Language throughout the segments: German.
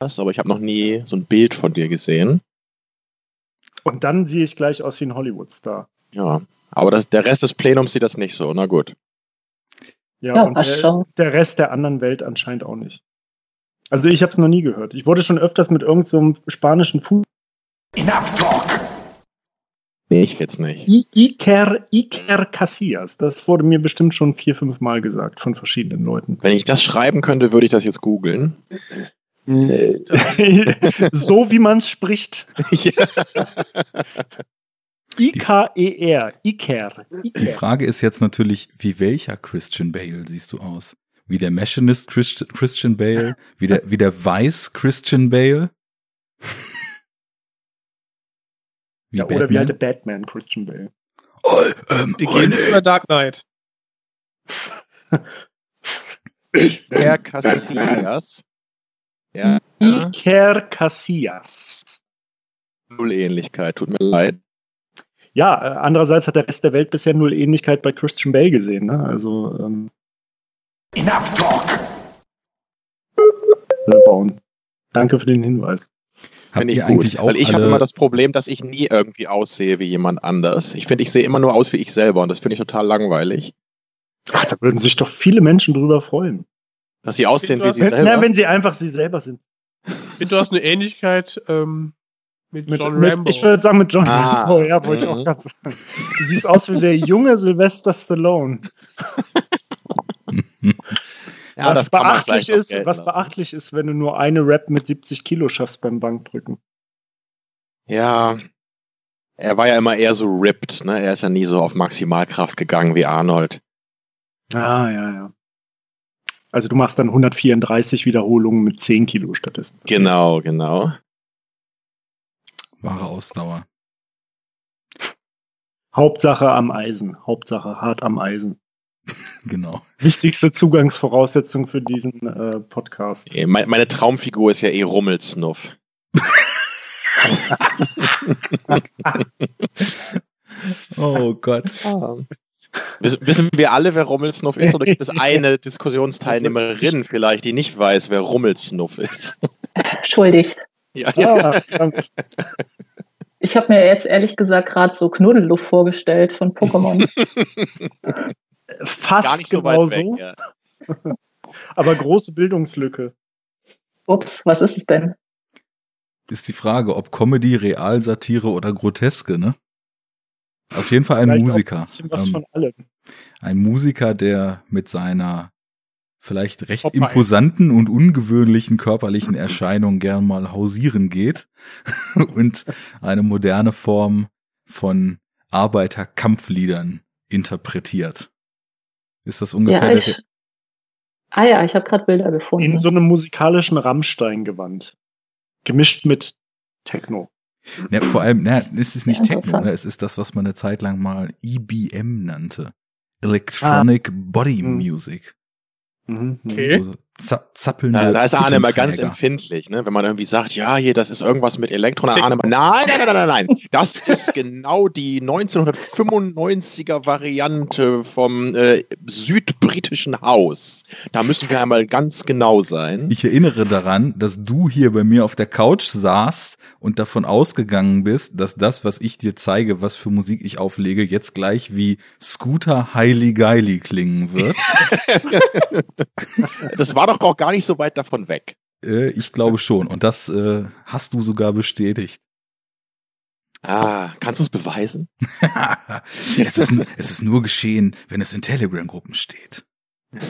aber ich habe noch nie so ein Bild von dir gesehen. Und dann sehe ich gleich aus wie ein Hollywood-Star. Ja, aber das, der Rest des Plenums sieht das nicht so. Na gut. Ja, Ja, und der, schon. der Rest der anderen Welt anscheinend auch nicht. Also ich habe es noch nie gehört. Ich wurde schon öfters mit irgendeinem so spanischen Fuß Nee, ich jetzt nicht. I- Iker, Iker Casillas. Das wurde mir bestimmt schon vier, fünf Mal gesagt von verschiedenen Leuten. Wenn ich das schreiben könnte, würde ich das jetzt googeln. so wie man es spricht. Ja. I-K-E-R. Iker. Die. Frage ist jetzt natürlich, wie welcher Christian Bale siehst du aus? Wie der Machinist Christ Christian Bale? Wie der, wie der Weiß Christian Bale? Wie Ja, oder wie halt der Batman Christian Bale. Oh, ähm, Begins oder Dark Knight? Herr Casillas. Ja, Iker Casillas. null Ähnlichkeit, tut mir leid. Ja, äh, andererseits hat der Rest der Welt bisher null Ähnlichkeit bei Christian Bale gesehen. Ne? Also, ähm, Enough talk! bauen. Danke für den Hinweis. Habt Finde ich ihr eigentlich gut. auch Weil ich habe immer das Problem, dass ich nie irgendwie aussehe wie jemand anders. Ich finde, ich sehe immer nur aus wie ich selber und das finde ich total langweilig. Ach, da würden sich doch viele Menschen drüber freuen. Dass sie aussehen wie hast- sie Wenn, selber. na, wenn sie einfach sie selber sind. Ich du hast eine Ähnlichkeit ähm, mit, Mit, John mit, Rambo. ich würde sagen mit John Ah. Rambo, ja, wollte ich Mhm. auch gerade sagen. Du siehst aus wie der junge Sylvester Stallone. ja, was beachtlich ist, was lassen. beachtlich ist, wenn du nur eine Rap mit 70 Kilo schaffst beim Bankdrücken. Ja. Er war ja immer eher so ripped, ne? Er ist ja nie so auf Maximalkraft gegangen wie Arnold. Ah, ja, ja. Also du machst dann 134 Wiederholungen mit 10 Kilo stattdessen. Genau, genau. wahre Ausdauer? Hauptsache am Eisen. Hauptsache hart am Eisen. Genau. Wichtigste Zugangsvoraussetzung für diesen äh, Podcast. Eh, mein- Meine Traumfigur ist ja eh Rummelsnuff. Oh Gott. Wissen, wir alle, wer Rummelsnuff ist? Oder gibt es eine Diskussionsteilnehmerin vielleicht, die nicht weiß, wer Rummelsnuff ist? Schuldig. ja, ja. Ah, verdammt. Ich habe mir jetzt ehrlich gesagt gerade so Knuddelluft vorgestellt von Pokémon. Fast Gar nicht so genau weit weg. so, Ja. aber große Bildungslücke. Ups, was ist es denn? Ist die Frage, ob Comedy, Realsatire oder Groteske, ne? Auf jeden Fall ein Vielleicht auch Musiker. Ein bisschen was Ähm, von allem. ein Musiker, der mit seiner vielleicht recht Top mal imposanten und ungewöhnlichen körperlichen Erscheinung gern mal hausieren geht und eine moderne Form von Arbeiterkampfliedern interpretiert. Ist das ungefähr Ja, ich. Ah ja, ich habe gerade Bilder gefunden. In so einem musikalischen Rammstein-Gewand. Gemischt mit Techno. Ja, vor allem, na, es ist nicht Ja, Techno, ne? es ist das, was man eine Zeit lang mal EBM nannte. Electronic Body Hm. Music. Mhm. Okay. Also zappelnde Da, da ist Arne immer ganz empfindlich, ne? wenn man irgendwie sagt, ja, hier, das ist irgendwas mit Elektro. Dann Arne immer, nein, nein, nein, nein, nein, nein. Das ist genau die 1995er Variante vom äh, südbritischen Haus. Da müssen wir einmal ganz genau sein. Ich erinnere daran, dass du hier bei mir auf der Couch saßt und davon ausgegangen bist, dass das, was ich dir zeige, was für Musik ich auflege, jetzt gleich wie Scooter Heili Geili klingen wird. Das war doch auch gar nicht so weit davon weg. äh, ich glaube schon. Und das äh, hast du sogar bestätigt. Ah, kannst du es beweisen? es, ist, es ist nur geschehen, wenn es in Telegram-Gruppen steht.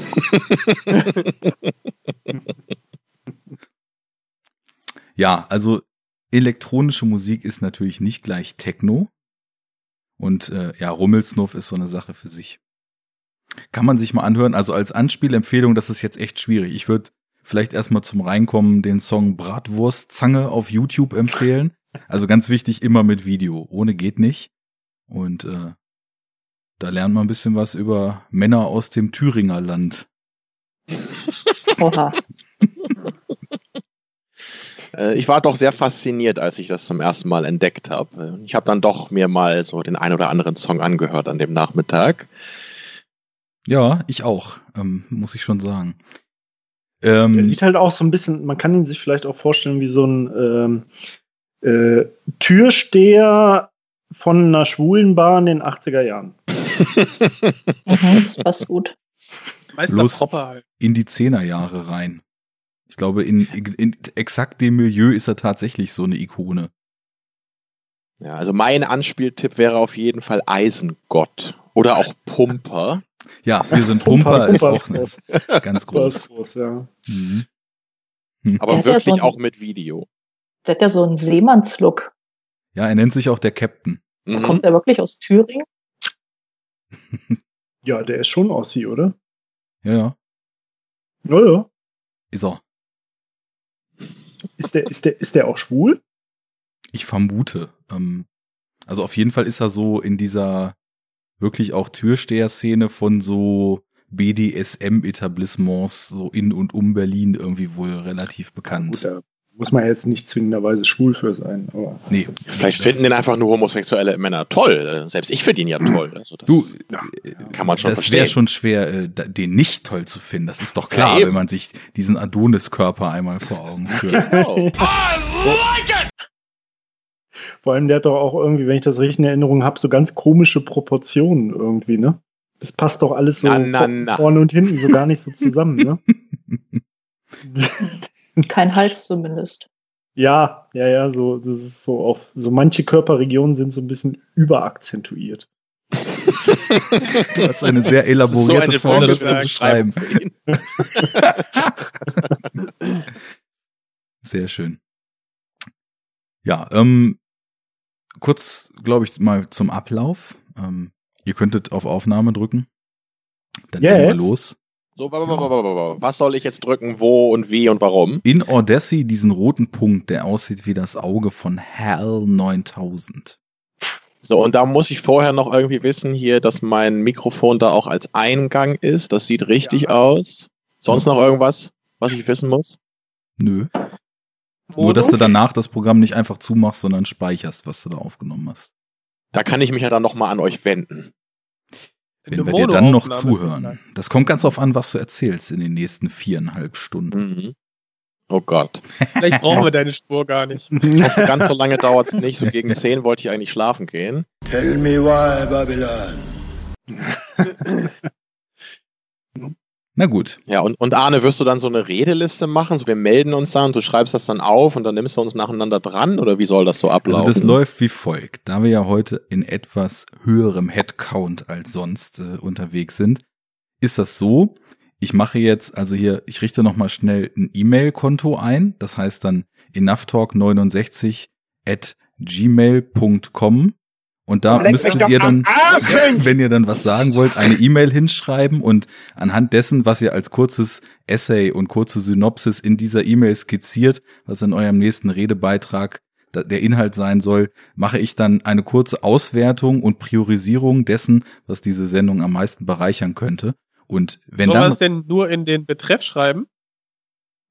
Ja, also elektronische Musik ist natürlich nicht gleich Techno. Und äh, ja, Rummelsnuff ist so eine Sache für sich. Kann man sich mal anhören. Also als Anspielempfehlung, das ist jetzt echt schwierig. Ich würde vielleicht erstmal zum Reinkommen den Song Bratwurstzange auf YouTube empfehlen. Also ganz wichtig, immer mit Video. Ohne geht nicht. Und äh, da lernt man ein bisschen was über Männer aus dem Thüringer Land. Oha. Äh, Ich war doch sehr fasziniert, als ich das zum ersten Mal entdeckt habe. Ich habe dann doch mir mal so den ein oder anderen Song angehört an dem Nachmittag. Ja, ich auch, ähm, muss ich schon sagen. Der Ähm, sieht halt auch so ein bisschen, man kann ihn sich vielleicht auch vorstellen wie so ein ähm, äh, Türsteher von einer schwulen Bar in den 80er Jahren. Mhm, das passt gut. Meister Bloß- Propper halt. in die Zehnerjahre rein. Ich glaube, in, in, in exakt dem Milieu ist er tatsächlich so eine Ikone. Ja, also mein Anspieltipp wäre auf jeden Fall Eisengott oder auch Pumper. Ja, wir sind Pumper, ist auch groß. ganz groß. groß, ja. Mhm. Aber Der hat ja wirklich so ein- auch mit Video. Der hat ja so einen Seemannslook. Ja, er nennt sich auch der Captain. Mhm. Kommt er wirklich aus Thüringen? Ja, der ist schon Ossi, oder? Ja, ja, Ja, ja. ist er. Ist der, ist der, ist der auch schwul? Ich vermute. Ähm, also auf jeden Fall ist er so in dieser wirklich auch Türsteher-Szene von so BDSM-Etablissements so in und um Berlin irgendwie wohl relativ bekannt. Gut, da muss man jetzt nicht zwingenderweise schwul für sein, aber. nee, Vielleicht finden den einfach nur homosexuelle Männer toll. Selbst ich finde ihn ja toll. Also das Du, kann man schon das wäre schon schwer, äh, den nicht toll zu finden. Das ist doch klar, Ja, wenn man sich diesen Adonis-Körper einmal vor Augen führt. Genau. Vor allem, der hat doch auch irgendwie, wenn ich das richtig in Erinnerung habe, so ganz komische Proportionen irgendwie, ne? Das passt doch alles so Na, na, na. vorne und hinten so gar nicht so zusammen, ne? Kein Hals zumindest. ja, ja, ja, so, das ist so auf, so manche Körperregionen sind so ein bisschen überakzentuiert. Du hast eine sehr elaborierte So eine Form, das zu beschreiben. Sehr schön. Ja, ähm, kurz, glaube ich, mal zum Ablauf. Ähm, ihr könntet auf Aufnahme drücken. Dann Ja, legen wir los. So, wa- wa- wa- wa- wa- wa- was soll ich jetzt drücken, wo und wie und warum? In Audacity diesen roten Punkt, der aussieht wie das Auge von HAL 9000. So, und da muss ich vorher noch irgendwie wissen hier, dass mein Mikrofon da auch als Eingang ist. Das sieht richtig aus. Sonst noch irgendwas, was ich wissen muss? Nö. Nur, dass du danach das Programm nicht einfach zumachst, sondern speicherst, was du da aufgenommen hast. Da kann ich mich ja dann nochmal an euch wenden. Wenn wir dir dann noch zuhören. Das kommt ganz auf an, was du erzählst in den nächsten viereinhalb Stunden. Mhm. Oh Gott. Vielleicht brauchen wir deine Spur gar nicht. Ich hoffe, ganz so lange dauert es nicht. So gegen 10 wollte ich eigentlich schlafen gehen. Tell me why, Babylon. Na gut. Ja, und, und Arne, wirst du dann so eine Redeliste machen? So, wir melden uns dann, du schreibst das dann auf und dann nimmst du uns nacheinander dran? Oder wie soll das so ablaufen? Also das läuft wie folgt. Da wir ja heute in etwas höherem Headcount als sonst äh, unterwegs sind, ist das so, ich mache jetzt, also hier, ich richte nochmal schnell ein E-Mail-Konto ein. Das heißt dann enoughtalk69 at gmail.com und da Leck müsstet ihr dann, wenn ihr dann was sagen wollt, eine E-Mail hinschreiben und anhand dessen, was ihr als kurzes Essay und kurze Synopsis in dieser E-Mail skizziert, was in eurem nächsten Redebeitrag der Inhalt sein soll, mache ich dann eine kurze Auswertung und Priorisierung dessen, was diese Sendung am meisten bereichern könnte. Und wenn Soll man dann, es denn nur in den Betreff schreiben?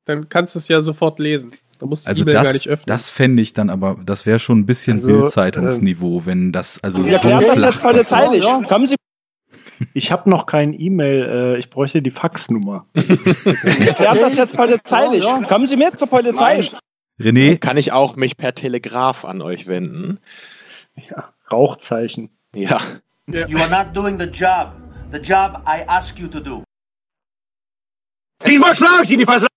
Dann kannst du es ja sofort lesen. Da musst du also die E-Mail gar das, nicht öffnen. das fände ich dann aber, das wäre schon ein bisschen Also, Bildzeitungsniveau, wenn das also Wir so klären das jetzt flach polizeilich. passiert. Kommen Sie, Ich habe noch kein E-Mail, äh, ich bräuchte die Faxnummer. wir klären das jetzt polizeilich. Kommen Sie mit zur Polizei. René, Kann ich auch mich per Telegraph an euch wenden? Ja, Rauchzeichen. Ja. You are not doing the job. The job I ask you to do. Diesmal schlag ich in die Fresse.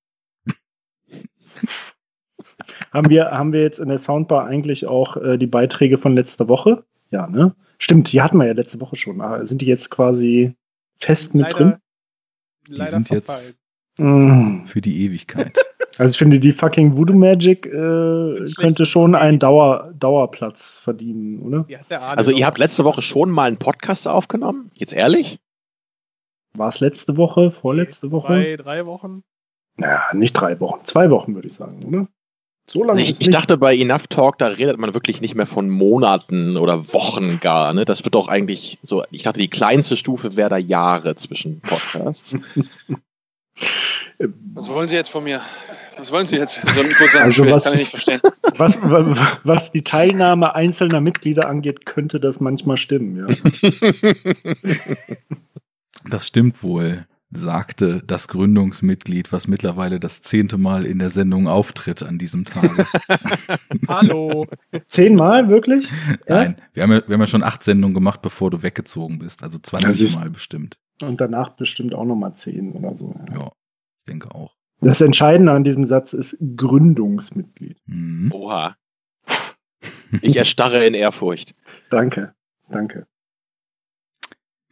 Haben wir, haben wir jetzt in der Soundbar eigentlich auch äh, die Beiträge von letzter Woche? Ja, ne? Stimmt, die hatten wir ja letzte Woche schon. Aber sind die jetzt quasi fest mit leider, Die leider sind jetzt drin? Mm. für die Ewigkeit. Also ich finde, die fucking Voodoo Magic äh, könnte schon einen Dauer, Dauerplatz verdienen, oder? Die Also ihr habt letzte Woche schon mal einen Podcast aufgenommen? Jetzt ehrlich? War es letzte Woche, vorletzte Woche? Zwei, drei Wochen. Naja, nicht drei Wochen, zwei Wochen würde ich sagen, oder? So lange ich, ich dachte bei Enough Talk, da redet man wirklich nicht mehr von Monaten oder Wochen gar. Ne? Das wird doch eigentlich so, ich dachte, die kleinste Stufe wäre da Jahre zwischen Podcasts. Was wollen Sie jetzt von mir? Was wollen Sie jetzt? So ein kurzer Also was- kann ich nicht verstehen. was, was die Teilnahme einzelner Mitglieder angeht, könnte das manchmal stimmen, ja. Das stimmt wohl. Sagte das Gründungsmitglied, was mittlerweile das zehnte Mal in der Sendung auftritt an diesem Tage. Hallo. Zehnmal, wirklich? Nein, wir haben, ja, wir haben ja schon acht Sendungen gemacht, bevor du weggezogen bist. Also Das 20 ist- Mal bestimmt. Und danach bestimmt auch nochmal zehn oder so. Ja. Ja, ich denke auch. Das Entscheidende an diesem Satz ist Gründungsmitglied. Mhm. Oha. Ich erstarre in Ehrfurcht. Danke, danke.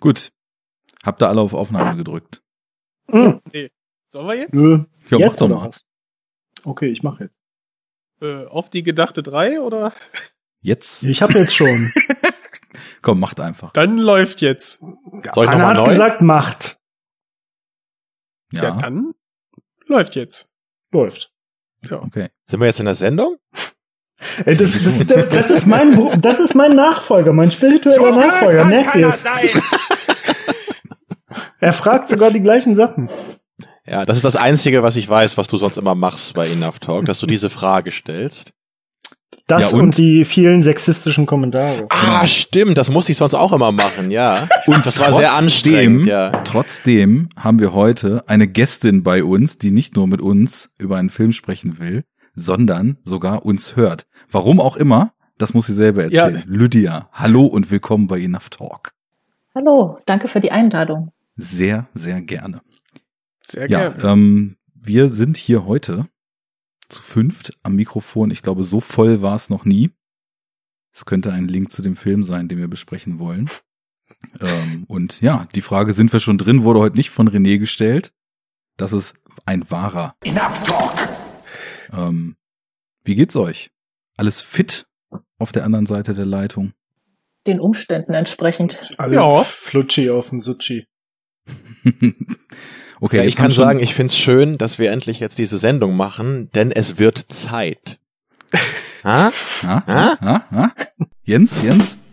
Gut. Habt ihr alle auf Aufnahme gedrückt? Mhm. Sollen wir jetzt? Nö. Ja, mach Jetzt doch oder mal. was? Okay, ich mache jetzt. Äh, auf die gedachte drei oder? Jetzt? Ich habe jetzt schon. Komm, macht einfach. Dann läuft jetzt. Soll ich Anna hat neu? gesagt, macht. Ja, Ja, dann läuft jetzt. Läuft. okay. Sind wir jetzt in der Sendung? Ey, das, das, ist der- das, ist mein, das ist mein Nachfolger, mein spiritueller Nachfolger. Merkt ihr es? Er fragt sogar die gleichen Sachen. Ja, das ist das Einzige, was ich weiß, was du sonst immer machst bei Enough Talk, dass du diese Frage stellst. Das Ja, und? und? die vielen sexistischen Kommentare. Ah, stimmt, das muss ich sonst auch immer machen, ja. Und das war sehr anstrengend, ja. Trotzdem haben wir heute eine Gästin bei uns, die nicht nur mit uns über einen Film sprechen will, sondern sogar uns hört. Warum auch immer, das muss sie selber Ja. erzählen. Lydia, hallo und willkommen bei Enough Talk. Hallo, danke für die Einladung. Sehr, sehr gerne. Sehr Ja, gerne. ähm, wir sind hier heute zu fünft am Mikrofon. Ich glaube, so voll war es noch nie. Es könnte ein Link zu dem Film sein, den wir besprechen wollen. ähm, und ja, die Frage, sind wir schon drin, wurde heute nicht von René gestellt. Das ist ein wahrer. Enough talk. Ähm, wie geht's euch? Alles fit auf der anderen Seite der Leitung? Den Umständen entsprechend. Alle Ja. Flutschi auf dem Sutschi. okay, ja ich kann sagen, ich find's schön, dass wir endlich jetzt diese Sendung machen, denn es wird Zeit. ha? Ha? Ha? Ha? Ha? Jens, Jens?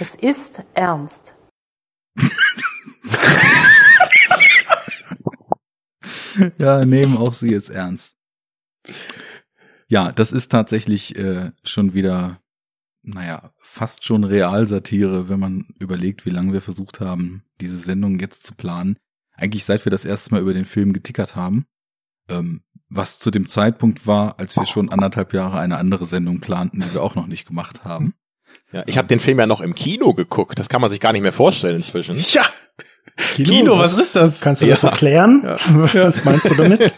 Es ist ernst. ja, nehmen auch Sie jetzt ernst. Ja, das ist tatsächlich äh, schon wieder, naja, fast schon Realsatire, wenn man überlegt, wie lange wir versucht haben, diese Sendung jetzt zu planen. Eigentlich seit wir das erste Mal über den Film getickert haben. Ähm, was zu dem Zeitpunkt war, als wir schon anderthalb Jahre eine andere Sendung planten, die wir auch noch nicht gemacht haben. Ja, ich habe den Film ja noch im Kino geguckt. Das kann man sich gar nicht mehr vorstellen inzwischen. Ja, Kino, was ist das? Kannst du das Ja. erklären? Ja. Was meinst du damit?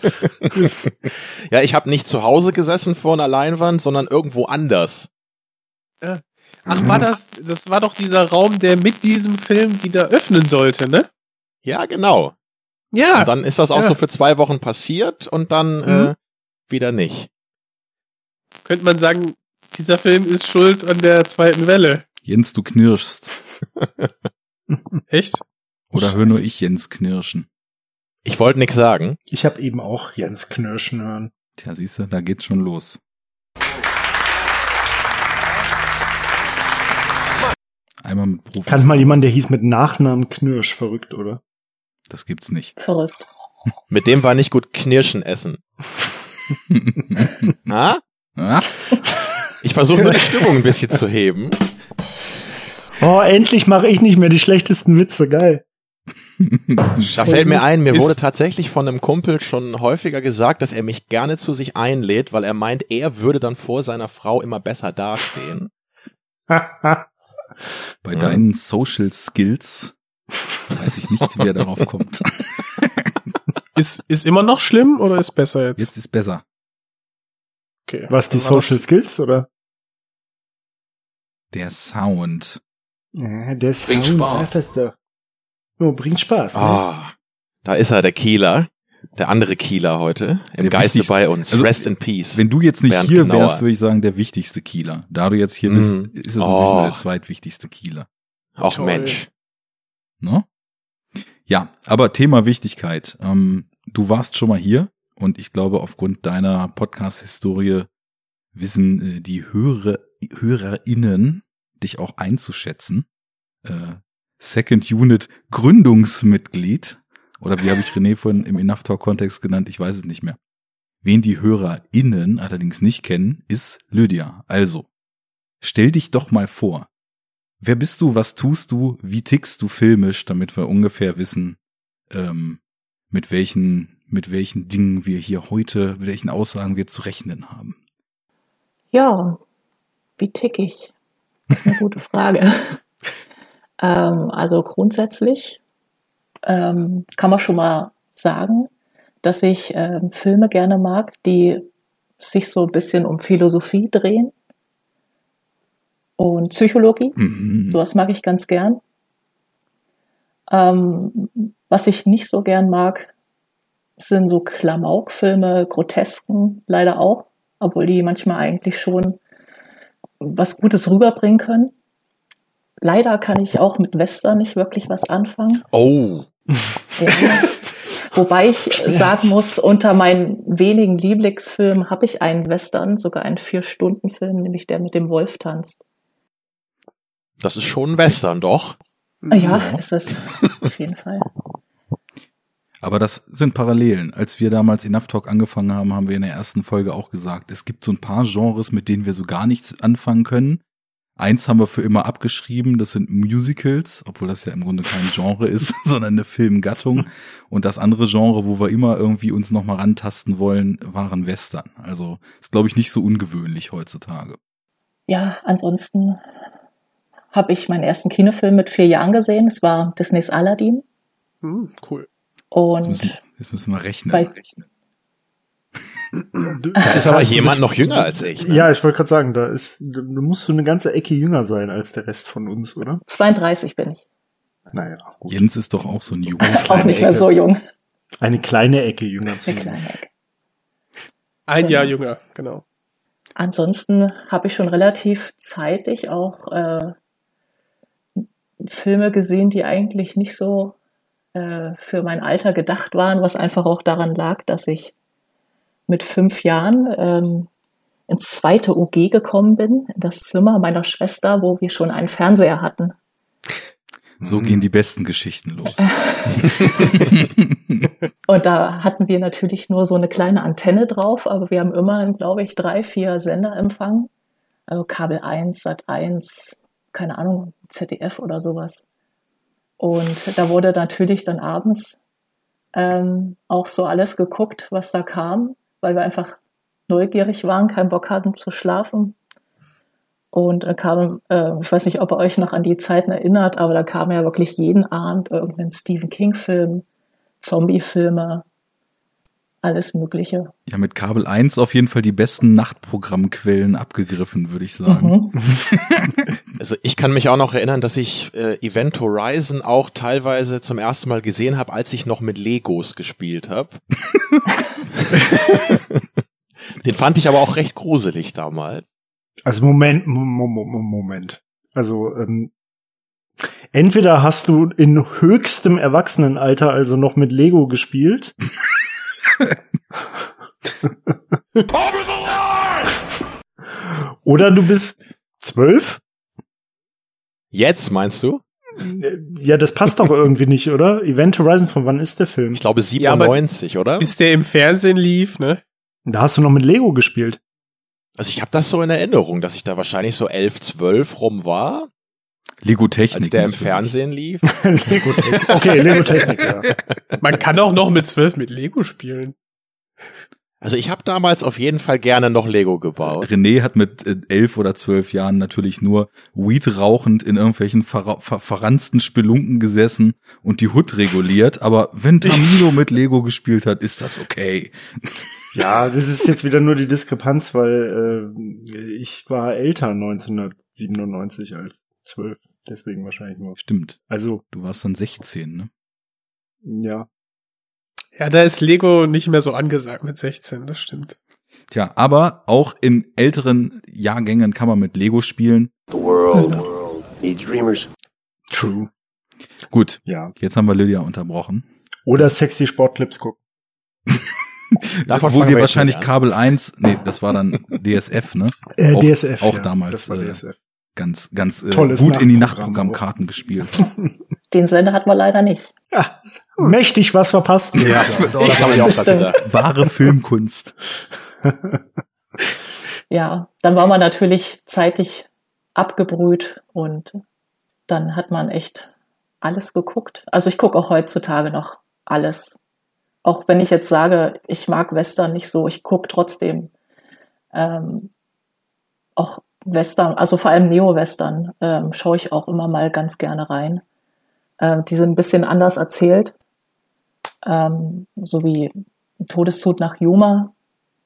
Ja, ich habe nicht zu Hause gesessen vor einer Leinwand, sondern irgendwo anders. Ach, war das, das war doch dieser Raum, der mit diesem Film wieder öffnen sollte, ne? Ja, genau. Ja. Und dann ist das auch Ja. so für zwei Wochen passiert und dann Mhm. äh, wieder nicht. Könnte man sagen, dieser Film ist schuld an der zweiten Welle. Jens, du knirschst. Echt? Oder hör nur ich Jens knirschen. Ich wollte nichts sagen. Ich habe eben auch Jens Knirschen hören. Tja, siehst du, da geht's schon los. Einmal mit Profis. Kannte mal jemand, der hieß mit Nachnamen Knirsch, verrückt, oder? Das gibt's nicht. Verrückt. Mit dem war nicht gut Knirschen essen. Ha? ah? Ich versuche nur die Stimmung ein bisschen zu heben. Oh, endlich mache ich nicht mehr die schlechtesten Witze, geil. Da fällt mir ein, mir Ist- wurde tatsächlich von einem Kumpel schon häufiger gesagt, dass er mich gerne zu sich einlädt, weil er meint, er würde dann vor seiner Frau immer besser dastehen. Bei Ja. deinen Social Skills weiß ich nicht, wer darauf kommt. Ist, ist immer noch schlimm oder ist besser jetzt? Jetzt ist besser. okay. Was, die Social Skills, oder? Der Sound. Ja, der ist Bringt Spaß. Das doch. Oh, bringt Spaß. Ne? Ah, da ist er, der Kieler. Der andere Kieler heute. Im Der Geiste bei uns. also, Rest in Peace. Wenn du jetzt nicht Bernd hier Knauer. wärst, würde ich sagen, der wichtigste Kieler. Da du jetzt hier bist, Mhm. ist es natürlich Oh. nur der zweitwichtigste Kieler. Auch Toll. Mensch. Ne? Ja, aber Thema Wichtigkeit. Ähm, du warst schon mal hier und ich glaube, aufgrund deiner Podcast-Historie wissen äh, die Hörer, HörerInnen dich auch einzuschätzen. Äh, Second Unit Gründungsmitglied. Oder wie habe ich René vorhin im Enough Talk Kontext genannt? Ich weiß es nicht mehr. Wen die HörerInnen allerdings nicht kennen, ist Lydia. Also, stell dich doch mal vor. wer bist du, was tust du, wie tickst du filmisch, damit wir ungefähr wissen, ähm, mit welchen, mit welchen Dingen wir hier heute, mit welchen Aussagen wir zu rechnen haben. Ja, wie tick ich? Das ist eine gute Frage. ähm, also grundsätzlich ähm, kann man schon mal sagen, dass ich ähm, Filme gerne mag, die sich so ein bisschen um Philosophie drehen und Psychologie. Mhm. Sowas mag ich ganz gern. Ähm, was ich nicht so gern mag, sind so Klamaukfilme, Grotesken leider auch, obwohl die manchmal eigentlich schon was Gutes rüberbringen können. Leider kann ich auch mit Western nicht wirklich was anfangen. Oh. Ja. Wobei ich sagen muss, unter meinen wenigen Lieblingsfilmen habe ich einen Western, sogar einen Vier-Stunden-Film, nämlich der mit dem Wolf tanzt. Das ist schon ein Western, doch. Ja, ja, ist es. Auf jeden Fall. Aber das sind Parallelen. Als wir damals Enough Talk angefangen haben, haben wir in der ersten Folge auch gesagt, es gibt so ein paar Genres, mit denen wir so gar nichts anfangen können. Eins haben wir für immer abgeschrieben, das sind Musicals, obwohl das ja im Grunde kein Genre ist, sondern eine Filmgattung. Und das andere Genre, wo wir immer irgendwie uns nochmal rantasten wollen, waren Western. Also ist, glaube ich, nicht so ungewöhnlich heutzutage. Ja, ansonsten habe ich meinen ersten Kinofilm mit vier Jahren gesehen. Es war Disneys Aladdin. Hm, cool. Und Jetzt müssen, jetzt müssen wir rechnen. bei, Da ist aber jemand noch jünger als ich. Ne? Ja, ich wollte gerade sagen, da ist, da musst du eine ganze Ecke jünger sein als der Rest von uns, oder? 32 bin ich. Naja, gut. Jens ist doch auch so ein Junge. Auch nicht mehr Ecke. so jung. Eine kleine Ecke jünger Eine kleine Ecke. Ein Jahr jünger, genau. Ansonsten habe ich schon relativ zeitig auch äh, Filme gesehen, die eigentlich nicht so äh, für mein Alter gedacht waren, was einfach auch daran lag, dass ich mit fünf Jahren ähm, ins zweite UG gekommen bin, in das Zimmer meiner Schwester, wo wir schon einen Fernseher hatten. So gehen die besten Geschichten los. Und da hatten wir natürlich nur so eine kleine Antenne drauf, aber wir haben immerhin, glaube ich, drei, vier Sender empfangen. Also Kabel 1, Sat 1, keine Ahnung, ZDF oder sowas. Und da wurde natürlich dann abends ähm, auch so alles geguckt, was da kam, weil wir einfach neugierig waren, keinen Bock hatten zu schlafen. Und da kam, äh, ich weiß nicht, ob ihr euch noch an die Zeiten erinnert, aber da kam ja wirklich jeden Abend irgendein Stephen King-Film, Zombie-Filme, alles Mögliche. Ja, mit Kabel 1 auf jeden Fall die besten Nachtprogrammquellen abgegriffen, würde ich sagen. Mhm. Also ich kann mich auch noch erinnern, dass ich äh, Event Horizon auch teilweise zum ersten Mal gesehen habe, als ich noch mit Legos gespielt habe. Den fand ich aber auch recht gruselig damals. Also Moment, Mo- Mo- Mo- Moment. Also ähm, entweder hast du in höchstem Erwachsenenalter also noch mit Lego gespielt. Oder du bist zwölf? Jetzt meinst du? Ja, das passt doch irgendwie nicht, oder? Event Horizon, von wann ist der Film? Ich glaube Ja, aber 97, oder? Bis der im Fernsehen lief, ne? Da hast du noch mit Lego gespielt. Also ich habe das so in Erinnerung, dass ich da wahrscheinlich so 11, 12 rum war, Lego Technik. als der im natürlich. Fernsehen lief. Lego Technik. Okay, Lego Technik, ja. Man kann auch noch mit zwölf mit Lego spielen. Also ich habe damals auf jeden Fall gerne noch Lego gebaut. René hat mit äh, elf oder zwölf Jahren natürlich nur Weed rauchend in irgendwelchen ver ver verranzten Spelunken gesessen und die Hut reguliert. Aber wenn Tamino mit Lego gespielt hat, ist das okay. Ja, das ist jetzt wieder nur die Diskrepanz, weil äh, ich war älter 1997 als zwölf. Deswegen wahrscheinlich nur. Stimmt. Also, Du warst dann 16, ne? ja. Ja, da ist Lego nicht mehr so angesagt mit 16, das stimmt. Tja, aber auch in älteren Jahrgängen kann man mit Lego spielen. The world needs dreamers. True. Gut, Ja. jetzt haben wir Lydia unterbrochen. Oder sexy Sportclips gucken. Davon Wo dir wahrscheinlich. Kabel 1, nee, das war dann DSF, ne? Äh, Auch- DSF. auch ja. damals, Das war äh, DSF. Ganz, ganz äh, Tolles gut in die Nachtprogramm Nachtprogrammkarten gespielt. Den Sender hatten wir leider nicht. Ja, mächtig was verpasst. Ja, das habe ich auch gerade. Wahre Filmkunst. Ja, dann war man natürlich zeitig abgebrüht und dann hat man echt alles geguckt. Also ich gucke auch heutzutage noch alles. Auch wenn ich jetzt sage, ich mag Western nicht so, ich gucke trotzdem ähm, auch Western, also vor allem Neo-Western, ähm, schaue ich auch immer mal ganz gerne rein. Ähm, die sind ein bisschen anders erzählt, ähm, so wie Todeszug nach Yuma,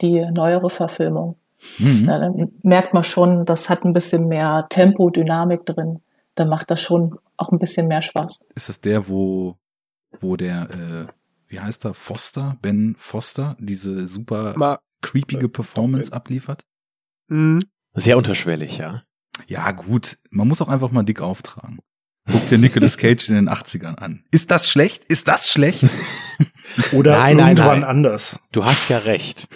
die neuere Verfilmung. Mhm. Dann merkt man schon, das hat ein bisschen mehr Tempo, Dynamik drin. Da macht das schon auch ein bisschen mehr Spaß. Ist das der, wo, wo der, äh, wie heißt er, Foster, Ben Foster, diese super Mal, creepige äh, Performance abliefert? Mhm. Sehr unterschwellig, ja. Ja, gut. Man muss auch einfach mal dick auftragen. Guck dir Nicolas Cage in den 80ern an. Ist das schlecht? Ist das schlecht? Oder Nein, nein, irgendwann nein. anders. Du hast ja recht.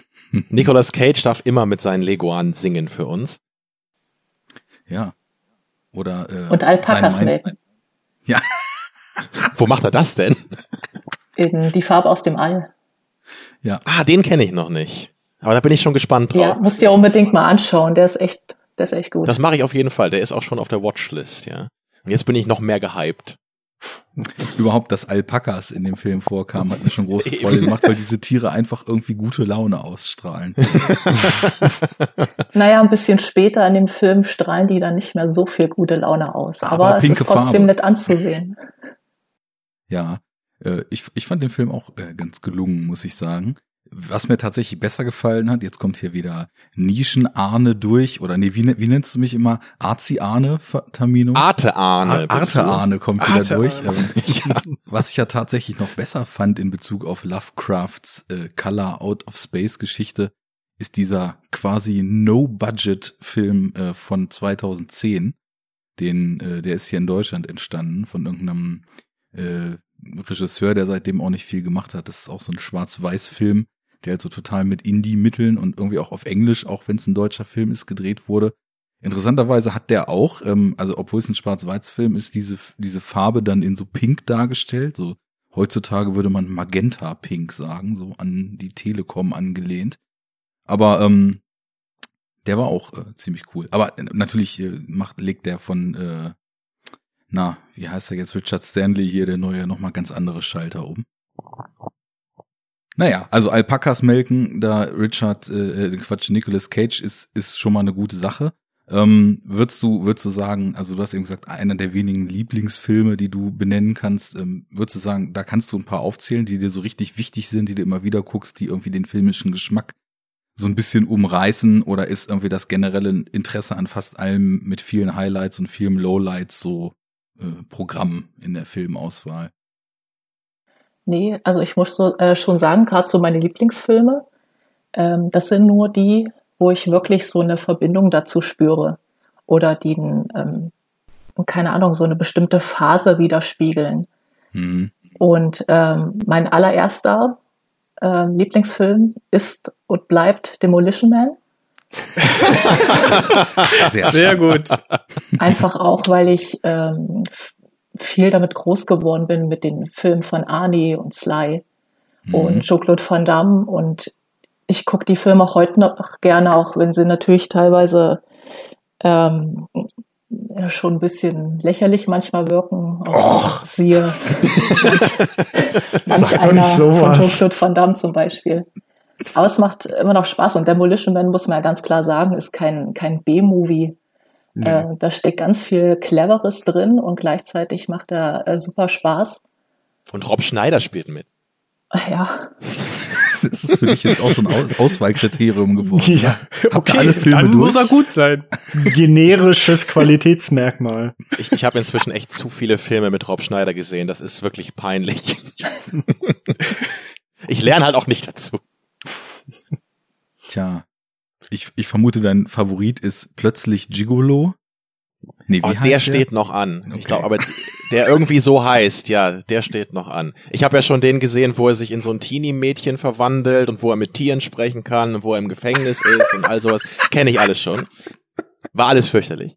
Nicolas Cage darf immer mit seinen Leguanen singen für uns. ja. Oder, äh, Und Alpakas melken. Ja. Wo macht er das denn? In die Farbe aus dem All. Ja. Ah, den kenne ich noch nicht. Aber da bin ich schon gespannt drauf. Ja, musst dir unbedingt mal anschauen. Der ist echt, der ist echt gut. Das mache ich auf jeden Fall. Der ist auch schon auf der Watchlist, ja. Und jetzt bin ich noch mehr gehypt. Überhaupt, dass Alpakas in dem Film vorkamen, hat mir schon große. Freude gemacht, weil diese Tiere einfach irgendwie gute Laune ausstrahlen. Naja, ein bisschen später in dem Film strahlen die dann nicht mehr so viel gute Laune aus. Aber Aber, es ist trotzdem Farbe. nett anzusehen. Ja, äh, ich, ich fand den Film auch äh, ganz gelungen, muss ich sagen. Was mir tatsächlich besser gefallen hat, jetzt kommt hier wieder Nischen-Arne durch, oder nee, wie, ne- wie nennst du mich immer? Arzi-Arne, Tamino? Arte Arne. Ar- bist du? Arte-Arne kommt wieder Arte durch. Arne. Ähm, Ja. Was ich ja tatsächlich noch besser fand in Bezug auf Lovecrafts äh, Color Out of Space Geschichte, ist dieser quasi No-Budget-Film äh, von 2010. Den, äh, der ist hier in Deutschland entstanden von irgendeinem äh, Regisseur, der seitdem auch nicht viel gemacht hat. Das ist auch so ein Schwarz-Weiß-Film, der halt so total mit Indie-Mitteln und irgendwie auch auf Englisch, auch wenn es ein deutscher Film ist, gedreht wurde. Interessanterweise hat der auch, ähm, also obwohl es ein Schwarz-Weiß-Film ist, diese, diese Farbe dann in so Pink dargestellt. So heutzutage würde man Magenta-Pink sagen, so an die Telekom angelehnt. Aber ähm, der war auch äh, ziemlich cool. Aber äh, natürlich äh, macht, legt der von, äh, na, wie heißt er jetzt, Richard Stanley hier, der neue, nochmal ganz andere Schalter um. Naja, also Alpakas melken, da Richard, äh, äh, Quatsch, Nicolas Cage ist, ist schon mal eine gute Sache. Ähm, würdest du, würdest du sagen, also du hast eben gesagt, einer der wenigen Lieblingsfilme, die du benennen kannst, ähm, würdest du sagen, da kannst du ein paar aufzählen, die dir so richtig wichtig sind, die du immer wieder guckst, die irgendwie den filmischen Geschmack so ein bisschen umreißen oder ist irgendwie das generelle Interesse an fast allem mit vielen Highlights und vielen Lowlights so äh, Programm in der Filmauswahl? Nee, also ich muss so, äh, schon sagen, gerade so meine Lieblingsfilme, ähm, das sind nur die, wo ich wirklich so eine Verbindung dazu spüre oder die, ähm, keine Ahnung, so eine bestimmte Phase widerspiegeln. Mhm. Und ähm, mein allererster ähm, Lieblingsfilm ist und bleibt Demolition Man. Sehr, Sehr gut. Einfach auch, weil ich ähm, viel damit groß geworden bin mit den Filmen von Arnie und Sly Mhm. und Jean-Claude Van Damme und ich gucke die Filme auch heute noch gerne, auch wenn sie natürlich teilweise ähm, ja, schon ein bisschen lächerlich manchmal wirken. Auch siehe manch einer nicht von. Jean-Claude Van Damme zum Beispiel. Aber es macht immer noch Spaß und Demolition Man, muss man ja ganz klar sagen, ist kein, kein B-Movie. Äh, da steckt ganz viel Cleveres drin und gleichzeitig macht er äh, super Spaß. Und Rob Schneider spielt mit. Ja, Das ist für dich jetzt auch so ein Aus Auswahlkriterium geworden. Ja, alle Filme dann durch? muss er gut sein. generisches Qualitätsmerkmal. Ich, ich habe inzwischen echt zu viele Filme mit Rob Schneider gesehen. Das ist wirklich peinlich. ich lerne halt auch nicht dazu. Tja, ich, ich vermute, dein Favorit ist plötzlich Gigolo. Nee, wie Oh, heißt der steht noch an. Ich glaube, aber der irgendwie so heißt, ja, der steht noch an. Ich habe ja schon den gesehen, wo er sich in so ein Teenie-Mädchen verwandelt und wo er mit Tieren sprechen kann und wo er im Gefängnis ist und all sowas. Kenne ich alles schon. War alles fürchterlich.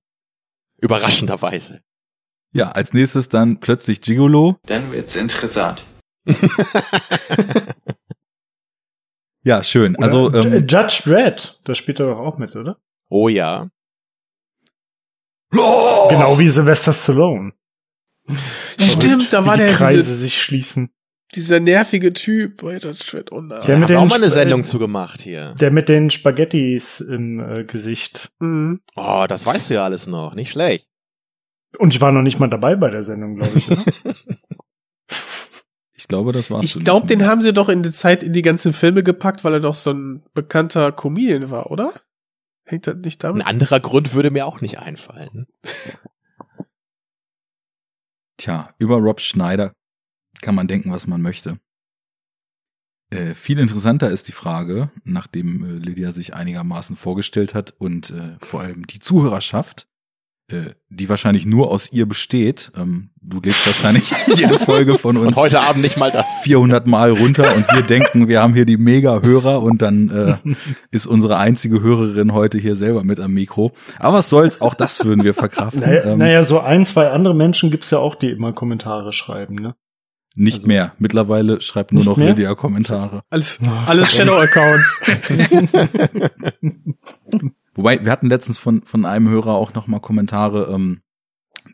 Überraschenderweise. Ja, als nächstes dann plötzlich Gigolo. Dann wird's interessant. Ja, schön. Oder Also, ähm, Judge Dredd, da spielt er doch auch mit, oder? Oh ja. Genau wie Sylvester Stallone. Stimmt, da war Wie die der Kreise diese, sich schließen. dieser nervige Typ. Alter, Shred, oh nein. Der mit wir auch den mal eine Sendung zu gemacht hier. Der mit den Spaghettis im äh, Gesicht. Mhm. Oh, das weißt du ja alles noch. Nicht schlecht. Und ich war noch nicht mal dabei bei der Sendung, glaube ich. Ich glaube, das war's. Ich glaube, den haben sie doch in die Zeit in die ganzen Filme gepackt, weil er doch so ein bekannter Comedian war, oder? Hängt das nicht Ein damit? anderer Grund würde mir auch nicht einfallen. Tja, über Rob Schneider kann man denken, was man möchte. Äh, viel interessanter ist die Frage, nachdem äh, Lydia sich einigermaßen vorgestellt hat und äh, vor allem die Zuhörerschaft, die wahrscheinlich nur aus ihr besteht. Ähm, du lädst wahrscheinlich jede Folge von uns Und heute Abend nicht mal das. 400 Mal runter und wir denken, wir haben hier die Mega-Hörer und dann äh, ist unsere einzige Hörerin heute hier selber mit am Mikro. Aber was soll's, auch das würden wir verkraften. naja, Ähm, naja, so ein, zwei andere Menschen gibt's ja auch, die immer Kommentare schreiben, ne? Nicht also- mehr. Mittlerweile schreibt nur noch mehr? Lydia Kommentare. Alles, alles Shadow-Accounts. Wobei, wir hatten letztens von, von einem Hörer auch nochmal Kommentare, ähm,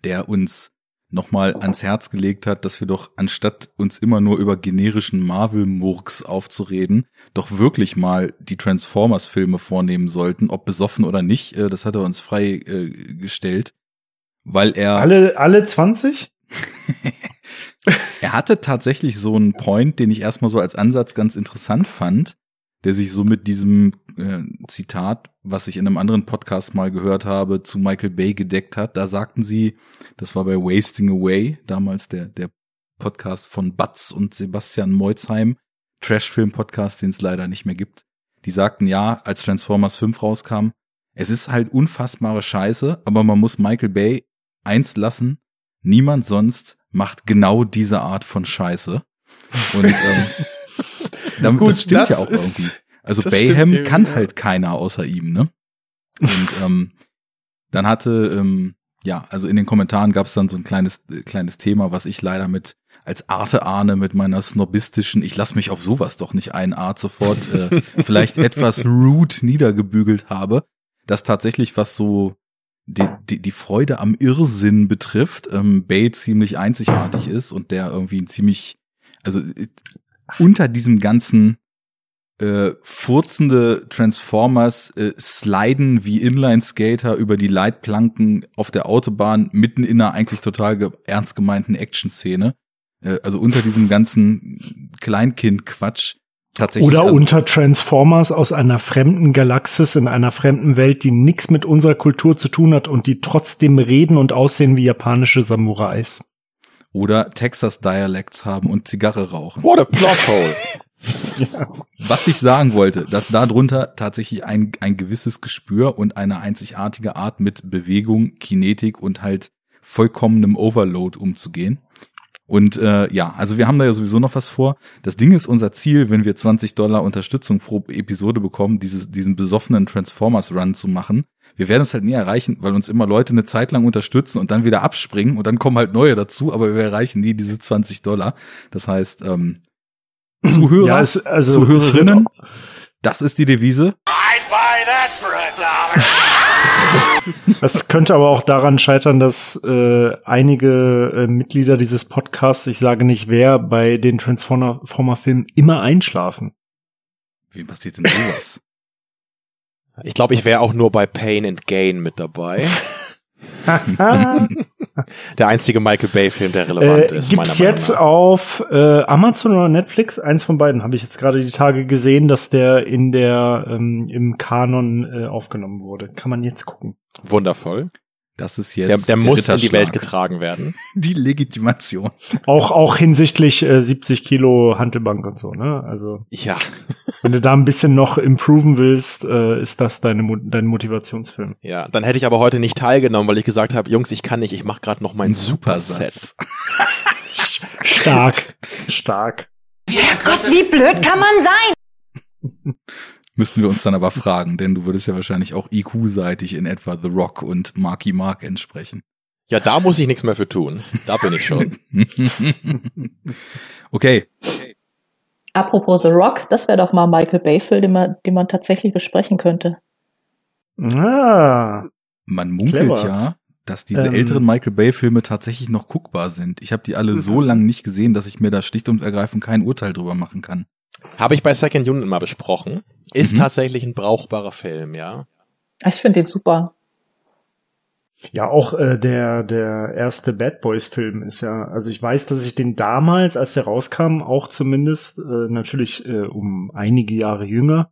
der uns nochmal ans Herz gelegt hat, dass wir doch, anstatt uns immer nur über generischen Marvel-Murks aufzureden, doch wirklich mal die Transformers-Filme vornehmen sollten, ob besoffen oder nicht. Äh, das hat er uns frei äh, gestellt, weil er... Alle, alle 20? Er hatte tatsächlich so einen Point, den ich erstmal so als Ansatz ganz interessant fand, der sich so mit diesem äh, Zitat, was ich in einem anderen Podcast mal gehört habe, zu Michael Bay gedeckt hat. Da sagten sie, das war bei Wasting Away, damals der, der Podcast von Batz und Sebastian Meutzheim, Trashfilm-Podcast, den es leider nicht mehr gibt. Die sagten ja, als Transformers 5 rauskam, es ist halt unfassbare Scheiße, aber man muss Michael Bay eins lassen, niemand sonst macht genau diese Art von Scheiße. Und ähm, damit, Gut, das stimmt das ja auch ist- irgendwie. Also das Bayhem stimmt irgendwie, kann ja. halt keiner außer ihm, ne? Und ähm, dann hatte, ähm, ja, also in den Kommentaren gab es dann so ein kleines, äh, kleines Thema, was ich leider mit als Arte ahne mit meiner snobistischen, ich lass mich auf sowas doch nicht ein Art sofort äh, vielleicht etwas rude niedergebügelt habe, dass tatsächlich was so die, die, die Freude am Irrsinn betrifft, ähm, Bay ziemlich einzigartig ist und der irgendwie ein ziemlich, also äh, unter diesem ganzen äh, furzende Transformers äh, sliden wie Inline-Skater über die Leitplanken auf der Autobahn mitten in einer eigentlich total ge ernst gemeinten Action-Szene. Äh, also unter diesem ganzen Kleinkind-Quatsch tatsächlich. Oder also, unter Transformers aus einer fremden Galaxis in einer fremden Welt, die nichts mit unserer Kultur zu tun hat und die trotzdem reden und aussehen wie japanische Samurais. Oder Texas Dialects haben und Zigarre rauchen. What a plot hole. Was ich sagen wollte, dass darunter tatsächlich ein, ein gewisses Gespür und eine einzigartige Art mit Bewegung, Kinetik und halt vollkommenem Overload umzugehen. Und äh, ja, also wir haben da ja sowieso noch was vor. Das Ding ist unser Ziel, wenn wir 20 Dollar Unterstützung pro Episode bekommen, dieses, diesen besoffenen Transformers-Run zu machen. Wir werden es halt nie erreichen, weil uns immer Leute eine Zeit lang unterstützen und dann wieder abspringen und dann kommen halt neue dazu, aber wir erreichen nie diese 20 Dollar. Das heißt, ähm, Zuhörer, Ja, es, also Zuhörerinnen, das ist die Devise. Das könnte aber auch daran scheitern, dass äh, einige äh, Mitglieder dieses Podcasts, ich sage nicht wer, bei den Transformer-Filmen immer einschlafen. Wem passiert denn sowas? Ich glaube, ich wäre auch nur bei Pain and Gain mit dabei. Der einzige Michael Bay-Film, der relevant äh, ist. gibt's jetzt auf äh, Amazon oder Netflix? Eins von beiden habe ich jetzt gerade die Tage gesehen, dass der in der ähm, im Kanon äh, aufgenommen wurde. Kann man jetzt gucken. Wundervoll. Das ist jetzt Der, der muss in die Welt getragen werden. Die Legitimation. Auch auch hinsichtlich äh, 70 Kilo Hantelbank und so. Ne? Also Ja. wenn du da ein bisschen noch improven willst, äh, ist das deine dein Motivationsfilm. Ja, dann hätte ich aber heute nicht teilgenommen, weil ich gesagt habe, Jungs, ich kann nicht, ich mache gerade noch meinen Ein Supersatz. Superset. Stark, stark. Gott, wie blöd kann man sein? Müssten wir uns dann aber fragen, denn du würdest ja wahrscheinlich auch IQ-seitig in etwa The Rock und Marky Mark entsprechen. Ja, da muss ich nichts mehr für tun. Da bin ich schon. okay, Apropos The Rock, das wäre doch mal Michael Bay-Film, den man, den man tatsächlich besprechen könnte. Ah, man munkelt Clever. ja, dass diese Ähm. älteren Michael Bay-Filme tatsächlich noch guckbar sind. Ich habe die alle so Mhm. lange nicht gesehen, dass ich mir da schlicht und ergreifend kein Urteil drüber machen kann. Habe ich bei Second Unit mal besprochen. Ist Mhm. tatsächlich ein brauchbarer Film, ja. Ich finde den super. Ja, auch äh, der der erste Bad Boys Film ist ja, also ich weiß, dass ich den damals, als der rauskam, auch zumindest äh, natürlich äh, um einige Jahre jünger,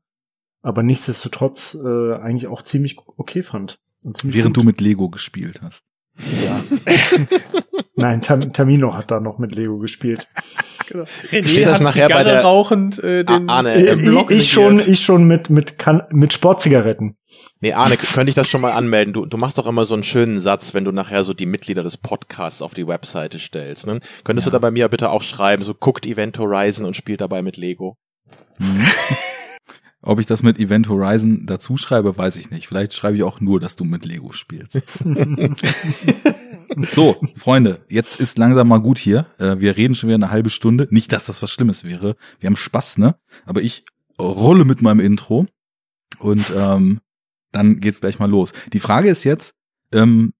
aber nichtsdestotrotz äh, eigentlich auch ziemlich okay fand. Und ziemlich Während gut. du mit Lego gespielt hast. Nein, Tam Tamino hat da noch mit Lego gespielt. Genau. René das hat nachher bei der- rauchend äh, den, Ah, Arne, den ähm, ich, Block ich schon, ich schon mit mit kan mit Sportzigaretten. Nee, Arne, könnte ich das schon mal anmelden? Du, du machst doch immer so einen schönen Satz, wenn du nachher so die Mitglieder des Podcasts auf die Webseite stellst. Ne? Könntest Ja. du da bei mir bitte auch schreiben, so guckt Event Horizon und spielt dabei mit Lego? Mhm. Ob ich das mit Event Horizon dazu schreibe, weiß ich nicht. Vielleicht schreibe ich auch nur, dass du mit Lego spielst. So, Freunde, jetzt ist langsam mal gut hier. Äh, Wir reden schon wieder eine halbe Stunde. Nicht, dass das was Schlimmes wäre. Wir haben Spaß, ne? Aber ich rolle mit meinem Intro und ähm, dann geht's gleich mal los. Die Frage ist jetzt, ähm,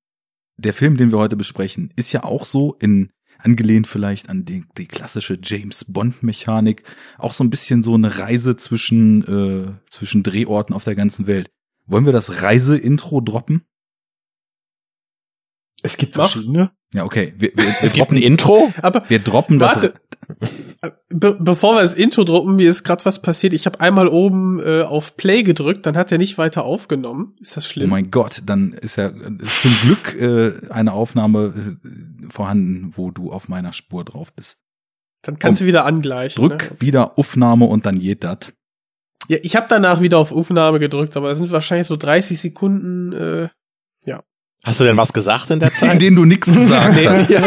der Film, den wir heute besprechen, ist ja auch so in angelehnt vielleicht an die, die klassische James Bond Mechanik, auch so ein bisschen so eine Reise zwischen äh, zwischen Drehorten auf der ganzen Welt. Wollen wir das Reise-Intro droppen? Es gibt Mach. verschiedene. Ja, okay. Wir, wir, wir Es gibt ein droppen, Intro? Aber wir droppen das. Warte. Be bevor wir das Intro drucken, mir ist gerade was passiert. Ich habe einmal oben äh, auf Play gedrückt, dann hat er nicht weiter aufgenommen. Ist das Oh schlimm? mein Gott, dann ist ja zum Glück äh, eine Aufnahme äh, vorhanden, wo du auf meiner Spur drauf bist. dann kannst du wieder angleichen. Drück Ne? wieder Aufnahme und dann geht das. Ja, ich habe danach wieder auf Aufnahme gedrückt, aber das sind wahrscheinlich so 30 Sekunden. Äh, Hast du denn was gesagt in der In Zeit? denen du nichts gesagt hast.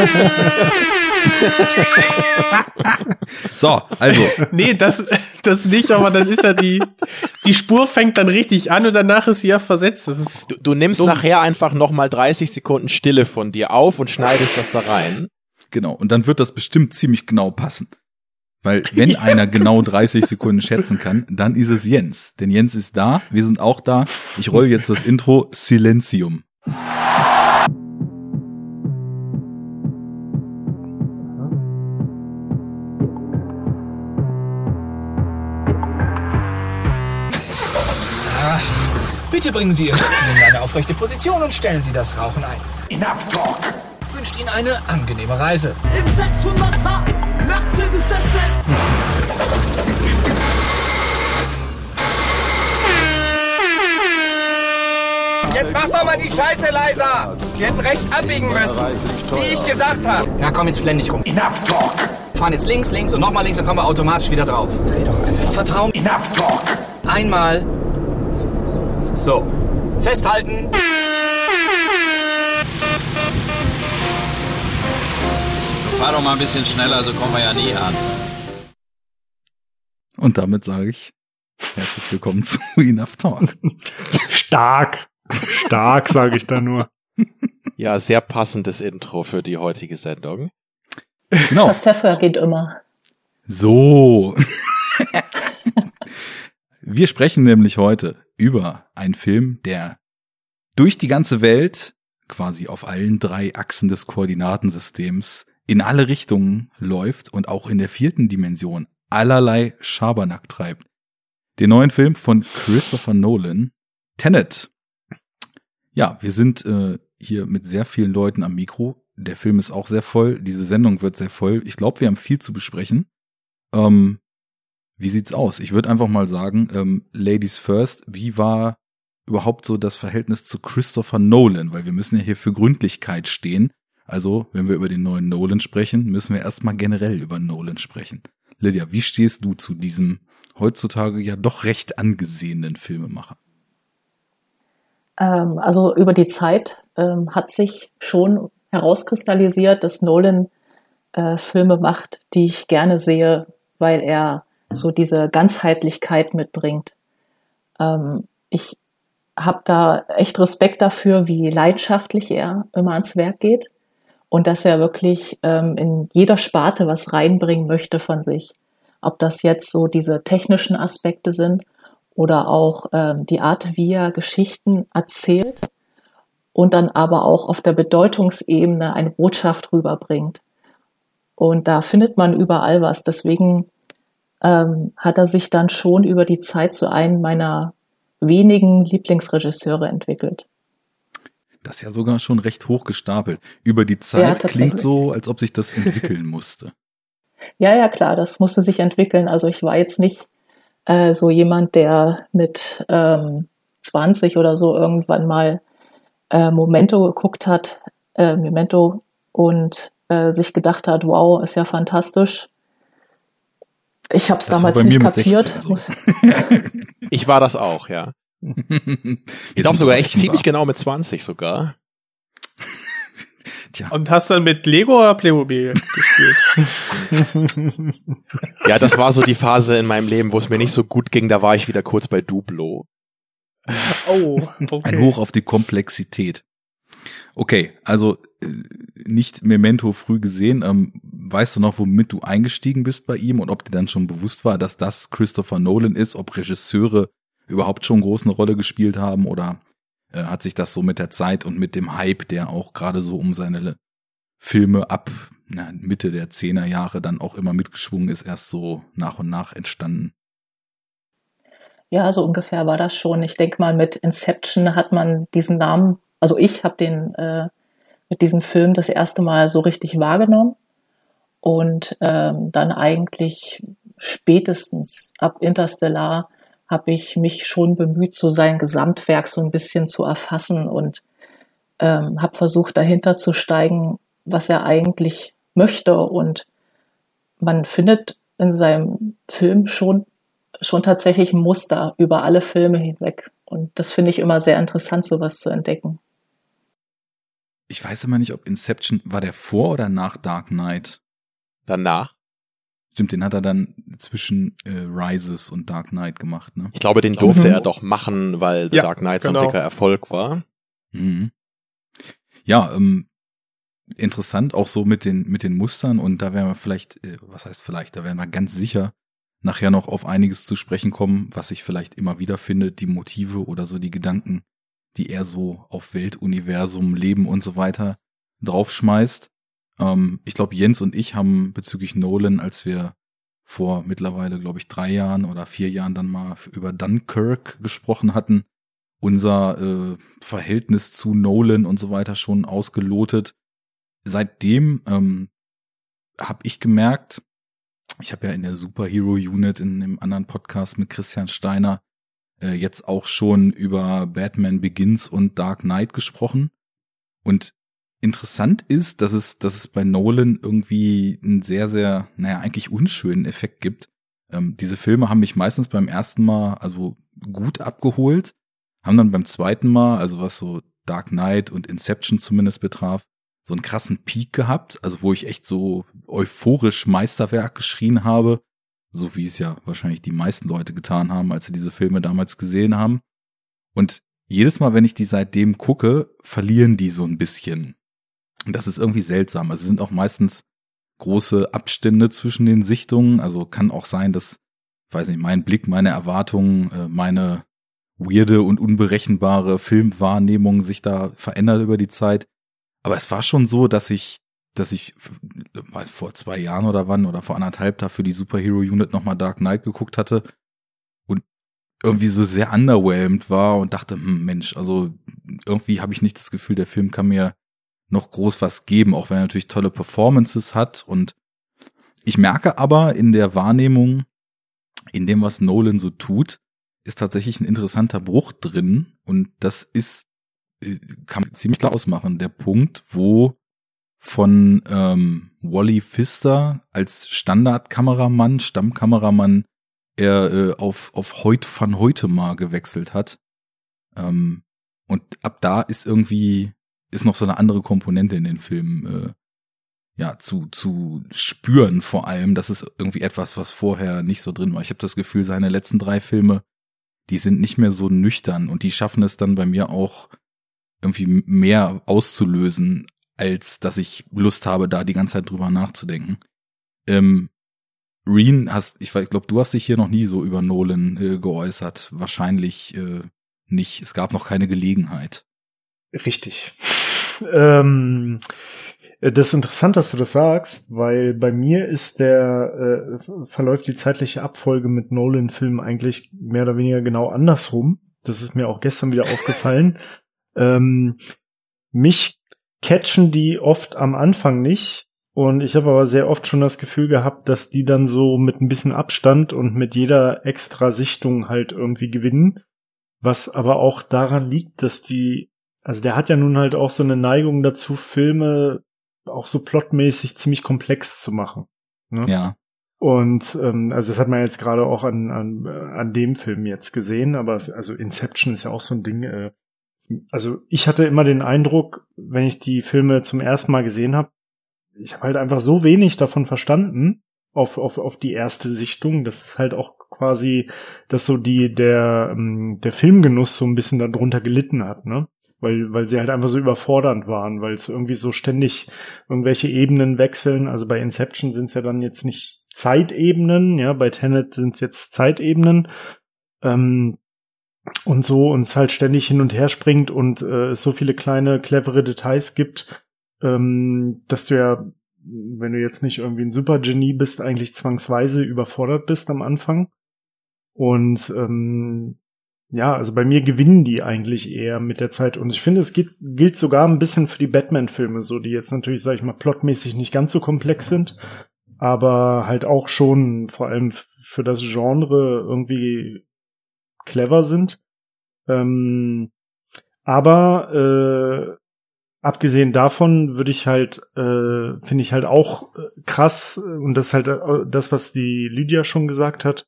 So, also, nee, das, das nicht, aber dann ist ja die, die Spur fängt dann richtig an und danach ist sie ja versetzt. Das ist, Du, du nimmst Dumm. nachher einfach nochmal 30 Sekunden Stille von dir auf und schneidest das da rein. genau. Und dann wird das bestimmt ziemlich genau passen. Weil wenn einer genau 30 Sekunden schätzen kann, dann ist es Jens. Denn Jens ist da, wir sind auch da. Ich roll jetzt das Intro Silentium. Bitte bringen Sie Ihr Sitzen in eine aufrechte Position und stellen Sie das Rauchen ein. Enough talk. Wünscht Ihnen eine angenehme Reise. Im 600er Mercedes Jetzt mach doch mal die Scheiße leiser! Wir hätten rechts abbiegen müssen. Wie ich gesagt habe. Ja, komm jetzt flenn nicht rum. Enough talk. Fahren jetzt links, links und nochmal links, dann kommen wir automatisch wieder drauf. Dreh doch einfach. Vertrauen. Enough talk. Einmal. So. Festhalten. Fahr doch mal ein bisschen schneller, so kommen wir ja nie an. Und damit sage ich herzlich willkommen zu Enough Talk. Stark. Stark, sage ich da nur. Ja, sehr passendes Intro für die heutige Sendung. Genau. Das Pfeffer geht immer. So. Wir sprechen nämlich heute über einen Film, der durch die ganze Welt, quasi auf allen drei Achsen des Koordinatensystems, in alle Richtungen läuft und auch in der vierten Dimension allerlei Schabernack treibt. Den neuen Film von Christopher Nolan, Tenet. Ja, wir sind äh, hier mit sehr vielen Leuten am Mikro. Der Film ist auch sehr voll. Diese Sendung wird sehr voll. Ich glaube, wir haben viel zu besprechen. Ähm, wie sieht's aus? Ich würde einfach mal sagen, ähm, Ladies first, wie war überhaupt so das Verhältnis zu Christopher Nolan? Weil wir müssen ja hier für Gründlichkeit stehen. Also, wenn wir über den neuen Nolan sprechen, müssen wir erstmal generell über Nolan sprechen. Lydia, wie stehst du zu diesem heutzutage ja doch recht angesehenen Filmemacher? Ähm, also über die Zeit ähm, hat sich schon herauskristallisiert, dass Nolan äh, Filme macht, die ich gerne sehe, weil er so diese Ganzheitlichkeit mitbringt. Ähm, ich habe da echt Respekt dafür, wie leidenschaftlich er immer ans Werk geht und dass er wirklich ähm, in jeder Sparte was reinbringen möchte von sich. Ob das jetzt so diese technischen Aspekte sind oder auch ähm, die Art, wie er Geschichten erzählt und dann aber auch auf der Bedeutungsebene eine Botschaft rüberbringt. Und da findet man überall was. Deswegen ähm, hat er sich dann schon über die Zeit zu einem meiner wenigen Lieblingsregisseure entwickelt. Das ist ja sogar schon recht hoch gestapelt. Über die Zeit ja, klingt so, als ob sich das entwickeln musste. Ja, ja, klar, das musste sich entwickeln. Also ich war jetzt nicht äh, so jemand, der mit ähm, 20 oder so irgendwann mal äh, Momento geguckt hat, äh, Memento und äh, sich gedacht hat, wow, ist ja fantastisch. Ich habe es damals nicht kapiert. 16, so. ich war das auch, ja. ich glaube sogar echt ziemlich genau mit 20 sogar. Tja. Und hast dann mit Lego oder Playmobil gespielt? ja, das war so die Phase in meinem Leben, wo es mir nicht so gut ging. Da war ich wieder kurz bei Duplo. Oh, okay. Ein Hoch auf die Komplexität. Okay, also äh, nicht Memento früh gesehen. Ähm, weißt du noch, womit du eingestiegen bist bei ihm und ob dir dann schon bewusst war, dass das Christopher Nolan ist, ob Regisseure überhaupt schon groß eine Rolle gespielt haben oder äh, hat sich das so mit der Zeit und mit dem Hype, der auch gerade so um seine Filme ab na, Mitte der Zehner Jahre dann auch immer mitgeschwungen ist, erst so nach und nach entstanden. Ja, so ungefähr war das schon. Ich denke mal, mit Inception hat man diesen Namen, also ich habe den äh, mit diesem Film das erste Mal so richtig wahrgenommen und ähm, dann eigentlich spätestens ab Interstellar habe ich mich schon bemüht, so sein Gesamtwerk so ein bisschen zu erfassen und ähm, habe versucht, dahinter zu steigen, was er eigentlich möchte. Und man findet in seinem Film schon, schon tatsächlich ein Muster über alle Filme hinweg. Und das finde ich immer sehr interessant, sowas zu entdecken. Ich weiß immer nicht, ob Inception war der vor oder nach Dark Knight. Danach. Stimmt, den hat er dann zwischen äh, Rises und Dark Knight gemacht, ne? Ich glaube, den durfte mhm. er doch machen, weil The ja, Dark Knight so ein genau. dicker Erfolg war. Mhm. Ja, ähm, interessant auch so mit den mit den Mustern und da werden wir vielleicht, äh, was heißt vielleicht, da werden wir ganz sicher nachher noch auf einiges zu sprechen kommen, was sich vielleicht immer wieder findet, die Motive oder so die Gedanken, die er so auf Weltuniversum, Leben und so weiter draufschmeißt. Ähm, ich glaube, Jens und ich haben bezüglich Nolan, als wir vor mittlerweile, glaube ich, drei Jahren oder vier Jahren dann mal über Dunkirk gesprochen hatten, unser äh, Verhältnis zu Nolan und so weiter schon ausgelotet. Seitdem ähm, habe ich gemerkt, ich habe ja in der Superhero Unit in einem anderen Podcast mit Christian Steiner äh, jetzt auch schon über Batman Begins und Dark Knight gesprochen. Und interessant ist, dass es, dass es bei Nolan irgendwie einen sehr, sehr, naja, eigentlich unschönen Effekt gibt. Ähm, diese Filme haben mich meistens beim ersten Mal also gut abgeholt, haben dann beim zweiten Mal, also was so Dark Knight und Inception zumindest betraf, so einen krassen Peak gehabt, also wo ich echt so euphorisch Meisterwerk geschrien habe, so wie es ja wahrscheinlich die meisten Leute getan haben, als sie diese Filme damals gesehen haben. Und jedes Mal, wenn ich die seitdem gucke, verlieren die so ein bisschen. Das ist irgendwie seltsam. Also es sind auch meistens große Abstände zwischen den Sichtungen. Also kann auch sein, dass, weiß nicht, mein Blick, meine Erwartungen, äh, meine weirde und unberechenbare Filmwahrnehmung sich da verändert über die Zeit. Aber es war schon so, dass ich, dass ich vor zwei Jahren oder wann oder vor anderthalb da für die Superhero Unit nochmal Dark Knight geguckt hatte und irgendwie so sehr underwhelmed war und dachte, hm, Mensch, also irgendwie habe ich nicht das Gefühl, der Film kann mir noch groß was geben, auch wenn er natürlich tolle Performances hat. Und ich merke aber in der Wahrnehmung, in dem, was Nolan so tut, ist tatsächlich ein interessanter Bruch drin. Und das ist, äh, kann man ziemlich klar ausmachen, der Punkt, wo von ähm, Wally Pfister als Standardkameramann, Stammkameramann, er äh, auf, auf Heut van heute mal gewechselt hat. Ähm, und ab da ist irgendwie ist noch so eine andere Komponente in den Filmen äh, ja zu zu spüren vor allem. Das ist irgendwie etwas, was vorher nicht so drin war. Ich habe das Gefühl, seine letzten drei Filme, die sind nicht mehr so nüchtern und die schaffen es dann bei mir auch irgendwie mehr auszulösen, als dass ich Lust habe, da die ganze Zeit drüber nachzudenken. Ähm, Reen hast, ich glaube, du hast dich hier noch nie so über Nolan äh, geäußert. Wahrscheinlich äh, nicht. Es gab noch keine Gelegenheit. Richtig. Ähm, das ist interessant, dass du das sagst, weil bei mir ist der, äh, verläuft die zeitliche Abfolge mit Nolan-Filmen eigentlich mehr oder weniger genau andersrum. Das ist mir auch gestern wieder aufgefallen. Ähm, mich catchen die oft am Anfang nicht. Und ich habe aber sehr oft schon das Gefühl gehabt, dass die dann so mit ein bisschen Abstand und mit jeder extra Sichtung halt irgendwie gewinnen. Was aber auch daran liegt, dass die, also der hat ja nun halt auch so eine Neigung dazu, Filme auch so plotmäßig ziemlich komplex zu machen. Ne? Ja. Und ähm, also das hat man jetzt gerade auch an, an, an dem Film jetzt gesehen, aber es, also Inception ist ja auch so ein Ding. Äh, also ich hatte immer den Eindruck, wenn ich die Filme zum ersten Mal gesehen habe, ich habe halt einfach so wenig davon verstanden auf, auf, auf die erste Sichtung, dass es halt auch quasi, dass so die der ähm, der Filmgenuss so ein bisschen darunter gelitten hat, ne? Weil weil sie halt einfach so überfordernd waren, weil es irgendwie so ständig irgendwelche Ebenen wechseln. Also bei Inception sind es ja dann jetzt nicht Zeitebenen, ja, bei Tenet sind es jetzt Zeitebenen. Ähm, und so und es halt ständig hin und her springt und äh, es so viele kleine clevere Details gibt, ähm, dass du ja, wenn du jetzt nicht irgendwie ein Supergenie bist, eigentlich zwangsweise überfordert bist am Anfang. Und ähm, ja, also bei mir gewinnen die eigentlich eher mit der Zeit. Und ich finde, es gilt, gilt sogar ein bisschen für die Batman-Filme, so die jetzt natürlich, sag ich mal, plotmäßig nicht ganz so komplex sind, aber halt auch schon vor allem für das Genre irgendwie clever sind. Ähm, aber äh, abgesehen davon würde ich halt, äh, finde ich halt auch äh, krass, und das ist halt äh, das, was die Lydia schon gesagt hat,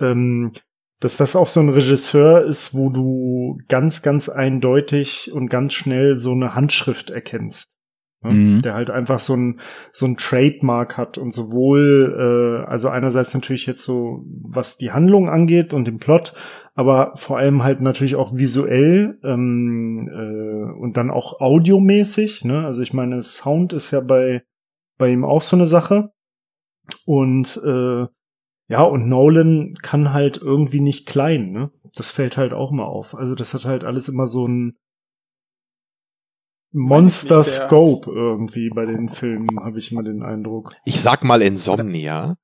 ähm, dass das auch so ein Regisseur ist, wo du ganz, ganz eindeutig und ganz schnell so eine Handschrift erkennst. Ne? Mhm. Der halt einfach so ein, so ein Trademark hat und sowohl, äh, also einerseits natürlich jetzt so, was die Handlung angeht und den Plot, aber vor allem halt natürlich auch visuell ähm, äh, und dann auch audiomäßig. Ne? Also ich meine, Sound ist ja bei, bei ihm auch so eine Sache. Und äh, ja, und Nolan kann halt irgendwie nicht klein, ne? Das fällt halt auch mal auf. Also das hat halt alles immer so ein Monster nicht, Scope irgendwie bei den Filmen, habe ich immer den Eindruck. Ich sag mal Insomnia.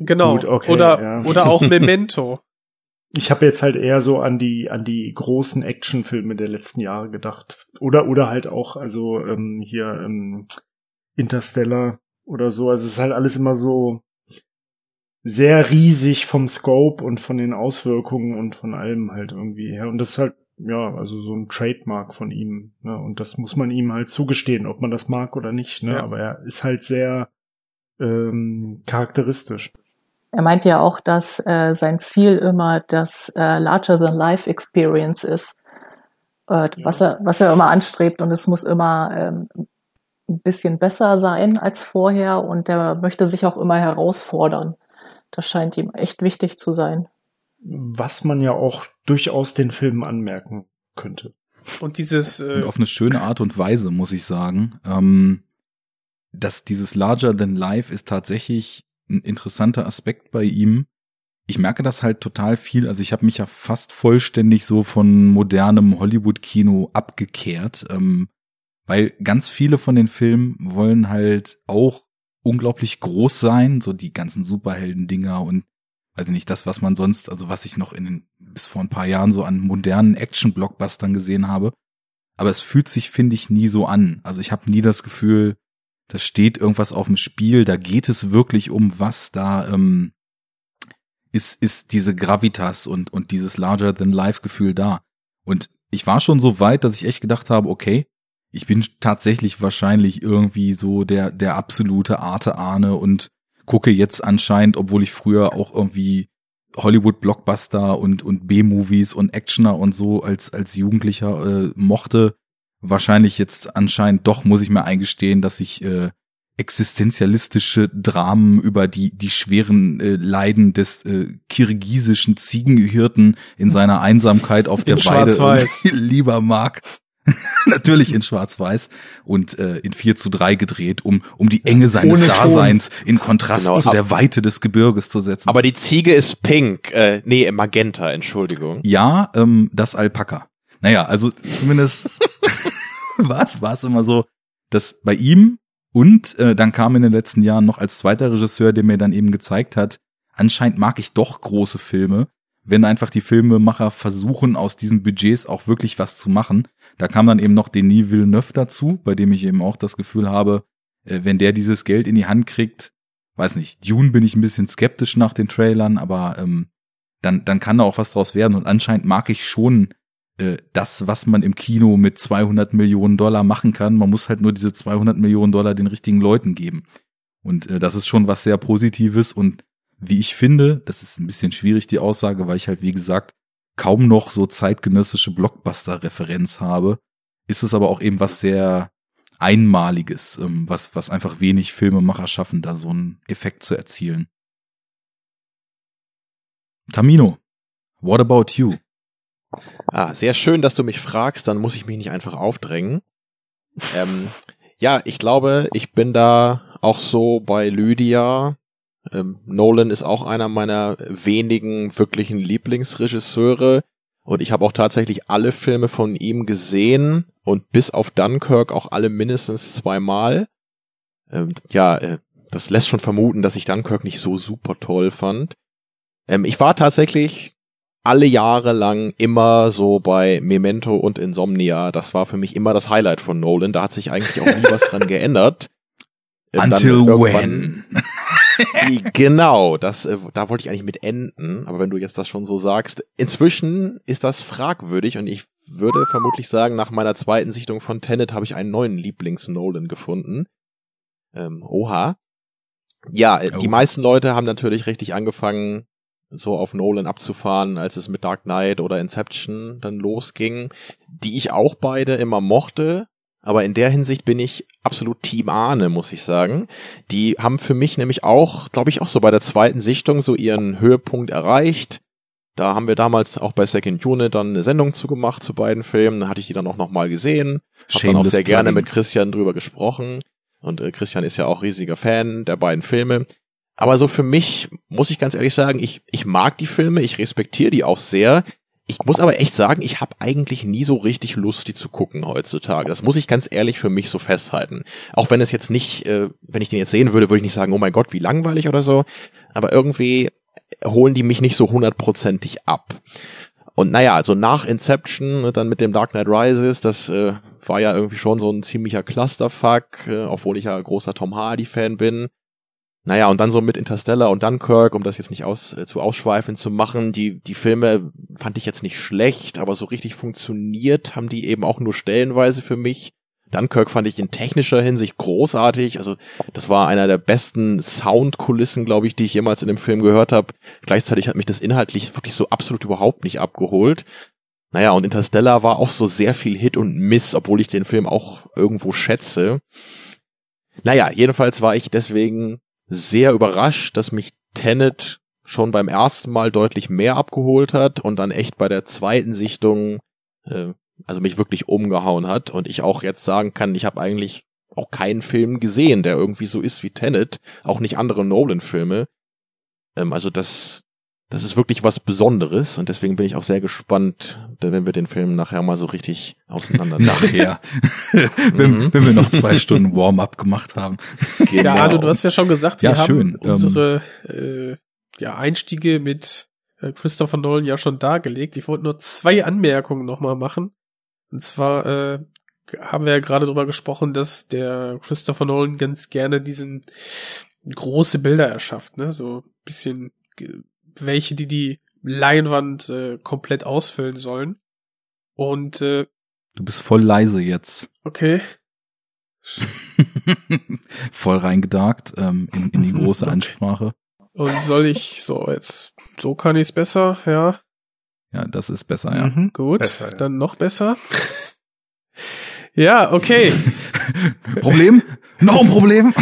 Genau. Gut, okay, oder, ja. oder auch Memento. Ich habe jetzt halt eher so an die an die großen Actionfilme der letzten Jahre gedacht. Oder oder halt auch also ähm, hier ähm, Interstellar oder so. Also es ist halt alles immer so sehr riesig vom Scope und von den Auswirkungen und von allem halt irgendwie her. Und das ist halt, ja, also so ein Trademark von ihm. Ne? Und das muss man ihm halt zugestehen, ob man das mag oder nicht. Ne? Ja. Aber er ist halt sehr ähm, charakteristisch. Er meint ja auch, dass äh, sein Ziel immer das äh, Larger-than-Life-Experience ist, äh, ja. was, er, was er immer anstrebt. Und es muss immer ähm, ein bisschen besser sein als vorher. Und er möchte sich auch immer herausfordern. Das scheint ihm echt wichtig zu sein. Was man ja auch durchaus den Filmen anmerken könnte. Und dieses äh und auf eine schöne Art und Weise muss ich sagen, ähm, dass dieses Larger than Life ist tatsächlich ein interessanter Aspekt bei ihm. Ich merke das halt total viel. Also ich habe mich ja fast vollständig so von modernem Hollywood-Kino abgekehrt, ähm, weil ganz viele von den Filmen wollen halt auch unglaublich groß sein, so die ganzen Superhelden-Dinger und weiß ich nicht, das, was man sonst, also was ich noch in den, bis vor ein paar Jahren so an modernen Action-Blockbustern gesehen habe. Aber es fühlt sich, finde ich, nie so an. Also ich habe nie das Gefühl, da steht irgendwas auf dem Spiel, da geht es wirklich um was, da ähm, ist, ist diese Gravitas und, und dieses Larger-than-Life-Gefühl da. Und ich war schon so weit, dass ich echt gedacht habe, okay, ich bin tatsächlich wahrscheinlich irgendwie so der, der absolute Arte-Ahne und gucke jetzt anscheinend, obwohl ich früher auch irgendwie Hollywood-Blockbuster und, und B-Movies und Actioner und so als, als Jugendlicher äh, mochte, wahrscheinlich jetzt anscheinend doch, muss ich mir eingestehen, dass ich äh, existenzialistische Dramen über die, die schweren äh, Leiden des äh, kirgisischen Ziegenhirten in seiner Einsamkeit auf der Weide lieber mag. Natürlich in Schwarz-Weiß und äh, in 4 zu 3 gedreht, um, um die Enge seines Ohne Daseins Ton. in Kontrast genau. zu der Weite des Gebirges zu setzen. Aber die Ziege ist pink, äh, nee, Magenta, Entschuldigung. Ja, ähm, das Alpaka. Naja, also zumindest war es war es immer so, dass bei ihm und äh, dann kam in den letzten Jahren noch als zweiter Regisseur, der mir dann eben gezeigt hat, anscheinend mag ich doch große Filme, wenn einfach die Filmemacher versuchen, aus diesen Budgets auch wirklich was zu machen. Da kam dann eben noch Denis Villeneuve dazu, bei dem ich eben auch das Gefühl habe, äh, wenn der dieses Geld in die Hand kriegt, weiß nicht, Dune bin ich ein bisschen skeptisch nach den Trailern, aber ähm, dann, dann kann da auch was draus werden. Und anscheinend mag ich schon äh, das, was man im Kino mit 200 Millionen Dollar machen kann. Man muss halt nur diese 200 Millionen Dollar den richtigen Leuten geben. Und äh, das ist schon was sehr Positives. Und wie ich finde, das ist ein bisschen schwierig, die Aussage, weil ich halt, wie gesagt, kaum noch so zeitgenössische Blockbuster-Referenz habe, ist es aber auch eben was sehr Einmaliges, ähm, was, was einfach wenig Filmemacher schaffen, da so einen Effekt zu erzielen. Tamino, what about you? Ah, sehr schön, dass du mich fragst, dann muss ich mich nicht einfach aufdrängen. ähm, ja, ich glaube, ich bin da auch so bei Lydia. Ähm, Nolan ist auch einer meiner wenigen wirklichen Lieblingsregisseure. Und ich habe auch tatsächlich alle Filme von ihm gesehen und bis auf Dunkirk auch alle mindestens zweimal. Ähm, ja, äh, das lässt schon vermuten, dass ich Dunkirk nicht so super toll fand. Ähm, ich war tatsächlich alle Jahre lang immer so bei Memento und Insomnia. Das war für mich immer das Highlight von Nolan. Da hat sich eigentlich auch nie was dran geändert. Ähm, Until when? Genau, das, äh, da wollte ich eigentlich mit enden. Aber wenn du jetzt das schon so sagst, inzwischen ist das fragwürdig und ich würde vermutlich sagen, nach meiner zweiten Sichtung von Tenet habe ich einen neuen Lieblings-Nolan gefunden. Ähm, oha. Ja, äh, die oh. meisten Leute haben natürlich richtig angefangen, so auf Nolan abzufahren, als es mit Dark Knight oder Inception dann losging, die ich auch beide immer mochte. Aber in der Hinsicht bin ich absolut Team Ahne, muss ich sagen. Die haben für mich nämlich auch, glaube ich, auch so bei der zweiten Sichtung so ihren Höhepunkt erreicht. Da haben wir damals auch bei Second Unit dann eine Sendung zugemacht zu beiden Filmen. Da hatte ich die dann auch nochmal gesehen. Hab dann auch sehr gerne mit Christian drüber gesprochen. Und äh, Christian ist ja auch riesiger Fan der beiden Filme. Aber so für mich muss ich ganz ehrlich sagen, ich, ich mag die Filme, ich respektiere die auch sehr. Ich muss aber echt sagen, ich habe eigentlich nie so richtig Lust, die zu gucken heutzutage. Das muss ich ganz ehrlich für mich so festhalten. Auch wenn es jetzt nicht, äh, wenn ich den jetzt sehen würde, würde ich nicht sagen, oh mein Gott, wie langweilig oder so. Aber irgendwie holen die mich nicht so hundertprozentig ab. Und naja, also nach Inception, dann mit dem Dark Knight Rises, das äh, war ja irgendwie schon so ein ziemlicher Clusterfuck, äh, obwohl ich ja großer Tom Hardy-Fan bin. Naja, und dann so mit Interstellar und Dunkirk, um das jetzt nicht aus, äh, zu ausschweifend zu machen, die, die Filme fand ich jetzt nicht schlecht, aber so richtig funktioniert haben die eben auch nur stellenweise für mich. Dunkirk fand ich in technischer Hinsicht großartig. Also das war einer der besten Soundkulissen, glaube ich, die ich jemals in dem Film gehört habe. Gleichzeitig hat mich das inhaltlich wirklich so absolut überhaupt nicht abgeholt. Naja, und Interstellar war auch so sehr viel Hit und Miss, obwohl ich den Film auch irgendwo schätze. Naja, jedenfalls war ich deswegen sehr überrascht, dass mich Tenet schon beim ersten Mal deutlich mehr abgeholt hat und dann echt bei der zweiten Sichtung, äh, also mich wirklich umgehauen hat und ich auch jetzt sagen kann, ich habe eigentlich auch keinen Film gesehen, der irgendwie so ist wie Tenet, auch nicht andere Nolan-Filme. Ähm, also das das ist wirklich was Besonderes und deswegen bin ich auch sehr gespannt, wenn wir den Film nachher mal so richtig auseinander. nachher. wenn, mhm. wenn wir noch zwei Stunden Warm-up gemacht haben. Genau. Ja, Arno, du hast ja schon gesagt, wir ja, haben ähm, unsere äh, ja, Einstiege mit äh, Christopher Nolan ja schon dargelegt. Ich wollte nur zwei Anmerkungen nochmal machen. Und zwar äh, haben wir ja gerade drüber gesprochen, dass der Christopher Nolan ganz gerne diesen große Bilder erschafft, ne? So bisschen welche, die die Leinwand äh, komplett ausfüllen sollen. Und äh, du bist voll leise jetzt. Okay. voll reingedarkt ähm, in, in die große okay. Ansprache. Und soll ich so jetzt so kann ich's besser, ja? Ja, das ist besser, ja. Mhm. Gut, besser, ja. dann noch besser. ja, okay. Problem? Noch ein Problem?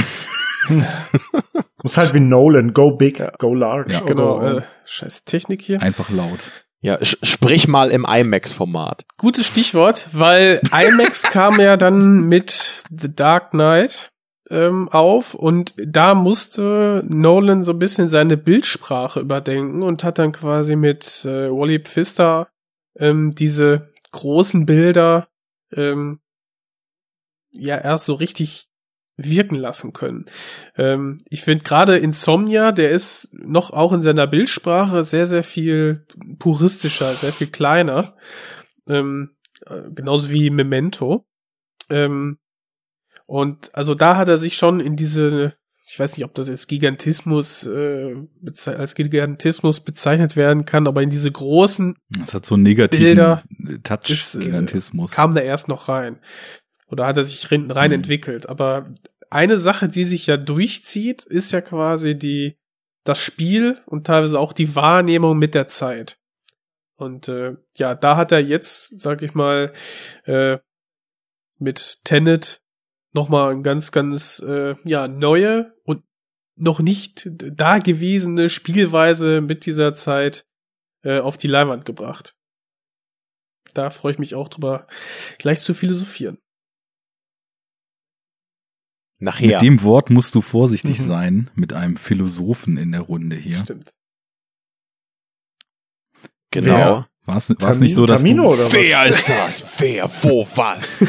Muss halt wie Nolan, go big, go large. Ja, genau. Äh, scheiß Technik hier. Einfach laut. Ja, sprich mal im IMAX-Format. Gutes Stichwort, weil IMAX kam ja dann mit The Dark Knight ähm, auf und da musste Nolan so ein bisschen seine Bildsprache überdenken und hat dann quasi mit äh, Wally Pfister ähm, diese großen Bilder ähm, ja erst so richtig wirken lassen können. Ähm, ich finde gerade Insomnia, der ist noch auch in seiner Bildsprache sehr, sehr viel puristischer, sehr viel kleiner. Ähm, äh, genauso wie Memento. Ähm, und also da hat er sich schon in diese, ich weiß nicht, ob das jetzt Gigantismus äh, als Gigantismus bezeichnet werden kann, aber in diese großen Das hat so einen negativen Touch-Gigantismus. Äh, kam da erst noch rein. Oder hat er sich rein, mhm. entwickelt. Aber eine Sache, die sich ja durchzieht, ist ja quasi die, das Spiel und teilweise auch die Wahrnehmung mit der Zeit. Und äh, ja, da hat er jetzt, sag ich mal, äh, mit Tenet nochmal ein ganz, ganz äh, ja, neue und noch nicht dagewesene Spielweise mit dieser Zeit äh, auf die Leinwand gebracht. Da freue ich mich auch drüber, gleich zu philosophieren. Nachher. Mit dem Wort musst du vorsichtig mhm. sein, mit einem Philosophen in der Runde hier. Stimmt. Genau. War es nicht so, dass Tamino du, oder Wer was? ist das? Wer, wo, was?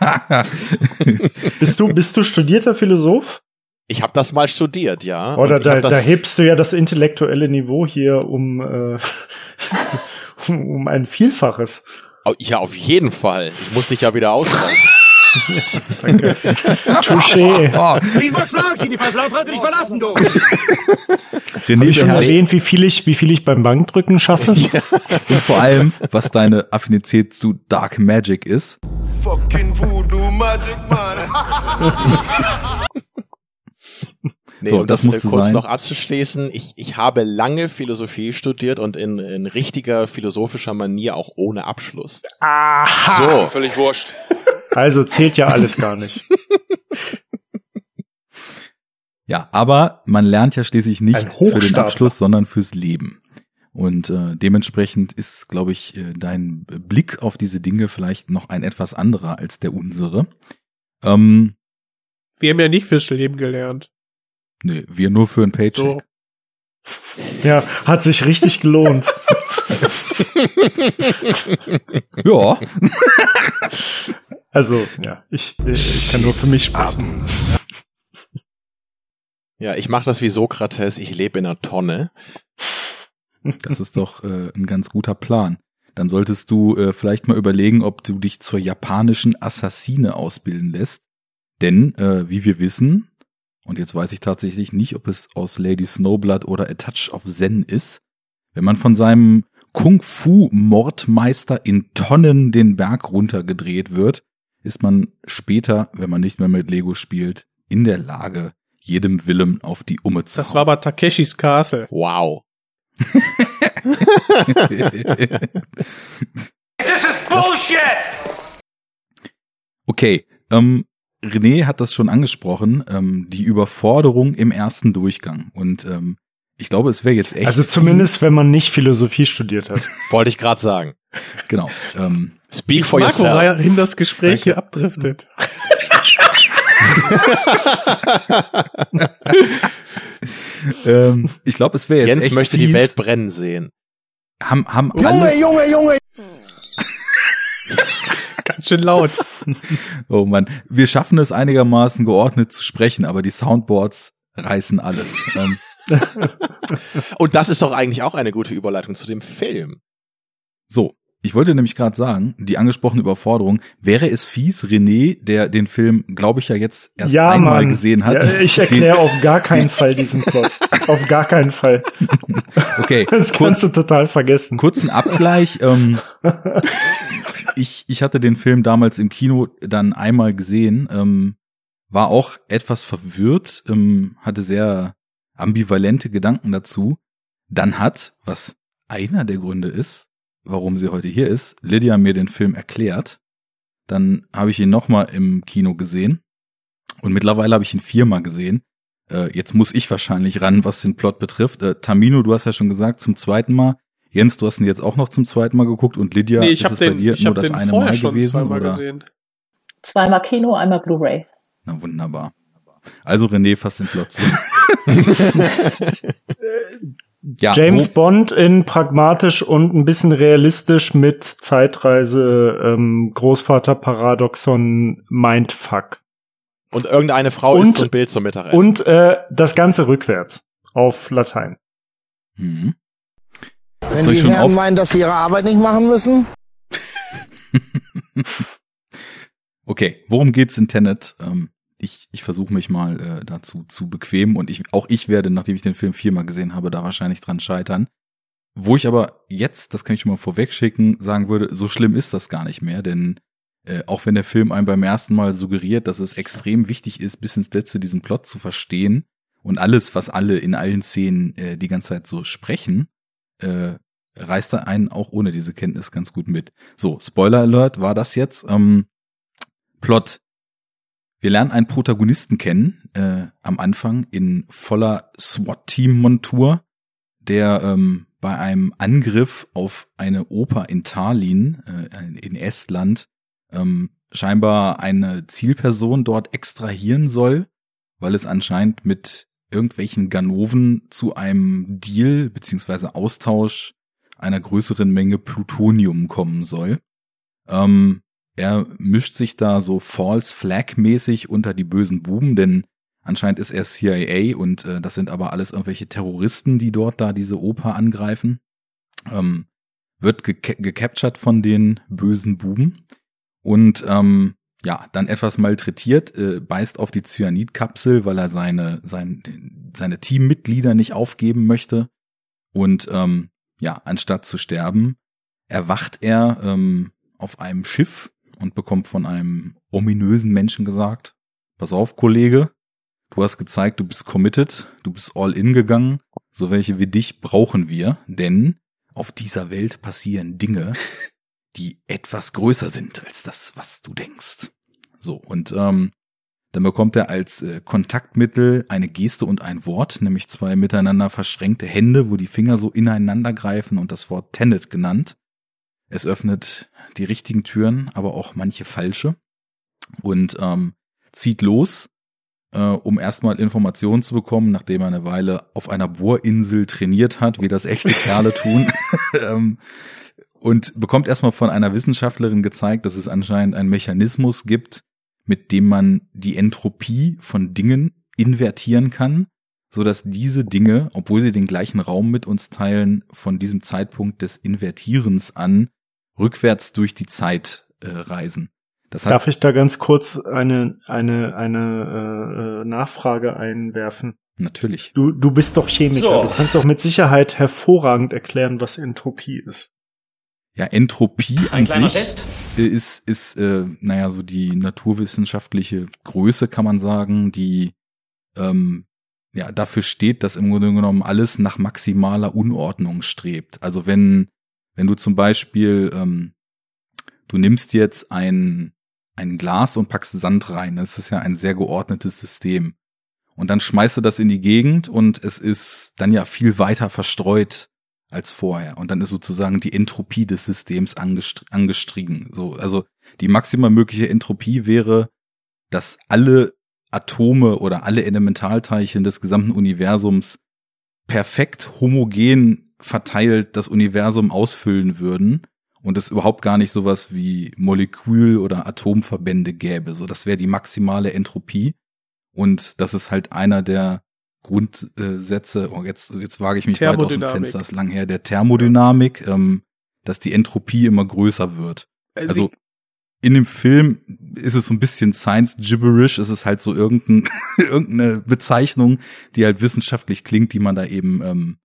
bist du bist du studierter Philosoph? Ich habe das mal studiert, ja. Oder da, da hebst du ja das intellektuelle Niveau hier um äh, um ein Vielfaches. Ja, auf jeden Fall. Ich muss dich ja wieder ausschreiben. Danke. Touché. Oh. Diesmal schlag ich die Verslauf hat dich verlassen, du. René, Hab ich schon erwähnt, wie viel ich, wie viel ich beim Bankdrücken schaffe? Ja. Und vor allem, was deine Affinität zu Dark Magic ist. Fucking Voodoo Magic, man. Nee, so, das, das musste kurz sein. noch abzuschließen. Ich, ich habe lange Philosophie studiert und in, in richtiger philosophischer Manier auch ohne Abschluss. Aha. So. Völlig wurscht. Also zählt ja alles gar nicht. Ja, aber man lernt ja schließlich nicht für den Abschluss, sondern fürs Leben. Und äh, dementsprechend ist, glaube ich, äh, dein Blick auf diese Dinge vielleicht noch ein etwas anderer als der unsere. Ähm, wir haben ja nicht fürs Leben gelernt. Nee, wir nur für ein Paycheck. So. Ja, hat sich richtig gelohnt. ja. Also, ja, ich, ich kann nur für mich sprechen. Ja, ich mache das wie Sokrates, ich lebe in einer Tonne. Das ist doch äh, ein ganz guter Plan. Dann solltest du äh, vielleicht mal überlegen, ob du dich zur japanischen Assassine ausbilden lässt. Denn, äh, wie wir wissen, und jetzt weiß ich tatsächlich nicht, ob es aus Lady Snowblood oder A Touch of Zen ist, wenn man von seinem Kung-Fu-Mordmeister in Tonnen den Berg runtergedreht wird, ist man später, wenn man nicht mehr mit Lego spielt, in der Lage, jedem Willem auf die Umme zu Das hauen. war aber Takeshis Castle. Wow. This is bullshit! Okay, ähm, René hat das schon angesprochen, ähm, die Überforderung im ersten Durchgang. Und ähm, ich glaube, es wäre jetzt echt. Also zumindest, wenn man nicht Philosophie studiert hat. Wollte ich gerade sagen. Genau. Ähm, Speak for Marco yourself. in das Gespräch hier abdriftet. ähm, ich glaube, es wäre jetzt Jens echt möchte fies. die Welt brennen sehen. Haben, haben Junge, Junge, Junge! Ganz schön laut. oh man, wir schaffen es einigermaßen geordnet zu sprechen, aber die Soundboards reißen alles. Ähm. Und das ist doch eigentlich auch eine gute Überleitung zu dem Film. So, ich wollte nämlich gerade sagen, die angesprochene Überforderung, wäre es fies, René, der den Film, glaube ich, ja jetzt erst ja, einmal Mann. gesehen hat. Ja, ich erkläre auf gar keinen Fall diesen Plot. auf gar keinen Fall. Okay. Das kannst kurz, du total vergessen. Kurzen Abgleich. Ähm, ich, ich hatte den Film damals im Kino dann einmal gesehen, ähm, war auch etwas verwirrt, ähm, hatte sehr ambivalente Gedanken dazu. Dann hat, was einer der Gründe ist, warum sie heute hier ist, Lydia mir den Film erklärt. Dann habe ich ihn nochmal im Kino gesehen. Und mittlerweile habe ich ihn viermal gesehen. Äh, jetzt muss ich wahrscheinlich ran, was den Plot betrifft. Äh, Tamino, du hast ja schon gesagt, zum zweiten Mal. Jens, du hast ihn jetzt auch noch zum zweiten Mal geguckt und Lydia, nee, ich ist es den, bei dir nur das eine Mal gewesen? Zweimal oder? Gesehen. Zweimal Kino, einmal Blu-ray. Na wunderbar. Also René fasst den Plot zu. ja, James Bond in pragmatisch und ein bisschen realistisch mit Zeitreise, ähm, Großvater Paradoxon Mindfuck. Und irgendeine Frau und, isst ein Bild zum Mittagessen. Und äh, das Ganze rückwärts auf Latein. Mhm. Wenn die Herren meinen, dass sie ihre Arbeit nicht machen müssen? okay, worum geht's in Tenet? Ähm, ich, ich versuche mich mal äh, dazu zu bequemen und ich, auch ich werde, nachdem ich den Film viermal gesehen habe, da wahrscheinlich dran scheitern. Wo ich aber jetzt, das kann ich schon mal vorweg schicken, sagen würde, so schlimm ist das gar nicht mehr, denn äh, auch wenn der Film einem beim ersten Mal suggeriert, dass es extrem wichtig ist, bis ins Letzte diesen Plot zu verstehen und alles, was alle in allen Szenen äh, die ganze Zeit so sprechen, äh, reißt er einen auch ohne diese Kenntnis ganz gut mit. So, Spoiler Alert war das jetzt. Ähm, Plot wir lernen einen Protagonisten kennen, äh, am Anfang in voller SWAT-Team-Montur, der ähm, bei einem Angriff auf eine Oper in Tallinn, äh, in Estland, ähm, scheinbar eine Zielperson dort extrahieren soll, weil es anscheinend mit irgendwelchen Ganoven zu einem Deal beziehungsweise Austausch einer größeren Menge Plutonium kommen soll. Ähm, er mischt sich da so False Flag mäßig unter die bösen Buben, denn anscheinend ist er CIA und äh, das sind aber alles irgendwelche Terroristen, die dort da diese Oper angreifen. Ähm, wird ge gecaptured von den bösen Buben und ähm, ja, dann etwas malträtiert, äh, beißt auf die Cyanidkapsel, weil er seine, sein, seine Teammitglieder nicht aufgeben möchte. Und ähm, ja, anstatt zu sterben, erwacht er ähm, auf einem Schiff und bekommt von einem ominösen Menschen gesagt, pass auf, Kollege, du hast gezeigt, du bist committed, du bist all in gegangen, so welche wie dich brauchen wir, denn auf dieser Welt passieren Dinge, die etwas größer sind als das, was du denkst. So, und ähm, dann bekommt er als äh, Kontaktmittel eine Geste und ein Wort, nämlich zwei miteinander verschränkte Hände, wo die Finger so ineinander greifen und das Wort Tenet genannt. Es öffnet die richtigen Türen, aber auch manche falsche und ähm, zieht los, äh, um erstmal Informationen zu bekommen, nachdem er eine Weile auf einer Bohrinsel trainiert hat, wie das echte Kerle tun. ähm, und bekommt erstmal von einer Wissenschaftlerin gezeigt, dass es anscheinend einen Mechanismus gibt, mit dem man die Entropie von Dingen invertieren kann, so dass diese Dinge, obwohl sie den gleichen Raum mit uns teilen, von diesem Zeitpunkt des Invertierens an rückwärts durch die Zeit äh, reisen. Das Darf ich da ganz kurz eine, eine, eine äh, Nachfrage einwerfen? Natürlich. Du, du bist doch Chemiker. So. Du kannst doch mit Sicherheit hervorragend erklären, was Entropie ist. Ja, Entropie Ein an sich Test. ist, ist äh, naja, so die naturwissenschaftliche Größe, kann man sagen, die ähm, ja dafür steht, dass im Grunde genommen alles nach maximaler Unordnung strebt. Also wenn wenn du zum Beispiel, ähm, du nimmst jetzt ein, ein Glas und packst Sand rein, das ist ja ein sehr geordnetes System. Und dann schmeißt du das in die Gegend und es ist dann ja viel weiter verstreut als vorher. Und dann ist sozusagen die Entropie des Systems angestr angestiegen. So, also die maximal mögliche Entropie wäre, dass alle Atome oder alle Elementarteilchen des gesamten Universums perfekt homogen verteilt das Universum ausfüllen würden und es überhaupt gar nicht sowas wie Molekül- oder Atomverbände gäbe. So, das wäre die maximale Entropie. Und das ist halt einer der Grundsätze, oh, jetzt, jetzt wage ich mich weit aus dem Fenster, ist lang her, der Thermodynamik, ähm, dass die Entropie immer größer wird. Also, also in dem Film ist es so ein bisschen Science Gibberish, es ist halt so irgendein, irgendeine Bezeichnung, die halt wissenschaftlich klingt, die man da eben ähm,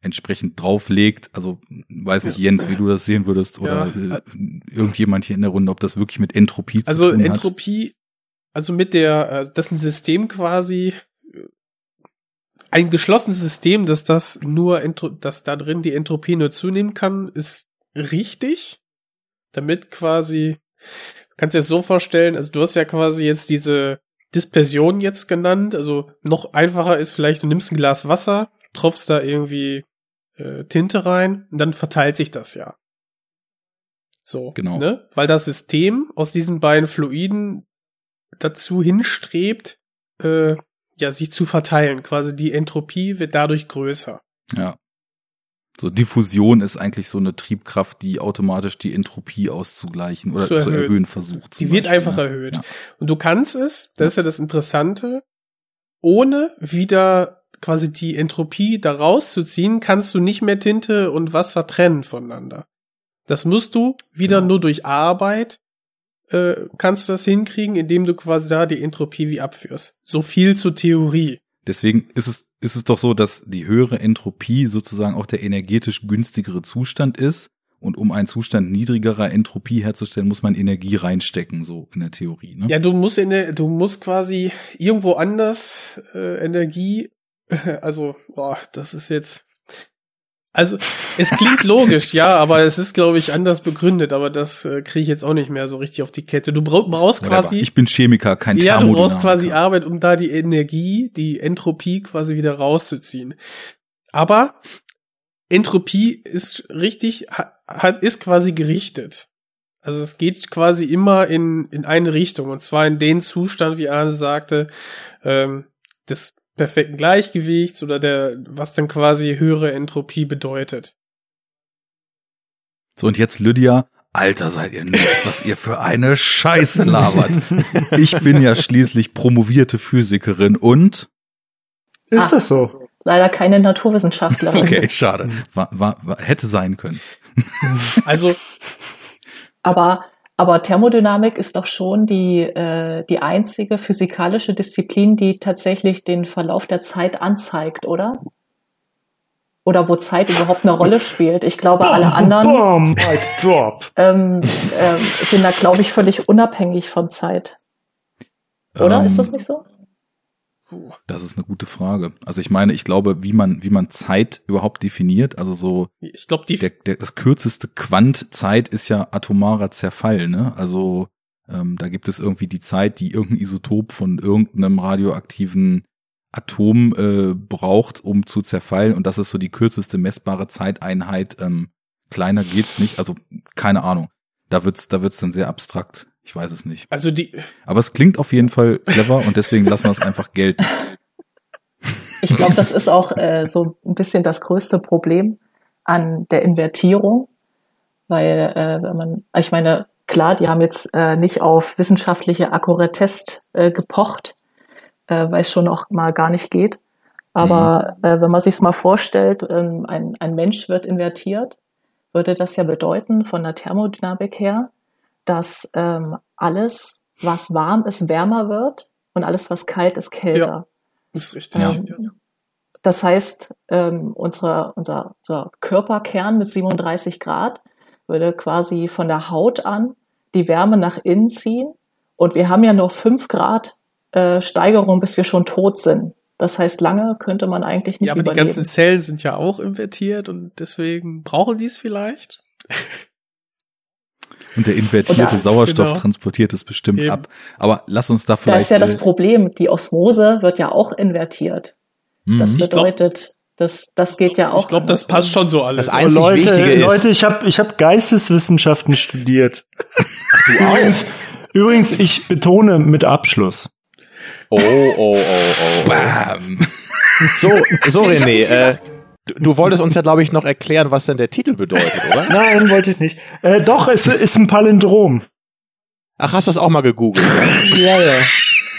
entsprechend drauflegt. Also weiß ich, Jens, wie du das sehen würdest oder ja. äh, irgendjemand hier in der Runde, ob das wirklich mit Entropie also zu tun hat. Also Entropie, also mit der, äh, das ist ein System quasi, äh, ein geschlossenes System, dass das nur, dass da drin die Entropie nur zunehmen kann, ist richtig. Damit quasi, kannst du dir das so vorstellen, also du hast ja quasi jetzt diese Dispersion jetzt genannt, also noch einfacher ist vielleicht, du nimmst ein Glas Wasser, tropfst da irgendwie äh, Tinte rein und dann verteilt sich das ja. So, genau. Ne? Weil das System aus diesen beiden Fluiden dazu hinstrebt, äh, ja, sich zu verteilen. Quasi die Entropie wird dadurch größer. Ja. So Diffusion ist eigentlich so eine Triebkraft, die automatisch die Entropie auszugleichen oder zu erhöhen, zu erhöhen versucht. Die wird einfach ne? erhöht. Ja. Und du kannst es, das ist ja das Interessante, ohne wieder quasi die Entropie da rauszuziehen, kannst du nicht mehr Tinte und Wasser trennen voneinander. Das musst du wieder genau. nur durch Arbeit äh, kannst du das hinkriegen, indem du quasi da die Entropie wie abführst. So viel zur Theorie. Deswegen ist es, ist es doch so, dass die höhere Entropie sozusagen auch der energetisch günstigere Zustand ist. Und um einen Zustand niedrigerer Entropie herzustellen, muss man Energie reinstecken, so in der Theorie. Ne? Ja, du musst in der, du musst quasi irgendwo anders äh, Energie, also, boah, das ist jetzt, also, es klingt logisch, ja, aber es ist, glaube ich, anders begründet, aber das äh, kriege ich jetzt auch nicht mehr so richtig auf die Kette. Du brauchst quasi. Ich bin Chemiker, kein Ja, du brauchst quasi Arbeit, um da die Energie, die Entropie quasi wieder rauszuziehen. Aber Entropie ist richtig, hat, ist quasi gerichtet. Also es geht quasi immer in, in eine Richtung, und zwar in den Zustand, wie Arne sagte, ähm, des perfekten Gleichgewichts oder der, was dann quasi höhere Entropie bedeutet. So, und jetzt Lydia, Alter, seid ihr nichts, was ihr für eine Scheiße labert. Ich bin ja schließlich promovierte Physikerin und? Ist Ach, das so? Leider keine Naturwissenschaftlerin. Okay, schade. War, war, war, hätte sein können. Also. Aber aber Thermodynamik ist doch schon die, äh, die einzige physikalische Disziplin, die tatsächlich den Verlauf der Zeit anzeigt, oder? Oder wo Zeit überhaupt eine Rolle spielt. Ich glaube, alle anderen Bomb, drop. Ähm, äh, sind da, glaube ich, völlig unabhängig von Zeit. Oder? Ähm, ist das nicht so? Das ist eine gute Frage. Also ich meine, ich glaube, wie man, wie man Zeit überhaupt definiert, also so, ich glaube, die der, der, das kürzeste Quant Zeit ist ja atomarer Zerfall, ne? Also ähm, da gibt es irgendwie die Zeit, die irgendein Isotop von irgendeinem radioaktiven Atom äh, braucht, um zu zerfallen. Und das ist so die kürzeste messbare Zeiteinheit. Ähm, kleiner geht's nicht. Also keine Ahnung. Da wird's, da wird's dann sehr abstrakt. Ich weiß es nicht. Also die. Aber es klingt auf jeden Fall clever und deswegen lassen wir es einfach gelten. Ich glaube, das ist auch äh, so ein bisschen das größte Problem an der Invertierung, weil äh, wenn man, ich meine, klar, die haben jetzt äh, nicht auf wissenschaftliche Akkuratesse äh, gepocht, äh, weil es schon auch mal gar nicht geht. Aber mhm. äh, wenn man sich mal vorstellt, ähm, ein, ein Mensch wird invertiert, würde das ja bedeuten von der Thermodynamik her, dass ähm, alles, was warm ist, wärmer wird und alles, was kalt ist, kälter. Ja, das ist richtig. Ähm, ja. Das heißt, ähm, unsere, unser, unser Körperkern mit 37 Grad würde quasi von der Haut an die Wärme nach innen ziehen. Und wir haben ja noch 5 Grad äh, Steigerung, bis wir schon tot sind. Das heißt, lange könnte man eigentlich nicht Ja, aber überleben. die ganzen Zellen sind ja auch invertiert und deswegen brauchen die es vielleicht. Und der invertierte Oder, Sauerstoff genau. transportiert es bestimmt Eben. ab. Aber lass uns da vielleicht. Da ist ja das äh, Problem. Die Osmose wird ja auch invertiert. Mhm. Das bedeutet, das, das geht ja auch. Ich glaube, das passt schon so alles. Das einzig oh, Leute, Wichtige ist, Leute, ich habe ich hab Geisteswissenschaften studiert. Ach, du übrigens, übrigens, ich betone mit Abschluss. Oh, oh, oh, oh. Bam. So, so René, äh, Du, du wolltest uns ja, glaube ich, noch erklären, was denn der Titel bedeutet, oder? Nein, wollte ich nicht. Äh, doch, es ist ein Palindrom. Ach, hast du das auch mal gegoogelt? ja, ja.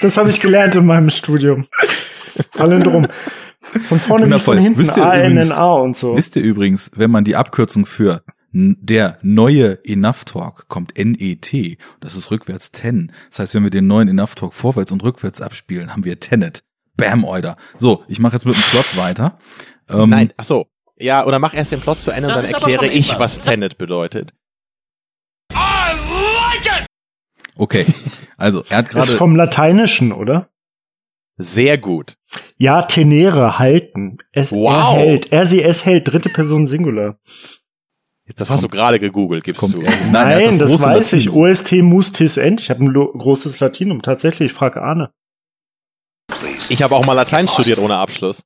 Das habe ich gelernt in meinem Studium. Palindrom. Von vorne wie von hinten A, N, N, A und so. Wisst ihr übrigens, wenn man die Abkürzung für der neue Enough Talk kommt NET, das ist rückwärts 10. Das heißt, wenn wir den neuen Enough Talk vorwärts und rückwärts abspielen, haben wir Tenet. Bam, Euder. So, ich mache jetzt mit dem Plot weiter. Ähm, Nein, ach so. Ja, oder mach erst den Plot zu Ende und dann erkläre ich, was Tenet bedeutet. Okay, also er hat gerade. Ist vom Lateinischen, oder? Sehr gut. Ja, tenere, halten. Es, wow. Er hält. Er, sie, es hält. Dritte Person Singular. Jetzt das hast du gerade gegoogelt, gibst du. Nein, Nein das, das weiß Latinum. ich. OST mustis end. Ich habe ein großes Latinum. Tatsächlich, ich frage Arne. Ich habe auch mal Latein studiert ohne Abschluss.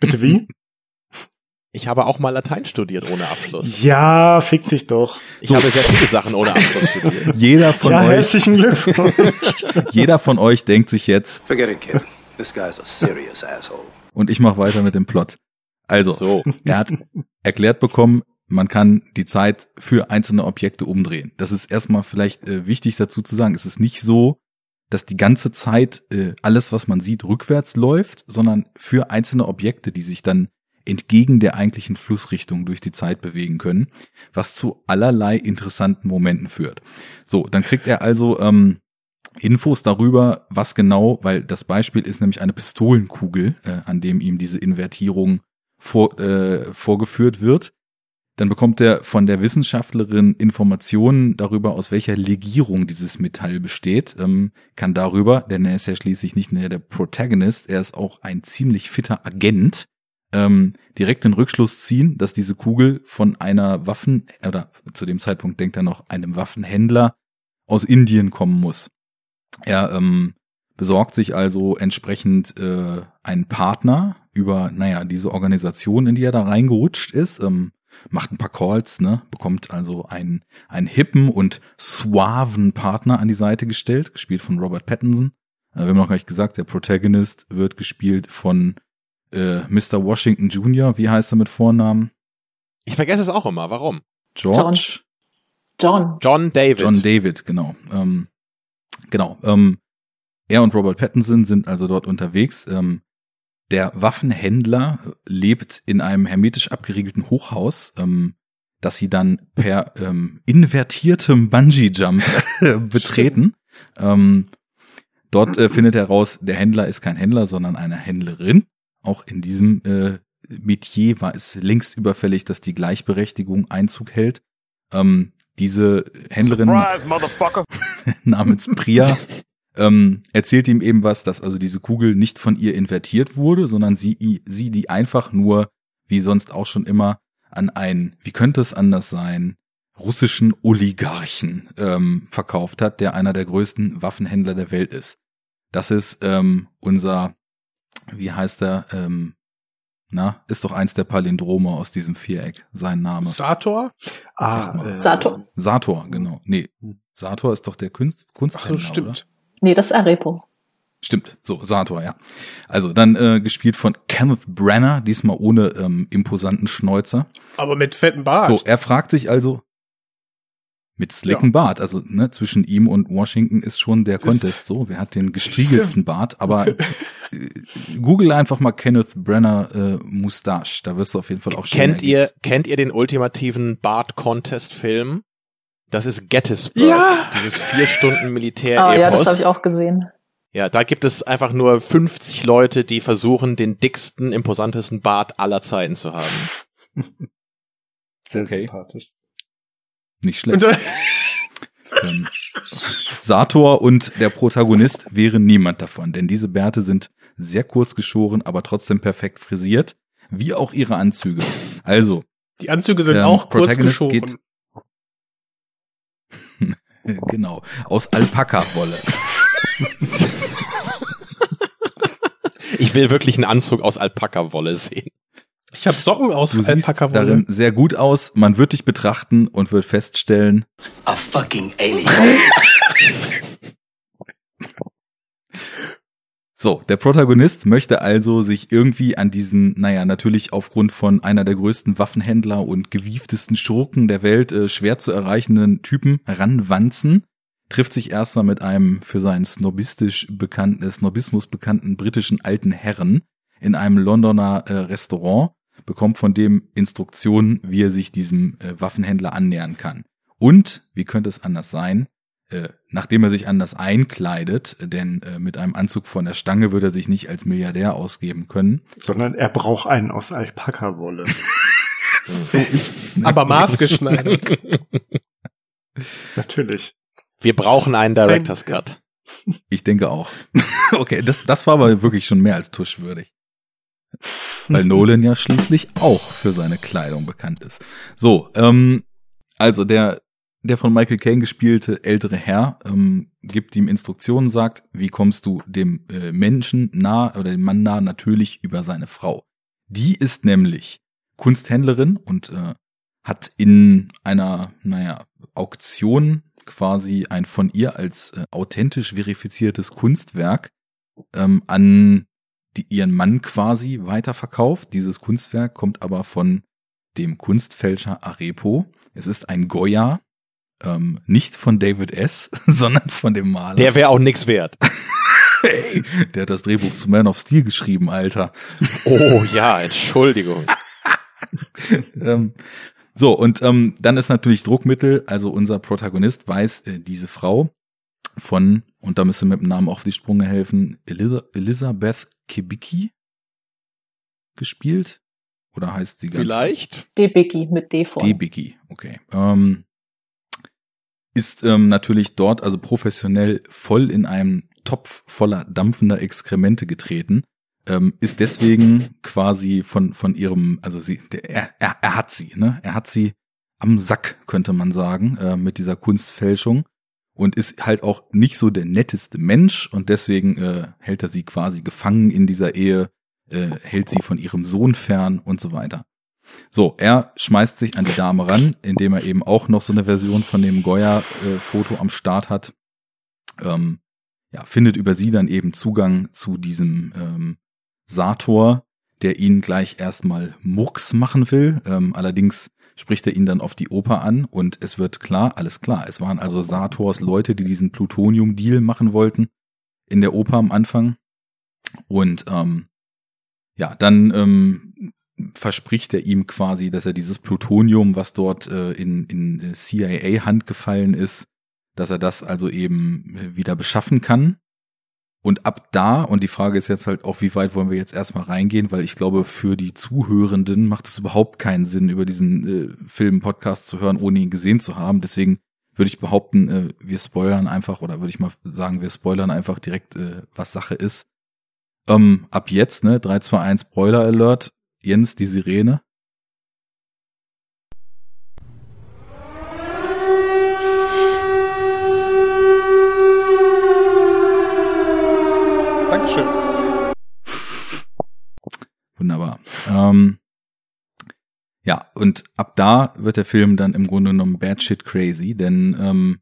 Bitte wie? Ich habe auch mal Latein studiert ohne Abschluss. Ja, fick dich doch. Ich so. habe sehr viele Sachen ohne Abschluss studiert. Jeder von ja, euch. Herzlichen Glückwunsch. jeder von euch denkt sich jetzt. Forget it, kid. This guy's a serious asshole. Und ich mache weiter mit dem Plot. Also, so. er hat erklärt bekommen, man kann die Zeit für einzelne Objekte umdrehen. Das ist erstmal vielleicht äh, wichtig dazu zu sagen. Es ist nicht so, dass die ganze Zeit äh, alles, was man sieht, rückwärts läuft, sondern für einzelne Objekte, die sich dann entgegen der eigentlichen Flussrichtung durch die Zeit bewegen können, was zu allerlei interessanten Momenten führt. So, dann kriegt er also ähm, Infos darüber, was genau, weil das Beispiel ist nämlich eine Pistolenkugel, äh, an dem ihm diese Invertierung vor, äh, vorgeführt wird. Dann bekommt er von der Wissenschaftlerin Informationen darüber, aus welcher Legierung dieses Metall besteht, ähm, kann darüber, denn er ist ja schließlich nicht nur der Protagonist, er ist auch ein ziemlich fitter Agent, ähm, direkt den Rückschluss ziehen, dass diese Kugel von einer Waffen, oder zu dem Zeitpunkt denkt er noch, einem Waffenhändler aus Indien kommen muss. Er ähm, besorgt sich also entsprechend äh, einen Partner über, naja, diese Organisation, in die er da reingerutscht ist, ähm, macht ein paar Calls, ne, bekommt also einen, einen hippen und suaven Partner an die Seite gestellt, gespielt von Robert Pattinson. Äh, wir haben noch gar nicht gesagt, der Protagonist wird gespielt von äh, Mr. Washington Jr., wie heißt er mit Vornamen? Ich vergesse es auch immer, warum? George? John. John David. John David, genau. Ähm, genau. Ähm, er und Robert Pattinson sind also dort unterwegs. Ähm, der Waffenhändler lebt in einem hermetisch abgeriegelten Hochhaus, ähm, das sie dann per ähm, invertiertem Bungee-Jump betreten. Ähm, dort äh, findet er raus, der Händler ist kein Händler, sondern eine Händlerin. Auch in diesem äh, Metier war es längst überfällig, dass die Gleichberechtigung Einzug hält. Ähm, diese Händlerin Surprise, namens Priya ähm, erzählt ihm eben was, dass also diese Kugel nicht von ihr invertiert wurde, sondern sie, sie die einfach nur, wie sonst auch schon immer, an einen, wie könnte es anders sein, russischen Oligarchen ähm, verkauft hat, der einer der größten Waffenhändler der Welt ist. Das ist ähm, unser, wie heißt er, ähm, na, ist doch eins der Palindrome aus diesem Viereck, sein Name. Sator? Ah, äh, Sator. Sator, genau. Nee, Sator ist doch der Kunst, Kunsthändler, Ach so, stimmt. Oder? Nee, das ist Arepo. Stimmt, so, Sator, ja. Also dann äh, gespielt von Kenneth Branner, diesmal ohne ähm, imposanten Schnäuzer. Aber mit fetten Bart. So, er fragt sich also, mit slicken ja. Bart, also ne, zwischen ihm und Washington ist schon der das Contest so. Wer hat den gestriegelsten Bart? Aber äh, Google einfach mal Kenneth Brenner äh, Mustache, da wirst du auf jeden Fall auch schon. Kennt ihr kennt ihr den ultimativen Bart Contest Film? Das ist Gettysburg, ja. dieses vier Stunden Militär. Ah ja, das habe ich auch gesehen. Ja, da gibt es einfach nur 50 Leute, die versuchen, den dicksten, imposantesten Bart aller Zeiten zu haben. Sehr okay. sympathisch. Nicht schlecht. ähm, Sator und der Protagonist wären niemand davon, denn diese Bärte sind sehr kurz geschoren, aber trotzdem perfekt frisiert, wie auch ihre Anzüge. Also. Die Anzüge sind ähm, auch kurz geschoren. Geht, genau. Aus Alpaka-Wolle. ich will wirklich einen Anzug aus Alpaka-Wolle sehen. Ich habe Socken aus du Alpaka-Wolle. darin sehr gut aus. Man wird dich betrachten und wird feststellen. A fucking alien. So, der Protagonist möchte also sich irgendwie an diesen, naja, natürlich aufgrund von einer der größten Waffenhändler und gewieftesten Schurken der Welt äh, schwer zu erreichenden Typen ranwanzen, trifft sich erstmal mit einem für seinen snobistisch bekannten, äh, Snobismus bekannten britischen alten Herren in einem Londoner äh, Restaurant, bekommt von dem Instruktionen, wie er sich diesem äh, Waffenhändler annähern kann. Und, wie könnte es anders sein, äh, nachdem er sich anders einkleidet, denn äh, mit einem Anzug von der Stange würde er sich nicht als Milliardär ausgeben können. Sondern er braucht einen aus Alpaka-Wolle. so. Nicht. Aber maßgeschneidert. Natürlich. Wir brauchen einen Director's Cut. Ich denke auch. okay, das, das war aber wirklich schon mehr als tuschwürdig. Weil Nolan ja schließlich auch für seine Kleidung bekannt ist. So, ähm, also der der von Michael Caine gespielte ältere Herr ähm, gibt ihm Instruktionen, sagt, wie kommst du dem äh, Menschen nah oder dem Mann nah natürlich über seine Frau. Die ist nämlich Kunsthändlerin und äh, hat in einer, naja, Auktion quasi ein von ihr als äh, authentisch verifiziertes Kunstwerk ähm, an die, ihren Mann quasi weiterverkauft. Dieses Kunstwerk kommt aber von dem Kunstfälscher Arepo. Es ist ein Goya, ähm, nicht von David S., sondern von dem Maler. Der wäre auch nix wert. Ey, der hat das Drehbuch zu Man of Steel geschrieben, Alter. Oh ja, Entschuldigung. ähm, so, und ähm, dann ist natürlich Druckmittel, also unser Protagonist weiß, äh, diese Frau von, und da müssen wir mit dem Namen auch auf die Sprünge helfen, Eliza Elizabeth Kibicki gespielt. Oder heißt sie ganz? Vielleicht? Debicki mit D vor. Debicki, okay. Ähm, ist ähm, natürlich dort also professionell voll in einem Topf voller dampfender Exkremente getreten ähm, ist deswegen quasi von von ihrem, also sie, der, er, er, er hat sie, ne? Er hat sie am Sack, könnte man sagen, äh, mit dieser Kunstfälschung und ist halt auch nicht so der netteste Mensch und deswegen äh, hält er sie quasi gefangen in dieser Ehe, äh, hält sie von ihrem Sohn fern und so weiter. So, er schmeißt sich an die Dame ran, indem er eben auch noch so eine Version von dem Goya-Foto äh, am Start hat. Ähm, ja, findet über sie dann eben Zugang zu diesem ähm, Sator, der ihn gleich erstmal Murks machen will. Ähm, allerdings spricht er ihn dann auf die Oper an und es wird klar, alles klar. Es waren also Sators Leute, die diesen Plutonium-Deal machen wollten in der Oper am Anfang. Und ähm, ja, dann ähm, verspricht er ihm quasi, dass er dieses Plutonium, was dort äh, in, in CIA-Hand gefallen ist, dass er das also eben wieder beschaffen kann. Und ab da, und die Frage ist jetzt halt auch, wie weit wollen wir jetzt erstmal reingehen, weil ich glaube, für die Zuhörenden macht es überhaupt keinen Sinn, über diesen äh, Film-Podcast zu hören, ohne ihn gesehen zu haben. Deswegen würde ich behaupten, äh, wir spoilern einfach, oder würde ich mal sagen, wir spoilern einfach direkt, äh, was Sache ist. Ähm, ab jetzt, ne, 3, 2, 1, Spoiler Alert. Jens, die Sirene. Dankeschön. Wunderbar. Ähm, ja, und ab da wird der Film dann im Grunde genommen bad shit crazy, denn ähm,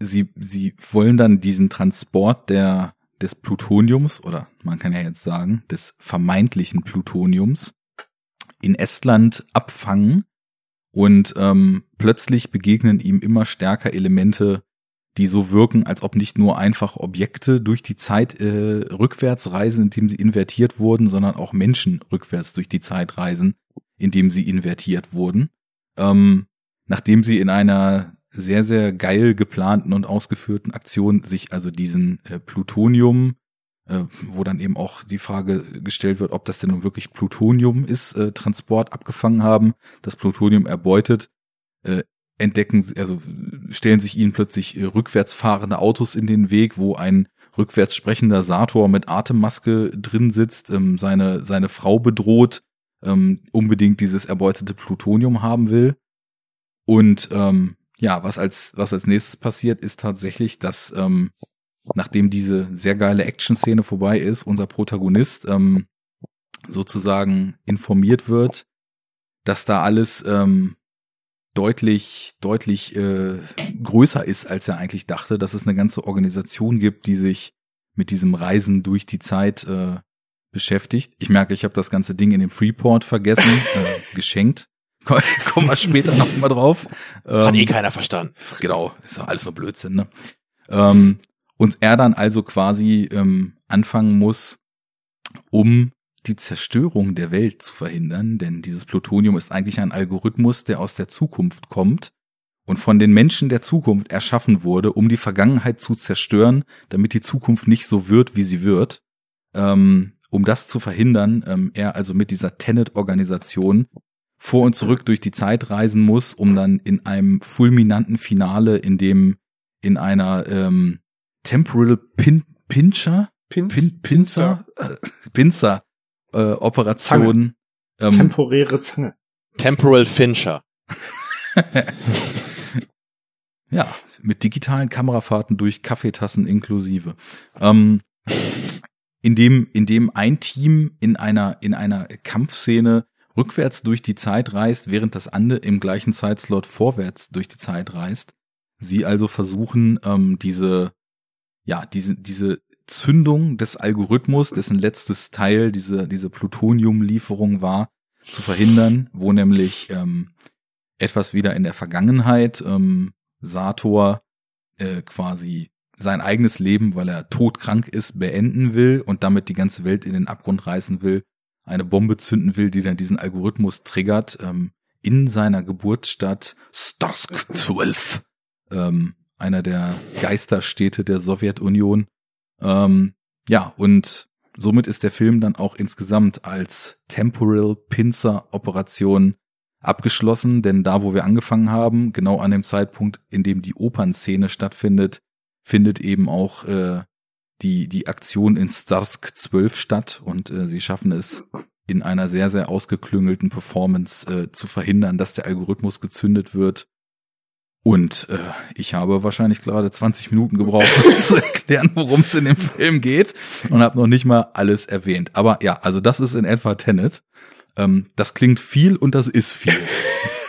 sie, sie wollen dann diesen Transport der, des Plutoniums, oder man kann ja jetzt sagen, des vermeintlichen Plutoniums in Estland abfangen und ähm, plötzlich begegnen ihm immer stärker Elemente die so wirken, als ob nicht nur einfach Objekte durch die Zeit äh, rückwärts reisen, indem sie invertiert wurden, sondern auch Menschen rückwärts durch die Zeit reisen, indem sie invertiert wurden. Ähm, nachdem sie in einer sehr, sehr geil geplanten und ausgeführten Aktion sich also diesen äh, Plutonium, äh, wo dann eben auch die Frage gestellt wird, ob das denn nun wirklich Plutonium ist, äh, Transport abgefangen haben, das Plutonium erbeutet, äh, entdecken, also stellen sich ihnen plötzlich äh, rückwärts fahrende Autos in den Weg, wo ein rückwärts sprechender Sator mit Atemmaske drin sitzt, ähm, seine, seine Frau bedroht, ähm, unbedingt dieses erbeutete Plutonium haben will. Und ähm, ja, was als, was als nächstes passiert, ist tatsächlich, dass ähm, nachdem diese sehr geile Action-Szene vorbei ist, unser Protagonist ähm, sozusagen informiert wird, dass da alles ähm, deutlich, deutlich äh, größer ist, als er eigentlich dachte, dass es eine ganze Organisation gibt, die sich mit diesem Reisen durch die Zeit äh, beschäftigt. Ich merke, ich habe das ganze Ding in dem Freeport vergessen, äh, geschenkt. Kommen wir später noch mal drauf. Hat eh ähm, keiner verstanden. Genau, ist doch alles nur Blödsinn, ne? Ähm, und er dann also quasi ähm, anfangen muss, um die Zerstörung der Welt zu verhindern, denn dieses Plutonium ist eigentlich ein Algorithmus, der aus der Zukunft kommt und von den Menschen der Zukunft erschaffen wurde, um die Vergangenheit zu zerstören, damit die Zukunft nicht so wird, wie sie wird. Ähm, um das zu verhindern, ähm, er also mit dieser Tenet-Organisation vor und zurück durch die Zeit reisen muss, um dann in einem fulminanten Finale, in dem in einer ähm, Temporal Pin Pincher Pin Pinzer Pinzer äh, Operation. Ähm, Temporäre Zange. Temporal Fincher. ja, mit digitalen Kamerafahrten durch Kaffeetassen inklusive. Ähm, in dem, in dem ein Team in einer, in einer Kampfszene rückwärts durch die Zeit reist, während das andere im gleichen Zeitslot vorwärts durch die Zeit reist. Sie also versuchen, ähm, diese, ja, diese, diese Zündung des Algorithmus, dessen letztes Teil diese, diese Plutoniumlieferung war, zu verhindern, wo nämlich ähm, etwas wieder in der Vergangenheit ähm, Sator äh, quasi sein eigenes Leben, weil er todkrank ist, beenden will und damit die ganze Welt in den Abgrund reißen will, eine Bombe zünden will, die dann diesen Algorithmus triggert, ähm, in seiner Geburtsstadt Starsk 12, ähm, einer der Geisterstädte der Sowjetunion. Ähm, ja, und somit ist der Film dann auch insgesamt als Temporal Pincer Operation abgeschlossen, denn da, wo wir angefangen haben, genau an dem Zeitpunkt, in dem die Opernszene stattfindet, findet eben auch äh, die, die Aktion in Starsk 12 statt und äh, sie schaffen es in einer sehr, sehr ausgeklüngelten Performance äh, zu verhindern, dass der Algorithmus gezündet wird. Und äh, ich habe wahrscheinlich gerade 20 Minuten gebraucht, um zu erklären, worum es in dem Film geht und habe noch nicht mal alles erwähnt. Aber ja, also das ist in etwa Tenet. Ähm, das klingt viel und das ist viel.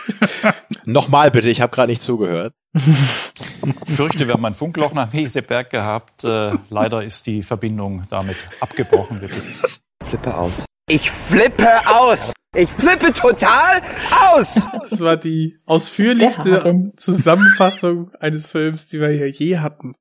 Nochmal bitte, ich habe gerade nicht zugehört. Ich fürchte, wir haben ein Funkloch nach Heseberg gehabt. Äh, leider ist die Verbindung damit abgebrochen. Bitte. Flippe aus. Ich flippe aus! Ich flippe total aus! Das war die ausführlichste Zusammenfassung eines Films, die wir hier je hatten.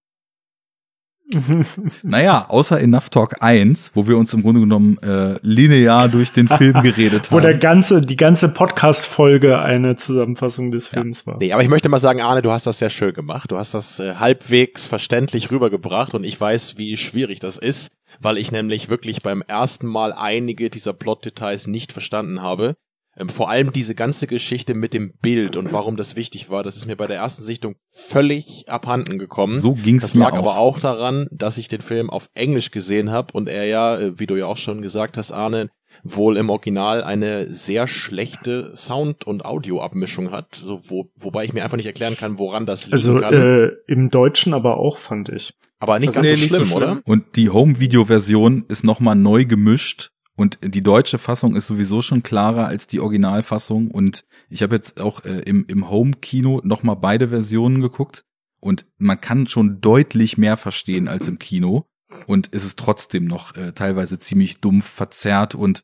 naja, außer Enough Talk 1, wo wir uns im Grunde genommen äh, linear durch den Film geredet haben. Wo der ganze, die ganze Podcast-Folge eine Zusammenfassung des Films ja. war. Nee, aber ich möchte mal sagen, Arne, du hast das sehr schön gemacht. Du hast das äh, halbwegs verständlich rübergebracht und ich weiß, wie schwierig das ist, weil ich nämlich wirklich beim ersten Mal einige dieser Plot-Details nicht verstanden habe. Ähm, vor allem diese ganze Geschichte mit dem Bild und warum das wichtig war, das ist mir bei der ersten Sichtung völlig abhanden gekommen. So ging's das mir lag auch. aber auch daran, dass ich den Film auf Englisch gesehen habe und er ja, äh, wie du ja auch schon gesagt hast, Arne, wohl im Original eine sehr schlechte Sound- und Audioabmischung hat, so, wo, wobei ich mir einfach nicht erklären kann, woran das liegt. Also äh, im Deutschen aber auch, fand ich. Aber nicht Also ganz nee, so, nicht so schlimm, schlimm. oder? Und die Home-Video-Version ist nochmal neu gemischt und die deutsche Fassung ist sowieso schon klarer als die Originalfassung. Und ich habe jetzt auch äh, im, im Home-Kino nochmal beide Versionen geguckt. Und man kann schon deutlich mehr verstehen als im Kino. Und es ist trotzdem noch äh, teilweise ziemlich dumpf verzerrt. Und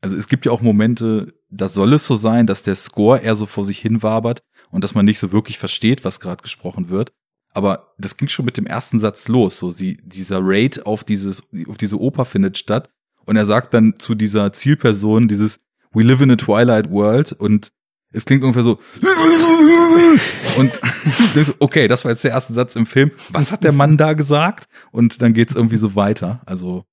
also es gibt ja auch Momente, da soll es so sein, dass der Score eher so vor sich hin wabert und dass man nicht so wirklich versteht, was gerade gesprochen wird. Aber das ging schon mit dem ersten Satz los. So, sie, dieser Raid auf dieses, auf diese Oper findet statt. Und er sagt dann zu dieser Zielperson dieses We live in a Twilight World und es klingt ungefähr so und okay, das war jetzt der erste Satz im Film. Was hat der Mann da gesagt? Und dann geht's irgendwie so weiter. Also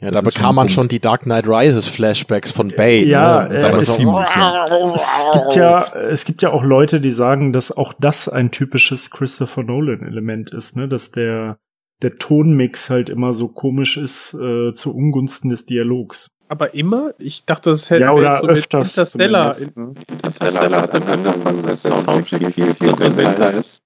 Ja, da bekam man Punkt. schon die Dark Knight Rises Flashbacks von Bane. Ja, ne? äh, Aber es so- ziemlich, ja. Es gibt ja, es gibt ja auch Leute, die sagen, dass auch das ein typisches Christopher Nolan Element ist, ne, dass der der Tonmix halt immer so komisch ist äh, zu Ungunsten des Dialogs. Aber immer? Ich dachte, das hätte Ja, oder so mit öfters Interstellar. zumindest, ne? Interstellar hat das angepasst, dass der Soundtrack viel, viel präsenter ist.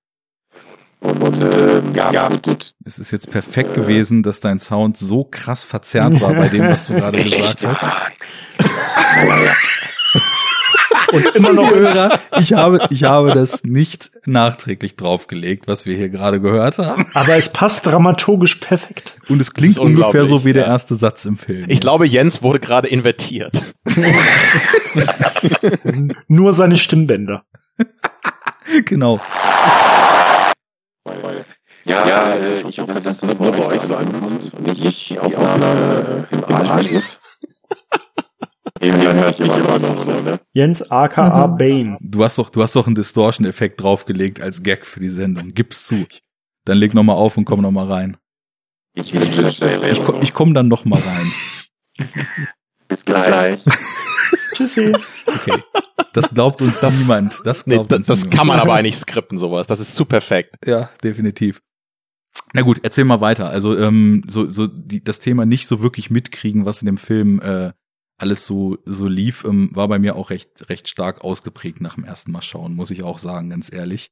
Und äh, ja, gut. Es ist jetzt perfekt gewesen, dass dein Sound so krass verzerrt war bei dem, was du gerade gesagt hast. Und immer noch Hörer, ich habe, ich habe das nicht nachträglich draufgelegt, was wir hier gerade gehört haben. Aber es passt dramaturgisch perfekt. Und es klingt ungefähr so wie der ja. erste Satz im Film. Ich glaube, Jens wurde gerade invertiert. Nur seine Stimmbänder. genau. Ja, äh, ich hoffe, dass das nur bei euch so ankommt und nicht die Aufnahme äh, im Arsch ist. Irgendwie höre ich immer noch so, ne? Jens aka Bane. Du hast doch, du hast doch einen Distortion-Effekt draufgelegt als Gag für die Sendung. Gib's zu. Dann leg noch mal auf und komm noch mal rein. Ich das Ich, ko ich komm dann noch mal rein. Bis gleich. Tschüssi. Okay. Das glaubt uns niemand. Das Nee, glaubt das uns das niemand. kann man aber eigentlich skripten, sowas. Das ist zu perfekt. Ja, definitiv. Na gut, erzähl mal weiter. Also ähm, so, so die, das Thema nicht so wirklich mitkriegen, was in dem Film äh, alles so so lief, ähm, war bei mir auch recht recht stark ausgeprägt nach dem ersten Mal schauen, muss ich auch sagen, ganz ehrlich.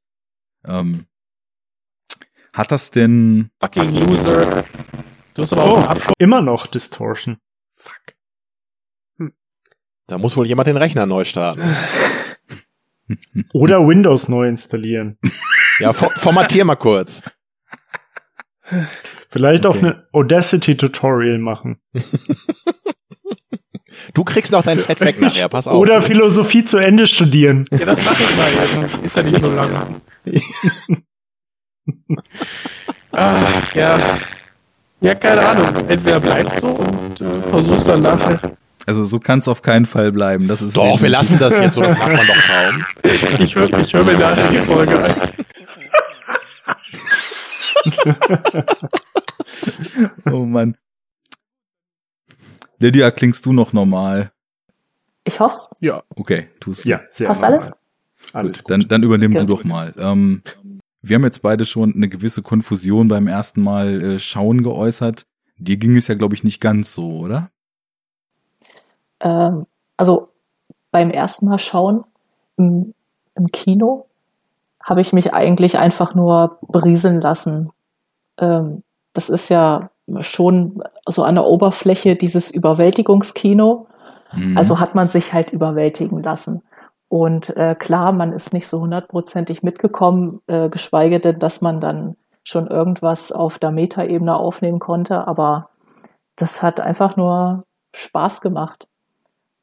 Ähm, hat das denn Fucking Loser. Du hast aber auch einen Abschluss. Immer noch Distortion. Da muss wohl jemand den Rechner neu starten. Oder Windows neu installieren. Ja, for formatier mal kurz. Vielleicht okay. auch eine Audacity-Tutorial machen. Du kriegst noch dein Fett weg nachher, pass auf. Oder Philosophie zu Ende studieren. Ja, das mach ich mal jetzt. Ist ja nicht so lang. Ach, ja. Ja, keine Ahnung. Entweder bleibt so und äh, versuch's dann nachher. Also so kann es auf keinen Fall bleiben. Das ist Doch, wir lassen das jetzt so, das macht man doch kaum. Ich höre ich hör mir nachher die Folge ein. oh Mann. Lydia, klingst du noch normal? Ich hoff's. Ja. Okay, tust du. Ja, sehr Passt normal. alles? Alles gut. Dann, dann übernimm gut. du doch mal. Ähm, wir haben jetzt beide schon eine gewisse Konfusion beim ersten Mal äh, schauen geäußert. Dir ging es ja, glaube ich, nicht ganz so, oder? Ähm, also beim ersten Mal schauen im, im Kino habe ich mich eigentlich einfach nur berieseln lassen. Ähm, das ist ja schon so an der Oberfläche dieses Überwältigungskino. Mhm. Also hat man sich halt überwältigen lassen. Und äh, klar, man ist nicht so hundertprozentig mitgekommen, äh, geschweige denn, dass man dann schon irgendwas auf der Metaebene aufnehmen konnte. Aber das hat einfach nur Spaß gemacht.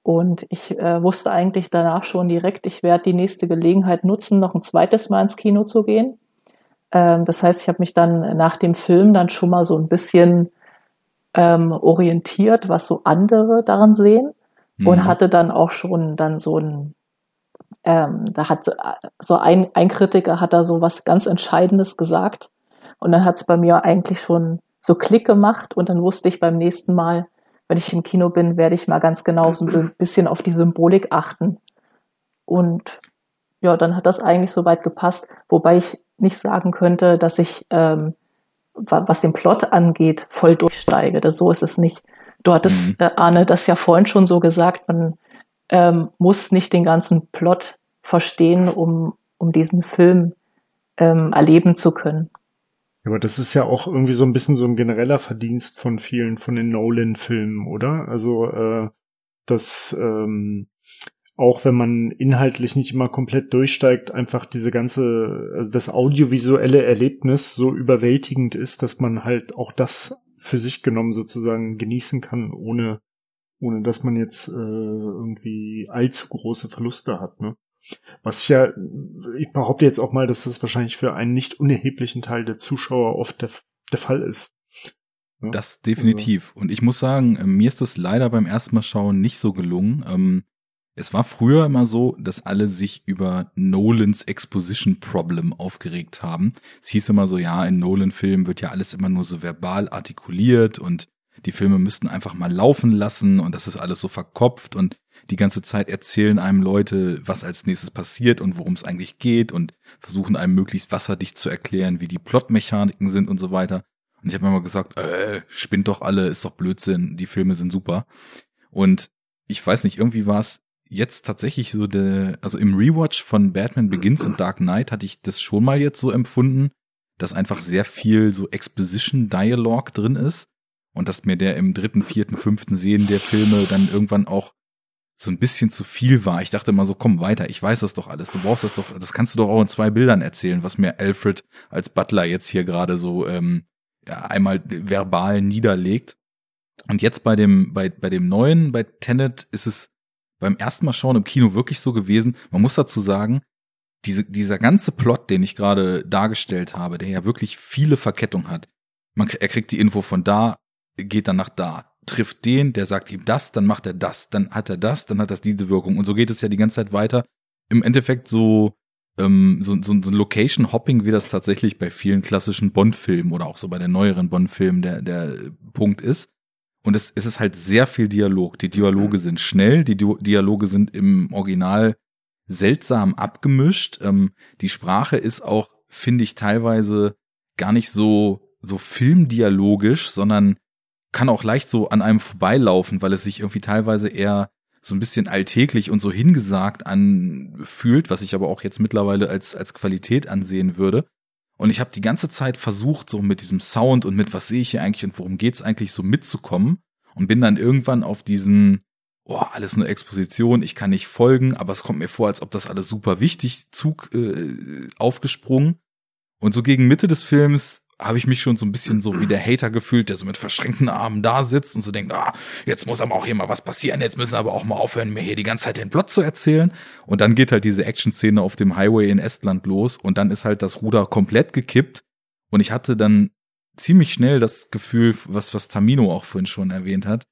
Und ich äh, wusste eigentlich danach schon direkt, ich werde die nächste Gelegenheit nutzen, noch ein zweites Mal ins Kino zu gehen. Ähm, das heißt, ich habe mich dann nach dem Film dann schon mal so ein bisschen ähm, orientiert, was so andere daran sehen mhm. und hatte dann auch schon dann so ein ähm, da hat so ein, ein Kritiker hat da so was ganz Entscheidendes gesagt und dann hat es bei mir eigentlich schon so Klick gemacht und dann wusste ich beim nächsten Mal, wenn ich im Kino bin, werde ich mal ganz genau so ein bisschen auf die Symbolik achten. Und ja, dann hat das eigentlich soweit gepasst, wobei ich nicht sagen könnte, dass ich, ähm, was den Plot angeht, voll durchsteige. Das, so ist es nicht. Du hattest, mhm. äh, Arne, das ja vorhin schon so gesagt, man ähm, muss nicht den ganzen Plot verstehen, um, um diesen Film ähm, erleben zu können. Aber das ist ja auch irgendwie so ein bisschen so ein genereller Verdienst von vielen von den Nolan-Filmen, oder? Also, äh, dass ähm, auch wenn man inhaltlich nicht immer komplett durchsteigt, einfach diese ganze, also das audiovisuelle Erlebnis so überwältigend ist, dass man halt auch das für sich genommen sozusagen genießen kann, ohne, ohne dass man jetzt äh, irgendwie allzu große Verluste hat, ne? Was ja, ich behaupte jetzt auch mal, dass das wahrscheinlich für einen nicht unerheblichen Teil der Zuschauer oft der, der Fall ist. Ja? Das definitiv. Und ich muss sagen, äh, mir ist das leider beim ersten Mal schauen nicht so gelungen. Ähm, es war früher immer so, dass alle sich über Nolans Exposition Problem aufgeregt haben. Es hieß immer so, ja, in Nolan-Filmen wird ja alles immer nur so verbal artikuliert und die Filme müssten einfach mal laufen lassen und das ist alles so verkopft und die ganze Zeit erzählen einem Leute, was als nächstes passiert und worum es eigentlich geht und versuchen einem möglichst wasserdicht zu erklären, wie die Plotmechaniken sind und so weiter. Und ich habe immer gesagt, äh, spinnt doch alle, ist doch Blödsinn, die Filme sind super. Und ich weiß nicht, irgendwie war es jetzt tatsächlich so der, also im Rewatch von Batman Begins und Dark Knight hatte ich das schon mal jetzt so empfunden, dass einfach sehr viel so Exposition Dialog drin ist und dass mir der im dritten, vierten, fünften Sehen der Filme dann irgendwann auch so ein bisschen zu viel war. Ich dachte mal so, komm weiter, ich weiß das doch alles. Du brauchst das doch, das kannst du doch auch in zwei Bildern erzählen, was mir Alfred als Butler jetzt hier gerade so ähm, ja, einmal verbal niederlegt. Und jetzt bei dem, bei, bei dem neuen, bei Tenet ist es beim ersten Mal schauen im Kino wirklich so gewesen. Man muss dazu sagen, diese, dieser ganze Plot, den ich gerade dargestellt habe, der ja wirklich viele Verkettungen hat. Man, er kriegt die Info von da, geht dann nach da, trifft den, der sagt ihm das, dann macht er das, dann hat er das, dann hat das diese Wirkung. Und so geht es ja die ganze Zeit weiter. Im Endeffekt so, ähm, so, so, so Location-Hopping, wie das tatsächlich bei vielen klassischen Bond-Filmen oder auch so bei den neueren Bond-Filmen der, der Punkt ist. Und es, es ist halt sehr viel Dialog. Die Dialoge sind schnell, die Dialoge sind im Original seltsam abgemischt. Ähm, die Sprache ist auch, finde ich, teilweise gar nicht so, so filmdialogisch, sondern kann auch leicht so an einem vorbeilaufen, weil es sich irgendwie teilweise eher so ein bisschen alltäglich und so hingesagt anfühlt, was ich aber auch jetzt mittlerweile als, als Qualität ansehen würde. Und ich habe die ganze Zeit versucht, so mit diesem Sound und mit was sehe ich hier eigentlich und worum geht's eigentlich so mitzukommen und bin dann irgendwann auf diesen, oh, alles nur Exposition, ich kann nicht folgen, aber es kommt mir vor, als ob das alles super wichtig Zug äh, aufgesprungen. Und so gegen Mitte des Films habe ich mich schon so ein bisschen so wie der Hater gefühlt, der so mit verschränkten Armen da sitzt und so denkt, ah, jetzt muss aber auch hier mal was passieren, jetzt müssen aber auch mal aufhören, mir hier die ganze Zeit den Plot zu erzählen. Und dann geht halt diese Action-Szene auf dem Highway in Estland los und dann ist halt das Ruder komplett gekippt und ich hatte dann ziemlich schnell das Gefühl, was, was Tamino auch vorhin schon erwähnt hat,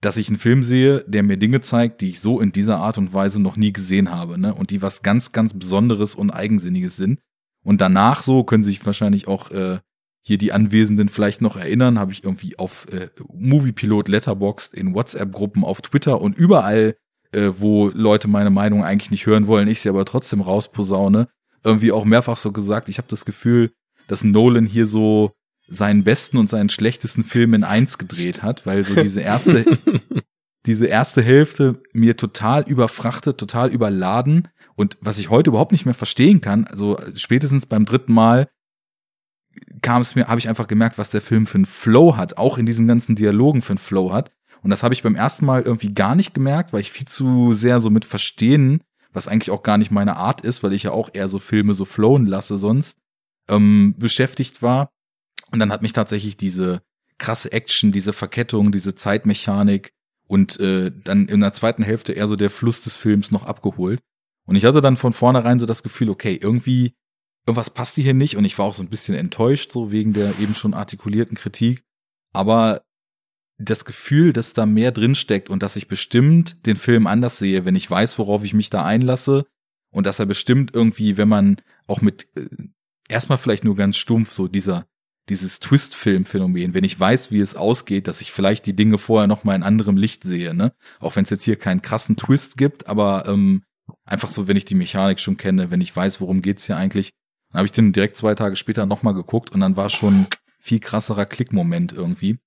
dass ich einen Film sehe, der mir Dinge zeigt, die ich so in dieser Art und Weise noch nie gesehen habe, ne? Und die was ganz, ganz Besonderes und Eigensinniges sind. Und danach so können sich wahrscheinlich auch äh, hier die Anwesenden vielleicht noch erinnern, habe ich irgendwie auf äh, Moviepilot Letterboxd in WhatsApp-Gruppen auf Twitter und überall, äh, wo Leute meine Meinung eigentlich nicht hören wollen, ich sie aber trotzdem rausposaune, irgendwie auch mehrfach so gesagt, ich habe das Gefühl, dass Nolan hier so seinen besten und seinen schlechtesten Film in eins gedreht hat, weil so diese erste, diese erste Hälfte mir total überfrachtet, total überladen. Und was ich heute überhaupt nicht mehr verstehen kann, also spätestens beim dritten Mal kam es mir, habe ich einfach gemerkt, was der Film für einen Flow hat, auch in diesen ganzen Dialogen für einen Flow hat. Und das habe ich beim ersten Mal irgendwie gar nicht gemerkt, weil ich viel zu sehr so mit Verstehen, was eigentlich auch gar nicht meine Art ist, weil ich ja auch eher so Filme so flowen lasse sonst, ähm, beschäftigt war. Und dann hat mich tatsächlich diese krasse Action, diese Verkettung, diese Zeitmechanik und äh, dann in der zweiten Hälfte eher so der Fluss des Films noch abgeholt. Und ich hatte dann von vornherein so das Gefühl, okay, irgendwie irgendwas passte hier nicht und ich war auch so ein bisschen enttäuscht, so wegen der eben schon artikulierten Kritik. Aber das Gefühl, dass da mehr drinsteckt und dass ich bestimmt den Film anders sehe, wenn ich weiß, worauf ich mich da einlasse und dass er bestimmt irgendwie, wenn man auch mit äh, erstmal vielleicht nur ganz stumpf so dieser dieses Twist-Film-Phänomen, wenn ich weiß, wie es ausgeht, dass ich vielleicht die Dinge vorher noch mal in anderem Licht sehe, ne? Auch wenn es jetzt hier keinen krassen Twist gibt, aber ähm, einfach so, wenn ich die Mechanik schon kenne, wenn ich weiß, worum geht's hier eigentlich, dann habe ich den direkt zwei Tage später nochmal geguckt und dann war schon viel krasserer Klickmoment irgendwie.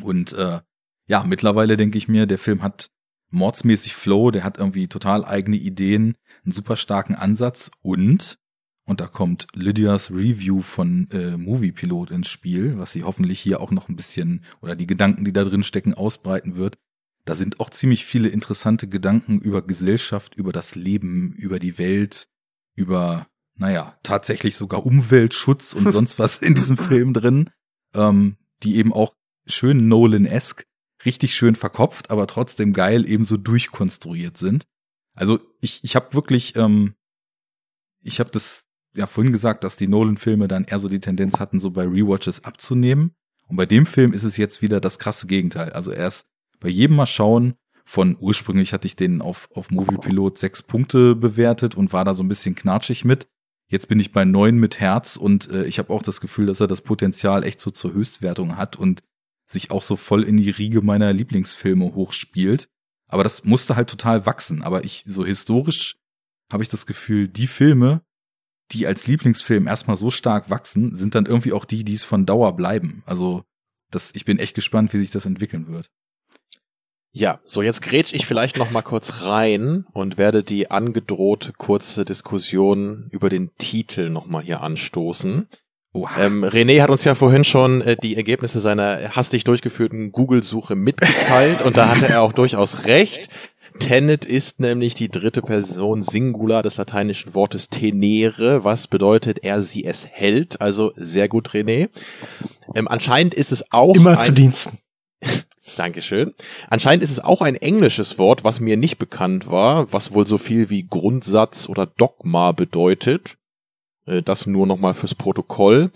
Und äh, ja, mittlerweile denke ich mir, der Film hat mordsmäßig Flow, der hat irgendwie total eigene Ideen, einen super starken Ansatz und und da kommt Lydias Review von äh, Movie Pilot ins Spiel, was sie hoffentlich hier auch noch ein bisschen oder die Gedanken, die da drin stecken, ausbreiten wird. Da sind auch ziemlich viele interessante Gedanken über Gesellschaft, über das Leben, über die Welt, über naja, tatsächlich sogar Umweltschutz und sonst was in diesem Film drin, ähm, die eben auch schön Nolan-esque, richtig schön verkopft, aber trotzdem geil eben so durchkonstruiert sind. Also ich, ich habe wirklich, ähm, ich habe das ja vorhin gesagt, dass die Nolan-Filme dann eher so die Tendenz hatten, so bei Rewatches abzunehmen. Und bei dem Film ist es jetzt wieder das krasse Gegenteil. Also erst bei jedem Mal schauen, von ursprünglich hatte ich den auf, auf Moviepilot sechs Punkte bewertet und war da so ein bisschen knatschig mit. Jetzt bin ich bei neun mit Herz und äh, ich habe auch das Gefühl, dass er das Potenzial echt so zur Höchstwertung hat und sich auch so voll in die Riege meiner Lieblingsfilme hochspielt. Aber das musste halt total wachsen. Aber ich, so historisch habe ich das Gefühl, die Filme, die als Lieblingsfilm erstmal so stark wachsen, sind dann irgendwie auch die, die es von Dauer bleiben. Also, das, ich bin echt gespannt, wie sich das entwickeln wird. Ja, so jetzt grätsch ich vielleicht noch mal kurz rein und werde die angedrohte kurze Diskussion über den Titel noch mal hier anstoßen. Ähm, René hat uns ja vorhin schon äh, die Ergebnisse seiner hastig durchgeführten Google-Suche mitgeteilt und da hatte er auch durchaus recht. Tenet ist nämlich die dritte Person Singular des lateinischen Wortes tenere, was bedeutet er sie es hält. Also sehr gut, René. Ähm, anscheinend ist es auch immer zu Diensten. Dankeschön. Anscheinend ist es auch ein englisches Wort, was mir nicht bekannt war, was wohl so viel wie Grundsatz oder Dogma bedeutet. Äh, das nur nochmal fürs Protokoll.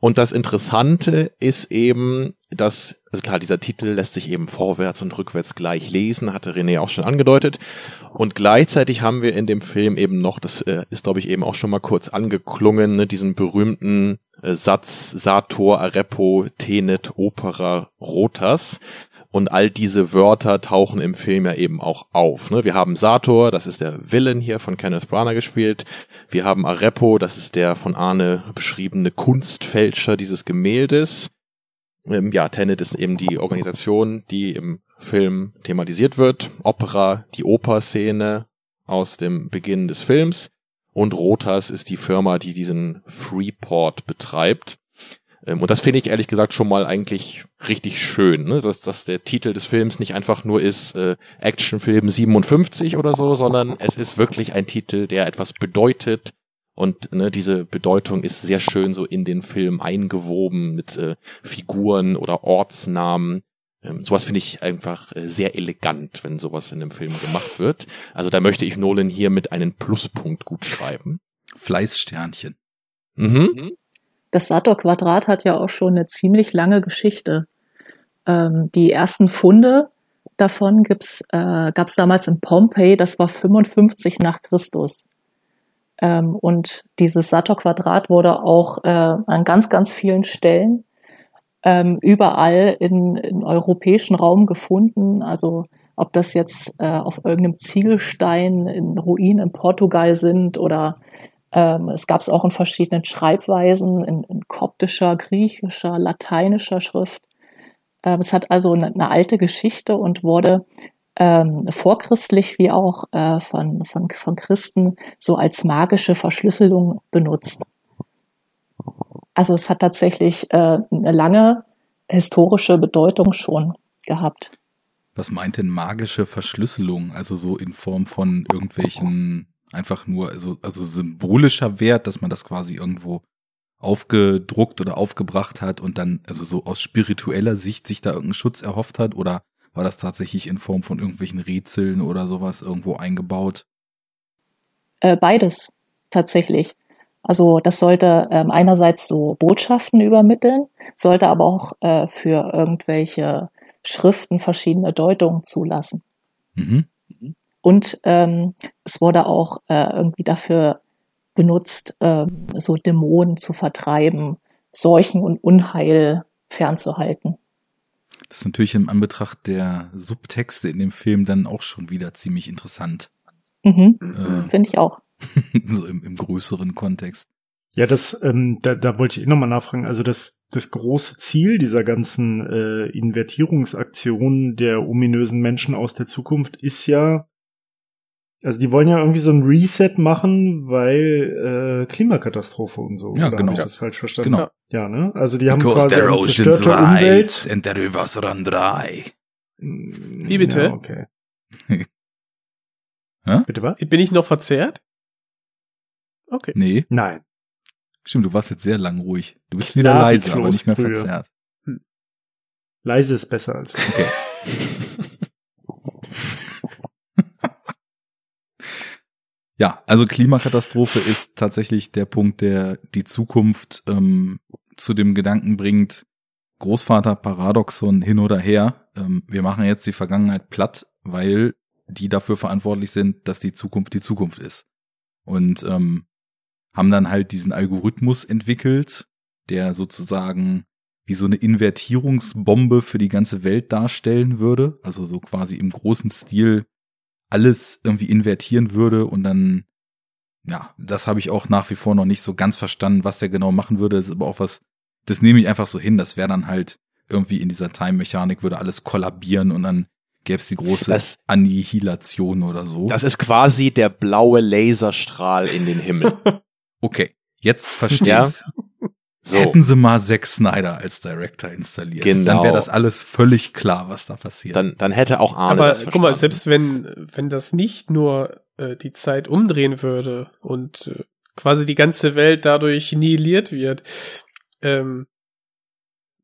Und das Interessante ist eben, dass, also klar, dieser Titel lässt sich eben vorwärts und rückwärts gleich lesen, hatte René auch schon angedeutet. Und gleichzeitig haben wir in dem Film eben noch, das äh, ist glaube ich eben auch schon mal kurz angeklungen, ne, diesen berühmten äh, Satz Sator, Arepo, Tenet, Opera, Rotas. Und all diese Wörter tauchen im Film ja eben auch auf. Ne? Wir haben Sator, das ist der Villain hier von Kenneth Branagh gespielt. Wir haben Arepo, das ist der von Arne beschriebene Kunstfälscher dieses Gemäldes. Ähm, ja, Tenet ist eben die Organisation, die im Film thematisiert wird. Opera, die Operszene aus dem Beginn des Films. Und Rotas ist die Firma, die diesen Freeport betreibt. Ähm, und das finde ich ehrlich gesagt schon mal eigentlich richtig schön, ne? dass, dass der Titel des Films nicht einfach nur ist äh, Actionfilm 57 oder so, sondern es ist wirklich ein Titel, der etwas bedeutet Und ne, diese Bedeutung ist sehr schön so in den Film eingewoben mit äh, Figuren oder Ortsnamen. Ähm, sowas finde ich einfach äh, sehr elegant, wenn sowas in einem Film gemacht wird. Also da möchte ich Nolan hier mit einem Pluspunkt gut schreiben. Fleißsternchen. Mhm. Das Sator-Quadrat hat ja auch schon eine ziemlich lange Geschichte. Ähm, die ersten Funde davon gibt's, äh, gab es damals in Pompeji, das war 55 nach Christus. Ähm, und dieses Sator-Quadrat wurde auch äh, an ganz, ganz vielen Stellen ähm, überall in, in europäischen Raum gefunden. Also ob das jetzt äh, auf irgendeinem Ziegelstein in Ruinen in Portugal sind oder ähm, es gab es auch in verschiedenen Schreibweisen, in, in koptischer, griechischer, lateinischer Schrift. Ähm, es hat also eine, eine, alte Geschichte und wurde ähm, vorchristlich wie auch äh, von, von, von Christen so als magische Verschlüsselung benutzt. Also es hat tatsächlich äh, eine lange historische Bedeutung schon gehabt. Was meint denn magische Verschlüsselung? Also so in Form von irgendwelchen einfach nur, also, also symbolischer Wert, dass man das quasi irgendwo aufgedruckt oder aufgebracht hat und dann, also so aus spiritueller Sicht sich da irgendeinen Schutz erhofft hat oder war das tatsächlich in Form von irgendwelchen Rätseln oder sowas irgendwo eingebaut? Äh, beides tatsächlich. Also das sollte ähm, einerseits so Botschaften übermitteln, sollte aber auch äh, für irgendwelche Schriften verschiedene Deutungen zulassen. Mhm. Und ähm, es wurde auch äh, irgendwie dafür benutzt, äh, so Dämonen zu vertreiben, Seuchen und Unheil fernzuhalten. Das ist natürlich im Anbetracht der Subtexte in dem Film dann auch schon wieder ziemlich interessant. Mhm, äh, Finde ich auch. so im, im größeren Kontext. Ja, das, ähm, da, da wollte ich eh nochmal nachfragen. Also das, das große Ziel dieser ganzen äh, Invertierungsaktion der ominösen Menschen aus der Zukunft ist ja, also die wollen ja irgendwie so ein Reset machen, weil äh, Klimakatastrophe und so. Ja, Oder genau. Hab ich das falsch verstanden? Genau. Ja, ne? Also die haben Because quasi their eine oceans zerstörte rise Umwelt. and their rivers run dry. Wie bitte? Ja, okay. Bitte was? Bin ich noch verzerrt? Okay. Nee. Nein. Stimmt, du warst jetzt sehr lang ruhig. Du bist wieder Klar, wie leise, aber nicht mehr Kloßbrühe. verzerrt. Leise ist besser als. Okay. Ja, also Klimakatastrophe ist tatsächlich der Punkt, der die Zukunft ähm, zu dem Gedanken bringt, Großvater-Paradoxon hin oder her. Ähm, wir machen jetzt die Vergangenheit platt, weil die dafür verantwortlich sind, dass die Zukunft die Zukunft ist. Und ähm, haben dann halt diesen Algorithmus entwickelt, der sozusagen wie so eine Invertierungsbombe für die ganze Welt darstellen würde. Also so quasi im großen Stil alles irgendwie invertieren würde und dann, ja, das habe ich auch nach wie vor noch nicht so ganz verstanden, was der genau machen würde. Das ist aber auch was, das nehme ich einfach so hin. Das wäre dann halt irgendwie in dieser Time-Mechanik würde alles kollabieren und dann gäbe es die große Das- Annihilation oder so. Das ist quasi der blaue Laserstrahl in den Himmel. okay, jetzt verstehe Ja. ich's. So. Hätten sie mal Zack Snyder als Director installiert. Dann Genau. wäre das alles völlig klar, was da passiert. Dann, dann hätte auch Arne Aber das guck mal, selbst wenn, wenn das nicht nur äh, die Zeit umdrehen würde und äh, quasi die ganze Welt dadurch nihiliert wird, ähm,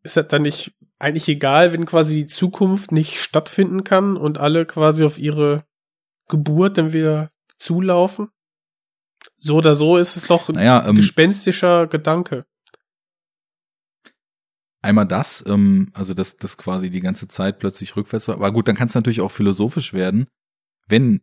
ist das dann nicht eigentlich egal, wenn quasi die Zukunft nicht stattfinden kann und alle quasi auf ihre Geburt dann wieder zulaufen? So oder so ist es doch ein Naja, ähm, gespenstischer Gedanke. Einmal das, ähm, also dass das quasi die ganze Zeit plötzlich rückwärts war. Aber gut, dann kann es natürlich auch philosophisch werden, wenn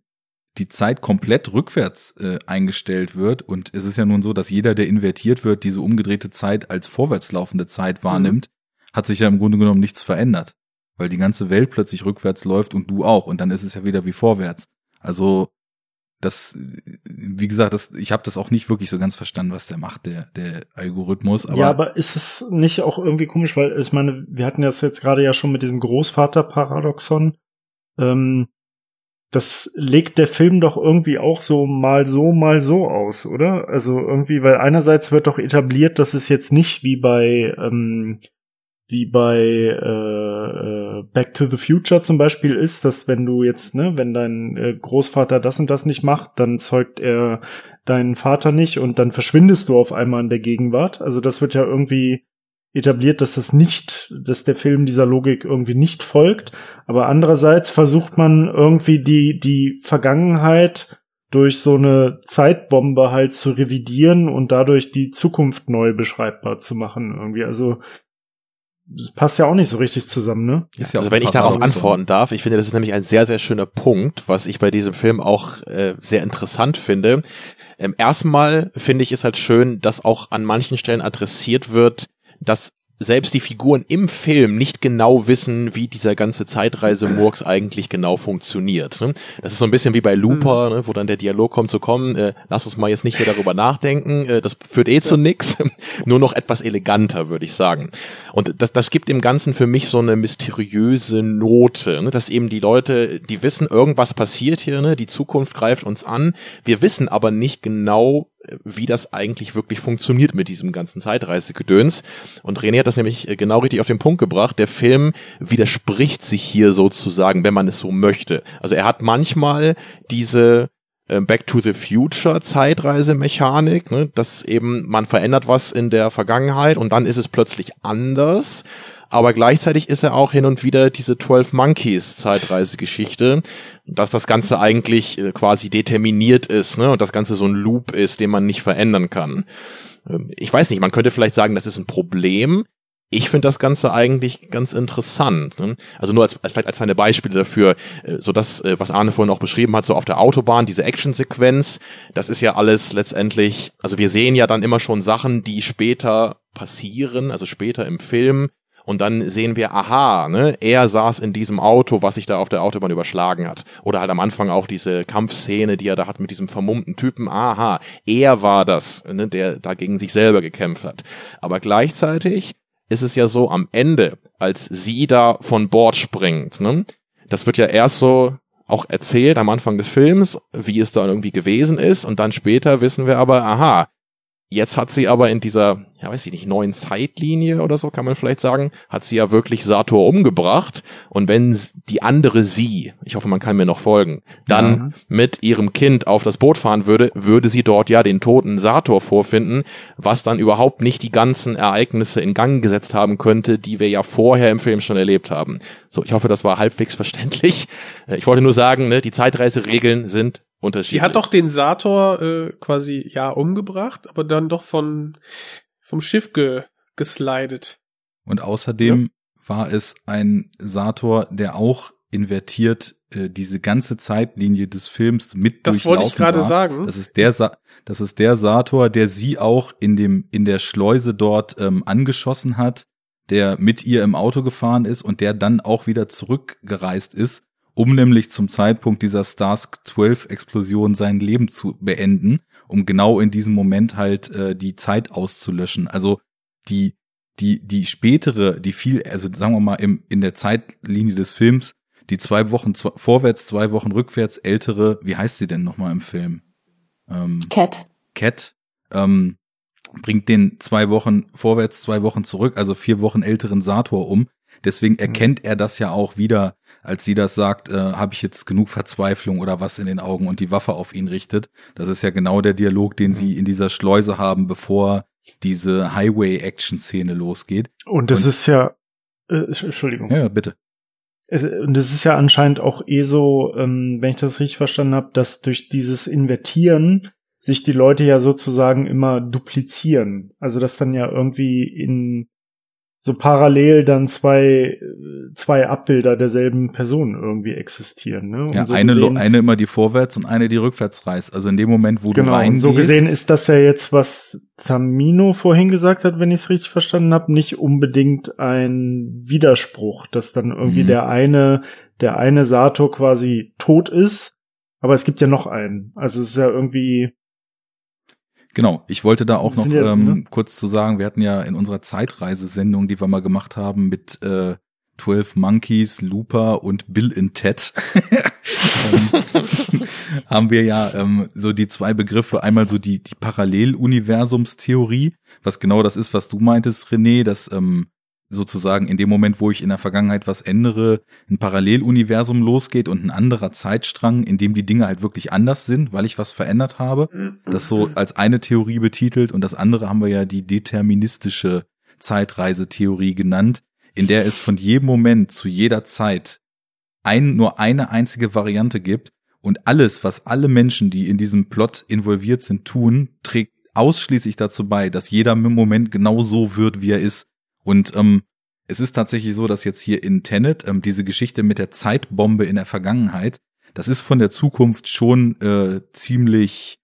die Zeit komplett rückwärts äh, eingestellt wird und es ist ja nun so, dass jeder, der invertiert wird, diese umgedrehte Zeit als vorwärts laufende Zeit wahrnimmt, hat sich ja im Grunde genommen nichts verändert, weil die ganze Welt plötzlich rückwärts läuft und du auch und dann ist es ja wieder wie vorwärts. Also das, wie gesagt, das, ich habe das auch nicht wirklich so ganz verstanden, was der macht, der, der Algorithmus. Aber ja, aber ist es nicht auch irgendwie komisch, weil ich meine, wir hatten das jetzt gerade ja schon mit diesem Großvater-Paradoxon. Ähm, das legt der Film doch irgendwie auch so mal so, mal so aus, oder? Also irgendwie, weil einerseits wird doch etabliert, dass es jetzt nicht wie bei ähm, wie bei äh, äh, Back to the Future zum Beispiel ist, dass wenn du jetzt, ne, wenn dein äh, Großvater das und das nicht macht, dann zeugt er deinen Vater nicht und dann verschwindest du auf einmal in der Gegenwart. Also das wird ja irgendwie etabliert, dass das nicht, dass der Film dieser Logik irgendwie nicht folgt. Aber andererseits versucht man irgendwie die, die Vergangenheit durch so eine Zeitbombe halt zu revidieren und dadurch die Zukunft neu beschreibbar zu machen irgendwie. Also das passt ja auch nicht so richtig zusammen, ne? Ja, also wenn ich darauf antworten darf, ich finde, das ist nämlich ein sehr, sehr schöner Punkt, was ich bei diesem Film auch äh, sehr interessant finde. Ähm, erstmal finde ich es halt schön, dass auch an manchen Stellen adressiert wird, dass selbst die Figuren im Film nicht genau wissen, wie dieser ganze Zeitreise-Murks eigentlich genau funktioniert. Ne? Das ist so ein bisschen wie bei Looper, mhm. ne, wo dann der Dialog kommt zu kommen, äh, lass uns mal jetzt nicht hier darüber nachdenken, äh, das führt eh zu nix, nur noch etwas eleganter, würde ich sagen. Und das, das gibt dem Ganzen für mich so eine mysteriöse Note, ne, dass eben die Leute, die wissen, irgendwas passiert hier, ne, die Zukunft greift uns an, wir wissen aber nicht genau, wie das eigentlich wirklich funktioniert mit diesem ganzen Zeitreisegedöns. Und René hat das nämlich äh, genau richtig auf den Punkt gebracht. Der Film widerspricht sich hier sozusagen, wenn man es so möchte. Also er hat manchmal diese äh, Back to the Future Zeitreisemechanik, ne, dass eben man verändert was in der Vergangenheit und dann ist es plötzlich anders aber gleichzeitig ist er auch hin und wieder diese 12 Monkeys Zeitreisegeschichte, dass das Ganze eigentlich äh, quasi determiniert ist, ne, und das Ganze so ein Loop ist, den man nicht verändern kann. Ähm, ich weiß nicht, man könnte vielleicht sagen, das ist ein Problem. Ich finde das Ganze eigentlich ganz interessant. Ne? Also nur als, als vielleicht als eine Beispiele dafür, äh, so das, äh, was Arne vorhin auch beschrieben hat, so auf der Autobahn, diese Actionsequenz, das ist ja alles letztendlich, also wir sehen ja dann immer schon Sachen, die später passieren, also später im Film, und dann sehen wir, aha, ne, er saß in diesem Auto, was sich da auf der Autobahn überschlagen hat. Oder halt am Anfang auch diese Kampfszene, die er da hat mit diesem vermummten Typen, aha, er war das, ne, der da gegen sich selber gekämpft hat. Aber gleichzeitig ist es ja so am Ende, als sie da von Bord springt, ne, das wird ja erst so auch erzählt am Anfang des Films, wie es da irgendwie gewesen ist, und dann später wissen wir aber, aha, Jetzt hat sie aber in dieser, ja weiß ich nicht, neuen Zeitlinie oder so, kann man vielleicht sagen, hat sie ja wirklich Sator umgebracht. Und wenn die andere sie, ich hoffe, man kann mir noch folgen, dann ja. mit ihrem Kind auf das Boot fahren würde, würde sie dort ja den toten Sator vorfinden, was dann überhaupt nicht die ganzen Ereignisse in Gang gesetzt haben könnte, die wir ja vorher im Film schon erlebt haben. So, ich hoffe, das war halbwegs verständlich. Ich wollte nur sagen, ne, die Zeitreiseregeln sind unterschiedlich. Die hat doch den Sator äh, quasi ja umgebracht, aber dann doch von vom Schiff ge, geslidet. Und außerdem ja. war es ein Sator, der auch invertiert äh, diese ganze Zeitlinie des Films mit Das wollte ich gerade sagen. Das ist der Sa das ist der Sator, der sie auch in dem in der Schleuse dort ähm, angeschossen hat, der mit ihr im Auto gefahren ist und der dann auch wieder zurückgereist ist um nämlich zum Zeitpunkt dieser Starsk 12 Explosion sein Leben zu beenden, um genau in diesem Moment halt äh, die Zeit auszulöschen. Also die die die spätere, die viel also sagen wir mal im in der Zeitlinie des Films, die zwei Wochen zwei, vorwärts, zwei Wochen rückwärts ältere, wie heißt sie denn nochmal im Film? Ähm, Cat. Cat ähm, bringt den zwei Wochen vorwärts, zwei Wochen zurück, also vier Wochen älteren Sator um. Deswegen erkennt er das ja auch wieder als sie das sagt, äh, habe ich jetzt genug Verzweiflung oder was in den Augen und die Waffe auf ihn richtet. Das ist ja genau der Dialog, den sie in dieser Schleuse haben, bevor diese Highway-Action-Szene losgeht. Und das und, ist ja, äh, Entschuldigung. Ja, bitte. Und das ist ja anscheinend auch eh so, ähm, wenn ich das richtig verstanden habe, dass durch dieses Invertieren sich die Leute ja sozusagen immer duplizieren. Also dass dann ja irgendwie in so parallel dann zwei, zwei Abbilder derselben Person irgendwie existieren. Ne? ja, so eine, gesehen, eine immer die vorwärts und eine die rückwärts reist. Also in dem Moment, wo genau, du reingehst. So gesehen ist das ja jetzt, was Tamino vorhin gesagt hat, wenn ich es richtig verstanden habe, nicht unbedingt ein Widerspruch, dass dann irgendwie mhm. der eine, der eine Sato quasi tot ist, aber es gibt ja noch einen. Also es ist ja irgendwie Genau, ich wollte da auch noch ja, ähm, ne? kurz zu sagen, wir hatten ja in unserer Zeitreisesendung, die wir mal gemacht haben mit äh, 12 Monkeys, Looper und Bill in Ted, ähm, haben wir ja ähm, so die zwei Begriffe, einmal so die, die Paralleluniversumstheorie, was genau das ist, was du meintest, René, dass ähm, sozusagen in dem Moment, wo ich in der Vergangenheit was ändere, ein Paralleluniversum losgeht und ein anderer Zeitstrang, in dem die Dinge halt wirklich anders sind, weil ich was verändert habe. Das so als eine Theorie betitelt und das andere haben wir ja die deterministische Zeitreisetheorie genannt, in der es von jedem Moment zu jeder Zeit ein, nur eine einzige Variante gibt und alles, was alle Menschen, die in diesem Plot involviert sind, tun, trägt ausschließlich dazu bei, dass jeder Moment genau so wird, wie er ist. Und ähm, es ist tatsächlich so, dass jetzt hier in Tenet ähm, diese Geschichte mit der Zeitbombe in der Vergangenheit, das ist von der Zukunft schon äh, ziemlich,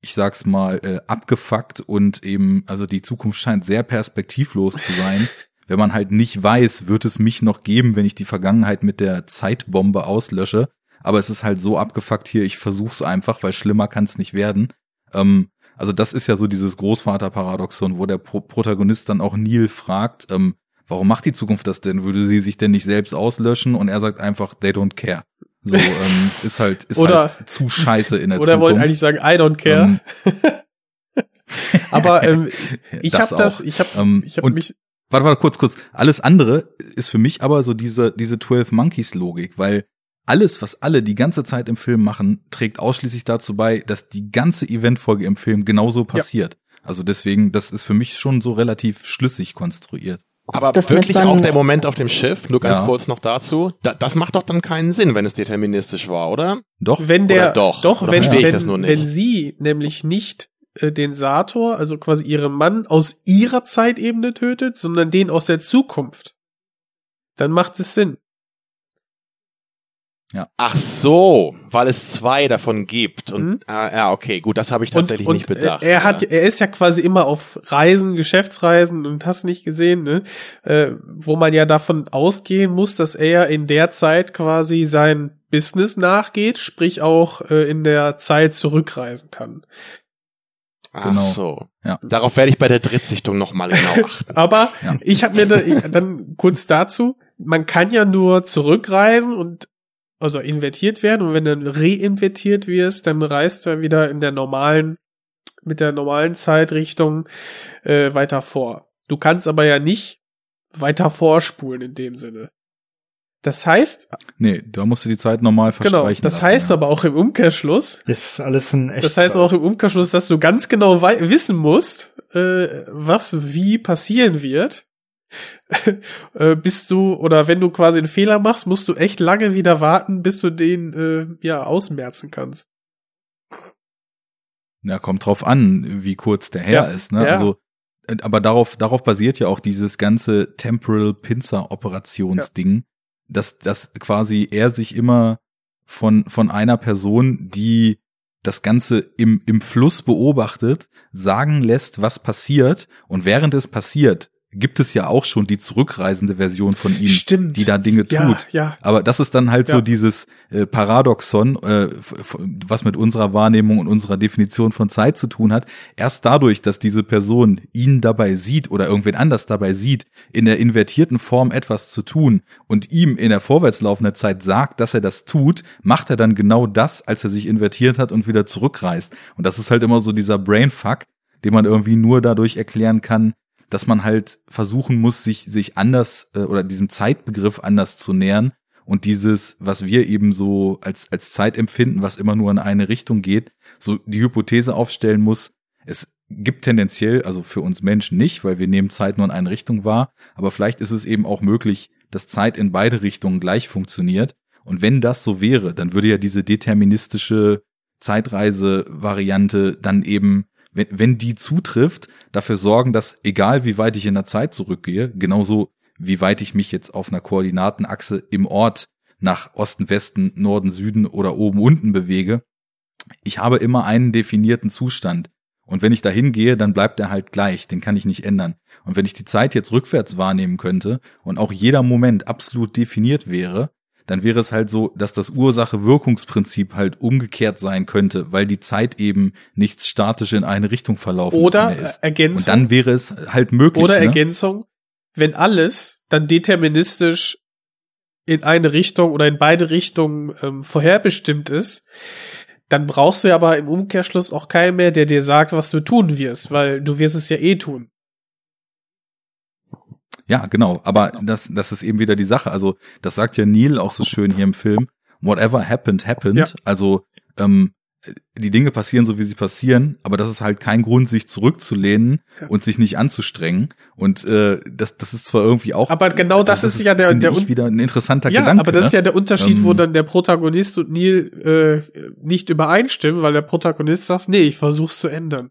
ich sag's mal, äh, abgefuckt und eben, also die Zukunft scheint sehr perspektivlos zu sein. wenn man halt nicht weiß, wird es mich noch geben, wenn ich die Vergangenheit mit der Zeitbombe auslösche. Aber es ist halt so abgefuckt hier, ich versuch's einfach, weil schlimmer kann's nicht werden. Ähm, also das ist ja so dieses Großvaterparadoxon, wo der Pro Protagonist dann auch Neil fragt, ähm, warum macht die Zukunft das denn? Würde sie sich denn nicht selbst auslöschen? Und er sagt einfach, they don't care. So ähm, ist halt ist oder, halt zu scheiße in der oder Zukunft. Oder wollte eigentlich sagen, I don't care. Ähm, Aber ähm, ich habe das, ich habe ähm, ich hab mich Warte, warte, kurz, kurz. Alles andere ist für mich aber so diese, diese 12 Monkeys Logik, weil alles, was alle die ganze Zeit im Film machen, trägt ausschließlich dazu bei, dass die ganze Eventfolge im Film genauso passiert. Ja. Also deswegen, das ist für mich schon so relativ schlüssig konstruiert. Aber das wirklich auch der Moment auf dem Schiff, nur ganz ja. kurz noch dazu, da, das macht doch dann keinen Sinn, wenn es deterministisch war, oder? Doch. Wenn der, oder doch, doch oder wenn, verstehe ich wenn, das nur nicht. wenn sie nämlich nicht äh, den Sator, also quasi ihren Mann aus ihrer Zeitebene tötet, sondern den aus der Zukunft, dann macht es Sinn. Ja. Ach so, weil es zwei davon gibt. Und mhm. ah, ja, okay, gut, das habe ich tatsächlich und, und nicht bedacht. Er hat, er ist ja quasi immer auf Reisen, Geschäftsreisen und hast nicht gesehen, ne? Äh, wo man ja davon ausgehen muss, dass er in der Zeit quasi sein Business nachgeht, sprich auch äh, in der Zeit zurückreisen kann. Ach genau. so. Ja. Darauf werde ich bei der Drittsichtung nochmal genau achten. Aber ja. ich habe mir da, ich, dann kurz dazu, man kann ja nur zurückreisen und also invertiert werden und wenn du dann reinvertiert wirst, dann reist du wieder in der normalen, mit der normalen Zeitrichtung äh, weiter vor. Du kannst aber ja nicht weiter vorspulen in dem Sinne. Das heißt. Nee, da musst du die Zeit normal genau, verstreichen. Genau, das lassen, heißt ja. aber auch im Umkehrschluss. Das ist alles ein Echtzeit. Das heißt auch im Umkehrschluss, dass du ganz genau wissen musst, äh, was wie passieren wird. äh, bist du, oder wenn du quasi einen Fehler machst, musst du echt lange wieder warten, bis du den äh, ja ausmerzen kannst. Ja, kommt drauf an, wie kurz der her ja, ist, ne? Ja. Also, äh, aber darauf, darauf basiert ja auch dieses ganze Temporal Pincer Operationsding, ja. dass, dass quasi er sich immer von, von einer Person, die das Ganze im, im Fluss beobachtet, sagen lässt, was passiert. Und während es passiert, gibt es ja auch schon die zurückreisende Version von ihm, Stimmt. die da Dinge ja, tut. Ja. Aber das ist dann halt ja. so dieses äh, Paradoxon, äh, was mit unserer Wahrnehmung und unserer Definition von Zeit zu tun hat. Erst dadurch, dass diese Person ihn dabei sieht oder irgendwen anders dabei sieht, in der invertierten Form etwas zu tun und ihm in der vorwärts laufenden Zeit sagt, dass er das tut, macht er dann genau das, als er sich invertiert hat und wieder zurückreist. Und das ist halt immer so dieser Brainfuck, den man irgendwie nur dadurch erklären kann, dass man halt versuchen muss, sich, sich anders äh, oder diesem Zeitbegriff anders zu nähern und dieses, was wir eben so als, als Zeit empfinden, was immer nur in eine Richtung geht, so die Hypothese aufstellen muss, es gibt tendenziell, also für uns Menschen nicht, weil wir nehmen Zeit nur in eine Richtung wahr, aber vielleicht ist es eben auch möglich, dass Zeit in beide Richtungen gleich funktioniert. Und wenn das so wäre, dann würde ja diese deterministische Zeitreise-Variante dann eben wenn, wenn die zutrifft, dafür sorgen, dass egal wie weit ich in der Zeit zurückgehe, genauso wie weit ich mich jetzt auf einer Koordinatenachse im Ort nach Osten, Westen, Norden, Süden oder oben, unten bewege, ich habe immer einen definierten Zustand. Und wenn ich da hingehe, dann bleibt er halt gleich, den kann ich nicht ändern. Und wenn ich die Zeit jetzt rückwärts wahrnehmen könnte und auch jeder Moment absolut definiert wäre, dann wäre es halt so, dass das Ursache-Wirkungsprinzip halt umgekehrt sein könnte, weil die Zeit eben nichts statisch in eine Richtung verlaufen oder ist. Ergänzung. Und dann wäre es halt möglich. Oder ne? Ergänzung, wenn alles dann deterministisch in eine Richtung oder in beide Richtungen ähm, vorherbestimmt ist, dann brauchst du ja aber im Umkehrschluss auch keinen mehr, der dir sagt, was du tun wirst, weil du wirst es ja eh tun. Ja, genau. Aber genau. das, das ist eben wieder die Sache. Also, das sagt ja Neil auch so schön hier im Film. Whatever happened, happened. Ja. Also, ähm, die Dinge passieren so, wie sie passieren, aber das ist halt kein Grund, sich zurückzulehnen ja. und sich nicht anzustrengen. Und äh, das, das ist zwar irgendwie auch. Aber genau das, das ist, ist ja der, der wieder ein interessanter ja, Gedanke. Aber das ne? ist ja der Unterschied, ähm, wo dann der Protagonist und Neil äh, nicht übereinstimmen, weil der Protagonist sagt, nee, ich versuch's zu ändern.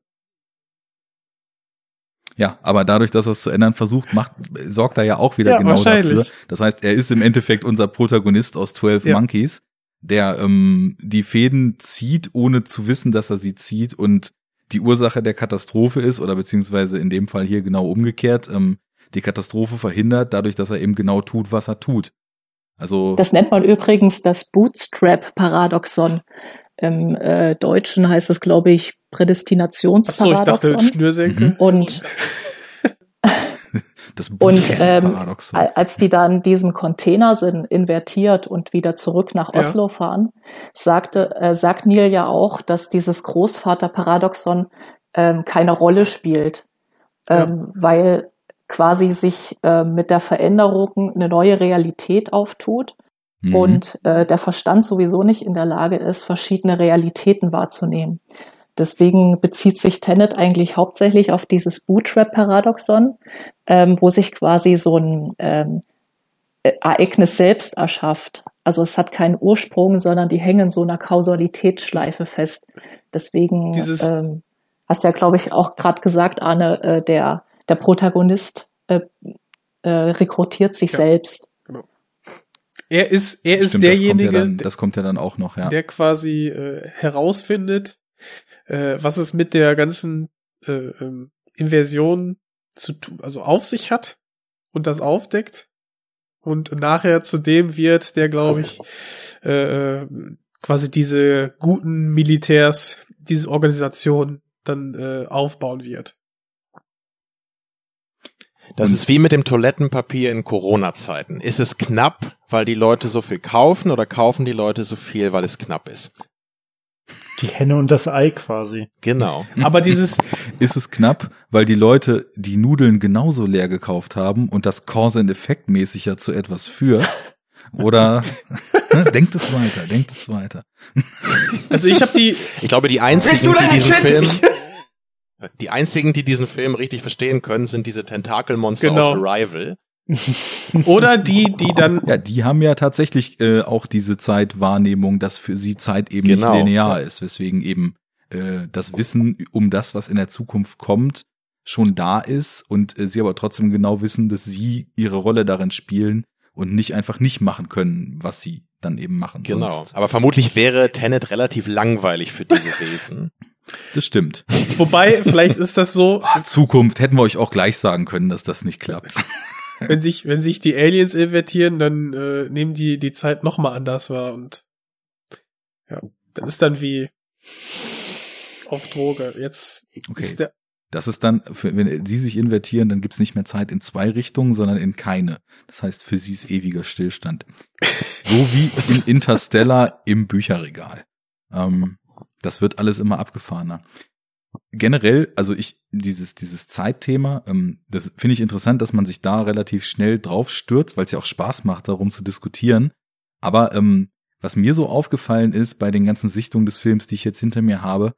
Ja, aber dadurch, dass er es zu ändern versucht, macht, sorgt er ja auch wieder ja, genau dafür. Das heißt, er ist im Endeffekt unser Protagonist aus 12 ja. Monkeys der ähm, die Fäden zieht, ohne zu wissen, dass er sie zieht und die Ursache der Katastrophe ist, oder beziehungsweise in dem Fall hier genau umgekehrt, ähm, die Katastrophe verhindert, dadurch, dass er eben genau tut, was er tut. Also das nennt man übrigens das Bootstrap-Paradoxon. Im äh, Deutschen heißt es, glaube ich, Prädestinationsparadoxon. Ach so, ich dachte Schnürsenkel. Und Das und ähm, als die dann diesen Container sind, invertiert und wieder zurück nach Oslo ja. fahren, sagte, äh, sagt Neil ja auch, dass dieses Großvaterparadoxon ähm, keine Rolle spielt, ähm, ja. weil quasi sich äh, mit der Veränderung eine neue Realität auftut mhm. und äh, der Verstand sowieso nicht in der Lage ist, verschiedene Realitäten wahrzunehmen. Deswegen bezieht sich Tenet eigentlich hauptsächlich auf dieses Bootstrap-Paradoxon, ähm, wo sich quasi so ein ähm, Ereignis selbst erschafft. Also es hat keinen Ursprung, sondern die hängen so einer Kausalitätsschleife fest. Deswegen Dieses ähm, hast ja, glaube ich, auch gerade gesagt, Arne, äh, der, der Protagonist äh, äh, rekrutiert sich ja, selbst. Genau. Er ist, er ist Stimmt, derjenige, das kommt, ja dann, das kommt ja dann auch noch, ja. Der quasi äh, herausfindet, äh, was es mit der ganzen äh, ähm, Inversion zu tun, also auf sich hat und das aufdeckt und nachher zu dem wird, der glaube ich äh, äh, quasi diese guten Militärs, diese Organisation dann äh, aufbauen wird. Das ist wie mit dem Toilettenpapier in Corona-Zeiten. Ist es knapp, weil die Leute so viel kaufen oder kaufen die Leute so viel, weil es knapp ist? Die Henne und das Ei quasi. Genau. Aber dieses ist es knapp, weil die Leute die Nudeln genauso leer gekauft haben und das Cause and Effect mäßig ja zu etwas führt. Oder denkt es weiter, denkt es weiter. Also ich habe die. Ich glaube, die einzigen, die diesen Film, die einzigen, die diesen Film richtig verstehen können, sind diese Tentakelmonster genau. aus Arrival. Oder die, die dann. Ja, die haben ja tatsächlich äh, auch diese Zeitwahrnehmung, dass für sie Zeit eben genau. nicht linear ist, weswegen eben äh, das Wissen um das, was in der Zukunft kommt, schon da ist und äh, sie aber trotzdem genau wissen, dass sie ihre Rolle darin spielen und nicht einfach nicht machen können, was sie dann eben machen. Genau. Sonst. Aber vermutlich wäre Tenet relativ langweilig für diese Wesen. Das stimmt. Wobei, vielleicht ist das so. Zukunft hätten wir euch auch gleich sagen können, dass das nicht klappt. wenn sich, wenn sich die Aliens invertieren, dann äh, nehmen die die Zeit noch mal anders wahr und ja, dann ist dann wie auf Droge. Jetzt okay. ist der das ist dann, für, wenn sie sich invertieren, dann gibt's nicht mehr Zeit in zwei Richtungen, sondern in keine. Das heißt, für sie ist ewiger Stillstand. so wie in Interstellar im Bücherregal. Ähm, das wird alles immer abgefahrener generell, also ich, dieses, dieses Zeitthema, ähm, das finde ich interessant, dass man sich da relativ schnell drauf stürzt, weil es ja auch Spaß macht, darum zu diskutieren. Aber ähm, was mir so aufgefallen ist bei den ganzen Sichtungen des Films, die ich jetzt hinter mir habe,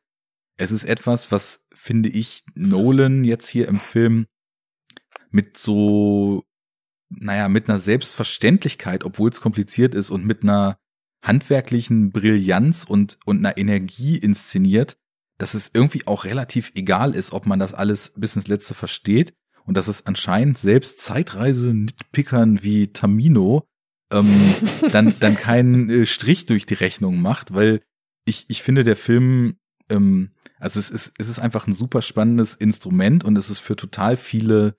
es ist etwas, was, finde ich, Nolan jetzt hier im Film mit so, naja, mit einer Selbstverständlichkeit, obwohl es kompliziert ist und mit einer handwerklichen Brillanz und, und einer Energie inszeniert, dass es irgendwie auch relativ egal ist, ob man das alles bis ins Letzte versteht und dass es anscheinend selbst Zeitreise-Nitpickern wie Tamino ähm, dann, dann keinen äh, Strich durch die Rechnung macht, weil ich, ich finde, der Film, ähm, also es ist, es ist einfach ein super spannendes Instrument und es ist für total viele,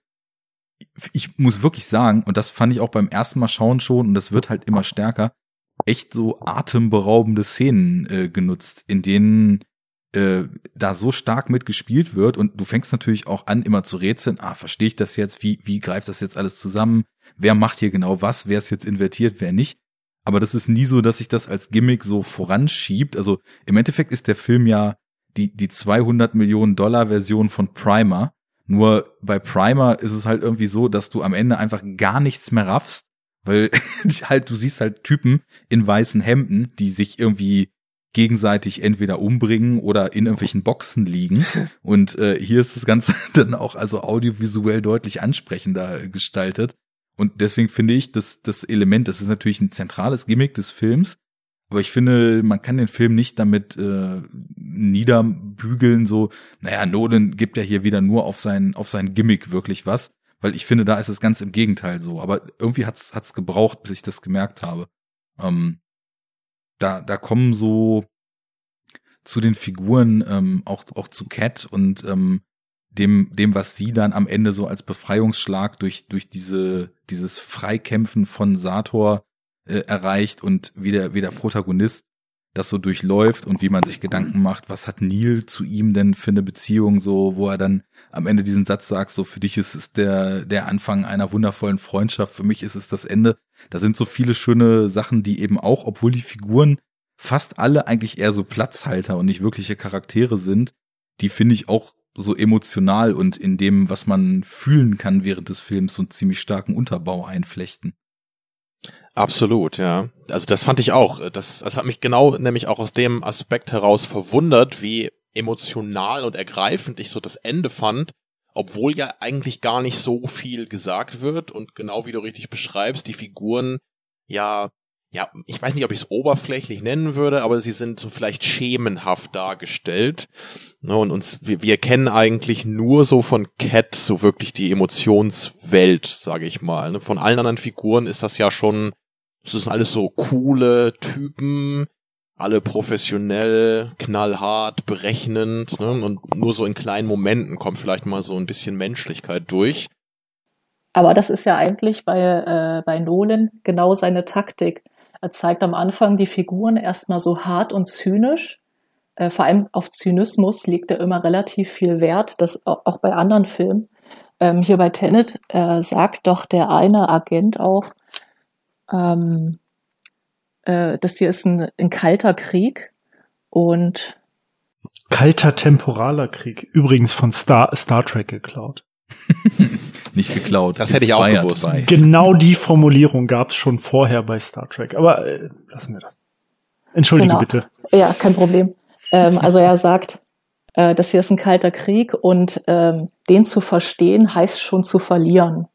ich muss wirklich sagen, und das fand ich auch beim ersten Mal schauen schon, und das wird halt immer stärker, echt so atemberaubende Szenen äh, genutzt, in denen äh, da so stark mitgespielt wird und du fängst natürlich auch an, immer zu rätseln, ah, verstehe ich das jetzt, wie, wie greift das jetzt alles zusammen, wer macht hier genau was, wer ist jetzt invertiert, wer nicht. Aber das ist nie so, dass sich das als Gimmick so voranschiebt. Also im Endeffekt ist der Film ja die, die 200 Millionen Dollar Version von Primer, Nur bei Primer ist es halt irgendwie so, dass du am Ende einfach gar nichts mehr raffst, weil halt du siehst halt Typen in weißen Hemden, die sich irgendwie gegenseitig entweder umbringen oder in irgendwelchen Boxen liegen. Und äh, hier ist das Ganze dann auch also audiovisuell deutlich ansprechender gestaltet. Und deswegen finde ich, dass das Element, das ist natürlich ein zentrales Gimmick des Films, aber ich finde, man kann den Film nicht damit äh, niederbügeln, so, naja, Nolan gibt ja hier wieder nur auf sein, auf sein Gimmick wirklich was, weil ich finde, da ist es ganz im Gegenteil so. Aber irgendwie hat's, hat's gebraucht, bis ich das gemerkt habe. Ähm, da, da kommen so zu den Figuren, ähm, auch, auch zu Cat und ähm, dem, dem, was sie dann am Ende so als Befreiungsschlag durch, durch diese, dieses Freikämpfen von Sator äh, erreicht und wie der, wie der Protagonist das so durchläuft und wie man sich Gedanken macht, was hat Neil zu ihm denn für eine Beziehung, so, wo er dann am Ende diesen Satz sagt, so, für dich ist es der, der Anfang einer wundervollen Freundschaft, für mich ist es das Ende. Da sind so viele schöne Sachen, die eben auch, obwohl die Figuren fast alle eigentlich eher so Platzhalter und nicht wirkliche Charaktere sind, die finde ich auch so emotional und in dem, was man fühlen kann während des Films, so einen ziemlich starken Unterbau einflechten. Absolut, ja. Also das fand ich auch. Das, das hat mich genau nämlich auch aus dem Aspekt heraus verwundert, wie emotional und ergreifend ich so das Ende fand, obwohl ja eigentlich gar nicht so viel gesagt wird und genau wie du richtig beschreibst, die Figuren ja ja, ich weiß nicht, ob ich es oberflächlich nennen würde, aber sie sind so vielleicht schemenhaft dargestellt. Ne, und uns, wir, wir kennen eigentlich nur so von Cat so wirklich die Emotionswelt, sage ich mal. Ne. Von allen anderen Figuren ist das ja schon, das sind alles so coole Typen, alle professionell, knallhart, berechnend, ne? und nur so in kleinen Momenten kommt vielleicht mal so ein bisschen Menschlichkeit durch. Aber das ist ja eigentlich bei, äh, bei Nolan genau seine Taktik. Er zeigt am Anfang die Figuren erstmal so hart und zynisch. Äh, vor allem auf Zynismus legt er immer relativ viel Wert, das auch bei anderen Filmen. Ähm, hier bei Tenet äh, sagt doch der eine Agent auch, ähm, äh, das hier ist ein, ein kalter Krieg und Kalter temporaler Krieg, übrigens von Star, Star Trek geklaut. nicht geklaut. Das hätte ich auch gewusst. Bei. Genau die Formulierung gab es schon vorher bei Star Trek. Aber äh, lassen wir das. Entschuldige genau. bitte. Ja, kein Problem. Ähm, also er sagt, äh, das hier ist ein kalter Krieg und ähm, den zu verstehen heißt schon zu verlieren.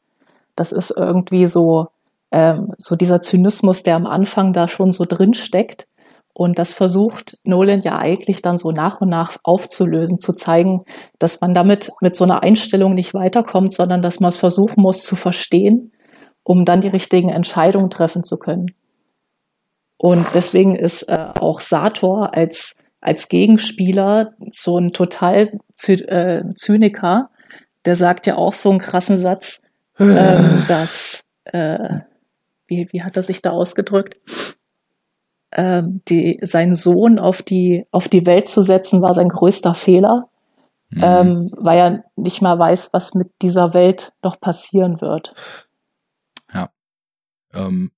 Das ist irgendwie so, ähm, so dieser Zynismus, der am Anfang da schon so drin steckt. Und das versucht Nolan ja eigentlich dann so nach und nach aufzulösen, zu zeigen, dass man damit mit so einer Einstellung nicht weiterkommt, sondern dass man es versuchen muss zu verstehen, um dann die richtigen Entscheidungen treffen zu können. Und deswegen ist äh, auch Sator als, als Gegenspieler so ein total Zy äh, Zyniker, der sagt ja auch so einen krassen Satz, ähm, dass, äh, wie, wie hat er sich da ausgedrückt? äh, die, seinen Sohn auf die, auf die Welt zu setzen, war sein größter Fehler, mhm. ähm, weil er nicht mal weiß, was mit dieser Welt noch passieren wird. Ja. Ähm,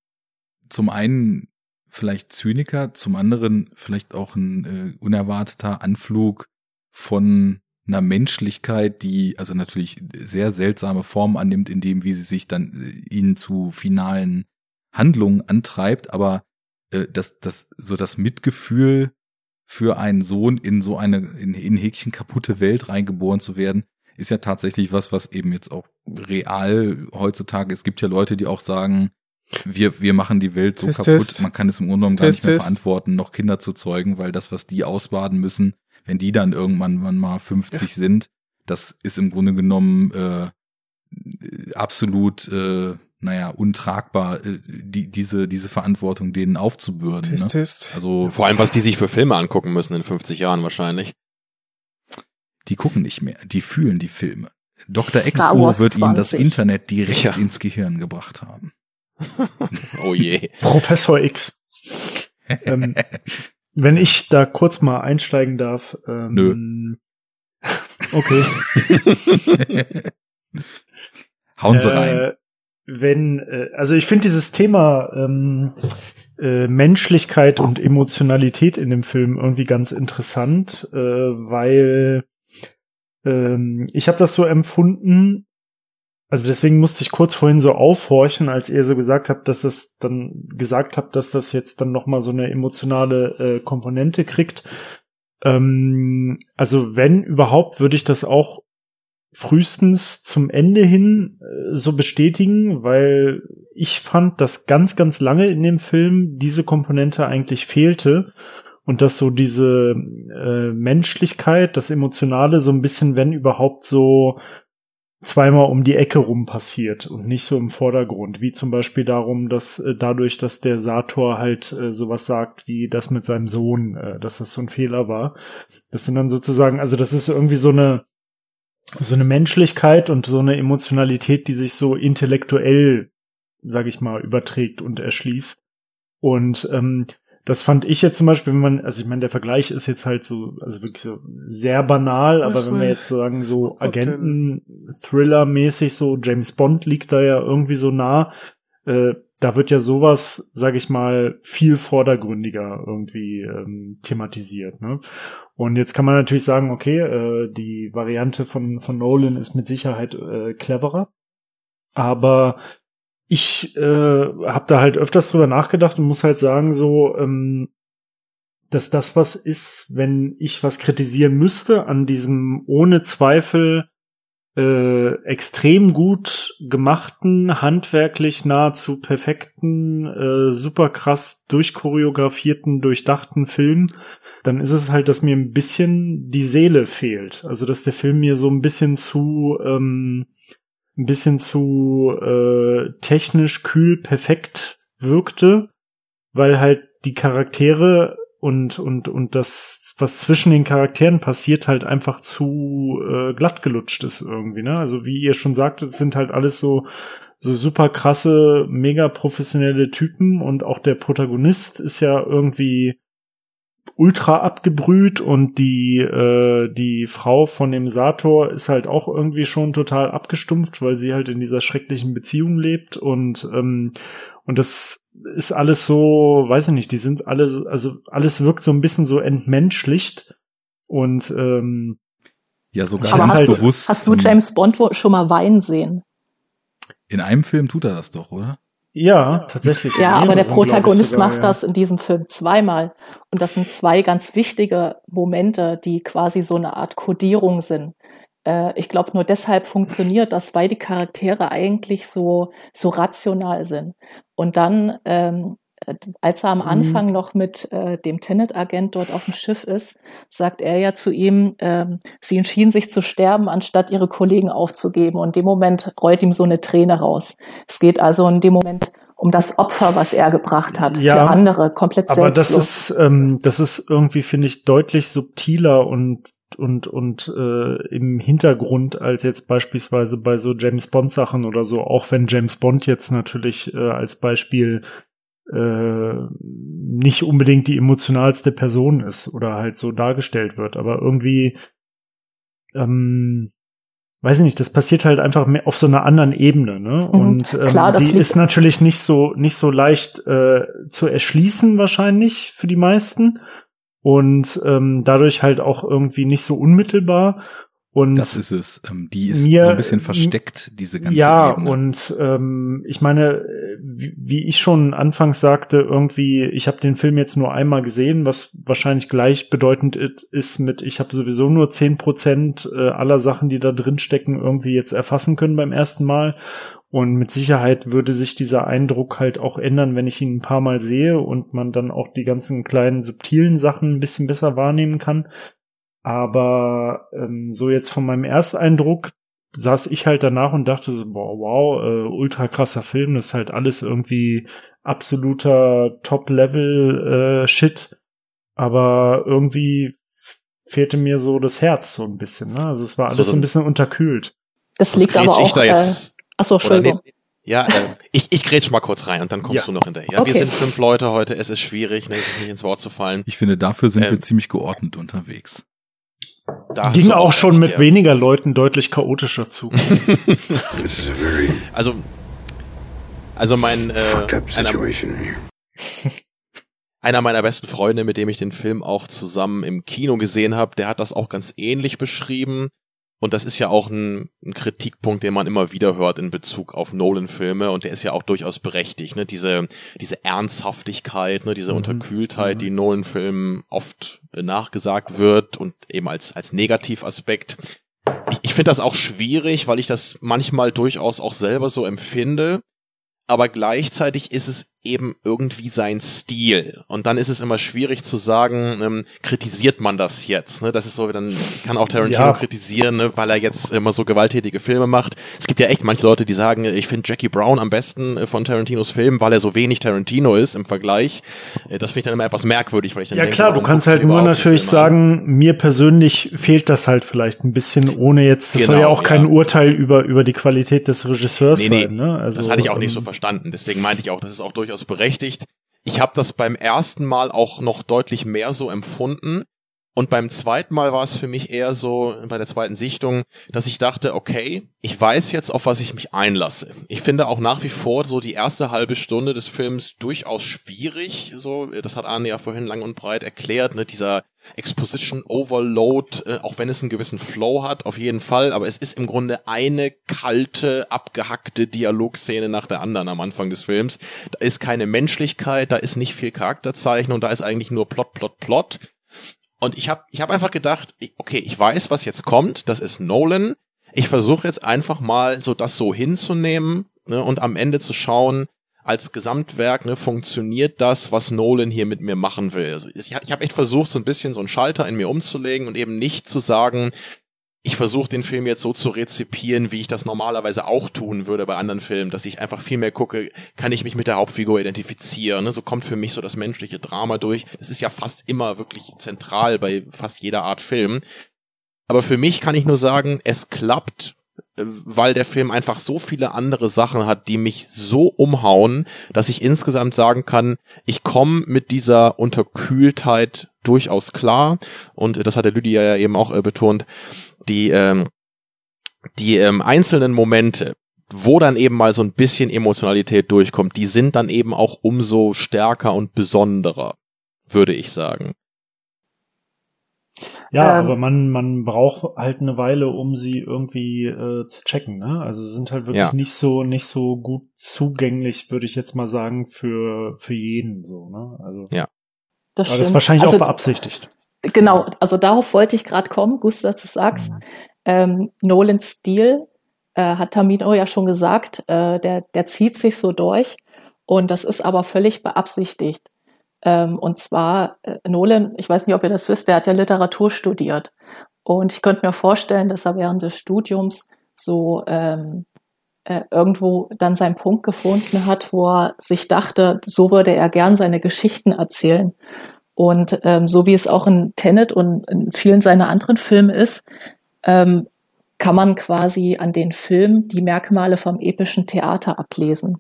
zum einen vielleicht Zyniker, zum anderen vielleicht auch ein äh, unerwarteter Anflug von einer Menschlichkeit, die also natürlich sehr seltsame Formen annimmt, in dem, wie sie sich dann äh, ihnen zu finalen Handlungen antreibt, aber äh, das, das, so das Mitgefühl für einen Sohn in so eine, in, in Häkchen kaputte Welt reingeboren zu werden, ist ja tatsächlich was, was eben jetzt auch real heutzutage, es gibt ja Leute, die auch sagen, wir, wir machen die Welt so test, kaputt, test. man kann es im Grunde genommen gar nicht mehr verantworten, noch Kinder zu zeugen, weil das, was die ausbaden müssen, wenn die dann irgendwann mal 50 ja. sind, das ist im Grunde genommen äh, absolut äh, naja, untragbar, äh, die, diese, diese Verantwortung denen aufzubürden. Test, ne? Test. Also, Vor allem, was die sich für Filme angucken müssen in 50 Jahren wahrscheinlich. Die gucken nicht mehr, die fühlen die Filme. Dr. Expo wird 20. ihnen das Internet direkt ja. ins Gehirn gebracht haben. oh je. Professor X. ähm, wenn ich da kurz mal einsteigen darf. Ähm, Nö. Okay. Hauen Sie äh, rein wenn, äh, also ich finde dieses Thema ähm, äh, Menschlichkeit und Emotionalität in dem Film irgendwie ganz interessant, äh, weil ähm, ich habe das so empfunden, also deswegen musste ich kurz vorhin so aufhorchen, als ihr so gesagt habt, dass das dann gesagt habt, dass das jetzt dann noch mal so eine emotionale äh, Komponente kriegt. Ähm, also wenn überhaupt, würde ich das auch frühestens zum Ende hin äh, so bestätigen, weil ich fand, dass ganz, ganz lange in dem Film diese Komponente eigentlich fehlte und dass so diese äh, Menschlichkeit, das Emotionale so ein bisschen, wenn überhaupt so zweimal um die Ecke rum passiert und nicht so im Vordergrund, wie zum Beispiel darum, dass äh, dadurch, dass der Sator halt äh, sowas sagt wie das mit seinem Sohn, äh, dass das so ein Fehler war. Das sind dann sozusagen, also das ist irgendwie so eine so eine Menschlichkeit und so eine Emotionalität, die sich so intellektuell, sag ich mal, überträgt und erschließt. Und ähm, das fand ich jetzt zum Beispiel, wenn man, also ich meine, der Vergleich ist jetzt halt so, also wirklich so sehr banal, aber wenn wir jetzt sagen, so Agenten-Thriller-mäßig, so James Bond liegt da ja irgendwie so nah, äh, da wird ja sowas, sag ich mal, viel vordergründiger irgendwie ähm, thematisiert. Ne? Und jetzt kann man natürlich sagen, okay, äh, die Variante von, von Nolan ist mit Sicherheit äh, cleverer, aber ich äh, habe da halt öfters drüber nachgedacht und muss halt sagen, so, ähm, dass das was ist, wenn ich was kritisieren müsste an diesem ohne Zweifel äh, extrem gut gemachten, handwerklich nahezu perfekten, äh, super krass durchchoreografierten, durchdachten Film, dann ist es halt, dass mir ein bisschen die Seele fehlt. Also dass der Film mir so ein bisschen zu ähm, ein bisschen zu äh, technisch kühl perfekt wirkte, weil halt die Charaktere und und und das was zwischen den Charakteren passiert halt einfach zu äh, glatt gelutscht ist irgendwie ne? Also wie ihr schon sagtet sind halt alles so so super krasse mega professionelle Typen und auch der Protagonist ist ja irgendwie ultra abgebrüht und die äh, die Frau von dem Sator ist halt auch irgendwie schon total abgestumpft, weil sie halt in dieser schrecklichen Beziehung lebt und ähm, und das ist alles so, weiß ich nicht, die sind alle, also alles wirkt so ein bisschen so entmenschlicht und ähm, ja sogar Aber hast, halt bewusst. Hast du James Bond schon mal weinen sehen? In einem Film tut er das doch, oder? Ja, tatsächlich. Ja, aber der Protagonist sogar, macht ja. das in diesem Film zweimal. Und das sind zwei ganz wichtige Momente, die quasi so eine Art Kodierung sind. Äh, ich glaube, nur deshalb funktioniert das, weil die Charaktere eigentlich so, so rational sind. Und dann, ähm, als er am mhm. Anfang mhm. noch mit äh, dem Tenet-Agent dort auf dem Schiff ist, sagt er ja zu ihm, äh, sie entschieden sich zu sterben, anstatt ihre Kollegen aufzugeben. Und in dem Moment rollt ihm so eine Träne raus. Es geht also in dem Moment um das Opfer, was er gebracht hat ja, für andere, komplett aber selbstlos. Aber das ist, ähm, das ist irgendwie, finde ich, deutlich subtiler und und und äh, im Hintergrund als jetzt beispielsweise bei so James Bond Sachen oder so auch wenn James Bond jetzt natürlich äh, als Beispiel äh, nicht unbedingt die emotionalste Person ist oder halt so dargestellt wird, aber irgendwie, ähm, weiß ich nicht, das passiert halt einfach mehr auf so einer anderen Ebene, ne? Mhm. Und ähm, Klar, die ist natürlich nicht so nicht so leicht äh, zu erschließen wahrscheinlich für die meisten und ähm, dadurch halt auch irgendwie nicht so unmittelbar. Und das ist es. Ähm, die ist mir, so ein bisschen versteckt, diese ganze Ja, Ebene. und ähm, ich meine, wie, wie ich schon anfangs sagte, irgendwie, ich habe den Film jetzt nur einmal gesehen, was wahrscheinlich gleichbedeutend ist mit, ich habe sowieso nur zehn Prozent äh, aller Sachen, die da drin stecken, irgendwie jetzt erfassen können beim ersten Mal. Und mit Sicherheit würde sich dieser Eindruck halt auch ändern, wenn ich ihn ein paar Mal sehe und man dann auch die ganzen kleinen subtilen Sachen ein bisschen besser wahrnehmen kann. Aber ähm, so jetzt von meinem Ersteindruck saß ich halt danach und dachte so, boah, wow, äh, ultra krasser Film, das ist halt alles irgendwie absoluter Top-Level-Shit. Äh, Aber irgendwie fehlte mir so das Herz so ein bisschen. Ne? Also es war alles so, so ein bisschen unterkühlt. Das liegt aber auch. Da jetzt, äh, achso, Entschuldigung. Nee, ja, äh, ich, ich grätsch mal kurz rein und dann kommst ja. du noch hinterher. Okay. Wir sind fünf Leute heute, es ist schwierig, nicht, nicht ins Wort zu fallen. Ich finde, dafür sind ähm, wir ziemlich geordnet unterwegs. Da Ging auch schon recht, mit ja. weniger Leuten deutlich chaotischer zu. also, also mein äh, einer, einer meiner besten Freunde, mit dem ich den Film auch zusammen im Kino gesehen habe, der hat das auch ganz ähnlich beschrieben. Und das ist ja auch ein, ein, Kritikpunkt, den man immer wieder hört in Bezug auf Nolan-Filme und der ist ja auch durchaus berechtigt. Ne? Diese, diese Ernsthaftigkeit, ne? diese mhm. Unterkühltheit, mhm. die Nolan-Filmen oft nachgesagt wird und eben als, als Negativaspekt. Ich, ich finde das auch schwierig, weil ich das manchmal durchaus auch selber so empfinde aber gleichzeitig ist es eben irgendwie sein Stil. Und dann ist es immer schwierig zu sagen, ähm, kritisiert man das jetzt? Ne? Das ist so, dann kann auch Tarantino ja. kritisieren, ne? weil er jetzt immer so gewalttätige Filme macht. Es gibt ja echt manche Leute, die sagen, ich finde Jackie Brown am besten äh, von Tarantinos Filmen, weil er so wenig Tarantino ist im Vergleich. Äh, das finde ich dann immer etwas merkwürdig, weil ich dann Ja denke, klar, du kannst halt nur natürlich sagen, mir persönlich fehlt das halt vielleicht ein bisschen, ohne jetzt, das genau, soll ja auch kein Urteil über, über die Qualität des Regisseurs nee, nee, sein. Ne? Also, das hatte ich auch nicht so ähm, verstanden. Deswegen meinte ich auch, das ist auch durchaus berechtigt. Ich habe das beim ersten Mal auch noch deutlich mehr so empfunden. Und beim zweiten Mal war es für mich eher so, bei der zweiten Sichtung, dass ich dachte, okay, ich weiß jetzt, auf was ich mich einlasse. Ich finde auch nach wie vor so die erste halbe Stunde des Films durchaus schwierig. So, das hat Arne ja vorhin lang und breit erklärt, ne, dieser Exposition Overload, äh, auch wenn es einen gewissen Flow hat, auf jeden Fall, aber es ist im Grunde eine kalte, abgehackte Dialogszene nach der anderen am Anfang des Films. Da ist keine Menschlichkeit, da ist nicht viel Charakterzeichnung, da ist eigentlich nur Plot, Plot, Plot. Und ich habe ich hab einfach gedacht, okay, ich weiß, was jetzt kommt, das ist Nolan. Ich versuche jetzt einfach mal so das so hinzunehmen ne, und am Ende zu schauen, als Gesamtwerk, ne, funktioniert das, was Nolan hier mit mir machen will. Also ich, ich habe echt versucht, so ein bisschen so einen Schalter in mir umzulegen und eben nicht zu sagen, ich versuche den Film jetzt so zu rezipieren, wie ich das normalerweise auch tun würde bei anderen Filmen, dass ich einfach viel mehr gucke, kann ich mich mit der Hauptfigur identifizieren. Ne? So kommt für mich so das menschliche Drama durch. Das ist ja fast immer wirklich zentral bei fast jeder Art Film. Aber für mich kann ich nur sagen, es klappt, äh, weil der Film einfach so viele andere Sachen hat, die mich so umhauen, dass ich insgesamt sagen kann, ich komme mit dieser Unterkühltheit durchaus klar. Und das hat der Lydia ja eben auch äh, betont die, ähm, die ähm, einzelnen Momente, wo dann eben mal so ein bisschen Emotionalität durchkommt, die sind dann eben auch umso stärker und besonderer, würde ich sagen. Ja, ähm, aber man, man braucht halt eine Weile, um sie irgendwie äh, zu checken, ne? Also sind halt wirklich ja. nicht so, nicht so gut zugänglich, würde ich jetzt mal sagen, für, für jeden, so, ne? Also. Ja. Das, aber das ist wahrscheinlich also, auch beabsichtigt. Genau, also darauf wollte ich gerade kommen, Gustav, dass du sagst. Mhm. Ähm, Nolans Stil äh, hat Tamino ja schon gesagt, äh, der, der zieht sich so durch und das ist aber völlig beabsichtigt. Ähm, und zwar, äh, Nolan, ich weiß nicht, ob ihr das wisst, der hat ja Literatur studiert. Und ich könnte mir vorstellen, dass er während des Studiums so ähm, äh, irgendwo dann seinen Punkt gefunden hat, wo er sich dachte, so würde er gern seine Geschichten erzählen. Und ähm, so wie es auch in Tenet und in vielen seiner anderen Filme ist, ähm, kann man quasi an den Film die Merkmale vom epischen Theater ablesen.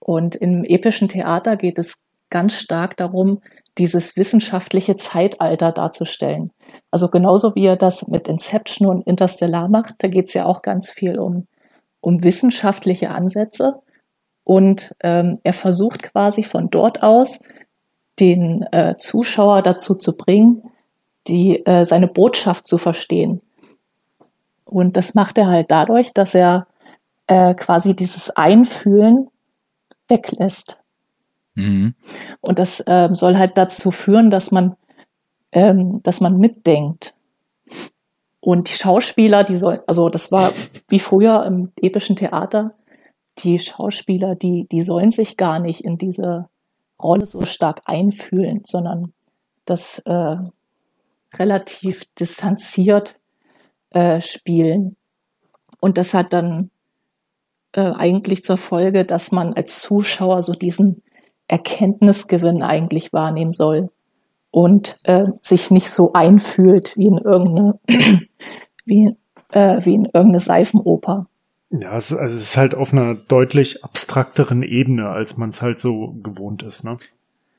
Und im epischen Theater geht es ganz stark darum, dieses wissenschaftliche Zeitalter darzustellen. Also genauso wie er das mit Inception und Interstellar macht, da geht es ja auch ganz viel um, um wissenschaftliche Ansätze. Und ähm, er versucht quasi von dort aus den äh, Zuschauer dazu zu bringen, die äh, seine Botschaft zu verstehen. Und das macht er halt dadurch, dass er äh, quasi dieses Einfühlen weglässt. Mhm. Und das ähm, soll halt dazu führen, dass man, ähm, dass man mitdenkt. Und die Schauspieler, die sollen, also das war wie früher im epischen Theater, die Schauspieler, die, die sollen sich gar nicht in diese Rolle so stark einfühlen, sondern das äh, relativ distanziert äh, spielen. Und das hat dann äh, eigentlich zur Folge, dass man als Zuschauer so diesen Erkenntnisgewinn eigentlich wahrnehmen soll und äh, sich nicht so einfühlt wie in irgendeine, wie, äh, wie in irgendeine Seifenoper. Ja, es, also es ist halt auf einer deutlich abstrakteren Ebene, als man es halt so gewohnt ist, ne?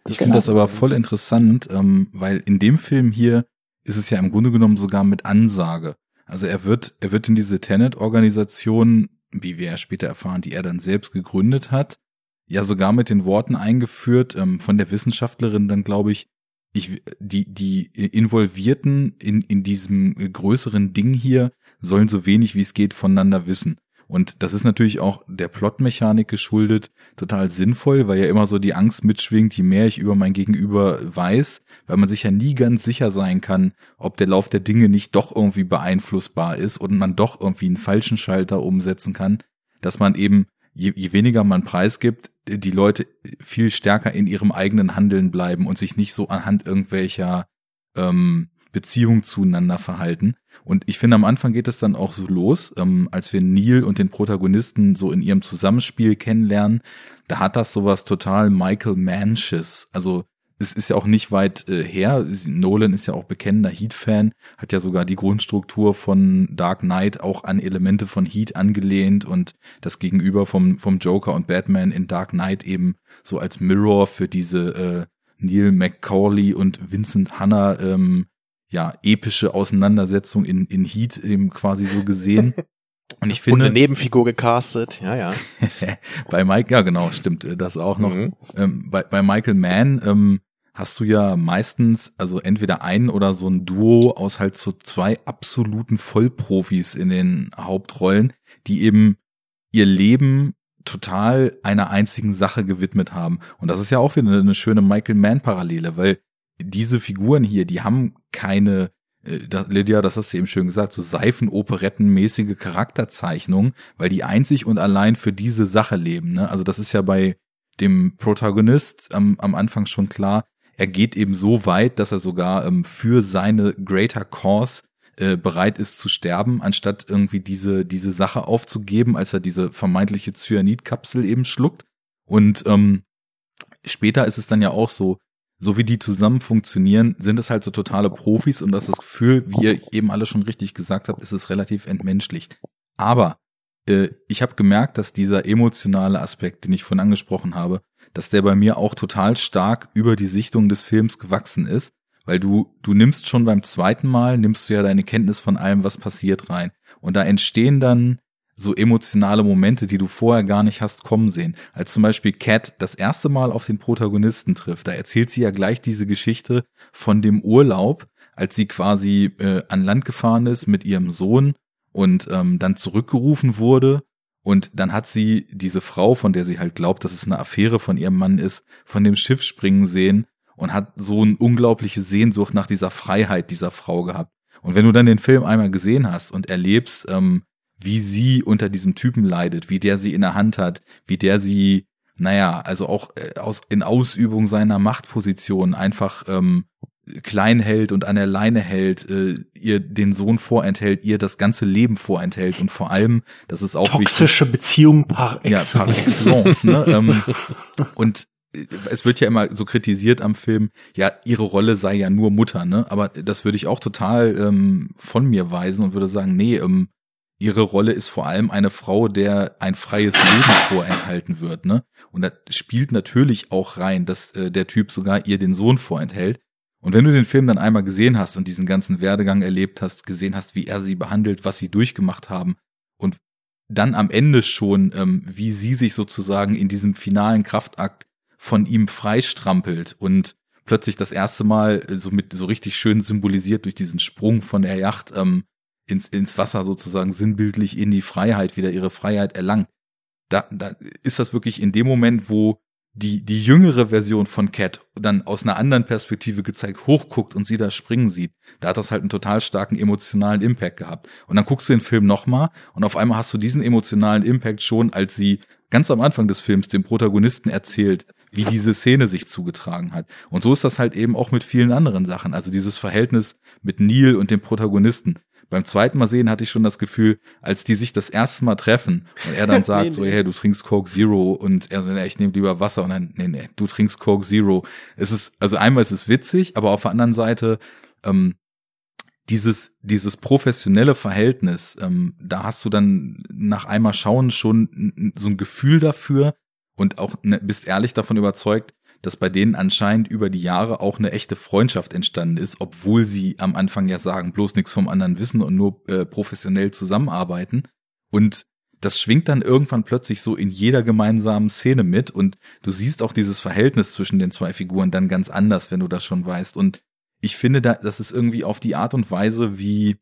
Ich genau. finde das aber voll interessant, ähm, weil in dem Film hier ist es ja im Grunde genommen sogar mit Ansage. Also er wird, er wird in diese Tenet-Organisation, wie wir ja später erfahren, die er dann selbst gegründet hat, ja sogar mit den Worten eingeführt, ähm, von der Wissenschaftlerin dann, glaube ich, ich, die, die Involvierten in, in diesem größeren Ding hier sollen so wenig wie es geht voneinander wissen. Und das ist natürlich auch der Plotmechanik geschuldet, total sinnvoll, weil ja immer so die Angst mitschwingt, je mehr ich über mein Gegenüber weiß, weil man sich ja nie ganz sicher sein kann, ob der Lauf der Dinge nicht doch irgendwie beeinflussbar ist und man doch irgendwie einen falschen Schalter umsetzen kann, dass man eben, je, je weniger man preisgibt, die Leute viel stärker in ihrem eigenen Handeln bleiben und sich nicht so anhand irgendwelcher ähm, Beziehung zueinander verhalten. Und ich finde, am Anfang geht es dann auch so los, ähm, als wir Neil und den Protagonisten so in ihrem Zusammenspiel kennenlernen, da hat das sowas total Michael Manches. Also es ist ja auch nicht weit äh, her. Nolan ist ja auch bekennender Heat-Fan, hat ja sogar die Grundstruktur von Dark Knight auch an Elemente von Heat angelehnt und das Gegenüber vom, vom Joker und Batman in Dark Knight eben so als Mirror für diese äh, Neil McCauley und Vincent Hanna ähm, ja, epische Auseinandersetzung in, in Heat eben quasi so gesehen. Und ich finde. Und eine Nebenfigur gecastet, ja, ja. bei Mike, ja genau, stimmt, äh, das auch noch. Mhm. Ähm, bei, bei Michael Mann ähm, hast du ja meistens, also entweder ein oder so ein Duo aus halt so zwei absoluten Vollprofis in den Hauptrollen, die eben ihr Leben total einer einzigen Sache gewidmet haben. Und das ist ja auch wieder eine schöne Michael Mann-Parallele, weil diese Figuren hier, die haben keine, äh, Lydia, das hast du eben schön gesagt, so Seifenoperettenmäßige Charakterzeichnung, weil die einzig und allein für diese Sache leben. Ne? Also das ist ja bei dem Protagonist am, am Anfang schon klar. Er geht eben so weit, dass er sogar ähm, für seine Greater Cause äh, bereit ist zu sterben, anstatt irgendwie diese, diese Sache aufzugeben, als er diese vermeintliche Cyanidkapsel eben schluckt. Und ähm, später ist es dann ja auch so, so wie die zusammen funktionieren, sind es halt so totale Profis und das, das Gefühl, wie ihr eben alle schon richtig gesagt habt, ist es relativ entmenschlicht. Aber äh, ich habe gemerkt, dass dieser emotionale Aspekt, den ich vorhin angesprochen habe, dass der bei mir auch total stark über die Sichtung des Films gewachsen ist, weil du du nimmst schon beim zweiten Mal nimmst du ja deine Kenntnis von allem, was passiert rein und da entstehen dann so emotionale Momente, die du vorher gar nicht hast kommen sehen. Als zum Beispiel Cat das erste Mal auf den Protagonisten trifft, da erzählt sie ja gleich diese Geschichte von dem Urlaub, als sie quasi äh, an Land gefahren ist mit ihrem Sohn und ähm, dann zurückgerufen wurde. Und dann hat sie diese Frau, von der sie halt glaubt, dass es eine Affäre von ihrem Mann ist, von dem Schiff springen sehen und hat so eine unglaubliche Sehnsucht nach dieser Freiheit dieser Frau gehabt. Und wenn du dann den Film einmal gesehen hast und erlebst, ähm, wie sie unter diesem Typen leidet, wie der sie in der Hand hat, wie der sie, naja, also auch äh, aus, in Ausübung seiner Machtposition einfach ähm, klein hält und an der Leine hält, äh, ihr den Sohn vorenthält, ihr das ganze Leben vorenthält und vor allem, das ist auch toxische wichtig, Beziehung par excellence. Ja, par excellence ne? ähm, und äh, es wird ja immer so kritisiert am Film, ja, ihre Rolle sei ja nur Mutter, ne? Aber das würde ich auch total ähm, von mir weisen und würde sagen, nee, ähm, ihre Rolle ist vor allem eine Frau, der ein freies Leben vorenthalten wird, ne? Und da spielt natürlich auch rein, dass äh, der Typ sogar ihr den Sohn vorenthält. Und wenn du den Film dann einmal gesehen hast und diesen ganzen Werdegang erlebt hast, gesehen hast, wie er sie behandelt, was sie durchgemacht haben und dann am Ende schon, ähm, wie sie sich sozusagen in diesem finalen Kraftakt von ihm freistrampelt und plötzlich das erste Mal so mit so richtig schön symbolisiert durch diesen Sprung von der Yacht ähm, ins, ins Wasser sozusagen sinnbildlich in die Freiheit, wieder ihre Freiheit erlangt. Da, da ist das wirklich in dem Moment, wo die, die jüngere Version von Cat dann aus einer anderen Perspektive gezeigt hochguckt und sie da springen sieht, da hat das halt einen total starken emotionalen Impact gehabt. Und dann guckst du den Film nochmal und auf einmal hast du diesen emotionalen Impact schon, als sie ganz am Anfang des Films dem Protagonisten erzählt, wie diese Szene sich zugetragen hat. Und so ist das halt eben auch mit vielen anderen Sachen. Also dieses Verhältnis mit Neil und dem Protagonisten. Beim zweiten Mal sehen hatte ich schon das Gefühl, als die sich das erste Mal treffen und er dann sagt nee, so, hey, du trinkst Coke Zero und er sagt, ich nehme lieber Wasser und dann, nee, nee, du trinkst Coke Zero. Es ist, also einmal ist es witzig, aber auf der anderen Seite, ähm, dieses, dieses professionelle Verhältnis, ähm, da hast du dann nach einmal schauen schon so ein Gefühl dafür und auch ne, bist ehrlich davon überzeugt, dass bei denen anscheinend über die Jahre auch eine echte Freundschaft entstanden ist, obwohl sie am Anfang ja sagen, bloß nichts vom anderen wissen und nur äh, professionell zusammenarbeiten. Und das schwingt dann irgendwann plötzlich so in jeder gemeinsamen Szene mit und du siehst auch dieses Verhältnis zwischen den zwei Figuren dann ganz anders, wenn du das schon weißt. Und ich finde, da, das ist irgendwie auf die Art und Weise, wie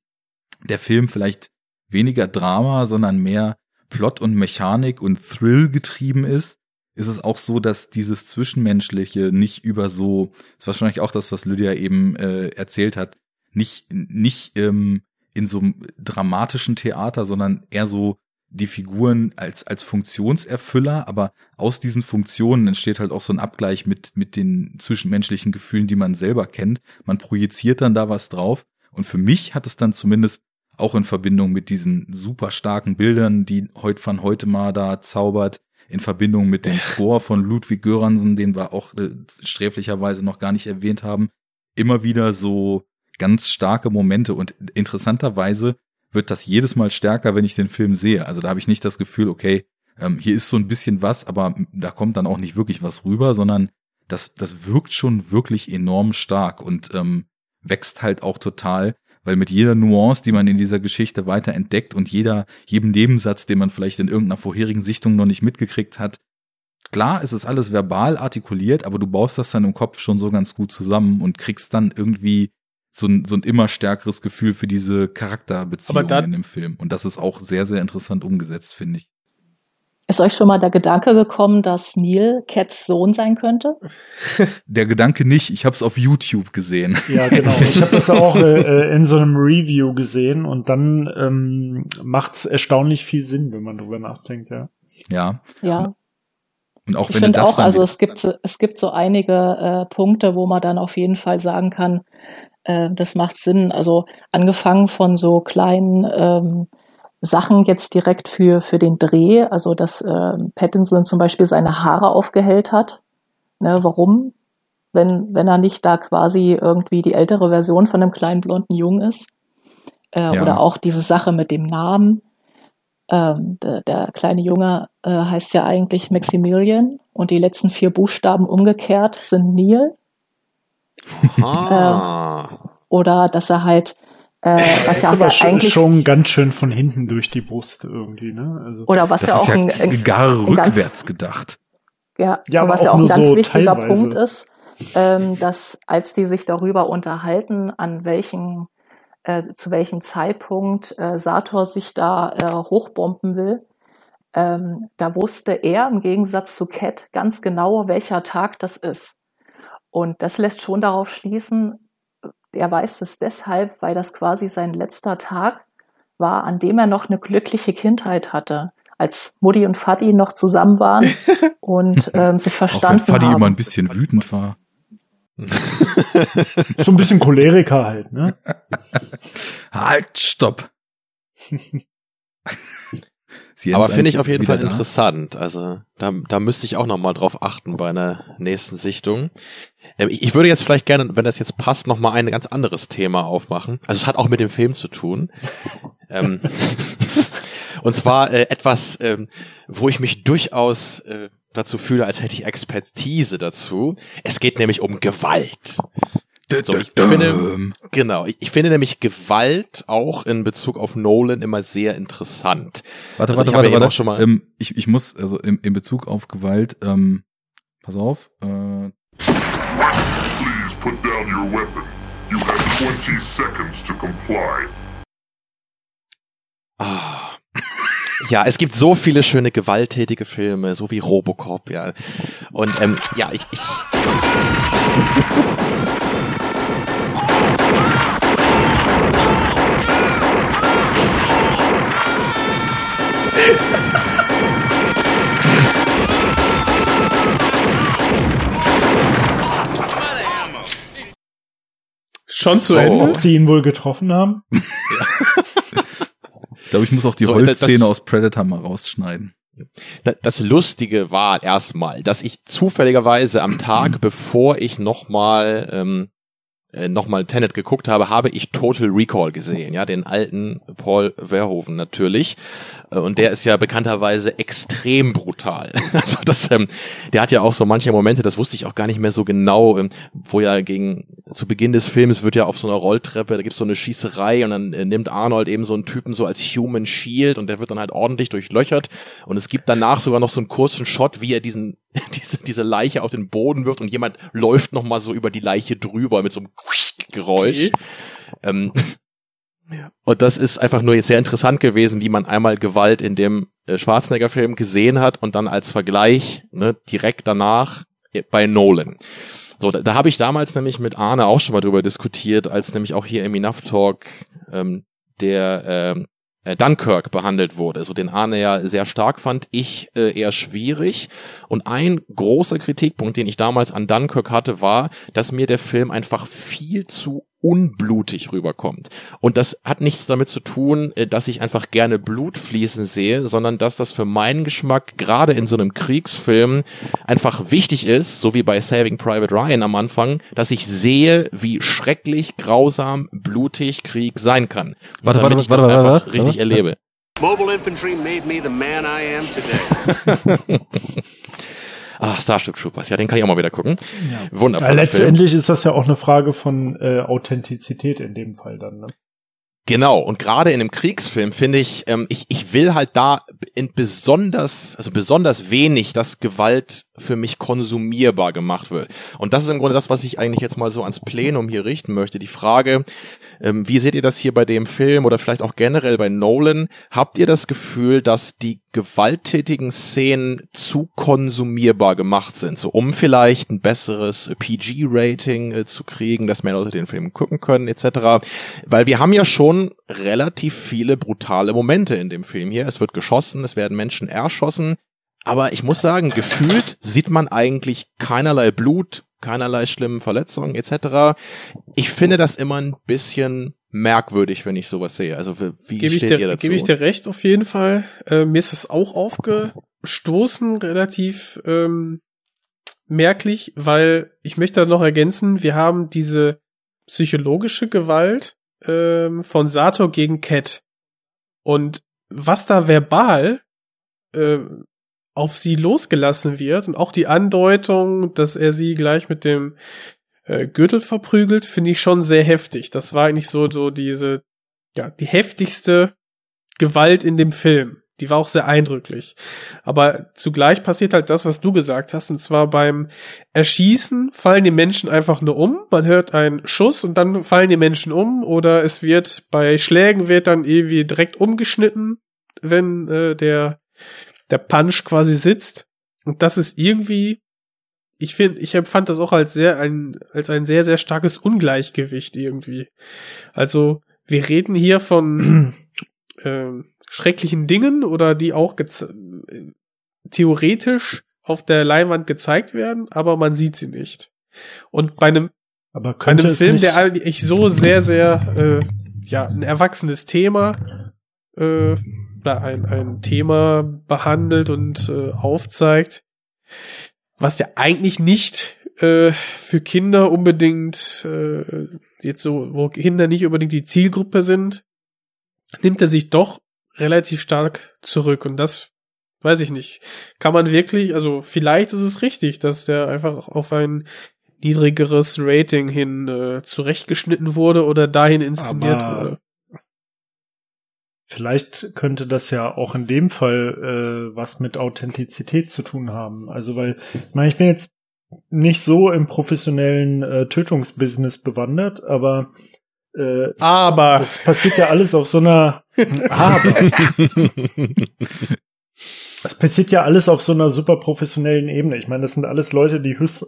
der Film vielleicht weniger Drama, sondern mehr Plot und Mechanik und Thrill getrieben ist, ist es auch so, dass dieses Zwischenmenschliche nicht über so, das ist wahrscheinlich auch das, was Lydia eben äh, erzählt hat, nicht, nicht ähm, in so einem dramatischen Theater, sondern eher so die Figuren als, als Funktionserfüller, aber aus diesen Funktionen entsteht halt auch so ein Abgleich mit, mit den zwischenmenschlichen Gefühlen, die man selber kennt. Man projiziert dann da was drauf. Und für mich hat es dann zumindest auch in Verbindung mit diesen super starken Bildern, die heute von heute mal da zaubert, in Verbindung mit dem Score von Ludwig Göransen, den wir auch äh, sträflicherweise noch gar nicht erwähnt haben, immer wieder so ganz starke Momente und interessanterweise wird das jedes Mal stärker, wenn ich den Film sehe. Also da habe ich nicht das Gefühl, okay, ähm, hier ist so ein bisschen was, aber da kommt dann auch nicht wirklich was rüber, sondern das, das wirkt schon wirklich enorm stark und ähm, wächst halt auch total, weil mit jeder Nuance, die man in dieser Geschichte weiter entdeckt und jeder, jedem Nebensatz, den man vielleicht in irgendeiner vorherigen Sichtung noch nicht mitgekriegt hat, klar, es ist alles verbal artikuliert, aber du baust das dann im Kopf schon so ganz gut zusammen und kriegst dann irgendwie so ein, so ein immer stärkeres Gefühl für diese Charakterbeziehungen in dem Film. Und das ist auch sehr, sehr interessant umgesetzt, finde ich. Ist euch schon mal der Gedanke gekommen, dass Neil Cats Sohn sein könnte? Der Gedanke nicht. Ich habe es auf YouTube gesehen. Ja, genau. Ich habe das auch äh, äh, in so einem Review gesehen und dann ähm, macht es erstaunlich viel Sinn, wenn man drüber nachdenkt, ja. Ja. Ja. Und auch ich finde auch, also es gibt es gibt so einige äh, Punkte, wo man dann auf jeden Fall sagen kann, äh, das macht Sinn. Also angefangen von so kleinen ähm, Sachen jetzt direkt für, für den Dreh, also dass äh, Pattinson zum Beispiel seine Haare aufgehellt hat. Ne, warum? Wenn, wenn er nicht da quasi irgendwie die ältere Version von einem kleinen blonden Jungen ist. Äh, ja. Oder auch diese Sache mit dem Namen. Ähm, der, der, kleine Junge äh, heißt ja eigentlich Maximilian und die letzten vier Buchstaben umgekehrt sind Neil. Ah. Äh, oder dass er halt äh, was ja auch aber eigentlich schon ganz schön von hinten durch die Brust irgendwie, ne? Also oder was das ja auch ist ja ein, ein, gar ein rückwärts ganz, gedacht. Ja, Ja, aber was auch ja auch ein ganz so wichtiger teilweise. Punkt ist, ähm, dass als die sich darüber unterhalten, an welchen äh, zu welchem Zeitpunkt äh, Sator sich da äh, hochbomben will, ähm, da wusste er im Gegensatz zu Cat ganz genau, welcher Tag das ist. Und das lässt schon darauf schließen, er weiß es deshalb, weil das quasi sein letzter Tag war, an dem er noch eine glückliche Kindheit hatte, als Mutti und Fadi noch zusammen waren und ähm, sich verstanden Auch wenn Fadi haben. immer ein bisschen wütend war. so ein bisschen Choleriker halt, ne? halt, stopp. Aber finde ich auf jeden Fall da. interessant. Also da, da müsste ich auch noch mal drauf achten bei einer nächsten Sichtung. Ähm, ich, ich würde jetzt vielleicht gerne, wenn das jetzt passt, noch mal ein ganz anderes Thema aufmachen. Also es hat auch mit dem Film zu tun. ähm, und zwar äh, etwas, ähm, wo ich mich durchaus äh, dazu fühle, als hätte ich Expertise dazu. Es geht nämlich um Gewalt. So, ich finde, genau, ich, ich finde nämlich Gewalt auch in Bezug auf Nolan immer sehr interessant. Warte, Also warte, ich habe warte, ja warte. auch schon mal- ähm, ich, ich muss, also in, in Bezug auf Gewalt, ähm, pass auf, äh, Please put down your weapon. You have 20 seconds to comply. Ah. Ja, es gibt so viele schöne gewalttätige Filme, so wie Robocop, ja. Und ähm, ja, ich, ich Schon zu So. Ende? Ob sie ihn wohl getroffen haben? ich glaube, ich muss auch die So, Holzszene aus Predator mal rausschneiden. Da- Das Lustige war erstmal, dass ich zufälligerweise am Tag, bevor ich nochmal ähm, äh, nochmal Tenet geguckt habe, habe ich Total Recall gesehen, ja, den alten Paul Verhoeven natürlich. Äh, Und der ist ja bekannterweise extrem brutal. Also das, ähm, der hat ja auch so manche Momente, das wusste ich auch gar nicht mehr so genau, ähm, wo ja gegen zu Beginn des Films wird ja auf so einer Rolltreppe, da gibt's so eine Schießerei und dann äh, nimmt Arnold eben so einen Typen so als Human Shield und der wird dann halt ordentlich durchlöchert und es gibt danach sogar noch so einen kurzen Shot, wie er diesen diese, diese Leiche auf den Boden wirft und jemand läuft noch mal so über die Leiche drüber mit so einem Geräusch. Ähm, Und das ist einfach nur jetzt sehr interessant gewesen, wie man einmal Gewalt in dem äh, Schwarzenegger-Film gesehen hat und dann als Vergleich ne, direkt danach bei Nolan. So, da, da habe ich damals nämlich mit Arne auch schon mal drüber diskutiert, als nämlich auch hier im Enough Talk ähm, der ähm, äh, Dunkirk behandelt wurde, so den Arne ja sehr stark fand, ich äh, eher schwierig. Und ein großer Kritikpunkt, den ich damals an Dunkirk hatte, war, dass mir der Film einfach viel zu unblutig rüberkommt. Und das hat nichts damit zu tun, äh, dass ich einfach gerne Blut fließen sehe, sondern dass das für meinen Geschmack gerade in so einem Kriegsfilm einfach wichtig ist, so wie bei Saving Private Ryan am Anfang, dass ich sehe, wie schrecklich, grausam, blutig Krieg sein kann. Warte, damit warte, ich warte, das warte, einfach warte, richtig erlebe. Mobile Infantry made me the man I am today. Ah, Starship Troopers, ja, den kann ich auch mal wieder gucken. Ja. Wundervoll. Ja, letztendlich ist das ja auch eine Frage von äh, Authentizität in dem Fall dann. Ne? Genau, und gerade in einem Kriegsfilm finde ich, ähm, ich, ich will halt da in besonders, also besonders wenig, dass Gewalt für mich konsumierbar gemacht wird. Und das ist im Grunde das, was ich eigentlich jetzt mal so ans Plenum hier richten möchte. Die Frage, ähm, wie seht ihr das hier bei dem Film oder vielleicht auch generell bei Nolan? Habt ihr das Gefühl, dass die gewalttätigen Szenen zu konsumierbar gemacht sind, so um vielleicht ein besseres PG-Rating äh, zu kriegen, dass mehr Leute den Film gucken können, etc. Weil wir haben ja schon relativ viele brutale Momente in dem Film hier. Es wird geschossen, es werden Menschen erschossen. Aber ich muss sagen, gefühlt sieht man eigentlich keinerlei Blut, keinerlei schlimmen Verletzungen etc. Ich finde das immer ein bisschen merkwürdig, wenn ich sowas sehe. Also wie gebe steht ich dir, ihr dazu? Gebe ich dir recht auf jeden Fall. Äh, mir ist es auch aufgestoßen, relativ ähm, merklich, weil ich möchte da noch ergänzen, wir haben diese psychologische Gewalt ähm, von Sator gegen Cat. Und was da verbal äh, auf sie losgelassen wird und auch die Andeutung, dass er sie gleich mit dem äh, Gürtel verprügelt, finde ich schon sehr heftig. Das war eigentlich so, so diese, ja, die heftigste Gewalt in dem Film. Die war auch sehr eindrücklich. Aber zugleich passiert halt das, was du gesagt hast, und zwar beim Erschießen fallen die Menschen einfach nur um. Man hört einen Schuss und dann fallen die Menschen um, oder es wird bei Schlägen wird dann irgendwie direkt umgeschnitten, wenn äh, der der Punch quasi sitzt. Und das ist irgendwie, ich finde, ich empfand das auch als sehr ein, als ein sehr, sehr starkes Ungleichgewicht irgendwie. Also, wir reden hier von äh, schrecklichen Dingen oder die auch theoretisch auf der Leinwand gezeigt werden, aber man sieht sie nicht. Und bei einem, bei einem Film, der eigentlich so sehr, sehr, äh, ja, ein erwachsenes Thema äh, ein, ein Thema behandelt und äh, aufzeigt, was ja eigentlich nicht äh, für Kinder unbedingt äh, jetzt so, wo Kinder nicht unbedingt die Zielgruppe sind, nimmt er sich doch relativ stark zurück und das weiß ich nicht. Kann man wirklich, also vielleicht ist es richtig, dass der einfach auf ein niedrigeres Rating hin äh, zurechtgeschnitten wurde oder dahin inszeniert Aber wurde. Vielleicht könnte das ja auch in dem Fall äh, was mit Authentizität zu tun haben. Also weil, ich meine, ich bin jetzt nicht so im professionellen äh, Tötungsbusiness bewandert, aber äh, aber das passiert ja alles auf so einer aber das passiert ja alles auf so einer super professionellen Ebene. Ich meine, das sind alles Leute, die höchst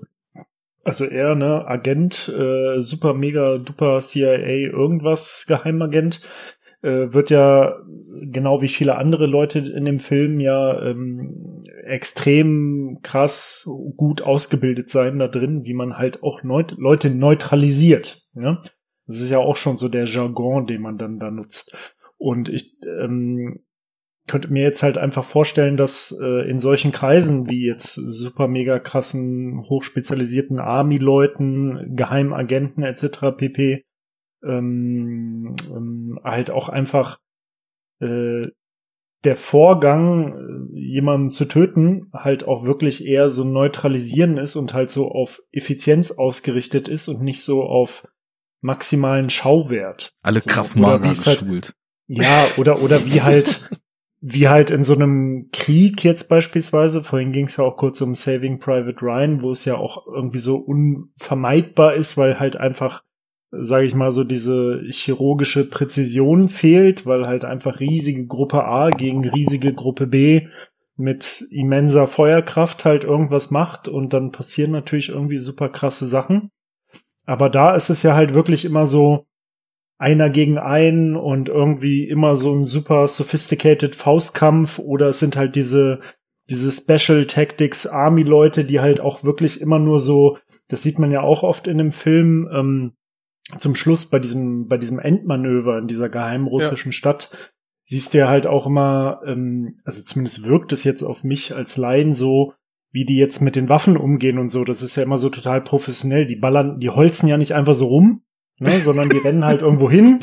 also er, ne, Agent, äh, super mega duper CIA irgendwas Geheimagent, äh, wird ja genau wie viele andere Leute in dem Film ja ähm, extrem krass gut ausgebildet sein da drin, wie man halt auch neut Leute neutralisiert. Ja? Das ist ja auch schon so der Jargon, den man dann da nutzt. Und ich ähm, könnte mir jetzt halt einfach vorstellen, dass äh, in solchen Kreisen wie jetzt super mega krassen, hochspezialisierten Army-Leuten, Geheimagenten etc. pp ähm, ähm, halt auch einfach äh, der Vorgang, äh, jemanden zu töten, halt auch wirklich eher so neutralisieren ist und halt so auf Effizienz ausgerichtet ist und nicht so auf maximalen Schauwert. Alle so, Kraftmager halt, geschult. Ja, oder, oder wie halt, wie halt in so einem Krieg jetzt beispielsweise, vorhin ging es ja auch kurz um Saving Private Ryan, wo es ja auch irgendwie so unvermeidbar ist, weil halt einfach sage ich mal so, diese chirurgische Präzision fehlt, weil halt einfach riesige Gruppe A gegen riesige Gruppe B mit immenser Feuerkraft halt irgendwas macht und dann passieren natürlich irgendwie super krasse Sachen. Aber da ist es ja halt wirklich immer so einer gegen einen und irgendwie immer so ein super sophisticated Faustkampf oder es sind halt diese diese Special Tactics Army Leute, die halt auch wirklich immer nur so, das sieht man ja auch oft in dem Film, ähm, zum Schluss bei diesem, bei diesem Endmanöver in dieser geheimen russischen ja. Stadt, siehst du ja halt auch immer, ähm, also zumindest wirkt es jetzt auf mich als Laien so, wie die jetzt mit den Waffen umgehen und so. Das ist ja immer so total professionell. Die ballern, die holzen ja nicht einfach so rum, ne, sondern die rennen halt irgendwo hin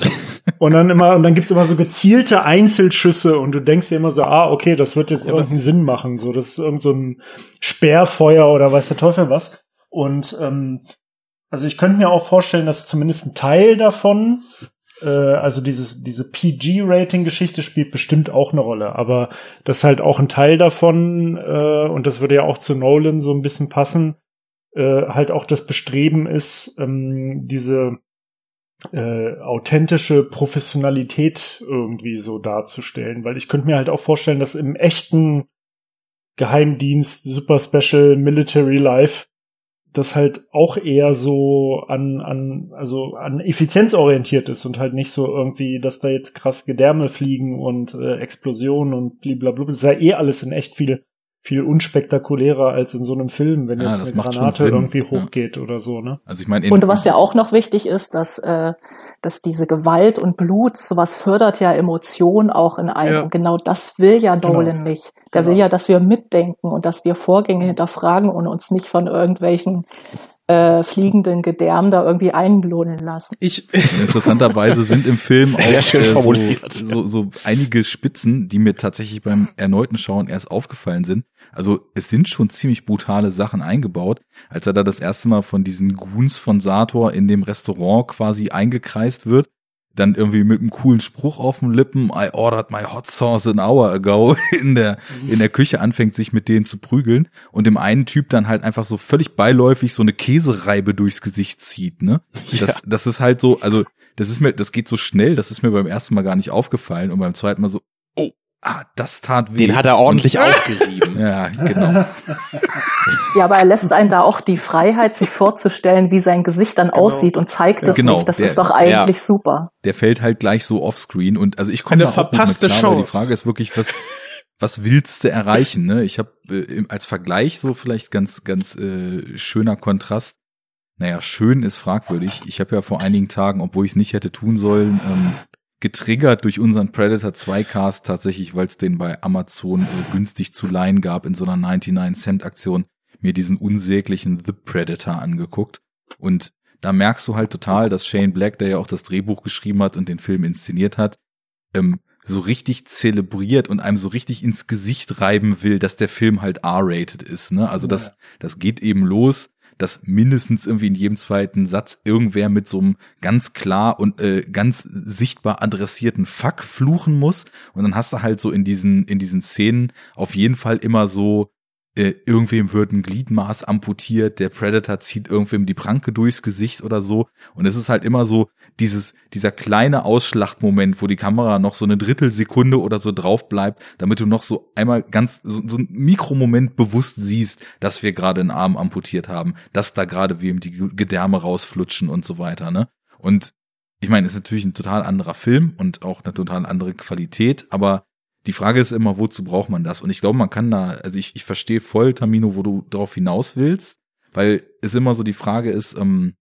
und dann immer, und dann gibt's immer so gezielte Einzelschüsse und du denkst dir immer so, ah, okay, das wird jetzt ja, irgendeinen Sinn machen. So, das ist irgend so ein Sperrfeuer oder weiß der Teufel was. Und ähm, also ich könnte mir auch vorstellen, dass zumindest ein Teil davon, äh, also dieses, diese PG-Rating-Geschichte spielt bestimmt auch eine Rolle, aber das halt auch ein Teil davon, äh, und das würde ja auch zu Nolan so ein bisschen passen, äh, halt auch das Bestreben ist, ähm, diese äh, authentische Professionalität irgendwie so darzustellen, weil ich könnte mir halt auch vorstellen, dass im echten Geheimdienst, Super Special Military Life das halt auch eher so an, an, also an Effizienz orientiert ist und halt nicht so irgendwie, dass da jetzt krass Gedärme fliegen und äh, Explosionen und blablabla. Das ja eh alles in echt viel, viel unspektakulärer als in so einem Film, wenn ja, jetzt eine Granate irgendwie hochgeht ja. oder so, ne? Also ich meine, und was ja auch noch wichtig ist, dass, äh, dass diese Gewalt und Blut, sowas fördert ja Emotionen auch in einem. Ja. Und genau das will ja. Nolan genau. nicht. Der genau. will ja, dass wir mitdenken und dass wir Vorgänge hinterfragen und uns nicht von irgendwelchen äh, fliegenden Gedärmen da irgendwie einlohnen lassen. Ich interessanterweise sind im Film auch äh, so, so, so einige Spitzen, die mir tatsächlich beim erneuten Schauen erst aufgefallen sind. Also es sind schon ziemlich brutale Sachen eingebaut, als er da das erste Mal von diesen Goons von Sator in dem Restaurant quasi eingekreist wird dann irgendwie mit einem coolen Spruch auf den Lippen, I ordered my hot sauce an hour ago, in der, in der Küche anfängt, sich mit denen zu prügeln und dem einen Typ dann halt einfach so völlig beiläufig so eine Käsereibe durchs Gesicht zieht, ne? Das, ja. das ist halt so, also, das ist mir, das geht so schnell, das ist mir beim ersten Mal gar nicht aufgefallen und beim zweiten Mal so, ah, das tat weh. Den hat er ordentlich aufgerieben. ja, genau. Ja, aber er lässt einen da auch die Freiheit, sich vorzustellen, wie sein Gesicht dann genau. aussieht und zeigt es genau, nicht. Das der, ist doch eigentlich ja, super. Der fällt halt gleich so offscreen und also ich komme da verpasste klar, Chance. Die Frage ist wirklich, was was willst du erreichen? Ne? Ich habe äh, als Vergleich so vielleicht ganz ganz äh, schöner Kontrast. Naja, schön ist fragwürdig. Ich habe ja vor einigen Tagen, obwohl ich es nicht hätte tun sollen, ähm, getriggert durch unseren Predator 2 Cast tatsächlich, weil es den bei Amazon äh, günstig zu leihen gab in so einer 99 Cent Aktion, mir diesen unsäglichen The Predator angeguckt und da merkst du halt total, dass Shane Black, der ja auch das Drehbuch geschrieben hat und den Film inszeniert hat, ähm, so richtig zelebriert und einem so richtig ins Gesicht reiben will, dass der Film halt R-rated ist. Ne? Also das, das geht eben los dass mindestens irgendwie in jedem zweiten Satz irgendwer mit so einem ganz klar und äh, ganz sichtbar adressierten Fuck fluchen muss. Und dann hast du halt so in diesen, in diesen Szenen auf jeden Fall immer so, äh, irgendwem wird ein Gliedmaß amputiert, der Predator zieht irgendwem die Pranke durchs Gesicht oder so. Und es ist halt immer so dieses, dieser kleine Ausschlachtmoment, wo die Kamera noch so eine Drittelsekunde oder so drauf bleibt, damit du noch so einmal ganz, so, so ein Mikromoment bewusst siehst, dass wir gerade einen Arm amputiert haben, dass da gerade wem die Gedärme rausflutschen und so weiter, ne? Und ich meine, ist natürlich ein total anderer Film und auch eine total andere Qualität, aber die Frage ist immer, wozu braucht man das? Und ich glaube, man kann da, also ich, ich verstehe voll, Tamino, wo du drauf hinaus willst, weil es immer so die Frage ist, ähm,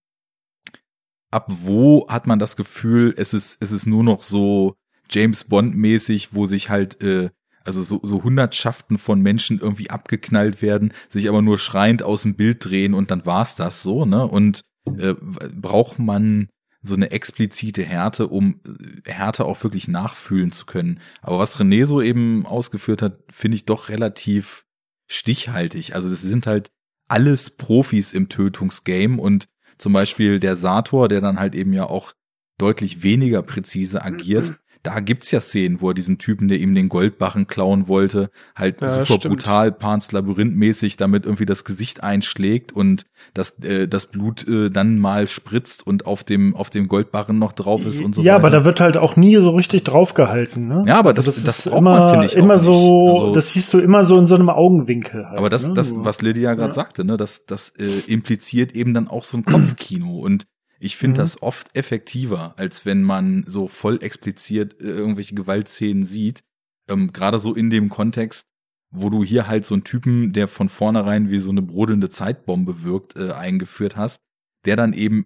ab wo hat man das Gefühl, es ist, es ist nur noch so James Bond-mäßig, wo sich halt, äh, also so, so Hundertschaften von Menschen irgendwie abgeknallt werden, sich aber nur schreiend aus dem Bild drehen und dann war's das so, ne? Und äh, braucht man so eine explizite Härte, um äh, Härte auch wirklich nachfühlen zu können. Aber was René so eben ausgeführt hat, finde ich doch relativ stichhaltig. Also das sind halt alles Profis im Tötungsgame und zum Beispiel der Sator, der dann halt eben ja auch deutlich weniger präzise agiert, da gibt's ja Szenen, wo er diesen Typen, der ihm den Goldbarren klauen wollte, halt ja, super stimmt. brutal, Pans Labyrinth-mäßig damit irgendwie das Gesicht einschlägt und das, äh, das Blut äh, dann mal spritzt und auf dem, auf dem Goldbarren noch drauf ist und so ja, weiter. aber da wird halt auch nie so richtig draufgehalten, ne? Ja, aber also das, das, das braucht immer, man, finde ich, immer so, also, das siehst du immer so in so einem Augenwinkel halt. Aber das, ne? das, was Lydia gerade ja. sagte, ne, das, das äh, impliziert eben dann auch so ein Kopfkino und ich finde mhm. das oft effektiver, als wenn man so voll expliziert äh, irgendwelche Gewaltszenen sieht. Ähm, Gerade so in dem Kontext, wo du hier halt so einen Typen, der von vornherein wie so eine brodelnde Zeitbombe wirkt, äh, eingeführt hast, der dann eben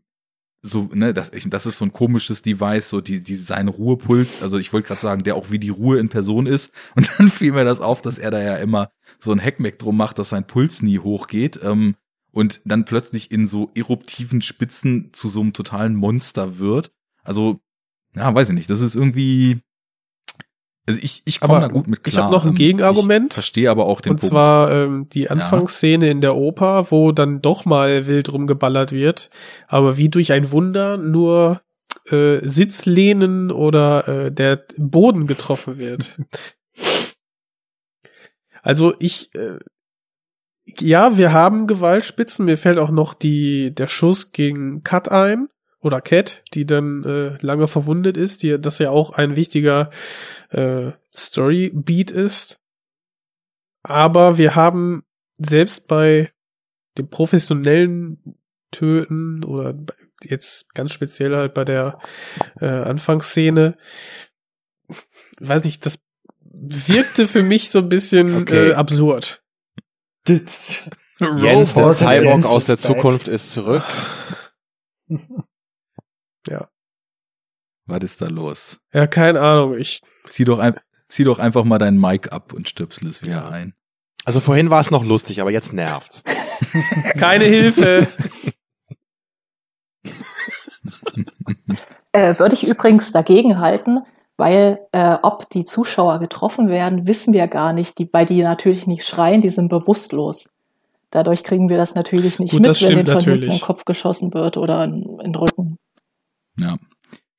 so, ne, das, ich, das ist so ein komisches Device, so die, die sein Ruhepuls, also ich wollte gerade sagen, der auch wie die Ruhe in Person ist. Und dann fiel mir das auf, dass er da ja immer so ein Heckmeck drum macht, dass sein Puls nie hochgeht. Ähm, und dann plötzlich in so eruptiven Spitzen zu so einem totalen Monster wird. Also, ja, weiß ich nicht. Das ist irgendwie. Also ich, ich komme da gut mit klar. Ich habe noch ein Gegenargument. Ich verstehe aber auch den Und Punkt. zwar ähm, die Anfangsszene ja. in der Oper, wo dann doch mal wild rumgeballert wird, aber wie durch ein Wunder nur äh, Sitzlehnen oder äh, der Boden getroffen wird. also ich äh, ja, wir haben Gewaltspitzen. Mir fällt auch noch die, der Schuss gegen Cut ein oder Cat, die dann äh, lange verwundet ist, die, das ja auch ein wichtiger äh, Story-Beat ist. Aber wir haben selbst bei dem professionellen Töten oder jetzt ganz speziell halt bei der äh, Anfangsszene, weiß nicht, das wirkte für mich so ein bisschen okay. äh, absurd. Jens, der Cyborg aus der Zukunft ist zurück. ja. Was ist da los? Ja, keine Ahnung. Ich zieh doch, ein, zieh doch einfach mal dein Mic ab und stöpsel es wieder ein. Also vorhin war es noch lustig, aber jetzt nervt's. keine Hilfe. äh, würde ich übrigens dagegen halten, weil äh, ob die Zuschauer getroffen werden, wissen wir gar nicht, die, weil die natürlich nicht schreien, die sind bewusstlos. Dadurch kriegen wir das natürlich nicht Gut, mit, wenn denen von hinten in den Kopf geschossen wird oder in, in den Rücken. Ja,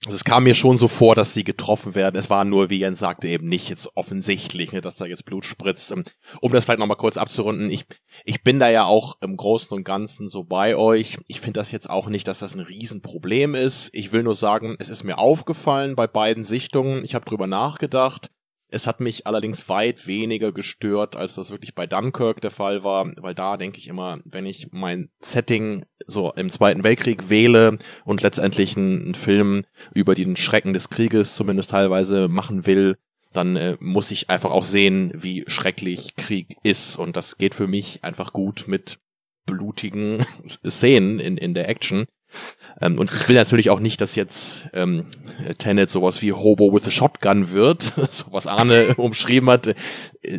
also es kam mir schon so vor, dass sie getroffen werden. Es war nur, wie Jens sagte, eben nicht jetzt offensichtlich, ne, dass da jetzt Blut spritzt. Ähm, um das vielleicht nochmal kurz abzurunden, ich, ich bin da ja auch im Großen und Ganzen so bei euch. Ich finde das jetzt auch nicht, dass das ein Riesenproblem ist. Ich will nur sagen, es ist mir aufgefallen bei beiden Sichtungen. Ich habe drüber nachgedacht. Es hat mich allerdings weit weniger gestört, als das wirklich bei Dunkirk der Fall war, weil da denke ich immer, wenn ich mein Setting so im Zweiten Weltkrieg wähle und letztendlich einen, Film über den Schrecken des Krieges zumindest teilweise machen will, dann äh, muss ich einfach auch sehen, wie schrecklich Krieg ist. Und das geht für mich einfach gut mit blutigen Szenen in, in der Action. Ähm, und ich will natürlich auch nicht, dass jetzt ähm, Tenet sowas wie Hobo with a Shotgun wird, so was Arne umschrieben hat.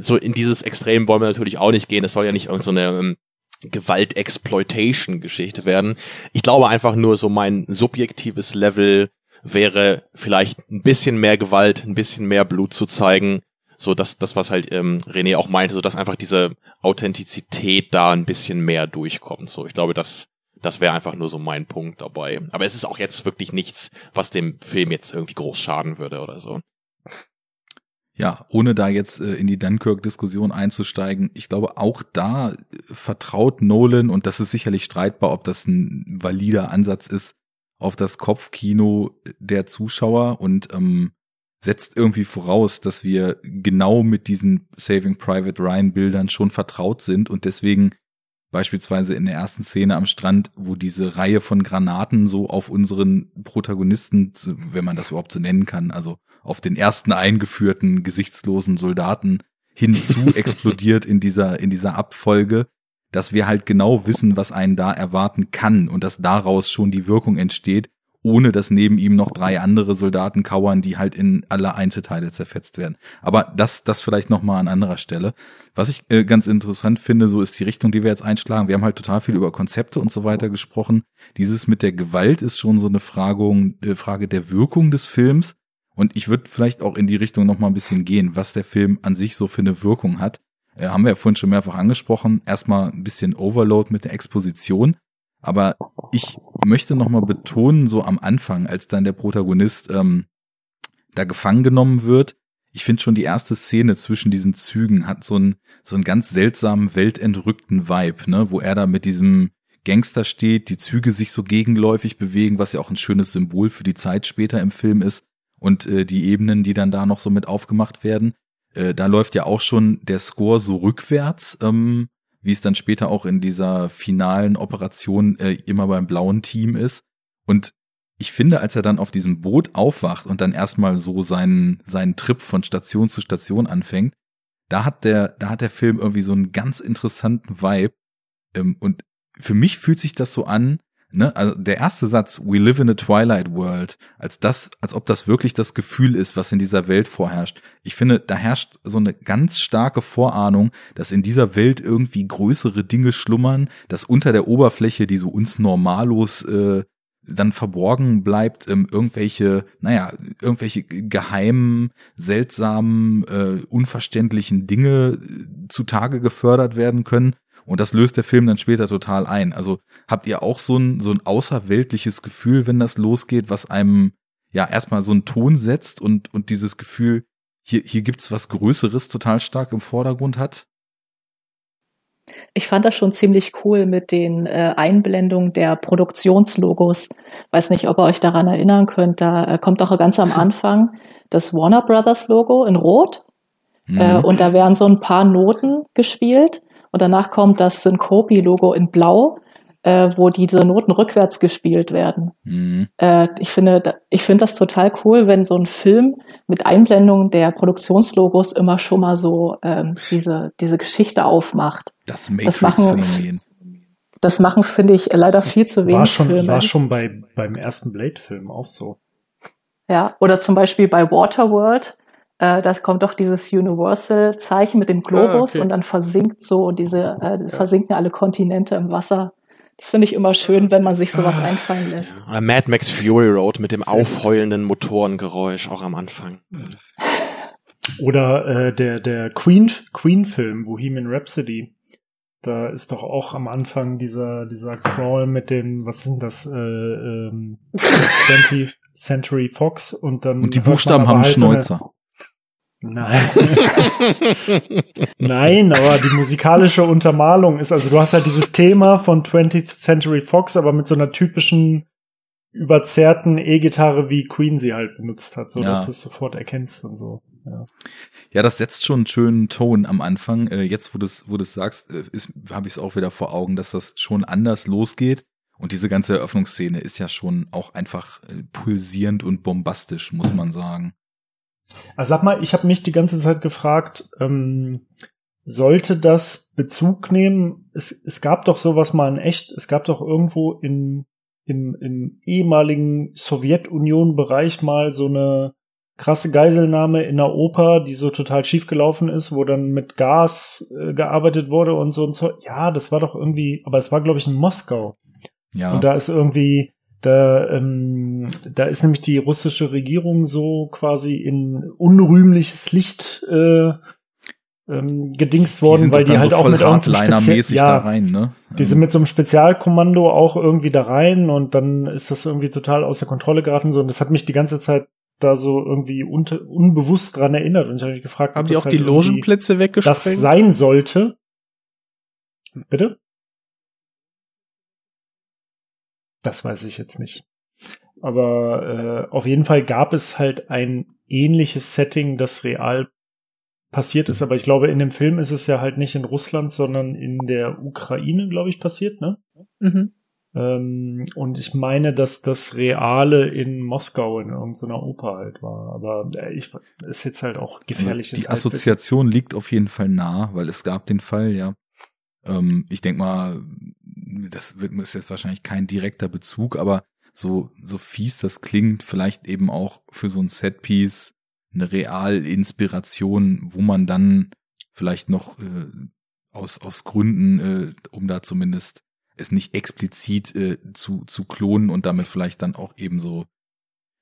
So in dieses Extrem wollen wir natürlich auch nicht gehen. Das soll ja nicht irgendeine so ähm, Gewalt-Exploitation-Geschichte werden. Ich glaube einfach nur so mein subjektives Level wäre vielleicht ein bisschen mehr Gewalt, ein bisschen mehr Blut zu zeigen. So dass das, was halt ähm, René auch meinte, so dass einfach diese Authentizität da ein bisschen mehr durchkommt. So, ich glaube, das das wäre einfach nur so mein Punkt dabei. Aber es ist auch jetzt wirklich nichts, was dem Film jetzt irgendwie groß schaden würde oder so. Ja, ohne da jetzt äh, in die Dunkirk-Diskussion einzusteigen, ich glaube, auch da vertraut Nolan, und das ist sicherlich streitbar, ob das ein valider Ansatz ist, auf das Kopfkino der Zuschauer und ähm, setzt irgendwie voraus, dass wir genau mit diesen Saving Private Ryan Bildern schon vertraut sind und deswegen Beispielsweise in der ersten Szene am Strand, wo diese Reihe von Granaten so auf unseren Protagonisten, wenn man das überhaupt so nennen kann, also auf den ersten eingeführten gesichtslosen Soldaten hinzu explodiert in dieser, in dieser Abfolge, dass wir halt genau wissen, was einen da erwarten kann und dass daraus schon die Wirkung entsteht, ohne dass neben ihm noch drei andere Soldaten kauern, die halt in alle Einzelteile zerfetzt werden. Aber das, das vielleicht noch mal an anderer Stelle. Was ich äh, ganz interessant finde, so ist die Richtung, die wir jetzt einschlagen. Wir haben halt total viel über Konzepte und so weiter gesprochen. Dieses mit der Gewalt ist schon so eine Frage, äh, Frage der Wirkung des Films. Und ich würde vielleicht auch in die Richtung noch mal ein bisschen gehen, was der Film an sich so für eine Wirkung hat. Äh, haben wir ja vorhin schon mehrfach angesprochen. Erstmal ein bisschen Overload mit der Exposition. Aber ich möchte nochmal betonen, so am Anfang, als dann der Protagonist ähm, da gefangen genommen wird. Ich finde schon die erste Szene zwischen diesen Zügen hat so einen so einen ganz seltsamen weltentrückten Vibe, ne, wo er da mit diesem Gangster steht, die Züge sich so gegenläufig bewegen, was ja auch ein schönes Symbol für die Zeit später im Film ist und äh, die Ebenen, die dann da noch so mit aufgemacht werden. Äh, da läuft ja auch schon der Score so rückwärts, ähm, wie es dann später auch in dieser finalen Operation äh, immer beim blauen Team ist. Und ich finde, als er dann auf diesem Boot aufwacht und dann erstmal so seinen, seinen Trip von Station zu Station anfängt, da hat der, da hat der Film irgendwie so einen ganz interessanten Vibe. Ähm, und für mich fühlt sich das so an, ne, also der erste Satz, we live in a twilight world, als das, als ob das wirklich das Gefühl ist, was in dieser Welt vorherrscht. Ich finde, da herrscht so eine ganz starke Vorahnung, dass in dieser Welt irgendwie größere Dinge schlummern, dass unter der Oberfläche, die so uns normallos äh, dann verborgen bleibt, ähm, irgendwelche, naja, irgendwelche geheimen, seltsamen, äh, unverständlichen Dinge äh, zutage gefördert werden können. Und das löst der Film dann später total ein. Also habt ihr auch so ein, so ein außerweltliches Gefühl, wenn das losgeht, was einem ja erstmal so einen Ton setzt und, und dieses Gefühl, hier, hier gibt's was Größeres total stark im Vordergrund hat? Ich fand das schon ziemlich cool mit den äh, Einblendungen der Produktionslogos. Weiß nicht, ob ihr euch daran erinnern könnt. Da äh, kommt auch ganz am Anfang das Warner Brothers Logo in Rot. Mhm. Äh, und da werden so ein paar Noten gespielt. Und danach kommt das Syncope-Logo in Blau, äh, wo diese Noten rückwärts gespielt werden. Mhm. Äh, ich finde, ich finde das total cool, wenn so ein Film mit Einblendung der Produktionslogos immer schon mal so ähm, diese diese Geschichte aufmacht. Das Matrix-Phänomen. Das machen, finde ich, leider viel zu wenig war schon, Filme. War schon bei, beim ersten Blade-Film auch so. Ja, oder zum Beispiel bei Waterworld, äh, da kommt doch dieses Universal-Zeichen mit dem Globus ah, okay. und dann versinkt so diese, äh, versinken alle Kontinente im Wasser. Das finde ich immer schön, wenn man sich sowas ah, einfallen lässt. Ja. Mad Max Fury Road mit dem aufheulenden Motorengeräusch auch am Anfang. Oder äh, der der Queen Queen Film Bohemian Rhapsody. Da ist doch auch am Anfang dieser dieser Crawl mit dem was sind das äh, ähm, 20th Century Fox und dann und die Buchstaben haben halt Schnäuzer. Nein. Nein, aber die musikalische Untermalung ist, also du hast halt dieses Thema von 20th Century Fox, aber mit so einer typischen überzerrten E-Gitarre, wie Queen sie halt benutzt hat, so ja. dass du es sofort erkennst und so. Ja. ja, das setzt schon einen schönen Ton am Anfang. Äh, jetzt, wo du es wo du's sagst, äh, habe ich es auch wieder vor Augen, dass das schon anders losgeht. Und diese ganze Eröffnungsszene ist ja schon auch einfach äh, pulsierend und bombastisch, muss man sagen. Also sag mal, ich habe mich die ganze Zeit gefragt, ähm, sollte das Bezug nehmen? Es, es gab doch sowas mal in echt, es gab doch irgendwo in, im, im ehemaligen Sowjetunion-Bereich mal so eine krasse Geiselnahme in der Oper, die so total schief gelaufen ist, wo dann mit Gas äh, gearbeitet wurde und so und so. Ja, das war doch irgendwie, aber es war glaube ich in Moskau. Ja. Und da ist irgendwie da, ähm, da ist nämlich die russische Regierung so quasi in unrühmliches Licht äh, ähm, gedingst worden, weil die halt so auch mit irgendeinem Spezial ja, da rein, ne? Die sind mit so einem Spezialkommando auch irgendwie da rein und dann ist das irgendwie total außer Kontrolle geraten so und das hat mich die ganze Zeit da so irgendwie unter, unbewusst dran erinnert und ich habe mich gefragt, haben die auch halt die Logenplätze weggesprengt? Das sein sollte. Bitte? Das weiß ich jetzt nicht. Aber äh, auf jeden Fall gab es halt ein ähnliches Setting, das real passiert ist. Aber ich glaube, in dem Film ist es ja halt nicht in Russland, sondern in der Ukraine, glaube ich, passiert, ne? Mhm. Ähm, und ich meine, dass das Reale in Moskau in irgendeiner Oper halt war. Aber äh, ich ist jetzt halt auch gefährlich. Also die Assoziation liegt auf jeden Fall nah, weil es gab den Fall, ja. Ähm, ich denke mal, das wird, ist jetzt wahrscheinlich kein direkter Bezug, aber so, so fies das klingt, vielleicht eben auch für so ein Setpiece eine Real-Inspiration, wo man dann vielleicht noch äh, aus, aus Gründen, äh, um da zumindest es nicht explizit äh, zu, zu klonen und damit vielleicht dann auch eben so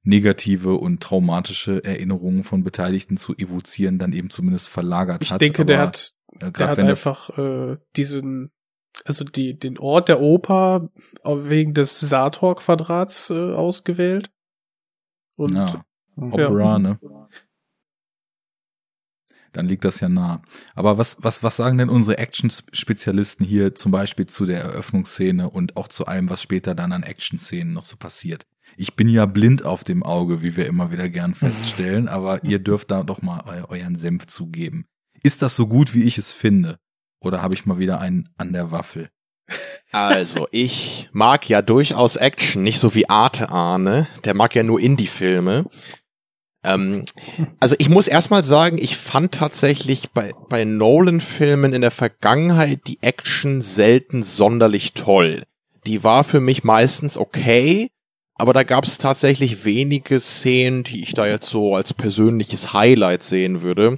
negative und traumatische Erinnerungen von Beteiligten zu evozieren, dann eben zumindest verlagert ich hat. Ich denke, Aber, der hat, äh, der hat einfach äh, diesen also die, den Ort der Oper wegen des Sator-Quadrats äh, ausgewählt. Und ja. Opera, ja. ne? Dann liegt das ja nah. Aber was, was, was sagen denn unsere Action-Spezialisten hier zum Beispiel zu der Eröffnungsszene und auch zu allem, was später dann an Action-Szenen noch so passiert? Ich bin ja blind auf dem Auge, wie wir immer wieder gern feststellen, aber ihr dürft da doch mal eu euren Senf zugeben. Ist das so gut, wie ich es finde? Oder habe ich mal wieder einen an der Waffel? Also, ich mag ja durchaus Action, nicht so wie Arte Arne. Der mag ja nur Indie-Filme. Ähm, also ich muss erstmal sagen, ich fand tatsächlich bei, bei Nolan-Filmen in der Vergangenheit die Action selten sonderlich toll. Die war für mich meistens okay, aber da gab es tatsächlich wenige Szenen, die ich da jetzt so als persönliches Highlight sehen würde.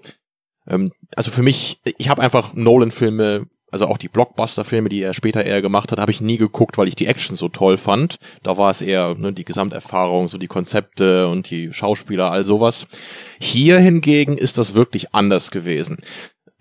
Ähm, also für mich, ich habe einfach Nolan-Filme also auch die Blockbuster-Filme, die er später eher gemacht hat, habe ich nie geguckt, weil ich die Action so toll fand. Da war es eher ne, die Gesamterfahrung, so die Konzepte und die Schauspieler, all sowas. Hier hingegen ist das wirklich anders gewesen.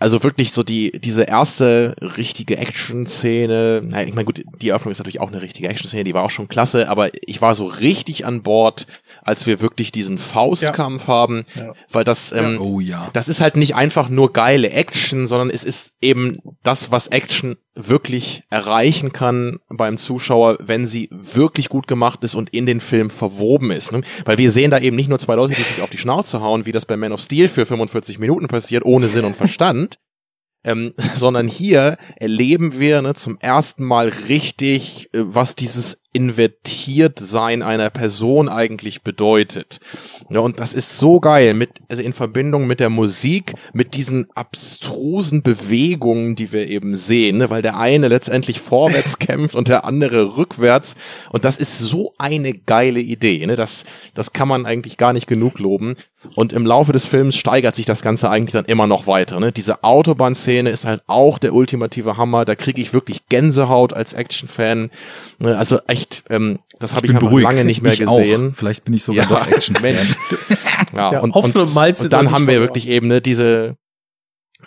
Also wirklich so die diese erste richtige Action-Szene. Na, ich meine gut, die Eröffnung ist natürlich auch eine richtige Action-Szene, die war auch schon klasse, aber ich war so richtig an Bord, als wir wirklich diesen Faustkampf ja. haben, ja. weil das, ähm, oh, ja. das ist halt nicht einfach nur geile Action, sondern es ist eben das, was Action wirklich erreichen kann beim Zuschauer, wenn sie wirklich gut gemacht ist und in den Film verwoben ist. Ne? Weil wir sehen da eben nicht nur zwei Leute, die sich auf die Schnauze hauen, wie das bei Man of Steel für 45 Minuten passiert, ohne Sinn und Verstand, ähm, sondern hier erleben wir ne, zum ersten Mal richtig, äh, was dieses invertiert sein einer Person eigentlich bedeutet. Ja, und das ist so geil mit, also in Verbindung mit der Musik, mit diesen abstrusen Bewegungen, die wir eben sehen, ne, weil der eine letztendlich vorwärts kämpft und der andere rückwärts. Und das ist so eine geile Idee, ne, das, das kann man eigentlich gar nicht genug loben. Und im Laufe des Films steigert sich das Ganze eigentlich dann immer noch weiter. Ne? Diese Autobahnszene ist halt auch der ultimative Hammer. Da kriege ich wirklich Gänsehaut als Actionfan. Ne? Also echt, ähm, das habe ich, hab lange nicht mehr ich gesehen. Auch. Vielleicht bin ich sogar ja, doch Actionfan. ja, ja, und, und, und, und dann haben wir wirklich eben ne, diese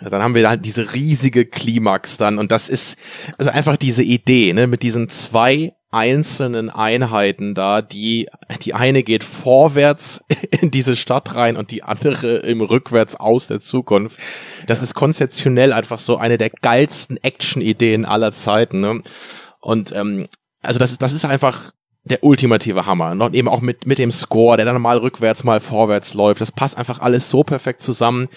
dann haben wir halt diese riesige Klimax dann und das ist also einfach diese Idee, ne, mit diesen zwei einzelnen Einheiten da, die, die eine geht vorwärts in diese Stadt rein und die andere im Rückwärts aus der Zukunft. Das ist konzeptionell einfach so eine der geilsten Action-Ideen aller Zeiten. Ne? Und ähm, also das ist, das ist einfach der ultimative Hammer. Und eben auch mit, mit dem Score, der dann mal rückwärts, mal vorwärts läuft. Das passt einfach alles so perfekt zusammen.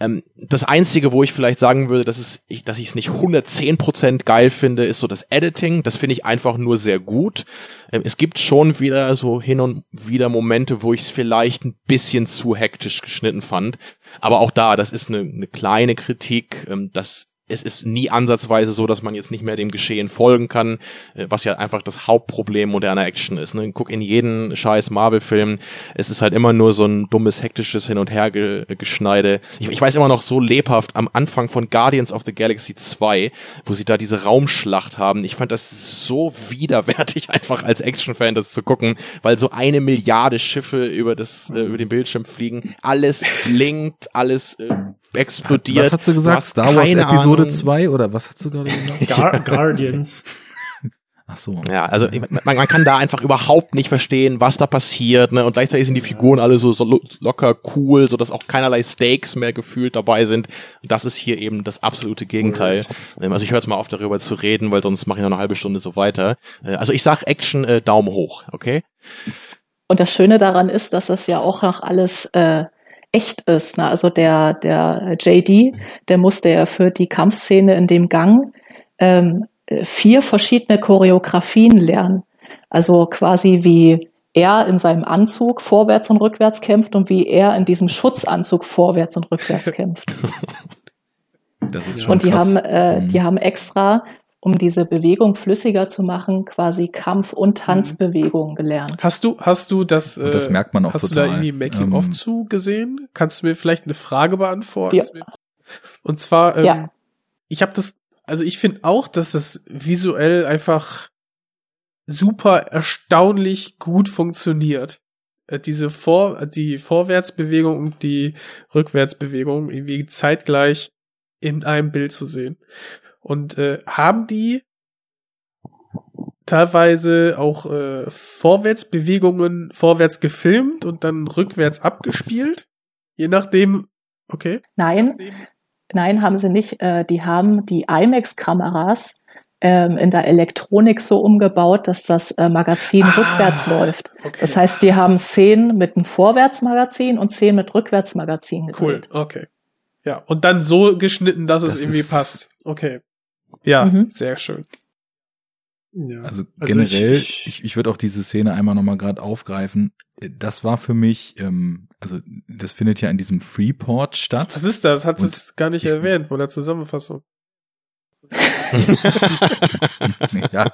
Ähm, das Einzige, wo ich vielleicht sagen würde, dass, es, ich, dass ich es nicht 110% geil finde, ist so das Editing. Das finde ich einfach nur sehr gut. Ähm, es gibt schon wieder so hin und wieder Momente, wo ich es vielleicht ein bisschen zu hektisch geschnitten fand. Aber auch da, das ist eine, eine kleine Kritik. Ähm, das es ist nie ansatzweise so, dass man jetzt nicht mehr dem Geschehen folgen kann, äh, was ja einfach das Hauptproblem moderner Action ist. Ne? Guck in jeden scheiß Marvel-Film, es ist halt immer nur so ein dummes, hektisches Hin- und Hergeschneide. Ich, ich weiß immer noch so lebhaft am Anfang von Guardians of the Galaxy 2, wo sie da diese Raumschlacht haben. Ich fand das so widerwärtig, einfach als Action-Fan das zu gucken, weil so eine Milliarde Schiffe über das, äh, über den Bildschirm fliegen, alles blinkt, alles äh, explodiert. Was hat sie gesagt? Star Wars Episode 2 oder was hat sie gerade gesagt? Gar Guardians. Ach so. Ja, also man, man, kann da einfach überhaupt nicht verstehen, was da passiert, ne? Und gleichzeitig sind die Figuren alle so, so locker cool, so dass auch keinerlei Stakes mehr gefühlt dabei sind. Das ist hier eben das absolute Gegenteil. Also ich höre jetzt mal auf, darüber zu reden, weil sonst mache ich noch eine halbe Stunde so weiter. Äh, also ich sag Action äh, Daumen hoch, okay? Und das Schöne daran ist, dass das ja auch noch alles äh, echt ist. Ne? Also der, der JD, der musste ja für die Kampfszene in dem Gang ähm, vier verschiedene Choreografien lernen. Also quasi wie er in seinem Anzug vorwärts und rückwärts kämpft und wie er in diesem Schutzanzug vorwärts und rückwärts kämpft. Das ist schon und die krass. haben, äh, die haben extra um diese Bewegung flüssiger zu machen, quasi Kampf- und Tanzbewegungen gelernt. Hast du, hast du das, äh, das merkt man auch hast total. du da irgendwie Making-of ähm, zu gesehen? Kannst du mir vielleicht eine Frage beantworten? Ja. Und zwar, ähm, ja. ich habe das, also ich finde auch, dass das visuell einfach super erstaunlich gut funktioniert. Äh, diese Vor, die Vorwärtsbewegung und die Rückwärtsbewegung irgendwie zeitgleich in einem Bild zu sehen. Und äh, haben die teilweise auch äh, Vorwärtsbewegungen vorwärts gefilmt und dann rückwärts abgespielt? Je nachdem, okay. Nein, nein, haben sie nicht. Äh, die haben die IMAX-Kameras ähm, in der Elektronik so umgebaut, dass das äh, Magazin ah, rückwärts läuft. Okay. Das heißt, die haben Szenen mit einem Vorwärtsmagazin und Szenen mit Rückwärtsmagazin gedreht. Cool, okay. Ja, und dann so geschnitten, dass das es irgendwie passt. Okay. Ja, mhm. sehr schön. Ja. Also, also generell, ich, ich, ich würde auch diese Szene einmal nochmal gerade aufgreifen. Das war für mich, ähm, also das findet ja in diesem Freeport statt. Was ist das? Hat es gar nicht erwähnt bei der Zusammenfassung. ja,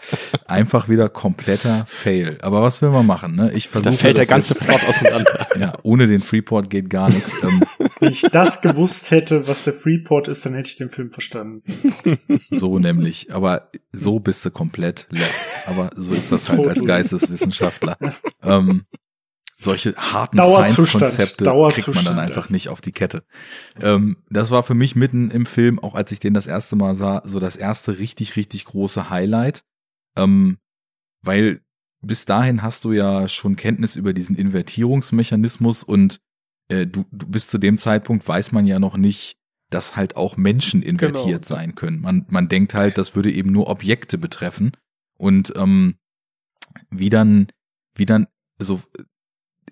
einfach wieder kompletter Fail. Aber was will man machen? Ne? Ich versuche. Da fällt der ganze Plot auseinander. ja, ohne den Freeport geht gar nichts. Ähm, Wenn ich das gewusst hätte, was der Freeport ist, dann hätte ich den Film verstanden. So nämlich. Aber so bist du komplett lost. Aber so ist das halt als Geisteswissenschaftler. ähm, solche harten Science-Konzepte kriegt man dann einfach nicht auf die Kette. Ähm, das war für mich mitten im Film, auch als ich den das erste Mal sah, so das erste richtig, richtig große Highlight. Ähm, weil bis dahin hast du ja schon Kenntnis über diesen Invertierungsmechanismus und äh, du, du bis zu dem Zeitpunkt weiß man ja noch nicht, dass halt auch Menschen invertiert genau. sein können. Man, man denkt halt, das würde eben nur Objekte betreffen. Und ähm, wie dann, wie dann, so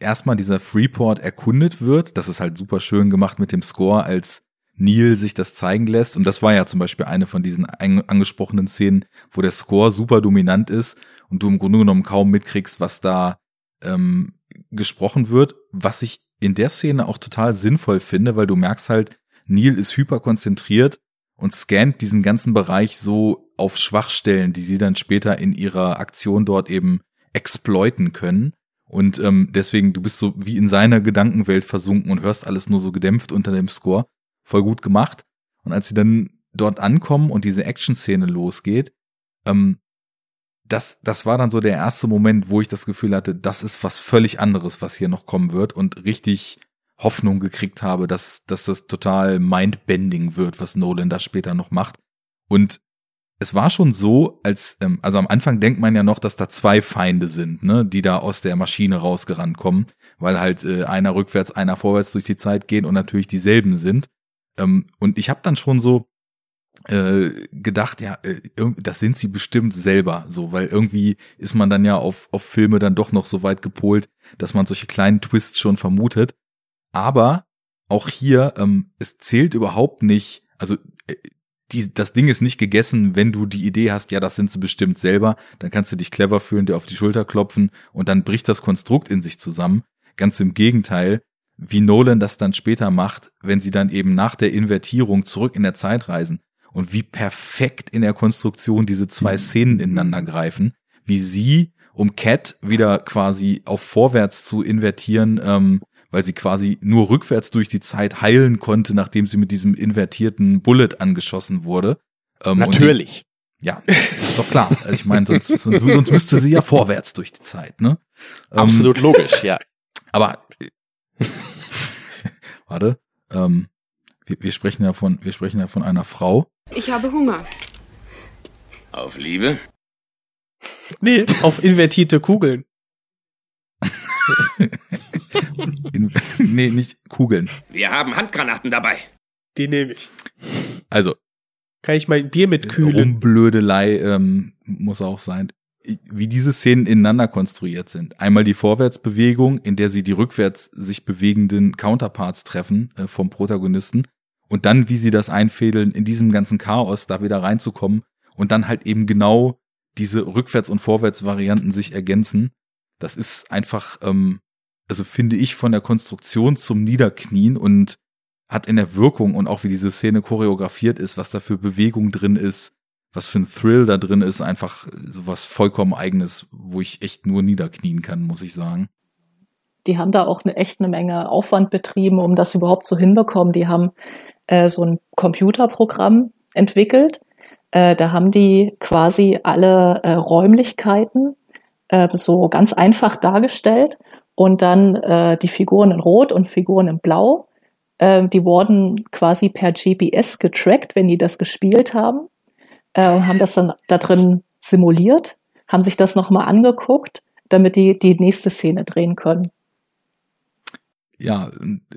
erstmal dieser Freeport erkundet wird. Das ist halt super schön gemacht mit dem Score, als Neil sich das zeigen lässt. Und das war ja zum Beispiel eine von diesen angesprochenen Szenen, wo der Score super dominant ist und du im Grunde genommen kaum mitkriegst, was da ähm, gesprochen wird. Was ich in der Szene auch total sinnvoll finde, weil du merkst halt, Neil ist hyper konzentriert und scannt diesen ganzen Bereich so auf Schwachstellen, die sie dann später in ihrer Aktion dort eben exploiten können. Und ähm, deswegen, du bist so wie in seiner Gedankenwelt versunken und hörst alles nur so gedämpft unter dem Score. Voll gut gemacht. Und als sie dann dort ankommen und diese Action-Szene losgeht, ähm, das, das war dann so der erste Moment, wo ich das Gefühl hatte, das ist was völlig anderes, was hier noch kommen wird und richtig Hoffnung gekriegt habe, dass, dass das total mindbending wird, was Nolan da später noch macht. Und es war schon so, als, ähm, also am Anfang denkt man ja noch, dass da zwei Feinde sind, ne, die da aus der Maschine rausgerannt kommen, weil halt äh, einer rückwärts, einer vorwärts durch die Zeit gehen und natürlich dieselben sind. Ähm, und ich habe dann schon so äh, gedacht, ja, äh, das sind sie bestimmt selber, so, weil irgendwie ist man dann ja auf, auf Filme dann doch noch so weit gepolt, dass man solche kleinen Twists schon vermutet. Aber auch hier, ähm, es zählt überhaupt nicht, also äh, die, das Ding ist nicht gegessen, wenn du die Idee hast, ja, das sind sie bestimmt selber, dann kannst du dich clever fühlen, dir auf die Schulter klopfen und dann bricht das Konstrukt in sich zusammen. Ganz im Gegenteil, wie Nolan das dann später macht, wenn sie dann eben nach der Invertierung zurück in der Zeit reisen und wie perfekt in der Konstruktion diese zwei Szenen ineinander greifen, wie sie, um Cat wieder quasi auf vorwärts zu invertieren, ähm, weil sie quasi nur rückwärts durch die Zeit heilen konnte, nachdem sie mit diesem invertierten Bullet angeschossen wurde. Ähm, Natürlich. Die, ja, ist doch klar. Also ich meine, sonst, sonst, sonst müsste sie ja vorwärts durch die Zeit, ne? Ähm, Absolut logisch, ja. Aber warte, ähm, wir, wir sprechen ja von, wir sprechen ja von einer Frau. Ich habe Hunger. Auf Liebe? Nee, auf invertierte Kugeln. In, nee, nicht Kugeln. Wir haben Handgranaten dabei. Die nehme ich. Also. Kann ich mein Bier mit kühlen? Rumblödelei ähm, muss auch sein. Wie diese Szenen ineinander konstruiert sind. Einmal die Vorwärtsbewegung, in der sie die rückwärts sich bewegenden Counterparts treffen äh, vom Protagonisten. Und dann, wie sie das einfädeln, in diesem ganzen Chaos da wieder reinzukommen und dann halt eben genau diese Rückwärts- und Vorwärtsvarianten sich ergänzen. Das ist einfach ähm, also finde ich von der Konstruktion zum Niederknien und hat in der Wirkung und auch wie diese Szene choreografiert ist, was da für Bewegung drin ist, was für ein Thrill da drin ist, einfach sowas vollkommen eigenes, wo ich echt nur niederknien kann, muss ich sagen. Die haben da auch eine echt eine Menge Aufwand betrieben, um das überhaupt zu hinbekommen. Die haben äh, so ein Computerprogramm entwickelt. Äh, da haben die quasi alle äh, Räumlichkeiten äh, so ganz einfach dargestellt und dann äh, die Figuren in Rot und Figuren in Blau. Äh, die wurden quasi per GPS getrackt, wenn die das gespielt haben äh, und haben das dann da drin simuliert. haben sich das nochmal angeguckt, damit die die nächste Szene drehen können. Ja,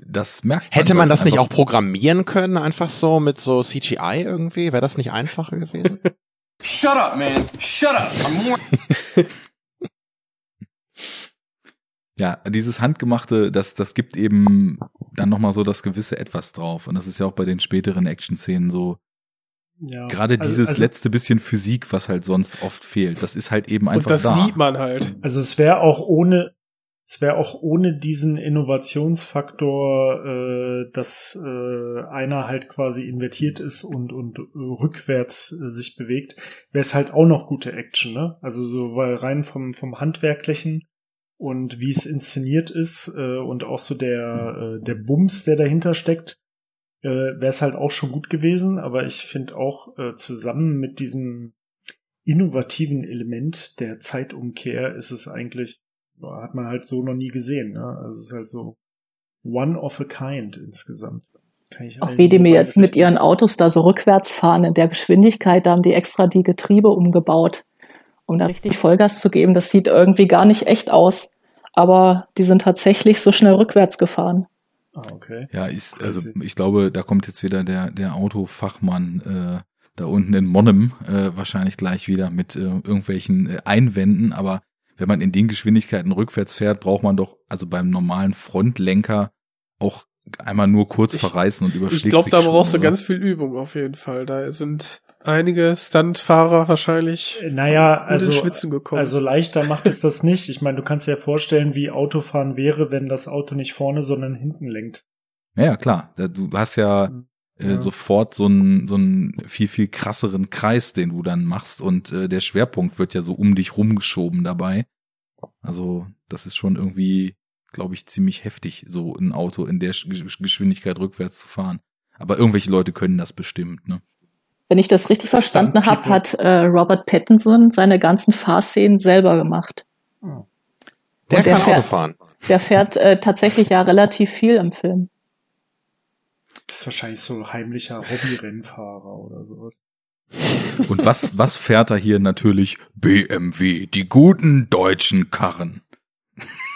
das merkt man. Hätte man das nicht auch programmieren können, einfach so mit so CGI irgendwie? Wäre das nicht einfacher gewesen? Shut up, man. Shut up. Ja, dieses handgemachte, das das gibt eben dann noch mal so das gewisse etwas drauf und das ist ja auch bei den späteren Action-Szenen so. Ja, Gerade also, dieses also, letzte bisschen Physik, was halt sonst oft fehlt, das ist halt eben einfach da. Und das da. sieht man halt. Also es wäre auch ohne es wäre auch ohne diesen Innovationsfaktor, äh, dass äh, einer halt quasi invertiert ist und und äh, rückwärts äh, sich bewegt, wäre es halt auch noch gute Action, ne? Also so weil rein vom vom handwerklichen und wie es inszeniert ist äh, und auch so der äh, der Bums, der dahinter steckt, äh, wäre es halt auch schon gut gewesen. Aber ich finde auch äh, zusammen mit diesem innovativen Element der Zeitumkehr ist es eigentlich hat man halt so noch nie gesehen. Ne? Also es ist halt so one of a kind insgesamt. Auch wie die mit, mit ihren Autos da so rückwärts fahren in der Geschwindigkeit, da haben die extra die Getriebe umgebaut, um da richtig Vollgas zu geben. Das sieht irgendwie gar nicht echt aus, aber die sind tatsächlich so schnell rückwärts gefahren. Ah, okay. Ja, ich, also ich glaube, da kommt jetzt wieder der, der Autofachmann äh, da unten in Monnem äh, wahrscheinlich gleich wieder mit äh, irgendwelchen äh, Einwänden, aber wenn man in den Geschwindigkeiten rückwärts fährt, braucht man doch also beim normalen Frontlenker auch einmal nur kurz verreißen und überschlägt Ich glaube, da brauchst du ganz viel Übung auf jeden Fall. Da sind einige Stuntfahrer wahrscheinlich naja, also, Schwitzen gekommen. Also leichter macht es das nicht. Ich meine, du kannst dir ja vorstellen, wie Autofahren wäre, wenn das Auto nicht vorne, sondern hinten lenkt. Ja, klar. Du hast ja, hm. äh, ja. sofort so einen, so einen viel, viel krasseren Kreis, den du dann machst und äh, der Schwerpunkt wird ja so um dich rumgeschoben dabei. Also das ist schon irgendwie, glaube ich, ziemlich heftig, so ein Auto in der Geschwindigkeit rückwärts zu fahren. Aber irgendwelche Leute können das bestimmt, ne? Wenn ich das richtig verstanden habe, hat äh, Robert Pattinson seine ganzen Fahrszenen selber gemacht. Oh. Der, der kann fährt, Auto fahren. Der fährt äh, tatsächlich ja relativ viel im Film. Das ist wahrscheinlich so ein heimlicher Hobbyrennfahrer oder sowas. Und was, was fährt er hier natürlich? BMW, die guten deutschen Karren.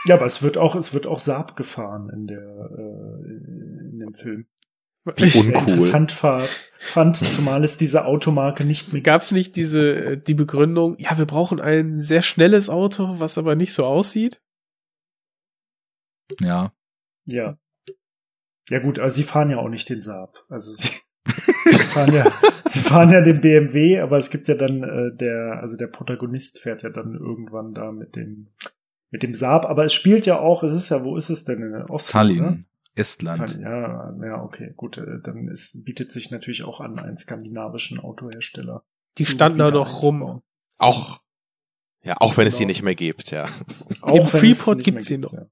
Ja, aber es wird auch, es wird auch Saab gefahren in der, äh, in dem Film. Wie uncool. interessant fand, zumal es diese Automarke nicht mehr Gab es nicht diese, äh, die Begründung, ja, wir brauchen ein sehr schnelles Auto, was aber nicht so aussieht? Ja. Ja. Ja gut, aber sie fahren ja auch nicht den Saab. Also sie, sie fahren ja, sie fahren ja den BMW, aber es gibt ja dann äh, der, also der Protagonist fährt ja dann irgendwann da mit dem mit dem Saab, aber es spielt ja auch, es ist ja, wo ist es denn? In Ost Tallinn, ne? Estland. Ja, ja, okay, gut, äh, dann ist, bietet sich natürlich auch an, einen skandinavischen Autohersteller. Die standen da doch rum. Auch, ja, auch wenn genau. es sie nicht mehr gibt, ja. Auch Im Freeport gibt es sie noch. Ja.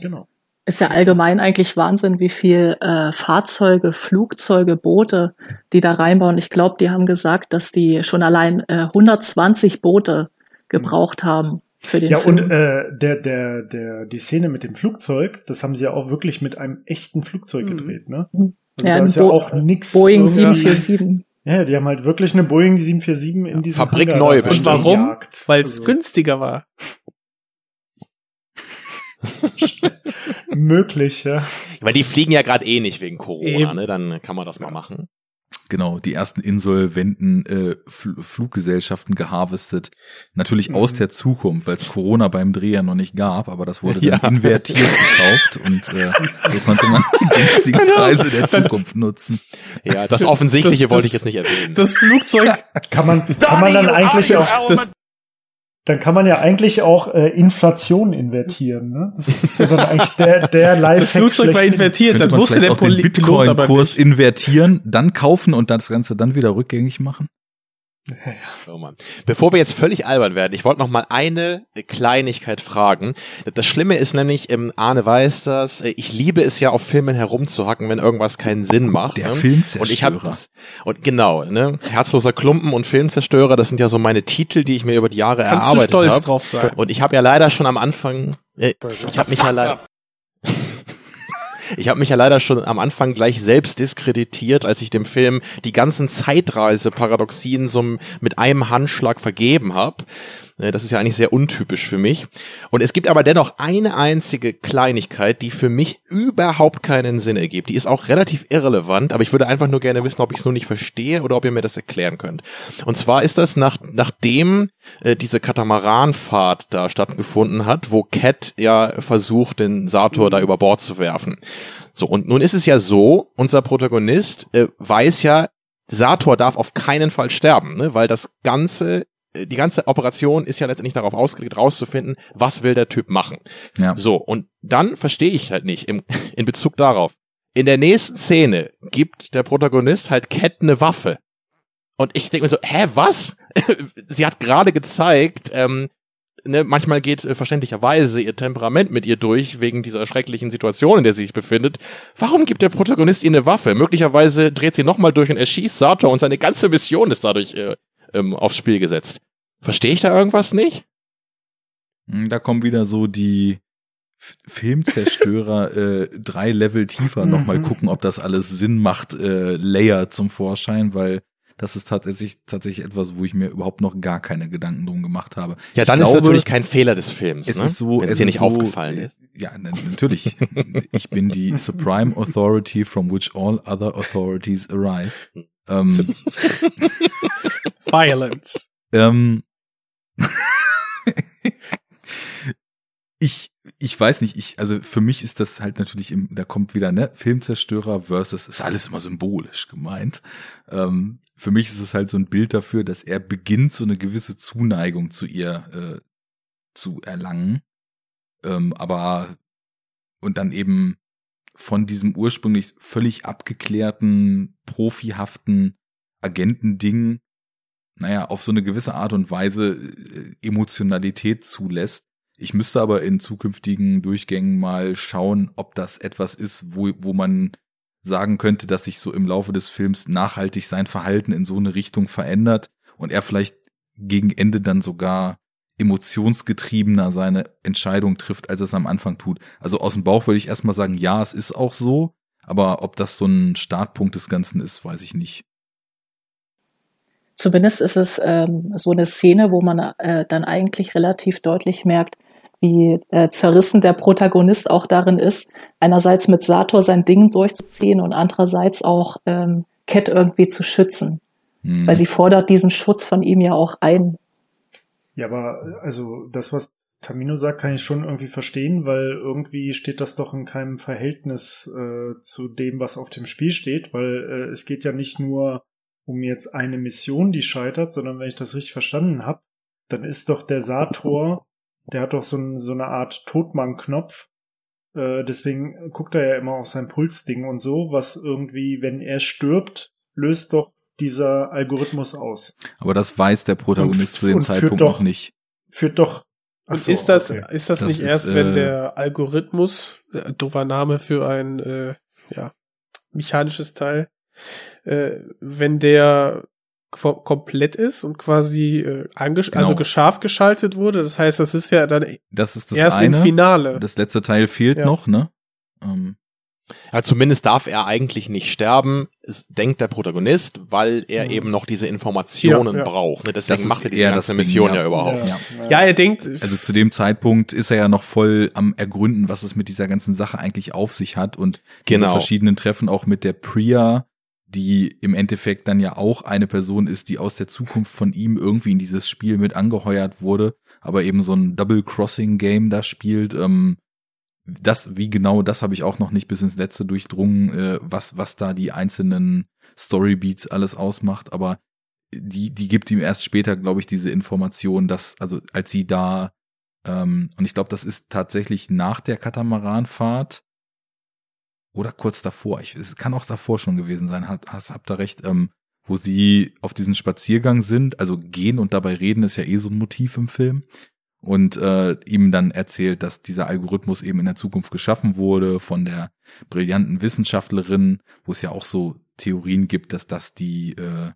Genau ist ja allgemein eigentlich Wahnsinn, wie viel äh, Fahrzeuge, Flugzeuge, Boote, die da reinbauen. Ich glaube, die haben gesagt, dass die schon allein äh, 120 Boote gebraucht haben für den ja, Film. Ja, und äh, der, der, der, die Szene mit dem Flugzeug, das haben sie ja auch wirklich mit einem echten Flugzeug mhm. gedreht, ne? Mhm. Also ja, da ist ja auch nix. Boeing 747. Ja, die haben halt wirklich eine Boeing 747 in ja, diesem Fabrik Hangar neu Und warum? Weil es also. günstiger war. möglich, ja. Weil die fliegen ja gerade eh nicht wegen Corona, ne? Dann kann man das mal machen. Genau, die ersten insolventen äh, Fl Fluggesellschaften geharvestet. Natürlich mhm. aus der Zukunft, weil es Corona beim Dreh ja noch nicht gab, aber das wurde dann ja. invertiert gekauft und äh, so konnte man die günstigen genau. Preise der Zukunft nutzen. Ja, das Offensichtliche das, wollte ich jetzt nicht erwähnen. Das Flugzeug kann man, kann man dann eigentlich auch, das, dann kann man ja eigentlich auch äh, Inflation invertieren. Ne? Das ist ja dann eigentlich der, der Lifehack Das Flugzeug war invertiert, dann wusste der Pol Bitcoin-Kurs invertieren, dann kaufen und das Ganze dann wieder rückgängig machen? Ja. Oh Mann. Bevor wir jetzt völlig albern werden, ich wollte noch mal eine Kleinigkeit fragen. Das Schlimme ist nämlich, ähm, Arne weiß das, äh, ich liebe es ja auf Filmen herumzuhacken, wenn irgendwas keinen Sinn macht. Der ne? Filmzerstörer. Und ich habe das und genau, ne, herzloser Klumpen und Filmzerstörer, das sind ja so meine Titel, die ich mir über die Jahre Kannst erarbeitet habe. drauf sein. Und ich habe ja leider schon am Anfang, äh, ich habe mich ja leider Ich habe mich ja leider schon am Anfang gleich selbst diskreditiert, als ich dem Film die ganzen Zeitreise-Paradoxien so mit einem Handschlag vergeben habe. Ne, das ist ja eigentlich sehr untypisch für mich. Und es gibt aber dennoch eine einzige Kleinigkeit, die für mich überhaupt keinen Sinn ergibt. Die ist auch relativ irrelevant, aber ich würde einfach nur gerne wissen, ob ich es nur nicht verstehe oder ob ihr mir das erklären könnt. Und zwar ist das nach, nachdem äh, diese Katamaranfahrt da stattgefunden hat, wo Cat ja versucht, den Sator da über Bord zu werfen. So, und nun ist es ja so, unser Protagonist äh, weiß ja, Sator darf auf keinen Fall sterben, ne? weil das Ganze die ganze Operation ist ja letztendlich darauf ausgelegt, rauszufinden, was will der Typ machen. Ja. So, und dann verstehe ich halt nicht im, in Bezug darauf. In der nächsten Szene gibt der Protagonist halt Cat eine Waffe. Und ich denke mir so, hä, was? Sie hat gerade gezeigt, ähm, ne, manchmal geht äh, verständlicherweise ihr Temperament mit ihr durch, wegen dieser schrecklichen Situation, in der sie sich befindet. Warum gibt der Protagonist ihr eine Waffe? Möglicherweise dreht sie nochmal durch und erschießt Sator und seine ganze Mission ist dadurch äh, ähm, aufs Spiel gesetzt. Verstehe ich da irgendwas nicht? Hm, da kommen wieder so die Filmzerstörer äh, drei Level tiefer nochmal mhm. gucken, ob das alles Sinn macht, äh, Layer zum Vorschein, weil das ist tatsächlich, tatsächlich etwas, wo ich mir überhaupt noch gar keine Gedanken drum gemacht habe. Ja, dann ich ist glaube, natürlich kein Fehler des Films, es ne? ist so, wenn es dir nicht so, aufgefallen ist. Ja, natürlich. ich bin die Supreme Authority from which all other authorities arrive. Ähm, Violence. Ähm, ich, ich weiß nicht, ich, also für mich ist das halt natürlich im, da kommt wieder, ne, Filmzerstörer versus, ist alles immer symbolisch gemeint. Ähm, für mich ist es halt so ein Bild dafür, dass er beginnt, so eine gewisse Zuneigung zu ihr äh, zu erlangen. Ähm, aber und dann eben von diesem ursprünglich völlig abgeklärten, profihaften Agentending naja, auf so eine gewisse Art und Weise äh, Emotionalität zulässt. Ich müsste aber in zukünftigen Durchgängen mal schauen, ob das etwas ist, wo, wo man sagen könnte, dass sich so im Laufe des Films nachhaltig sein Verhalten in so eine Richtung verändert und er vielleicht gegen Ende dann sogar emotionsgetriebener seine Entscheidung trifft, als es am Anfang tut. Also aus dem Bauch würde ich erstmal sagen, ja, es ist auch so, aber ob das so ein Startpunkt des Ganzen ist, weiß ich nicht. Zumindest ist es ähm, so eine Szene, wo man äh, dann eigentlich relativ deutlich merkt, wie äh, zerrissen der Protagonist auch darin ist, einerseits mit Sator sein Ding durchzuziehen und andererseits auch ähm, Cat irgendwie zu schützen. Hm. Weil sie fordert diesen Schutz von ihm ja auch ein. Ja, aber also das, was Tamino sagt, kann ich schon irgendwie verstehen, weil irgendwie steht das doch in keinem Verhältnis äh, zu dem, was auf dem Spiel steht, weil äh, es geht ja nicht nur um jetzt eine Mission, die scheitert, sondern wenn ich das richtig verstanden habe, dann ist doch der Sator, der hat doch so, ein, so eine Art Totmann-Knopf. Äh, deswegen guckt er ja immer auf sein Pulsding und so, was irgendwie, wenn er stirbt, löst doch dieser Algorithmus aus. Aber das weiß der Protagonist und, zu dem Zeitpunkt doch, noch nicht. Führt doch. Und so, ist das, okay. ist das, das nicht ist, erst, wenn äh, der Algorithmus, äh, doofer Name für ein äh, ja, mechanisches Teil, äh, wenn der komplett ist und quasi äh, angesch genau. also gescharf geschaltet wurde. Das heißt, das ist ja dann das ist das erst eine. im Finale. Das letzte Teil fehlt ja. noch, ne? Ähm. Ja, zumindest darf er eigentlich nicht sterben, denkt der Protagonist, weil er mhm. eben noch diese Informationen ja, ja. braucht. Ne? Deswegen macht er diese ganze Mission Ding, ja, überhaupt. Ja. ja, er denkt. Also zu dem Zeitpunkt ist er ja noch voll am Ergründen, was es mit dieser ganzen Sache eigentlich auf sich hat und diese genau. verschiedenen Treffen auch mit der Priya die im Endeffekt dann ja auch eine Person ist, die aus der Zukunft von ihm irgendwie in dieses Spiel mit angeheuert wurde, aber eben so ein Double-Crossing-Game da spielt. Ähm, das, wie genau, das habe ich auch noch nicht bis ins Letzte durchdrungen, äh, was, was da die einzelnen Storybeats alles ausmacht, aber die, die gibt ihm erst später, glaube ich, diese Information, dass, also als sie da, ähm, und ich glaube, das ist tatsächlich nach der Katamaranfahrt, oder kurz davor, ich, es kann auch davor schon gewesen sein, hast, hast, habt da recht, ähm, wo sie auf diesen Spaziergang sind, also gehen und dabei reden ist ja eh so ein Motiv im Film und äh, ihm dann erzählt, dass dieser Algorithmus eben in der Zukunft geschaffen wurde von der brillanten Wissenschaftlerin, wo es ja auch so Theorien gibt, dass das die äh,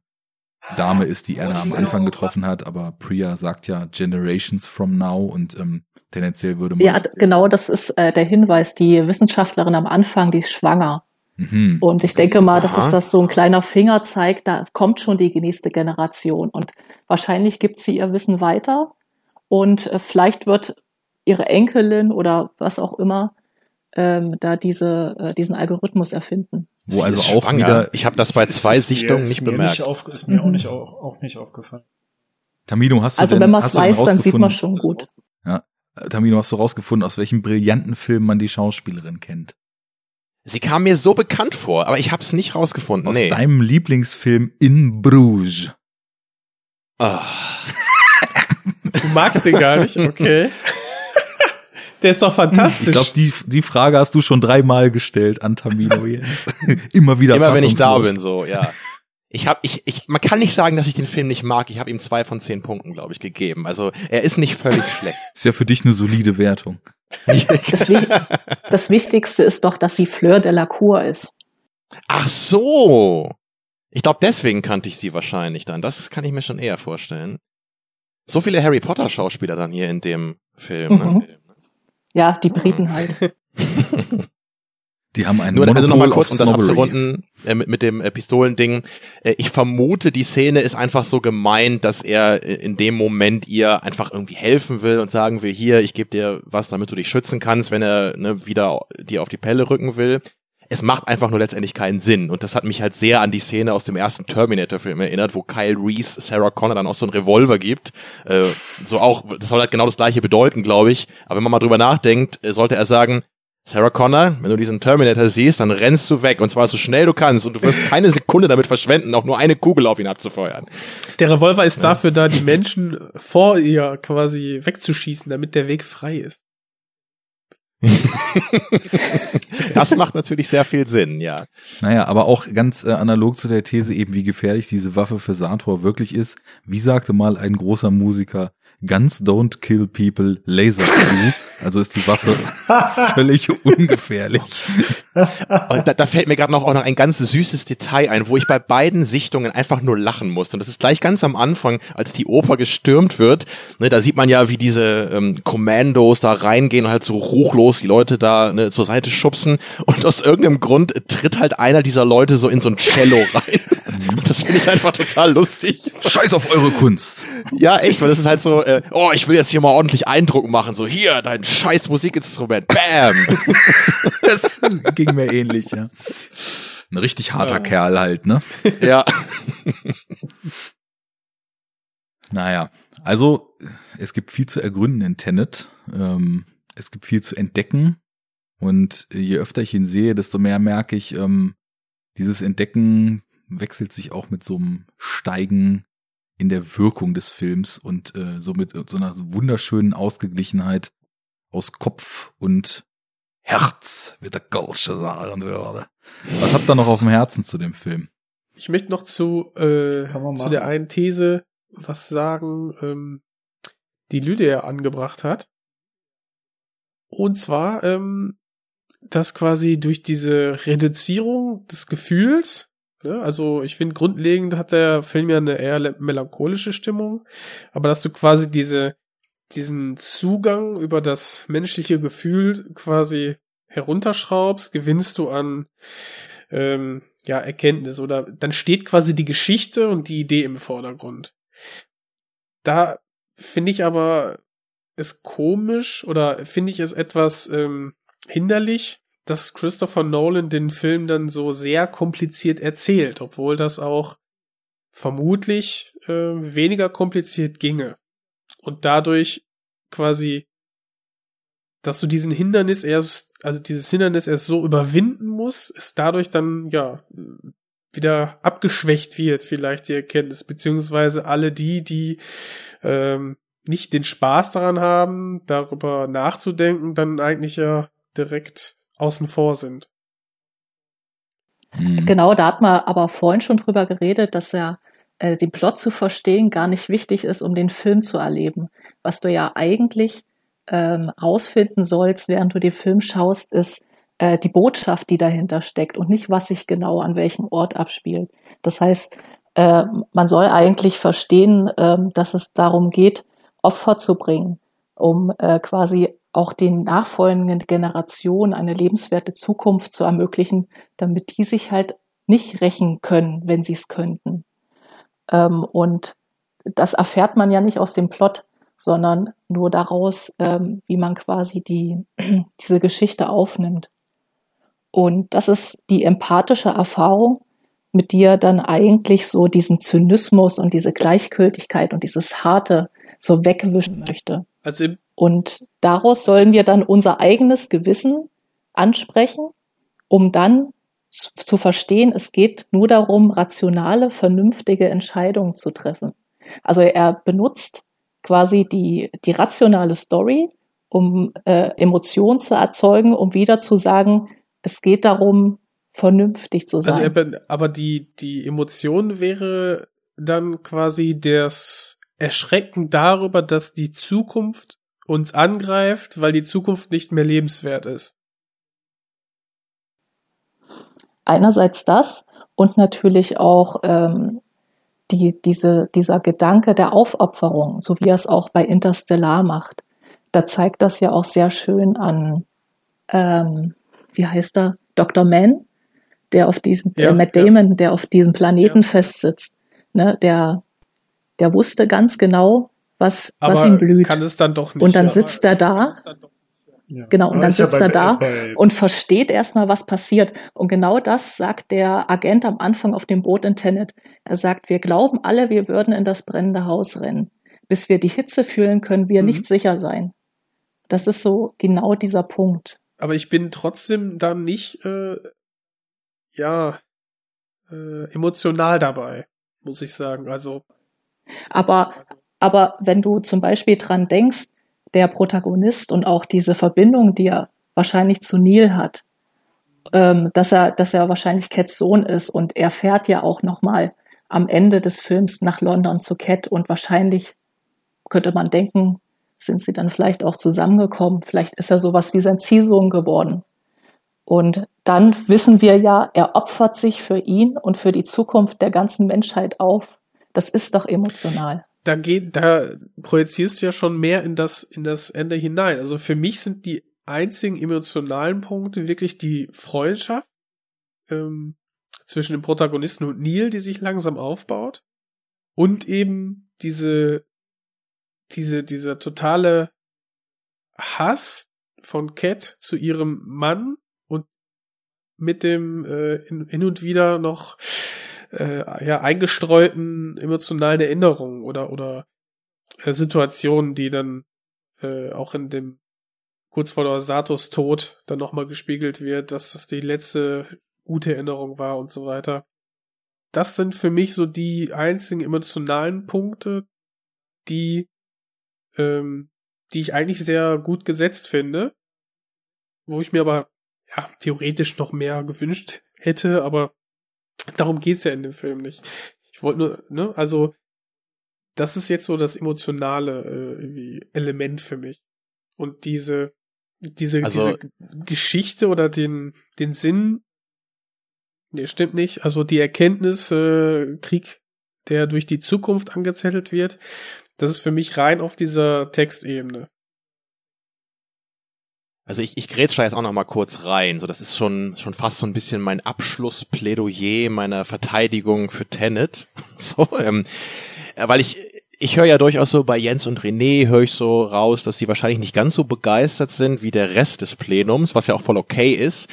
Dame ist, die er da am Anfang getroffen hat, aber Priya sagt ja Generations from now und ähm, Tendenziell würde man. Ja, genau, das ist äh, der Hinweis. Die Wissenschaftlerin am Anfang, die ist schwanger. Mhm. Und ich denke mal, dass es das so ein kleiner Finger zeigt, da kommt schon die nächste Generation. Und wahrscheinlich gibt sie ihr Wissen weiter. Und äh, vielleicht wird ihre Enkelin oder was auch immer ähm, da diese, äh, diesen Algorithmus erfinden. Wo also auch schwanger. wieder. Ich habe das bei zwei Sichtungen nicht bemerkt. Nicht auf, ist mir mhm. auch, nicht, auch, auch nicht aufgefallen. Tamino, hast du Also denn, wenn man es weiß, dann sieht man schon gut. Ja. Tamino, hast du rausgefunden, aus welchem brillanten Film man die Schauspielerin kennt? Sie kam mir so bekannt vor, aber ich habe es nicht rausgefunden. Aus nee. deinem Lieblingsfilm In Bruges. Oh. Du magst ihn gar nicht, okay. Der ist doch fantastisch. Ich glaube, die, die Frage hast du schon dreimal gestellt an Tamino jetzt. Immer wieder Immer wenn ich da bin, so, ja. Ich habe, ich, ich, man kann nicht sagen, dass ich den Film nicht mag. Ich habe ihm zwei von zehn Punkten, glaube ich, gegeben. Also er ist nicht völlig schlecht. Ist ja für dich eine solide Wertung. Das, das Wichtigste ist doch, dass sie Fleur de la Cour ist. Ach so. Ich glaube, deswegen kannte ich sie wahrscheinlich dann. Das kann ich mir schon eher vorstellen. So viele Harry Potter Schauspieler dann hier in dem Film. Ne? Mhm. Ne? Ja, die Briten halt. Die haben einen Nur, Monopol also nochmal kurz, um das abzurunden äh, mit, mit dem äh, Pistolending. Äh, ich vermute, die Szene ist einfach so gemeint, dass er äh, in dem Moment ihr einfach irgendwie helfen will und sagen will, hier, ich gebe dir was, damit du dich schützen kannst, wenn er ne, wieder dir auf die Pelle rücken will. Es macht einfach nur letztendlich keinen Sinn. Und das hat mich halt sehr an die Szene aus dem ersten Terminator-Film erinnert, wo Kyle Reese Sarah Connor dann auch so einen Revolver gibt. Äh, so auch, das soll halt genau das gleiche bedeuten, glaube ich. Aber wenn man mal drüber nachdenkt, äh, sollte er sagen, Sarah Connor, wenn du diesen Terminator siehst, dann rennst du weg und zwar so schnell du kannst und du wirst keine Sekunde damit verschwenden, auch nur eine Kugel auf ihn abzufeuern. Der Revolver ist ja. dafür da, die Menschen vor ihr quasi wegzuschießen, damit der Weg frei ist. das macht natürlich sehr viel Sinn, ja. Naja, aber auch ganz äh, analog zu der These eben, wie gefährlich diese Waffe für Sator wirklich ist. Wie sagte mal ein großer Musiker, Guns don't kill people, lasers do. Also ist die Waffe völlig ungefährlich. Da, da, fällt mir gerade noch auch noch ein ganz süßes Detail ein, wo ich bei beiden Sichtungen einfach nur lachen musste. Und das ist gleich ganz am Anfang, als die Oper gestürmt wird. Ne, da sieht man ja, wie diese ähm, Kommandos da reingehen und halt so hochlos die Leute da ne, zur Seite schubsen. Und aus irgendeinem Grund tritt halt einer dieser Leute so in so ein Cello rein. Das finde ich einfach total lustig. Scheiß auf eure Kunst. Ja, echt, weil das ist halt so, äh, oh, ich will jetzt hier mal ordentlich Eindruck machen. So, hier, dein scheiß Musikinstrument. Bam! das ging mir ähnlich, ja. Ein richtig harter ja. Kerl halt, ne? Ja. naja, also es gibt viel zu ergründen in Tenet. Ähm, es gibt viel zu entdecken. Und je öfter ich ihn sehe, desto mehr merke ich, ähm, dieses Entdecken wechselt sich auch mit so einem Steigen in der Wirkung des Films und äh, so mit so einer wunderschönen Ausgeglichenheit aus Kopf und Herz, wie der Golsche sagen würde. Was habt ihr noch auf dem Herzen zu dem Film? Ich möchte noch zu, äh, zu der einen These was sagen, ähm, die Lydia angebracht hat. Und zwar, ähm, dass quasi durch diese Reduzierung des Gefühls Ne? Also ich finde, grundlegend hat der Film ja eine eher melancholische Stimmung, aber dass du quasi diese, diesen Zugang über das menschliche Gefühl quasi herunterschraubst, gewinnst du an ähm, ja, Erkenntnis oder dann steht quasi die Geschichte und die Idee im Vordergrund. Da finde ich aber es komisch oder finde ich es etwas ähm, hinderlich, dass Christopher Nolan den Film dann so sehr kompliziert erzählt, obwohl das auch vermutlich äh, weniger kompliziert ginge. Und dadurch quasi, dass du diesen Hindernis erst, also dieses Hindernis erst so überwinden musst, ist dadurch dann, ja, wieder abgeschwächt wird, vielleicht die Erkenntnis, beziehungsweise alle die, die ähm, nicht den Spaß daran haben, darüber nachzudenken, dann eigentlich ja direkt außen vor sind. Mhm. Genau, da hat man aber vorhin schon drüber geredet, dass ja äh, den Plot zu verstehen gar nicht wichtig ist, um den Film zu erleben. Was du ja eigentlich ähm, rausfinden sollst, während du den Film schaust, ist äh, die Botschaft, die dahinter steckt und nicht, was sich genau an welchem Ort abspielt. Das heißt, äh, man soll eigentlich verstehen, äh, dass es darum geht, Opfer zu bringen um äh, quasi auch den nachfolgenden Generationen eine lebenswerte Zukunft zu ermöglichen, damit die sich halt nicht rächen können, wenn sie es könnten. Ähm, und das erfährt man ja nicht aus dem Plot, sondern nur daraus, ähm, wie man quasi die, diese Geschichte aufnimmt. Und das ist die empathische Erfahrung, mit dir dann eigentlich so diesen Zynismus und diese Gleichgültigkeit und dieses Harte so wegwischen möchte. Also und daraus sollen wir dann unser eigenes Gewissen ansprechen, um dann zu, verstehen, es geht nur darum, rationale, vernünftige Entscheidungen zu treffen. Also er benutzt quasi die, die rationale Story, um äh, Emotionen zu erzeugen, um wieder zu sagen, es geht darum, vernünftig zu also sein. Also, aber die, die Emotion wäre dann quasi das Erschrecken darüber, dass die Zukunft uns angreift, weil die Zukunft nicht mehr lebenswert ist. Einerseits das und natürlich auch ähm, die, diese, dieser Gedanke der Aufopferung, so wie er es auch bei Interstellar macht. Da zeigt das ja auch sehr schön an, ähm, wie heißt er, Dr. Mann, der auf diesen, ja, der Matt Damon, ja. der auf diesem Planeten ja. festsitzt, ne, der, der wusste ganz genau, was, was ihm blüht. Kann es dann doch nicht. Und dann sitzt er da. Ja. Genau, und dann sitzt er da und versteht erstmal, was passiert. Und genau das sagt der Agent am Anfang auf dem Boot in Tenet. Er sagt, wir glauben alle, wir würden in das brennende Haus rennen. Bis wir die Hitze fühlen, können wir mhm. nicht sicher sein. Das ist so genau dieser Punkt. Aber ich bin trotzdem dann nicht, äh, ja, äh, emotional dabei, muss ich sagen. Also. Aber, aber wenn du zum Beispiel dran denkst, der Protagonist und auch diese Verbindung, die er wahrscheinlich zu Neil hat, ähm, dass er, dass er wahrscheinlich Cats Sohn ist und er fährt ja auch nochmal am Ende des Films nach London zu Cat und wahrscheinlich könnte man denken, sind sie dann vielleicht auch zusammengekommen. Vielleicht ist er sowas wie sein Ziehsohn geworden. Und dann wissen wir ja, er opfert sich für ihn und für die Zukunft der ganzen Menschheit auf. Das ist doch emotional da geht, da projizierst du ja schon mehr in das, in das Ende hinein. Also für mich sind die einzigen emotionalen Punkte wirklich die Freundschaft ähm, zwischen dem Protagonisten und Neil, die sich langsam aufbaut. Und eben diese, diese, dieser totale Hass von Cat zu ihrem Mann und mit dem äh, hin und wieder noch äh, ja, eingestreuten emotionalen Erinnerungen oder, oder äh, Situationen, die dann äh, auch in dem kurz vor Satos Tod dann nochmal gespiegelt wird, dass das die letzte gute Erinnerung war und so weiter. Das sind für mich so die einzigen emotionalen Punkte, die, ähm, die ich eigentlich sehr gut gesetzt finde, wo ich mir aber ja theoretisch noch mehr gewünscht hätte, aber Darum geht's ja in dem Film nicht. Ich wollte nur, ne, also das ist jetzt so das emotionale äh, Element für mich. Und diese, diese, also, diese Geschichte oder den, den Sinn, nee, stimmt nicht. Also die Erkenntnis, äh, Krieg, der durch die Zukunft angezettelt wird, das ist für mich rein auf dieser Textebene. Also ich, ich grätsch da jetzt auch noch mal kurz rein. So, das ist schon, schon fast so ein bisschen mein Abschlussplädoyer meiner Verteidigung für Tenet. So, ähm, weil ich, ich höre ja durchaus so bei Jens und René höre ich so raus, dass sie wahrscheinlich nicht ganz so begeistert sind wie der Rest des Plenums, was ja auch voll okay ist.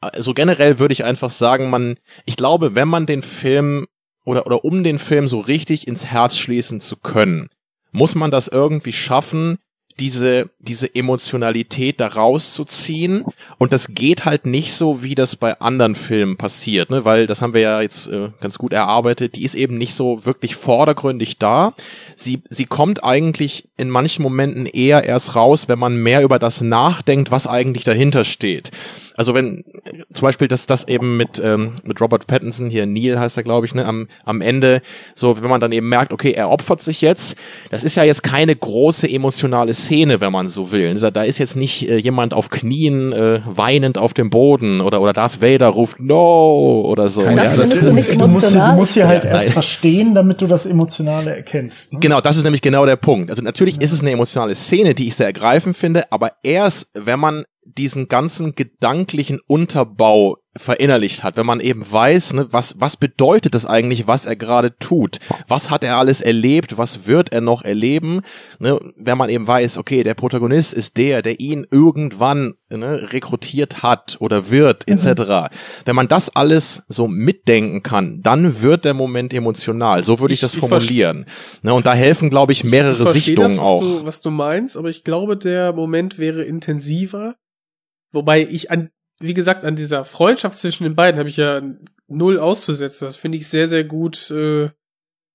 Also generell würde ich einfach sagen, man, ich glaube, wenn man den Film oder, oder um den Film so richtig ins Herz schließen zu können, muss man das irgendwie schaffen, diese, diese Emotionalität da rauszuziehen. Und das geht halt nicht so, wie das bei anderen Filmen passiert, ne? weil das haben wir ja jetzt äh, ganz gut erarbeitet. Die ist eben nicht so wirklich vordergründig da. Sie, sie kommt eigentlich in manchen Momenten eher erst raus, wenn man mehr über das nachdenkt, was eigentlich dahinter steht. Also wenn zum Beispiel das, das eben mit, ähm, mit Robert Pattinson, hier Neil heißt er, glaube ich, ne, am, am Ende, so wenn man dann eben merkt, okay, er opfert sich jetzt, das ist ja jetzt keine große emotionale Szene, wenn man so will. Da, ist jetzt nicht äh, jemand auf Knien äh, weinend auf dem Boden oder oder Darth Vader ruft No oder so. Das ja, das, du nicht emotional? Du musst, du musst ja halt ja, erst nein. verstehen, damit du das Emotionale erkennst. Ne? Genau, das ist nämlich genau der Punkt. Also natürlich ja. ist es eine emotionale Szene, die ich sehr ergreifend finde, aber erst, wenn man diesen ganzen gedanklichen Unterbau verinnerlicht hat, wenn man eben weiß, ne, was, was bedeutet das eigentlich, was er gerade tut? Was hat er alles erlebt? Was wird er noch erleben? Ne, wenn man eben weiß, okay, der Protagonist ist der, der ihn irgendwann ne, rekrutiert hat oder wird, mhm. etc. Wenn man das alles so mitdenken kann, dann wird der Moment emotional. So würde ich, ich, das formulieren. Ne, und da helfen, glaube ich, mehrere ich Sichtungen das, was auch. Du, was du meinst, aber ich glaube, der Moment wäre intensiver. Wobei ich an wie gesagt, an dieser Freundschaft zwischen den beiden habe ich ja null auszusetzen. Das finde ich sehr, sehr gut äh,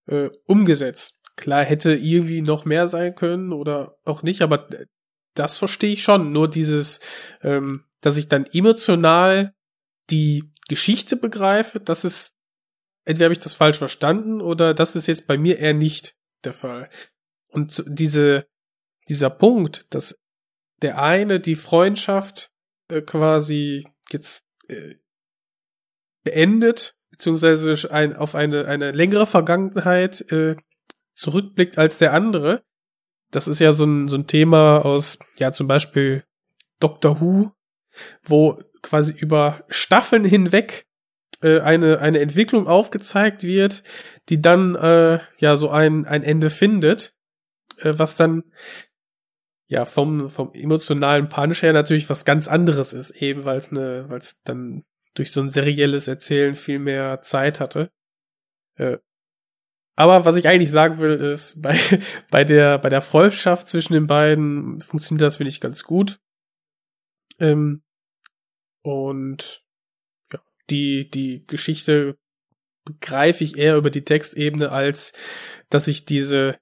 äh, umgesetzt. Klar hätte irgendwie noch mehr sein können oder auch nicht, aber das verstehe ich schon. Nur dieses, ähm, dass ich dann emotional die Geschichte begreife, das ist, entweder habe ich das falsch verstanden oder das ist jetzt bei mir eher nicht der Fall. Und diese, dieser Punkt, dass der eine die Freundschaft äh, quasi jetzt äh, beendet, beziehungsweise ein, auf eine, eine längere Vergangenheit äh, zurückblickt als der andere. Das ist ja so ein, so ein Thema aus, ja, zum Beispiel Doctor Who, wo quasi über Staffeln hinweg äh, eine, eine Entwicklung aufgezeigt wird, die dann äh, ja so ein, ein Ende findet, äh, was dann ja vom vom emotionalen Punch her natürlich was ganz anderes ist, eben weil es ne, weil es dann durch so ein serielles Erzählen viel mehr Zeit hatte. Äh, aber was ich eigentlich sagen will, ist, bei, bei der, bei der Freundschaft zwischen den beiden funktioniert das, finde ich, ganz gut. Ähm, und ja, die, die Geschichte begreife ich eher über die Textebene, als dass ich diese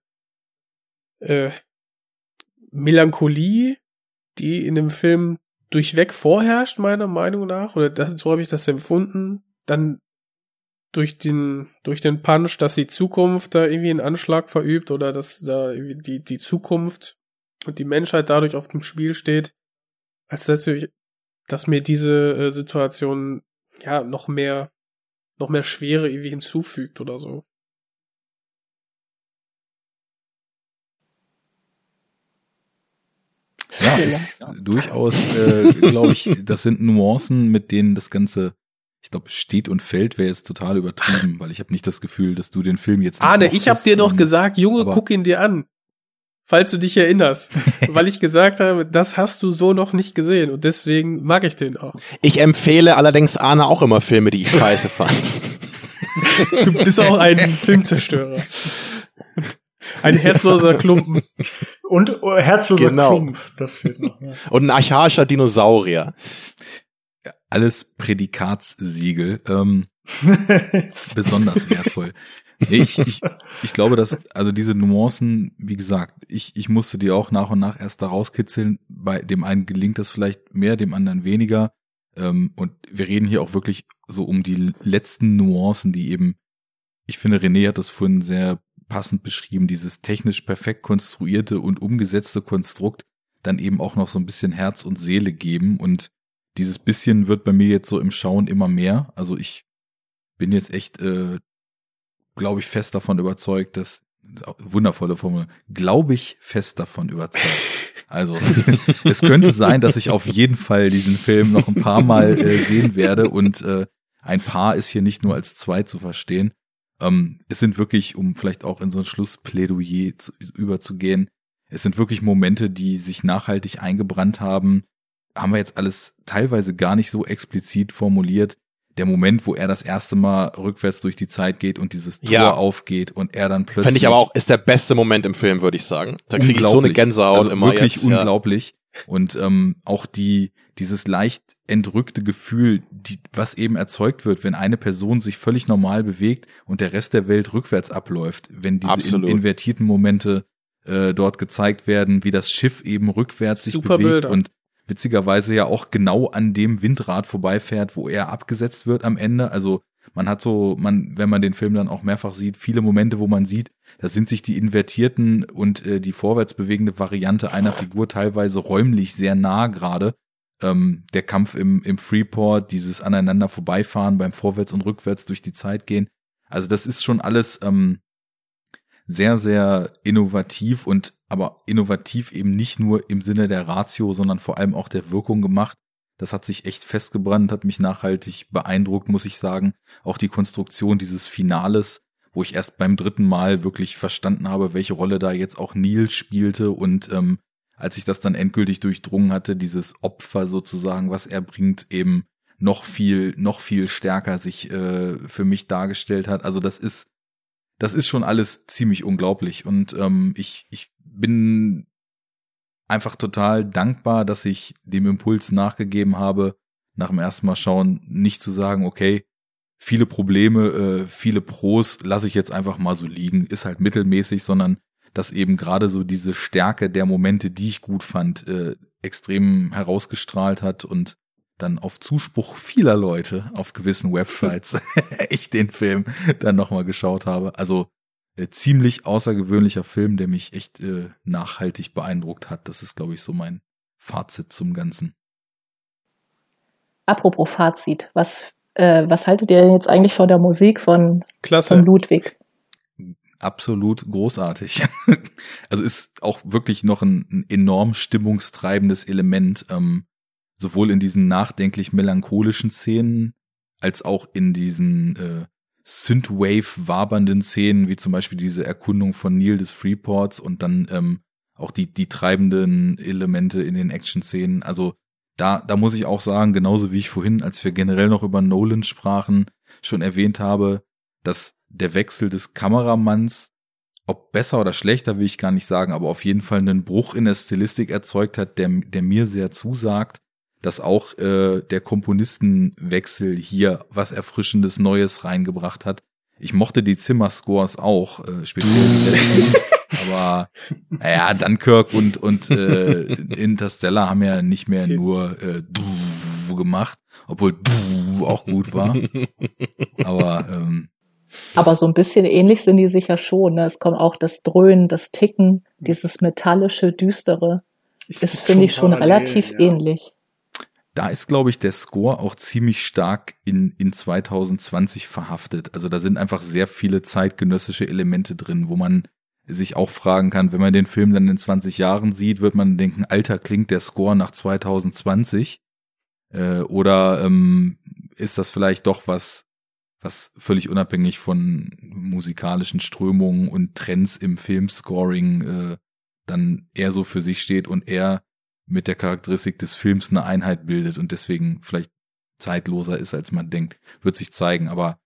äh, Melancholie, die in dem Film durchweg vorherrscht, meiner Meinung nach, oder das, so habe ich das empfunden, dann durch den, durch den Punch, dass die Zukunft da irgendwie einen Anschlag verübt oder dass da die, die Zukunft und die Menschheit dadurch auf dem Spiel steht, als natürlich, dass mir diese äh, Situation ja noch mehr, noch mehr Schwere irgendwie hinzufügt oder so. Ja, ist ja. durchaus, äh, glaube ich, das sind Nuancen, mit denen das Ganze, ich glaube, steht und fällt, wäre jetzt total übertrieben, weil ich habe nicht das Gefühl, dass du den Film jetzt nicht Arne, ich habe dir doch gesagt, Junge, guck ihn dir an. Falls du dich erinnerst, weil ich gesagt habe, das hast du so noch nicht gesehen und deswegen mag ich den auch. Ich empfehle allerdings Arne auch immer Filme, die ich scheiße fand. du bist auch ein Filmzerstörer. Ein herzloser Klumpen. Und uh, herzloser genau. Klump, das fehlt noch. Ja. Und ein archaischer Dinosaurier. Alles Prädikatssiegel. Ähm, besonders wertvoll. Ich, ich, ich glaube, dass, also diese Nuancen, wie gesagt, ich, ich musste die auch nach und nach erst da rauskitzeln. Bei dem einen gelingt das vielleicht mehr, dem anderen weniger. Ähm, und wir reden hier auch wirklich so um die letzten Nuancen, die eben, ich finde, René hat das vorhin sehr passend beschrieben, dieses technisch perfekt konstruierte und umgesetzte Konstrukt dann eben auch noch so ein bisschen Herz und Seele geben und dieses bisschen wird bei mir jetzt so im Schauen immer mehr. Also ich bin jetzt echt, äh, glaube ich, fest davon überzeugt, dass wundervolle Formel, glaube ich fest davon überzeugt. Also es könnte sein, dass ich auf jeden Fall diesen Film noch ein paar Mal äh, sehen werde und äh, ein Paar ist hier nicht nur als zwei zu verstehen. Ähm, es sind wirklich, um vielleicht auch in so ein Schlussplädoyer zu, überzugehen, es sind wirklich Momente, die sich nachhaltig eingebrannt haben. Haben wir jetzt alles teilweise gar nicht so explizit formuliert. Der Moment, wo er das erste Mal rückwärts durch die Zeit geht und dieses Tor ja. aufgeht und er dann plötzlich. Fände ich aber auch, ist der beste Moment im Film, würde ich sagen. Da kriege ich so eine Gänsehaut also immer. Wirklich jetzt, unglaublich. Ja. Und ähm, auch die, dieses leicht entrückte Gefühl, die, was eben erzeugt wird, wenn eine Person sich völlig normal bewegt und der Rest der Welt rückwärts abläuft, wenn diese in, invertierten Momente äh, dort gezeigt werden, wie das Schiff eben rückwärts Super sich bewegt Bilder. und witzigerweise ja auch genau an dem Windrad vorbeifährt, wo er abgesetzt wird am Ende. Also man hat so, man, wenn man den Film dann auch mehrfach sieht, viele Momente, wo man sieht, da sind sich die invertierten und äh, die vorwärts bewegende Variante einer Figur teilweise räumlich sehr nah gerade. Ähm, der Kampf im, im Freeport, dieses aneinander vorbeifahren beim Vorwärts und Rückwärts durch die Zeit gehen. Also das ist schon alles ähm, sehr, sehr innovativ und aber innovativ eben nicht nur im Sinne der Ratio, sondern vor allem auch der Wirkung gemacht. Das hat sich echt festgebrannt, hat mich nachhaltig beeindruckt, muss ich sagen. Auch die Konstruktion dieses Finales, wo ich erst beim dritten Mal wirklich verstanden habe, welche Rolle da jetzt auch Neil spielte und ähm, als ich das dann endgültig durchdrungen hatte, dieses Opfer sozusagen, was er bringt, eben noch viel, noch viel stärker sich äh, für mich dargestellt hat. Also das ist, das ist schon alles ziemlich unglaublich und ähm, ich, ich bin einfach total dankbar, dass ich dem Impuls nachgegeben habe, nach dem ersten Mal schauen, nicht zu sagen, okay, viele Probleme, äh, viele Pros lasse ich jetzt einfach mal so liegen, ist halt mittelmäßig, sondern dass eben gerade so diese Stärke der Momente, die ich gut fand, äh, extrem herausgestrahlt hat und dann auf Zuspruch vieler Leute auf gewissen Websites ich den Film dann nochmal geschaut habe. Also äh, ziemlich außergewöhnlicher Film, der mich echt äh, nachhaltig beeindruckt hat. Das ist, glaube ich, so mein Fazit zum Ganzen. Apropos Fazit, was, äh, was haltet ihr denn jetzt eigentlich von der Musik von, Klasse. von Ludwig? Absolut großartig. also ist auch wirklich noch ein, ein enorm stimmungstreibendes Element, ähm, sowohl in diesen nachdenklich melancholischen Szenen als auch in diesen äh, Synthwave wabernden Szenen, wie zum Beispiel diese Erkundung von Neil des Freeports und dann ähm, auch die, die treibenden Elemente in den Action-Szenen. Also da, da muss ich auch sagen, genauso wie ich vorhin, als wir generell noch über Nolan sprachen, schon erwähnt habe, dass der Wechsel des Kameramanns, ob besser oder schlechter, will ich gar nicht sagen, aber auf jeden Fall einen Bruch in der Stilistik erzeugt hat, der, der mir sehr zusagt dass auch äh, der Komponistenwechsel hier was Erfrischendes Neues reingebracht hat. Ich mochte die Zimmerscores auch, äh, speziell die letzten. aber naja, Dunkirk und, und äh, Interstellar haben ja nicht mehr nur äh, gemacht, obwohl auch gut war. Aber ähm, aber so ein bisschen ähnlich sind die sicher schon. Ne? Es kommt auch das Dröhnen, das Ticken, dieses metallische, düstere. Ist, finde ich, schon relativ ja. ähnlich da ist, glaube ich, der Score auch ziemlich stark in, in 2020 verhaftet. Also da sind einfach sehr viele zeitgenössische Elemente drin, wo man sich auch fragen kann, wenn man den Film dann in 20 Jahren sieht, wird man denken, alter klingt der Score nach 2020. Äh, oder ähm, ist das vielleicht doch was, was völlig unabhängig von musikalischen Strömungen und Trends im Filmscoring äh, dann eher so für sich steht und eher mit der Charakteristik des Films eine Einheit bildet und deswegen vielleicht zeitloser ist, als man denkt, wird sich zeigen. Aber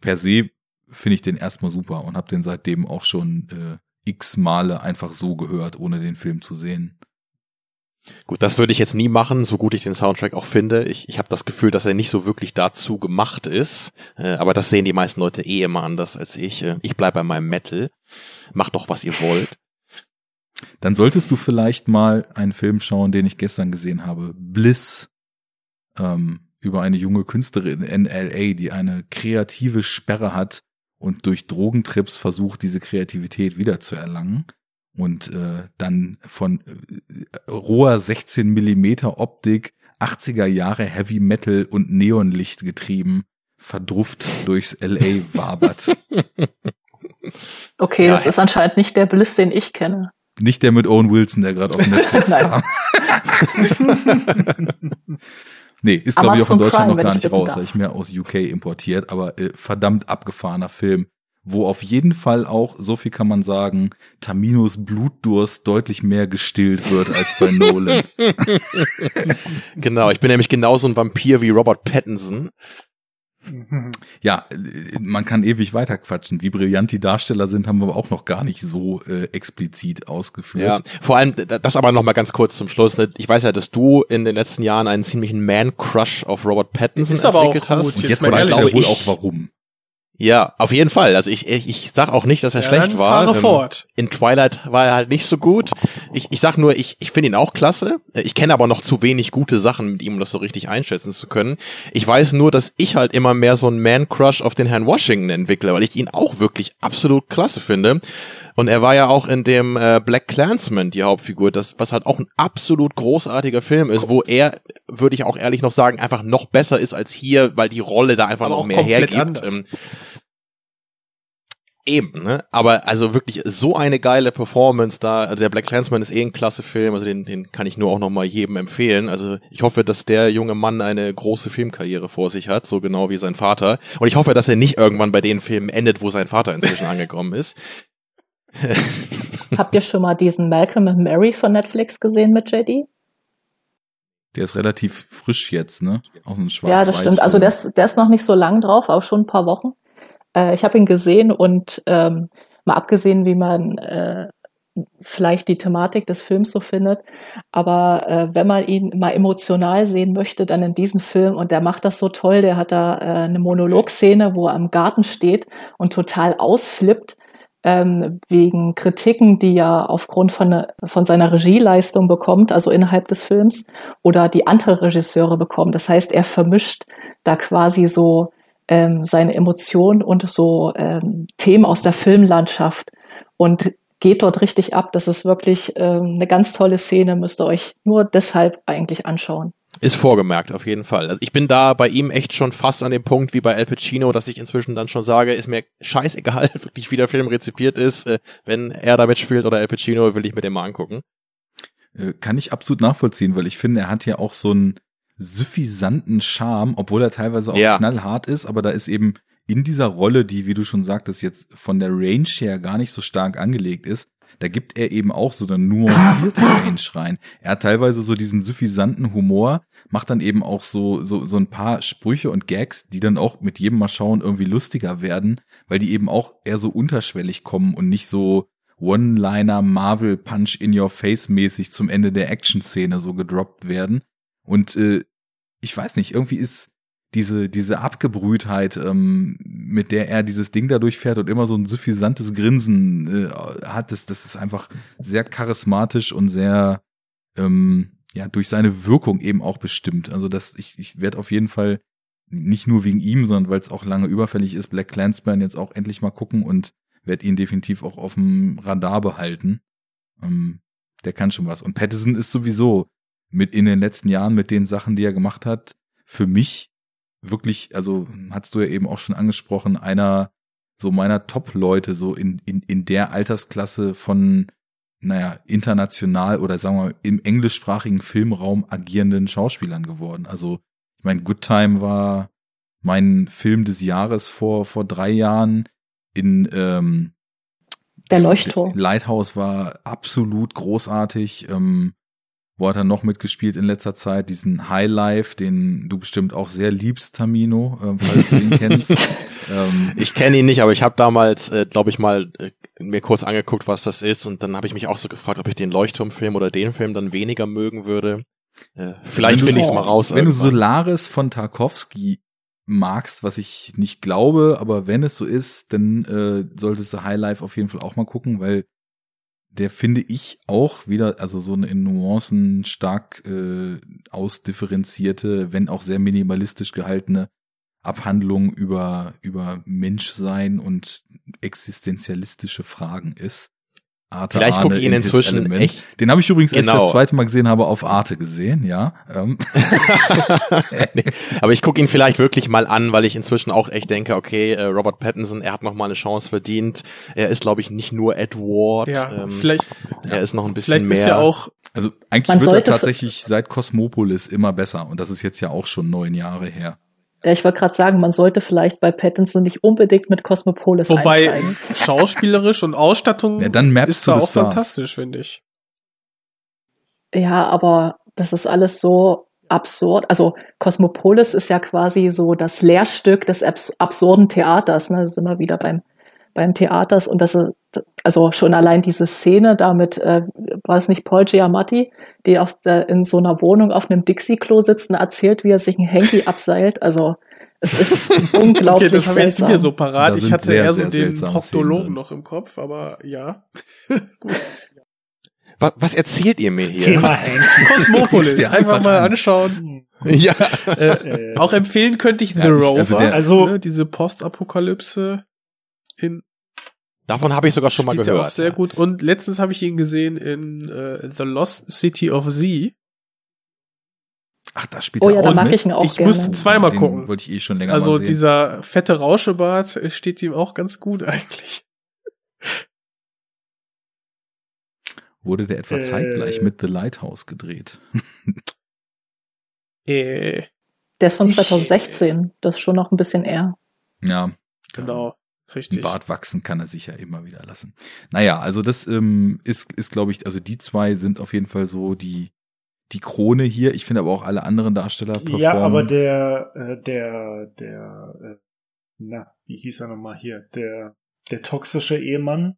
per se finde ich den erstmal super und habe den seitdem auch schon äh, x Male einfach so gehört, ohne den Film zu sehen. Gut, das würde ich jetzt nie machen, so gut ich den Soundtrack auch finde. Ich, ich habe das Gefühl, dass er nicht so wirklich dazu gemacht ist. Äh, aber das sehen die meisten Leute eh immer anders als ich. Äh, ich bleib bei meinem Metal. Macht doch, was ihr wollt. Dann solltest du vielleicht mal einen Film schauen, den ich gestern gesehen habe. Bliss. Ähm, über eine junge Künstlerin in LA, die eine kreative Sperre hat und durch Drogentrips versucht, diese Kreativität wiederzuerlangen und äh, dann von äh, roher 16 Millimeter Optik, 80er Jahre Heavy Metal und Neonlicht getrieben, verdrufft durchs LA wabert. Okay, ja, das ist anscheinend nicht der Bliss, den ich kenne. Nicht der mit Owen Wilson, der gerade auf Netflix kam. nee, ist glaube ich auch in Deutschland Prime, noch gar nicht raus, habe ich mehr aus UK importiert, aber äh, verdammt abgefahrener Film, wo auf jeden Fall auch, so viel kann man sagen, Taminos Blutdurst deutlich mehr gestillt wird als bei Nolan. genau, ich bin nämlich genauso ein Vampir wie Robert Pattinson. Ja, man kann ewig weiterquatschen. Wie brillant die Darsteller sind, haben wir aber auch noch gar nicht so äh, explizit ausgeführt. Ja, vor allem, das aber noch mal ganz kurz zum Schluss. Ne? Ich weiß ja, dass du in den letzten Jahren einen ziemlichen Man-Crush auf Robert Pattinson entwickelt hast. Gut, jetzt, jetzt weiß ich ja wohl auch warum. Ja, auf jeden Fall. Also ich, ich, ich sag auch nicht, dass er ja, schlecht war. Fahre ähm, fort. In Twilight war er halt nicht so gut. Ich, ich sag nur, ich, ich finde ihn auch klasse. Ich kenne aber noch zu wenig gute Sachen mit ihm, um das so richtig einschätzen zu können. Ich weiß nur, dass ich halt immer mehr so einen Man-Crush auf den Herrn Washington entwickle, weil ich ihn auch wirklich absolut klasse finde. Und er war ja auch in dem äh, Black Clansman die Hauptfigur, das was halt auch ein absolut großartiger Film ist, wo er, würde ich auch ehrlich noch sagen, einfach noch besser ist als hier, weil die Rolle da einfach aber noch mehr hergibt. Ähm, Eben, ne? Aber also wirklich so eine geile Performance da. Also der Black Clansman ist eh ein klasse Film, also den, den kann ich nur auch noch mal jedem empfehlen. Also ich hoffe, dass der junge Mann eine große Filmkarriere vor sich hat, so genau wie sein Vater. Und ich hoffe, dass er nicht irgendwann bei den Filmen endet, wo sein Vater inzwischen angekommen ist. Habt ihr schon mal diesen Malcolm and Mary von Netflix gesehen mit JD? Der ist relativ frisch jetzt, ne? Auch ein schwarz Ja, das stimmt. Also der ist, der ist noch nicht so lang drauf, auch schon ein paar Wochen. Äh, ich habe ihn gesehen und ähm, mal abgesehen, wie man äh, vielleicht die Thematik des Films so findet, aber äh, wenn man ihn mal emotional sehen möchte, dann in diesem Film und der macht das so toll, der hat da äh, eine Monologszene, wo er am Garten steht und total ausflippt ähm, wegen Kritiken, die er aufgrund von, von seiner Regieleistung bekommt, also innerhalb des Films, oder die andere Regisseure bekommen. Das heißt, er vermischt da quasi so ähm, seine Emotionen und so ähm, Themen aus der Filmlandschaft und geht dort richtig ab. Das ist wirklich ähm, eine ganz tolle Szene, müsst ihr euch nur deshalb eigentlich anschauen. Ist vorgemerkt, auf jeden Fall. Also ich bin da bei ihm echt schon fast an dem Punkt wie bei Al Pacino, dass ich inzwischen dann schon sage, ist mir scheißegal, wirklich wie der Film rezipiert ist. Äh, wenn er da mitspielt oder Al Pacino, will ich mir den mal angucken. Äh, kann ich absolut nachvollziehen, weil ich finde, er hat ja auch so einen suffisanten Charme, obwohl er teilweise auch ja. knallhart ist, aber da ist eben in dieser Rolle, die, wie du schon sagtest, jetzt von der Range her gar nicht so stark angelegt ist, da gibt er eben auch so eine nuancierte Range rein. Er hat teilweise so diesen suffisanten Humor, macht dann eben auch so, so, so ein paar Sprüche und Gags, die dann auch mit jedem Mal schauen irgendwie lustiger werden, weil die eben auch eher so unterschwellig kommen und nicht so One-Liner Marvel Punch in your face mäßig zum Ende der Action-Szene so gedroppt werden. Und äh, ich weiß nicht, irgendwie ist diese, diese Abgebrühtheit, ähm, mit der er dieses Ding da durchfährt und immer so ein suffisantes Grinsen äh, hat, das, das ist einfach sehr charismatisch und sehr, ähm, ja, durch seine Wirkung eben auch bestimmt. Also das, ich, ich werde auf jeden Fall nicht nur wegen ihm, sondern weil es auch lange überfällig ist, Black Clansman jetzt auch endlich mal gucken und werde ihn definitiv auch auf dem Radar behalten. Ähm, der kann schon was. Und Pattison ist sowieso mit in den letzten Jahren mit den Sachen, die er gemacht hat, für mich wirklich, also hast du ja eben auch schon angesprochen, einer so meiner Top-Leute, so in, in, in der Altersklasse von, naja, international oder sagen wir mal im englischsprachigen Filmraum agierenden Schauspielern geworden. Also, ich meine, Good Time war mein Film des Jahres vor, vor drei Jahren in ähm, Der Leuchtturm. Lighthouse war absolut großartig. Ähm, wo hat er noch mitgespielt in letzter Zeit? Diesen High Life, den du bestimmt auch sehr liebst, Tamino, äh, falls du ihn kennst. ähm, ich kenne ihn nicht, aber ich habe damals, äh, glaube ich, mal äh, mir kurz angeguckt, was das ist. Und dann habe ich mich auch so gefragt, ob ich den Leuchtturmfilm oder den Film dann weniger mögen würde. Äh, vielleicht finde ich es mal raus. Wenn irgendwann. du Solaris von Tarkovsky magst, was ich nicht glaube, aber wenn es so ist, dann äh, solltest du High Life auf jeden Fall auch mal gucken, weil der finde ich auch wieder, also so eine in Nuancen stark äh, ausdifferenzierte, wenn auch sehr minimalistisch gehaltene Abhandlung über, über Menschsein und existenzialistische Fragen ist. Arte Vielleicht gucke ich ihn in inzwischen echt. Den habe ich übrigens, genau. genau. das zweite Mal gesehen habe, auf Arte gesehen, ja. Ähm. nee, aber ich gucke ihn vielleicht wirklich mal an, weil ich inzwischen auch echt denke, okay, äh, Robert Pattinson, er hat noch mal eine Chance verdient. Er ist, glaube ich, nicht nur Edward. Ja, ähm, vielleicht. Er ist noch ein bisschen mehr. Ist ja auch. Also eigentlich wird er tatsächlich seit Cosmopolis immer besser und das ist jetzt ja auch schon neun Jahre her. Ja, ich wollte gerade sagen, man sollte vielleicht bei Pattinson nicht unbedingt mit Cosmopolis Wobei einsteigen. schauspielerisch und Ausstattung ja, dann ist da auch Stars. fantastisch, finde ich. Ja, aber das ist alles so absurd. Also Cosmopolis ist ja quasi so das Lehrstück des abs absurden Theaters. Ne? Das ist immer wieder beim beim Theaters und das also schon allein diese Szene damit äh, war es nicht Paul Giamatti, die auf der, in so einer Wohnung auf einem Dixie-Klo sitzt und erzählt, wie er sich ein Hanky abseilt. Also Es ist unglaublich okay, das wir jetzt hier so parat. Ich hatte sehr, eher so den Proktologen noch im Kopf, aber ja. Gut. Was, was erzählt ihr mir hier? Thema Kosmopolis. Einfach mal anschauen. Ja. Äh, auch empfehlen könnte ich The ja, Rover, also, der, also ne, diese Postapokalypse in Davon habe ich sogar schon mal gehört. Ja auch sehr gut. Und letztens habe ich ihn gesehen in uh, The Lost City of Z. Ach, das spielt oh, ja, da mag ich ihn auch Ich gerne. musste zweimal gucken. Wollte ich eh schon länger Also dieser fette Rauschebart steht ihm auch ganz gut eigentlich. Wurde der etwa äh, zeitgleich mit The Lighthouse gedreht? äh, der ist von 2016. Das ist schon noch ein bisschen eher. Ja. Genau. Richtig. Bart wachsen kann er sich ja immer wieder lassen. Naja, also das ähm, ist, ist glaube ich, also die zwei sind auf jeden Fall so die, die Krone hier. Ich finde aber auch alle anderen Darsteller performen. Ja, aber der, äh, der, der, äh, na, wie hieß er nochmal hier? Der, der toxische Ehemann,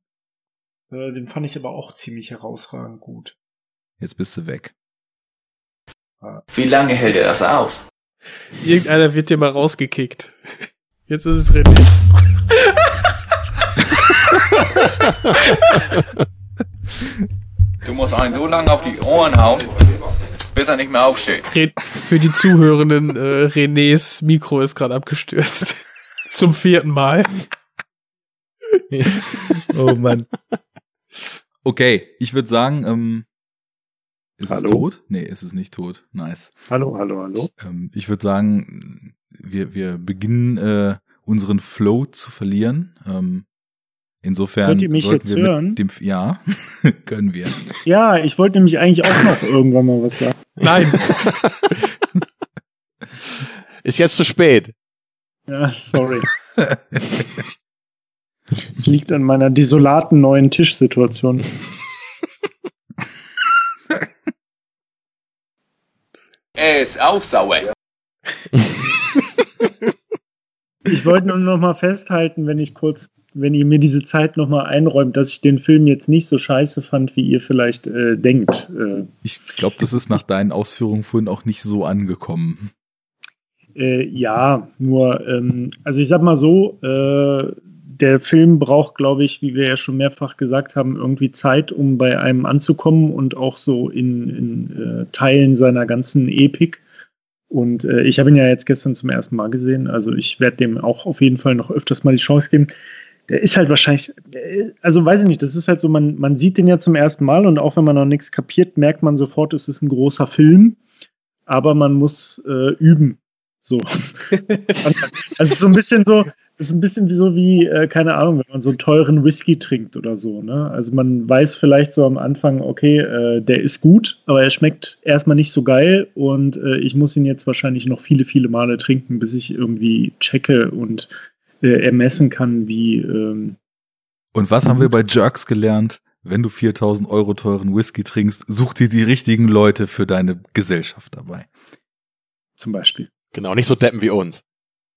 äh, den fand ich aber auch ziemlich herausragend gut. Jetzt bist du weg. Wie lange hält er das aus? Irgendeiner wird dir mal rausgekickt. Jetzt ist es René. du musst einen so lange auf die Ohren hauen, bis er nicht mehr aufsteht. Für die Zuhörenden, äh, Renés Mikro ist gerade abgestürzt. Zum vierten Mal. oh Mann. Okay, ich würde sagen, ähm, ist hallo? es tot? Nee, ist es nicht tot. Nice. Hallo, hallo, hallo. Ähm, ich würde sagen, wir, wir beginnen äh, unseren Flow zu verlieren. Ähm, insofern Könnt ihr mich jetzt wir hören? Mit dem, ja, können wir. Ja, ich wollte nämlich eigentlich auch noch irgendwann mal was sagen. Nein. Ist jetzt zu spät. Ja, sorry. Es liegt an meiner desolaten neuen Tischsituation. Er ist auch sauer. Ich wollte nur noch mal festhalten, wenn ich kurz, wenn ihr mir diese Zeit noch mal einräumt, dass ich den Film jetzt nicht so scheiße fand, wie ihr vielleicht äh, denkt. Äh, ich glaube, das ist nach deinen Ausführungen vorhin auch nicht so angekommen. Äh, ja, nur, ähm, also ich sag mal so, äh, der Film braucht, glaube ich, wie wir ja schon mehrfach gesagt haben, irgendwie Zeit, um bei einem anzukommen und auch so in, in äh, Teilen seiner ganzen Epik. Und äh, ich habe ihn ja jetzt gestern zum ersten Mal gesehen, also ich werde dem auch auf jeden Fall noch öfters mal die Chance geben. Der ist halt wahrscheinlich, also weiß ich nicht, das ist halt so, man, man sieht den ja zum ersten Mal und auch wenn man noch nichts kapiert, merkt man sofort, es ist ein großer Film, aber man muss äh, üben. So. also so ein bisschen so, das ist ein bisschen wie so wie, äh, keine Ahnung, wenn man so einen teuren Whisky trinkt oder so. Ne? Also man weiß vielleicht so am Anfang, okay, äh, der ist gut, aber er schmeckt erstmal nicht so geil und äh, ich muss ihn jetzt wahrscheinlich noch viele, viele Male trinken, bis ich irgendwie checke und äh, ermessen kann, wie. Ähm, und was haben wir bei Jerks gelernt? Wenn du 4000 Euro teuren Whisky trinkst, such dir die richtigen Leute für deine Gesellschaft dabei. Zum Beispiel. Genau, nicht so deppen wie uns.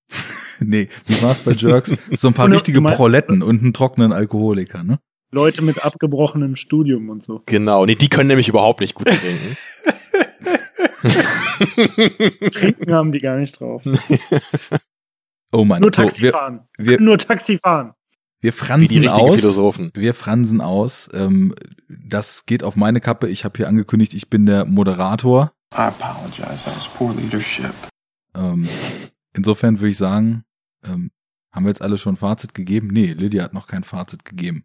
nee, wie war's bei Jerks? So ein paar richtige Proletten und einen trockenen Alkoholiker, ne? Leute mit abgebrochenem Studium und so. Genau, nee, die können nämlich überhaupt nicht gut trinken. trinken haben die gar nicht drauf. oh Mann, nur Taxi so, fahren. Wir, nur Taxi fahren. Wir fransen aus. Philosophen. Wir fransen aus. Ähm, das geht auf meine Kappe. Ich habe hier angekündigt, ich bin der Moderator. I apologize. That was poor leadership. Ähm, insofern würde ich sagen, ähm, haben wir jetzt alle schon ein Fazit gegeben? Nee, Lydia hat noch kein Fazit gegeben.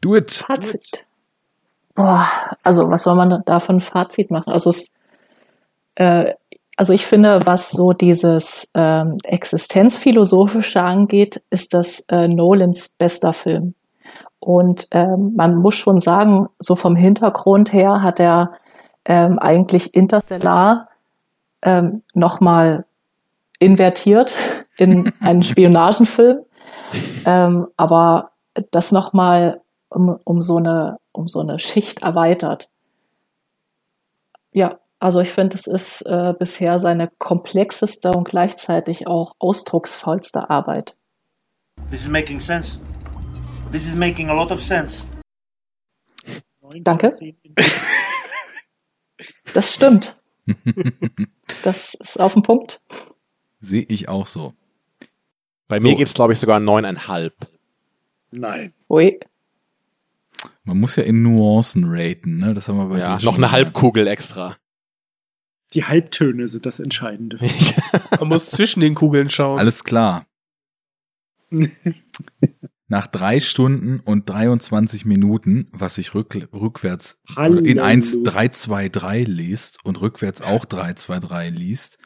Do it! Fazit. Boah, also was soll man davon Fazit machen? Also es, äh, also ich finde, was so dieses ähm, Existenzphilosophische angeht, ist das äh, Nolans bester Film. Und ähm, man muss schon sagen, so vom Hintergrund her hat er ähm, eigentlich Interstellar ähm, nochmal invertiert in einen Spionagenfilm, ähm, aber das nochmal um, um, so eine, um so eine Schicht erweitert. Ja, also ich finde, es ist äh, bisher seine komplexeste und gleichzeitig auch ausdrucksvollste Arbeit. This is making sense. This is making a lot of sense. Danke. Das stimmt. das ist auf den Punkt. Sehe ich auch so. Bei so. mir gibt es, glaube ich, sogar neuneinhalb. Nein. Ui. Man muss ja in Nuancen raten, ne? Das haben wir bei ja, dir noch eine Halbkugel extra. Die Halbtöne sind das Entscheidende. Man muss zwischen den Kugeln schauen. Alles klar. Nach drei Stunden und 23 Minuten, was sich rück, rückwärts Hallo. in 1 3 2 3 liest und rückwärts auch 3 2 3 liest,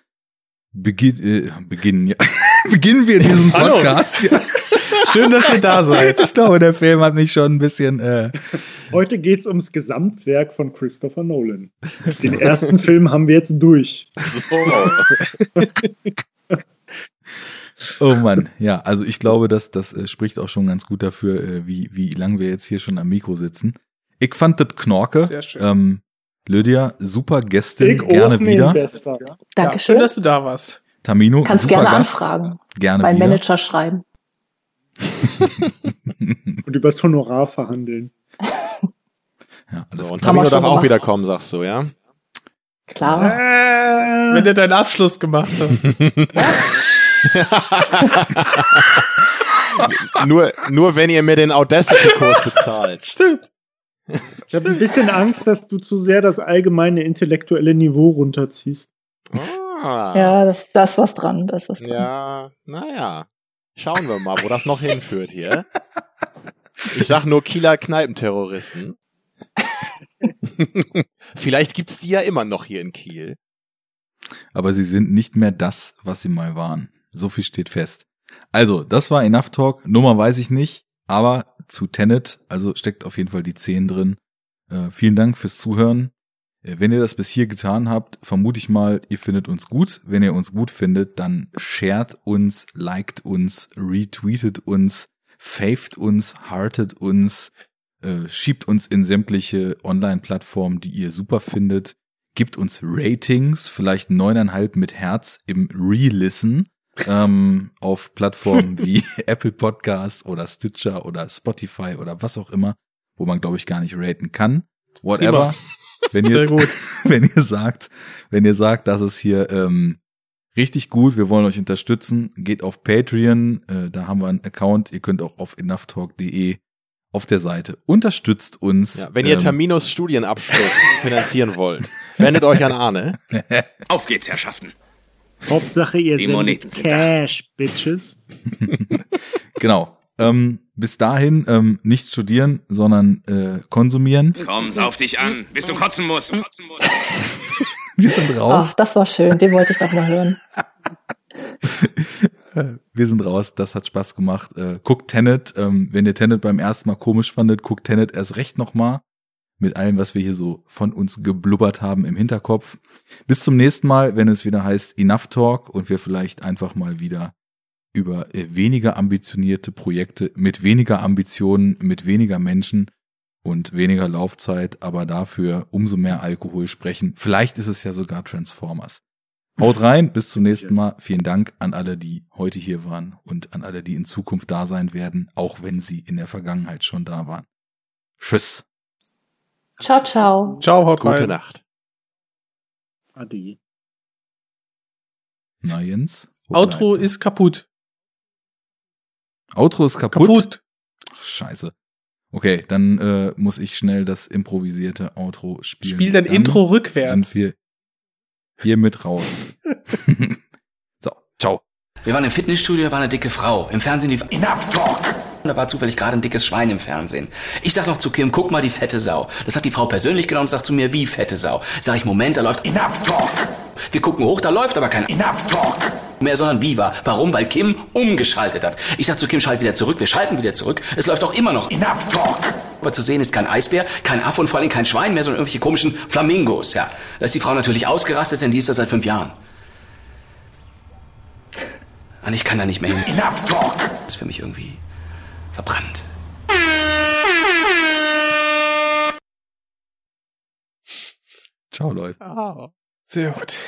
beginn, äh, beginnen, ja, beginnen wir diesen Podcast. Ja. Schön, dass ihr da seid. Ich glaube, der Film hat mich schon ein bisschen. Äh Heute geht's ums Gesamtwerk von Christopher Nolan. Den ersten Film haben wir jetzt durch. Oh. oh Mann, ja, also ich glaube, dass das äh, spricht auch schon ganz gut dafür, äh, wie, wie lang wir jetzt hier schon am Mikro sitzen. Ich fand das Knorke. Sehr schön. Ähm, Lydia, super ich gerne wieder. Dankeschön. Ja, schön, dass du da warst. Tamino, Kannst super gerne Gast. anfragen. Gerne Mein wieder. Manager schreiben. und übers Honorar verhandeln. ja, so, und Tamino darf auch wieder kommen, sagst du, ja? Klar. Äh, Wenn du deinen Abschluss gemacht hast. nur, nur wenn ihr mir den Audacity-Kurs bezahlt. Stimmt. Ich habe ein bisschen Angst, dass du zu sehr das allgemeine intellektuelle Niveau runterziehst. Ah. Ja, das, das was dran, das was dran. Ja, naja. Schauen wir mal, wo das noch hinführt hier. Ich sag nur Kieler Kneipenterroristen. Vielleicht gibt's die ja immer noch hier in Kiel. Aber sie sind nicht mehr das, was sie mal waren. So viel steht fest. Also, das war Enough Talk. Nummer weiß ich nicht, aber zu Tenet, also steckt auf jeden Fall die 10 drin. Äh, vielen Dank fürs Zuhören. Äh, wenn ihr das bis hier getan habt, vermute ich mal, ihr findet uns gut. Wenn ihr uns gut findet, dann shared uns, liked uns, retweetet uns, faved uns, heartet uns, äh, schiebt uns in sämtliche Online-Plattformen, die ihr super findet. Gibt uns Ratings, vielleicht neuneinhalb mit Herz im Re-Listen ähm, auf Plattformen wie Apple Podcast oder Stitcher oder Spotify oder was auch immer, wo man, glaube ich, gar nicht raten kann. Whatever. Prima. Wenn ihr, Sehr gut. wenn ihr sagt, wenn ihr sagt, dass es hier ähm, richtig gut, wir wollen euch unterstützen, geht auf Patreon, äh, da haben wir einen Account, ihr könnt auch auf enoughtalk.de auf der Seite. Unterstützt uns. Ja, wenn ihr ähm, Terminus Studienabschluss finanzieren wollt, wendet euch an Arne. Auf geht's, Herrschaften. Hauptsache ihr sind Cash, Bitches. genau. Ähm, bis dahin ähm, nicht studieren, sondern äh, konsumieren. Komm's auf dich an, bis du kotzen musst. Wir sind raus. Ach, das war schön, den wollte ich doch mal hören. Wir sind raus, das hat Spaß gemacht. Äh, guckt Tenet, ähm, wenn ihr Tenet beim ersten Mal komisch fandet, guckt Tenet erst recht nochmal. Mit allem, was wir hier so von uns geblubbert haben im Hinterkopf. Bis zum nächsten Mal, wenn es wieder heißt Enough Talk und wir vielleicht einfach mal wieder über äh, weniger ambitionierte Projekte mit weniger Ambitionen, mit weniger Menschen und weniger Laufzeit, aber dafür umso mehr Alkohol sprechen. Vielleicht ist es ja sogar Transformers. Haut rein, bis zum nächsten Mal. Vielen Dank an alle, die heute hier waren und an alle, die in Zukunft da sein werden, auch wenn sie in der Vergangenheit schon da waren. Tschüss. Ciao, ciao. Ciao, haut Gute rein. Nacht. Adi. Na Jens? Outro bleibt ist kaputt. Outro ist kaputt. Kaputt. Ach, scheiße. Okay, dann äh, muss ich schnell das improvisierte Outro spielen. Spiel dein Dann Intro rückwärts. Sind wir hiermit raus. so, ciao. Wir waren im Fitnessstudio, war eine dicke Frau. Im Fernsehen die... Enough talk! Da war zufällig gerade ein dickes Schwein im Fernsehen. Ich sag noch zu Kim, guck mal die fette Sau. Das hat die Frau persönlich genommen und sagt zu mir, wie fette Sau. Sag ich, Moment, da läuft... Enough talk! Wir gucken hoch, da läuft aber kein... Enough talk! mehr, sondern Viva. Warum? Weil Kim umgeschaltet hat. Ich sag zu Kim, schalt wieder zurück, wir schalten wieder zurück. Es läuft doch immer noch. Enough talk! Aber zu sehen ist kein Eisbär, kein Affe und vor allem kein Schwein mehr, sondern irgendwelche komischen Flamingos, ja. Da ist die Frau natürlich ausgerastet, denn die ist da seit fünf Jahren. Und ich kann da nicht mehr hin. Enough talk! Das ist für mich irgendwie verbrannt. Ciao, Leute. Ah, sehr gut.